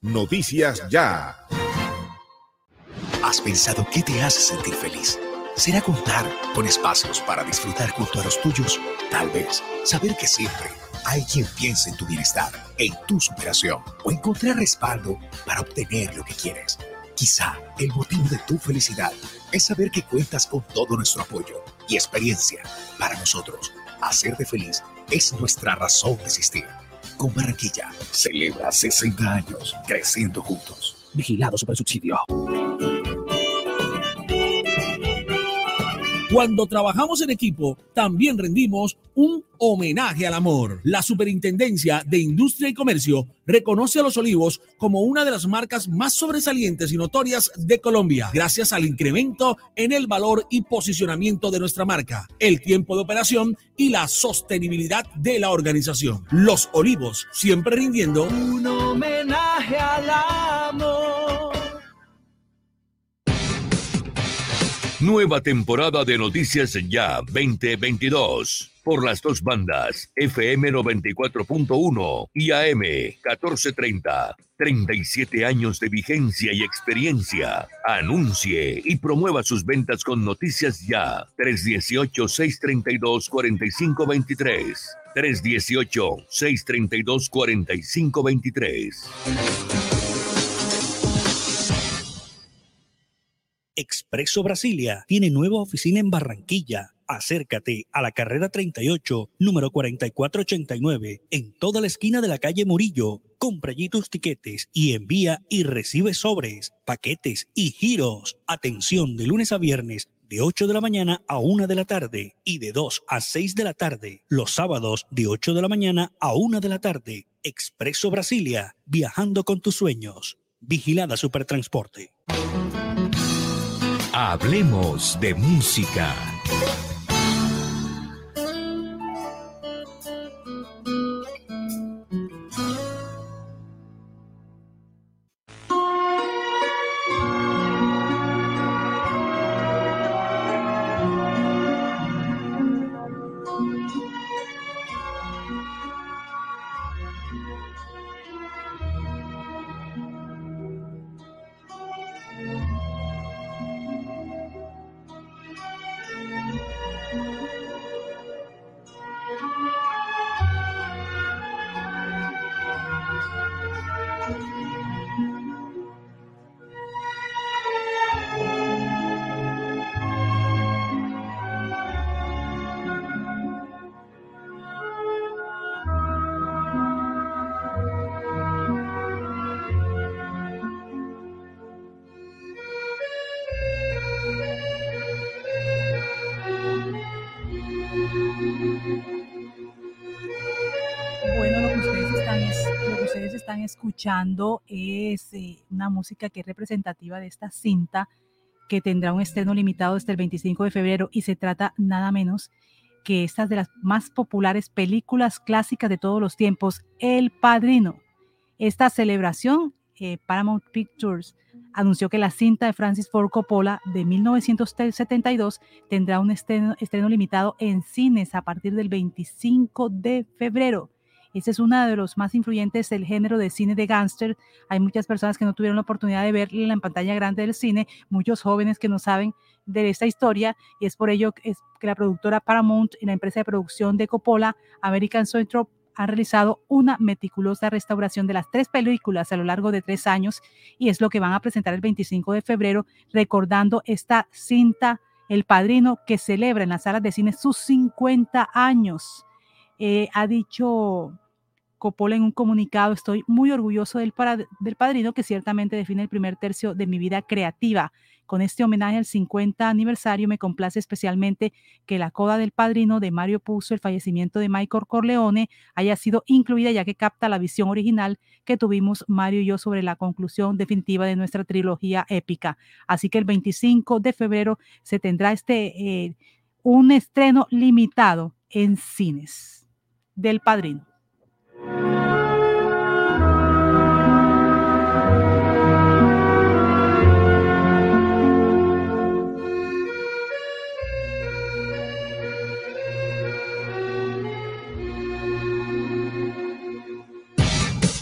Speaker 76: Noticias Ya.
Speaker 5: ¿Has pensado qué te hace sentir feliz? ¿Será contar con espacios para disfrutar junto a los tuyos? Tal vez saber que siempre hay quien piensa en tu bienestar, en tu superación o encontrar respaldo para obtener lo que quieres. Quizá el motivo de tu felicidad es saber que cuentas con todo nuestro apoyo y experiencia. Para nosotros, hacerte feliz es nuestra razón de existir. Con Barranquilla, celebra 60 años creciendo juntos. Vigilado Super Subsidio.
Speaker 8: Cuando trabajamos en equipo, también rendimos un homenaje al amor. La Superintendencia de Industria y Comercio reconoce a Los Olivos como una de las marcas más sobresalientes y notorias de Colombia, gracias al incremento en el valor y posicionamiento de nuestra marca, el tiempo de operación y la sostenibilidad de la organización. Los Olivos, siempre rindiendo
Speaker 15: Un homenaje al amor.
Speaker 10: Nueva temporada de Noticias Ya 2022. Por las dos bandas, FM 94.1 y AM 1430. 37 años de vigencia y experiencia. Anuncie y promueva sus ventas con Noticias Ya. 318-632-4523. 318-632-4523.
Speaker 8: Expreso Brasilia tiene nueva oficina en Barranquilla. Acércate a la carrera 38, número 4489, en toda la esquina de la calle Murillo. Compra allí tus tiquetes y envía y recibe sobres, paquetes y giros. Atención de lunes a viernes de 8 de la mañana a 1 de la tarde y de 2 a 6 de la tarde. Los sábados de 8 de la mañana a 1 de la tarde. Expreso Brasilia, viajando con tus sueños. Vigilada Supertransporte.
Speaker 10: Hablemos de música.
Speaker 3: Es eh, una música que es representativa de esta cinta que tendrá un estreno limitado desde el 25 de febrero y se trata nada menos que estas de las más populares películas clásicas de todos los tiempos, El Padrino. Esta celebración, eh, Paramount Pictures anunció que la cinta de Francis Ford Coppola de 1972 tendrá un estreno, estreno limitado en cines a partir del 25 de febrero. Ese es uno de los más influyentes del género de cine de gángster. Hay muchas personas que no tuvieron la oportunidad de verla en pantalla grande del cine, muchos jóvenes que no saben de esta historia y es por ello que, la productora Paramount y la empresa de producción de Coppola, American Zoetrope, han realizado una meticulosa restauración de las tres películas a lo largo de tres años y es lo que van a presentar el 25 de febrero recordando esta cinta El Padrino que celebra en las salas de cine sus 50 años. Eh, ha dicho Coppola en un comunicado, estoy muy orgulloso del, para- del padrino que ciertamente define el primer tercio de mi vida creativa. Con este homenaje al 50 aniversario me complace especialmente que la coda del padrino de Mario Puzo, el fallecimiento de Michael Corleone, haya sido incluida ya que capta la visión original que tuvimos Mario y yo sobre la conclusión definitiva de nuestra trilogía épica. Así que el 25 de febrero se tendrá este eh, un estreno limitado en cines del padrino.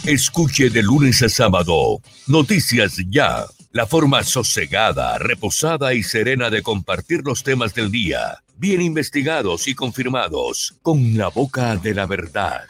Speaker 10: Escuche de lunes a sábado. Noticias Ya, la forma sosegada, reposada y serena de compartir los temas del día, bien investigados y confirmados, con la boca de la verdad.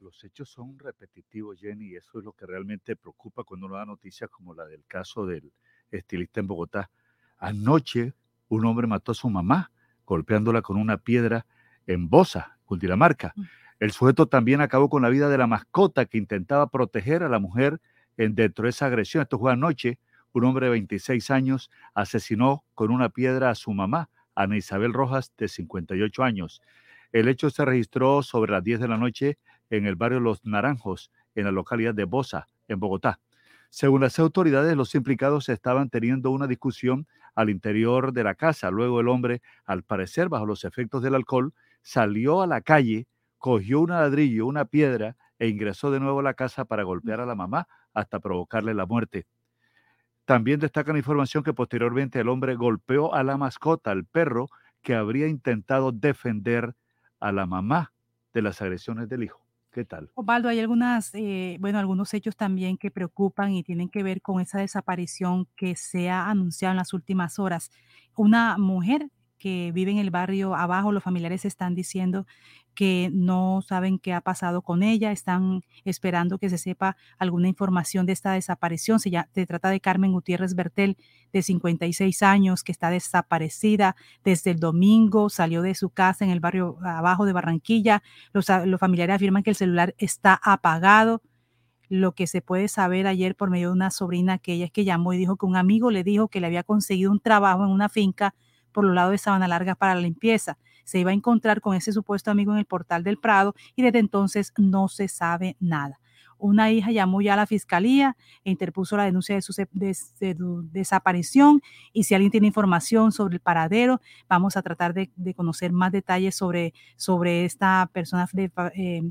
Speaker 2: Los hechos son repetitivos, Jenny, y eso es lo que realmente preocupa cuando uno da noticias como la del caso del estilista en Bogotá. Anoche un hombre mató a su mamá golpeándola con una piedra en Bosa, Cundinamarca. El sujeto también acabó con la vida de la mascota que intentaba proteger a la mujer en, dentro de esa agresión. Esto fue anoche. Un hombre de 26 años asesinó con una piedra a su mamá, Ana Isabel Rojas, de 58 años. El hecho se registró sobre las 10 de la noche en el barrio Los Naranjos, en la localidad de Bosa, en Bogotá. Según las autoridades, los implicados estaban teniendo una discusión al interior de la casa. Luego el hombre, al parecer bajo los efectos del alcohol, salió a la calle, cogió un ladrillo, una piedra e ingresó de nuevo a la casa para golpear a la mamá hasta provocarle la muerte. También destacan información que posteriormente el hombre golpeó a la mascota, al perro, que habría intentado defender a la mamá de las agresiones del hijo. ¿Qué tal?
Speaker 3: Osvaldo, hay algunas, eh, bueno, algunos hechos también que preocupan y tienen que ver con esa desaparición que se ha anunciado en las últimas horas. Una mujer que vive en el barrio abajo, los familiares están diciendo que no saben qué ha pasado con ella, están esperando que se sepa alguna información de esta desaparición. Se, ya- se trata de Carmen Gutiérrez Bertel, de 56 años, que está desaparecida desde el domingo, salió de su casa en el barrio abajo de Barranquilla. Los, los familiares afirman que el celular está apagado. Lo que se puede saber ayer por medio de una sobrina que ella es que llamó y dijo que un amigo le dijo que le había conseguido un trabajo en una finca por los lados de Sabana Larga para la limpieza. Se iba a encontrar con ese supuesto amigo en el portal del Prado y desde entonces no se sabe nada. Una hija llamó ya a la fiscalía e interpuso la denuncia de su, de- desaparición y si alguien tiene información sobre el paradero, vamos a tratar de, de conocer más detalles sobre, sobre esta persona de, eh,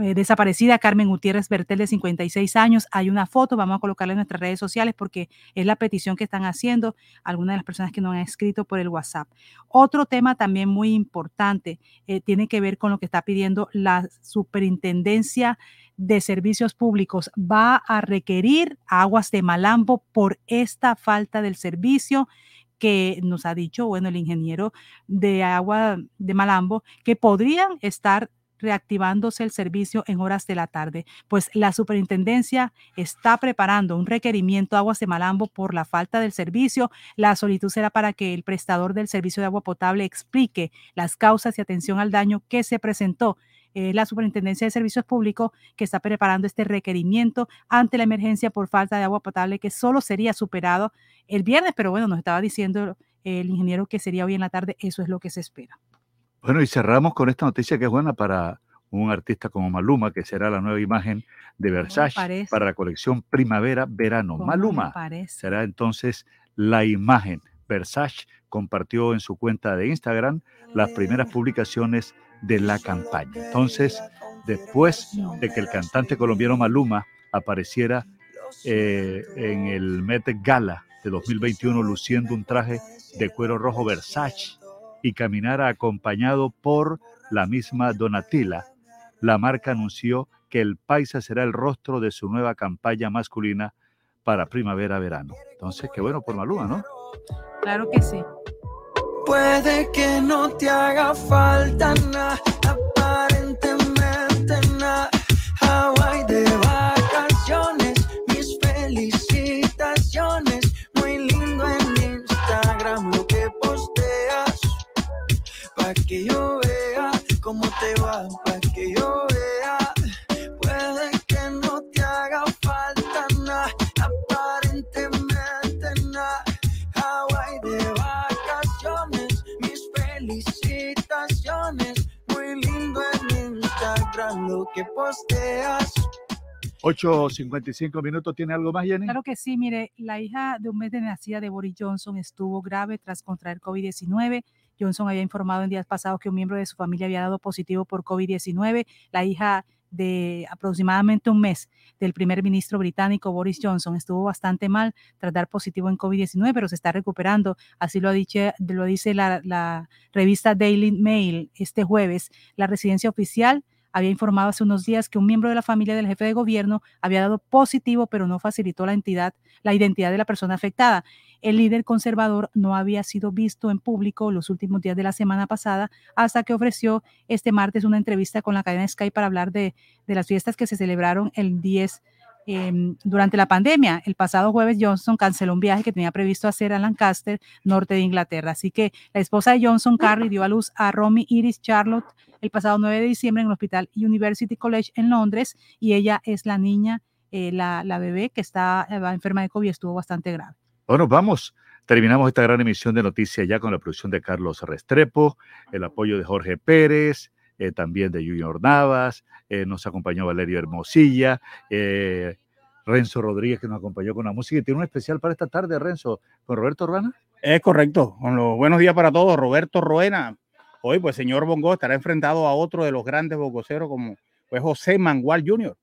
Speaker 3: eh, desaparecida Carmen Gutiérrez Bertel de 56 años. Hay una foto, vamos a colocarla en nuestras redes sociales porque es la petición que están haciendo algunas de las personas que nos han escrito por el WhatsApp. Otro tema también muy importante eh, tiene que ver con lo que está pidiendo la Superintendencia de Servicios Públicos. Va a requerir aguas de Malambo por esta falta del servicio que nos ha dicho, bueno, el ingeniero de agua de Malambo, que podrían estar reactivándose el servicio en horas de la tarde, pues la superintendencia está preparando un requerimiento a Aguas de Malambo por la falta del servicio. La solicitud será para que el prestador del servicio de agua potable explique las causas y atención al daño que se presentó. Eh, la Superintendencia de Servicios Públicos que está preparando este requerimiento ante la emergencia por falta de agua potable que solo sería superado el viernes, pero bueno, nos estaba diciendo el ingeniero que sería hoy en la tarde, eso es lo que se espera.
Speaker 2: Bueno, y cerramos con esta noticia que es buena para un artista como Maluma, que será la nueva imagen de Versace para la colección Primavera-Verano.
Speaker 3: ¿Cómo le
Speaker 2: Maluma será entonces la imagen. Versace compartió en su cuenta de Instagram las primeras publicaciones de la campaña. Entonces, después de que el cantante colombiano Maluma apareciera eh, en el Met Gala de 2021 luciendo un traje de cuero rojo Versace y caminara acompañado por la misma Donatilla, la marca anunció que el paisa será el rostro de su nueva campaña masculina para primavera-verano. Entonces, qué bueno por Maluma, ¿no?
Speaker 3: Claro que sí.
Speaker 15: Puede que no te haga falta nada, Pa' que
Speaker 77: yo vea cómo te va, para que yo vea. Puede que no te haga falta nada, aparentemente nada. Hawaii de vacaciones, mis felicitaciones. Muy lindo en Instagram lo que posteas.
Speaker 2: 8.55 minutos. ¿Tiene algo más, Jenny?
Speaker 3: Claro que sí, mire, la hija de un mes de nacida de Boris Johnson estuvo grave tras contraer COVID-19. Johnson había informado en días pasados que un miembro de su familia había dado positivo por COVID-19. La hija de aproximadamente un mes del primer ministro británico Boris Johnson estuvo bastante mal tras dar positivo en COVID-19, pero se está recuperando. Así lo, ha lo dice la revista Daily Mail este jueves. La residencia oficial había informado hace unos días que un miembro de la familia del jefe de gobierno había dado positivo, pero no facilitó la entidad, la identidad de la persona afectada. El líder conservador no había sido visto en público los últimos días de la semana pasada hasta que ofreció este martes una entrevista con la cadena Sky para hablar de, de las fiestas que se celebraron el 10 eh, durante la pandemia. El pasado jueves Johnson canceló un viaje que tenía previsto hacer a Lancaster, norte de Inglaterra. Así que la esposa de Johnson, Carrie, dio a luz a Romy Iris Charlotte el pasado 9 de diciembre en el Hospital University College en Londres y ella es la niña, eh, la, la, bebé que está eh, enferma de COVID y estuvo bastante grave.
Speaker 2: Bueno, vamos. Terminamos esta gran emisión de noticias ya con la producción de Carlos Restrepo, el apoyo de Jorge Pérez, eh, también de Junior Navas, eh, nos acompañó Valerio Hermosilla, eh, Renzo Rodríguez que nos acompañó con la música y tiene un especial para esta tarde, Renzo, con Roberto Ruena.
Speaker 78: Es correcto, con los buenos días para todos, Roberto Ruena. Hoy, pues, señor Bongo estará enfrentado a otro de los grandes bongoceros como pues, José Mangual Jr.,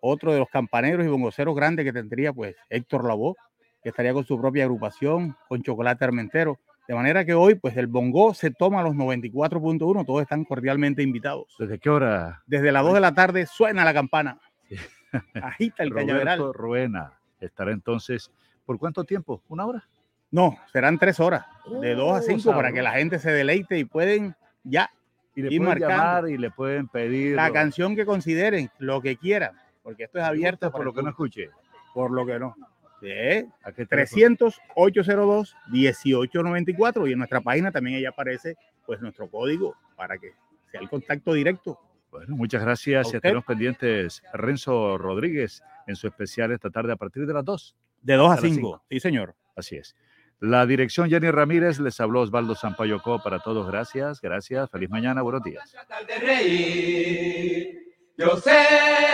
Speaker 78: otro de los campaneros y bongoceros grandes que tendría, pues, Héctor Lavoe, que estaría con su propia agrupación, con Chocolate Armentero. De manera que hoy, pues el Bongo se toma los 94.1, todos están cordialmente invitados.
Speaker 2: ¿Desde qué hora?
Speaker 78: Desde las 2 de la tarde suena la campana. Agita el cañaveral.
Speaker 2: Roberto Ruena estará entonces, ¿por cuánto tiempo? ¿Una hora?
Speaker 78: No, serán tres horas, de 2 a 5
Speaker 2: sabroso.
Speaker 78: para que la gente se deleite y pueden ya
Speaker 2: Y le
Speaker 78: ir
Speaker 2: pueden
Speaker 78: marcando
Speaker 2: llamar y le pueden pedir.
Speaker 78: la canción que consideren, lo que quieran, porque esto es abierto
Speaker 2: por lo que no escuche.
Speaker 78: Por lo que no. Sí.
Speaker 2: ¿A qué teléfono?
Speaker 78: 300 802 1894 y en nuestra página también ahí aparece pues nuestro código para que sea el contacto directo.
Speaker 2: Bueno, muchas gracias y estaremos pendientes. Renzo Rodríguez en su especial esta tarde a partir de las 2.
Speaker 78: De 2 a
Speaker 2: las
Speaker 78: 5.
Speaker 2: cinco.
Speaker 78: Sí, señor.
Speaker 2: Así es. La dirección Jenny Ramírez, les habló Osvaldo Sampayocó para todos. Gracias, gracias. Feliz mañana, buenos días.
Speaker 15: Yo sé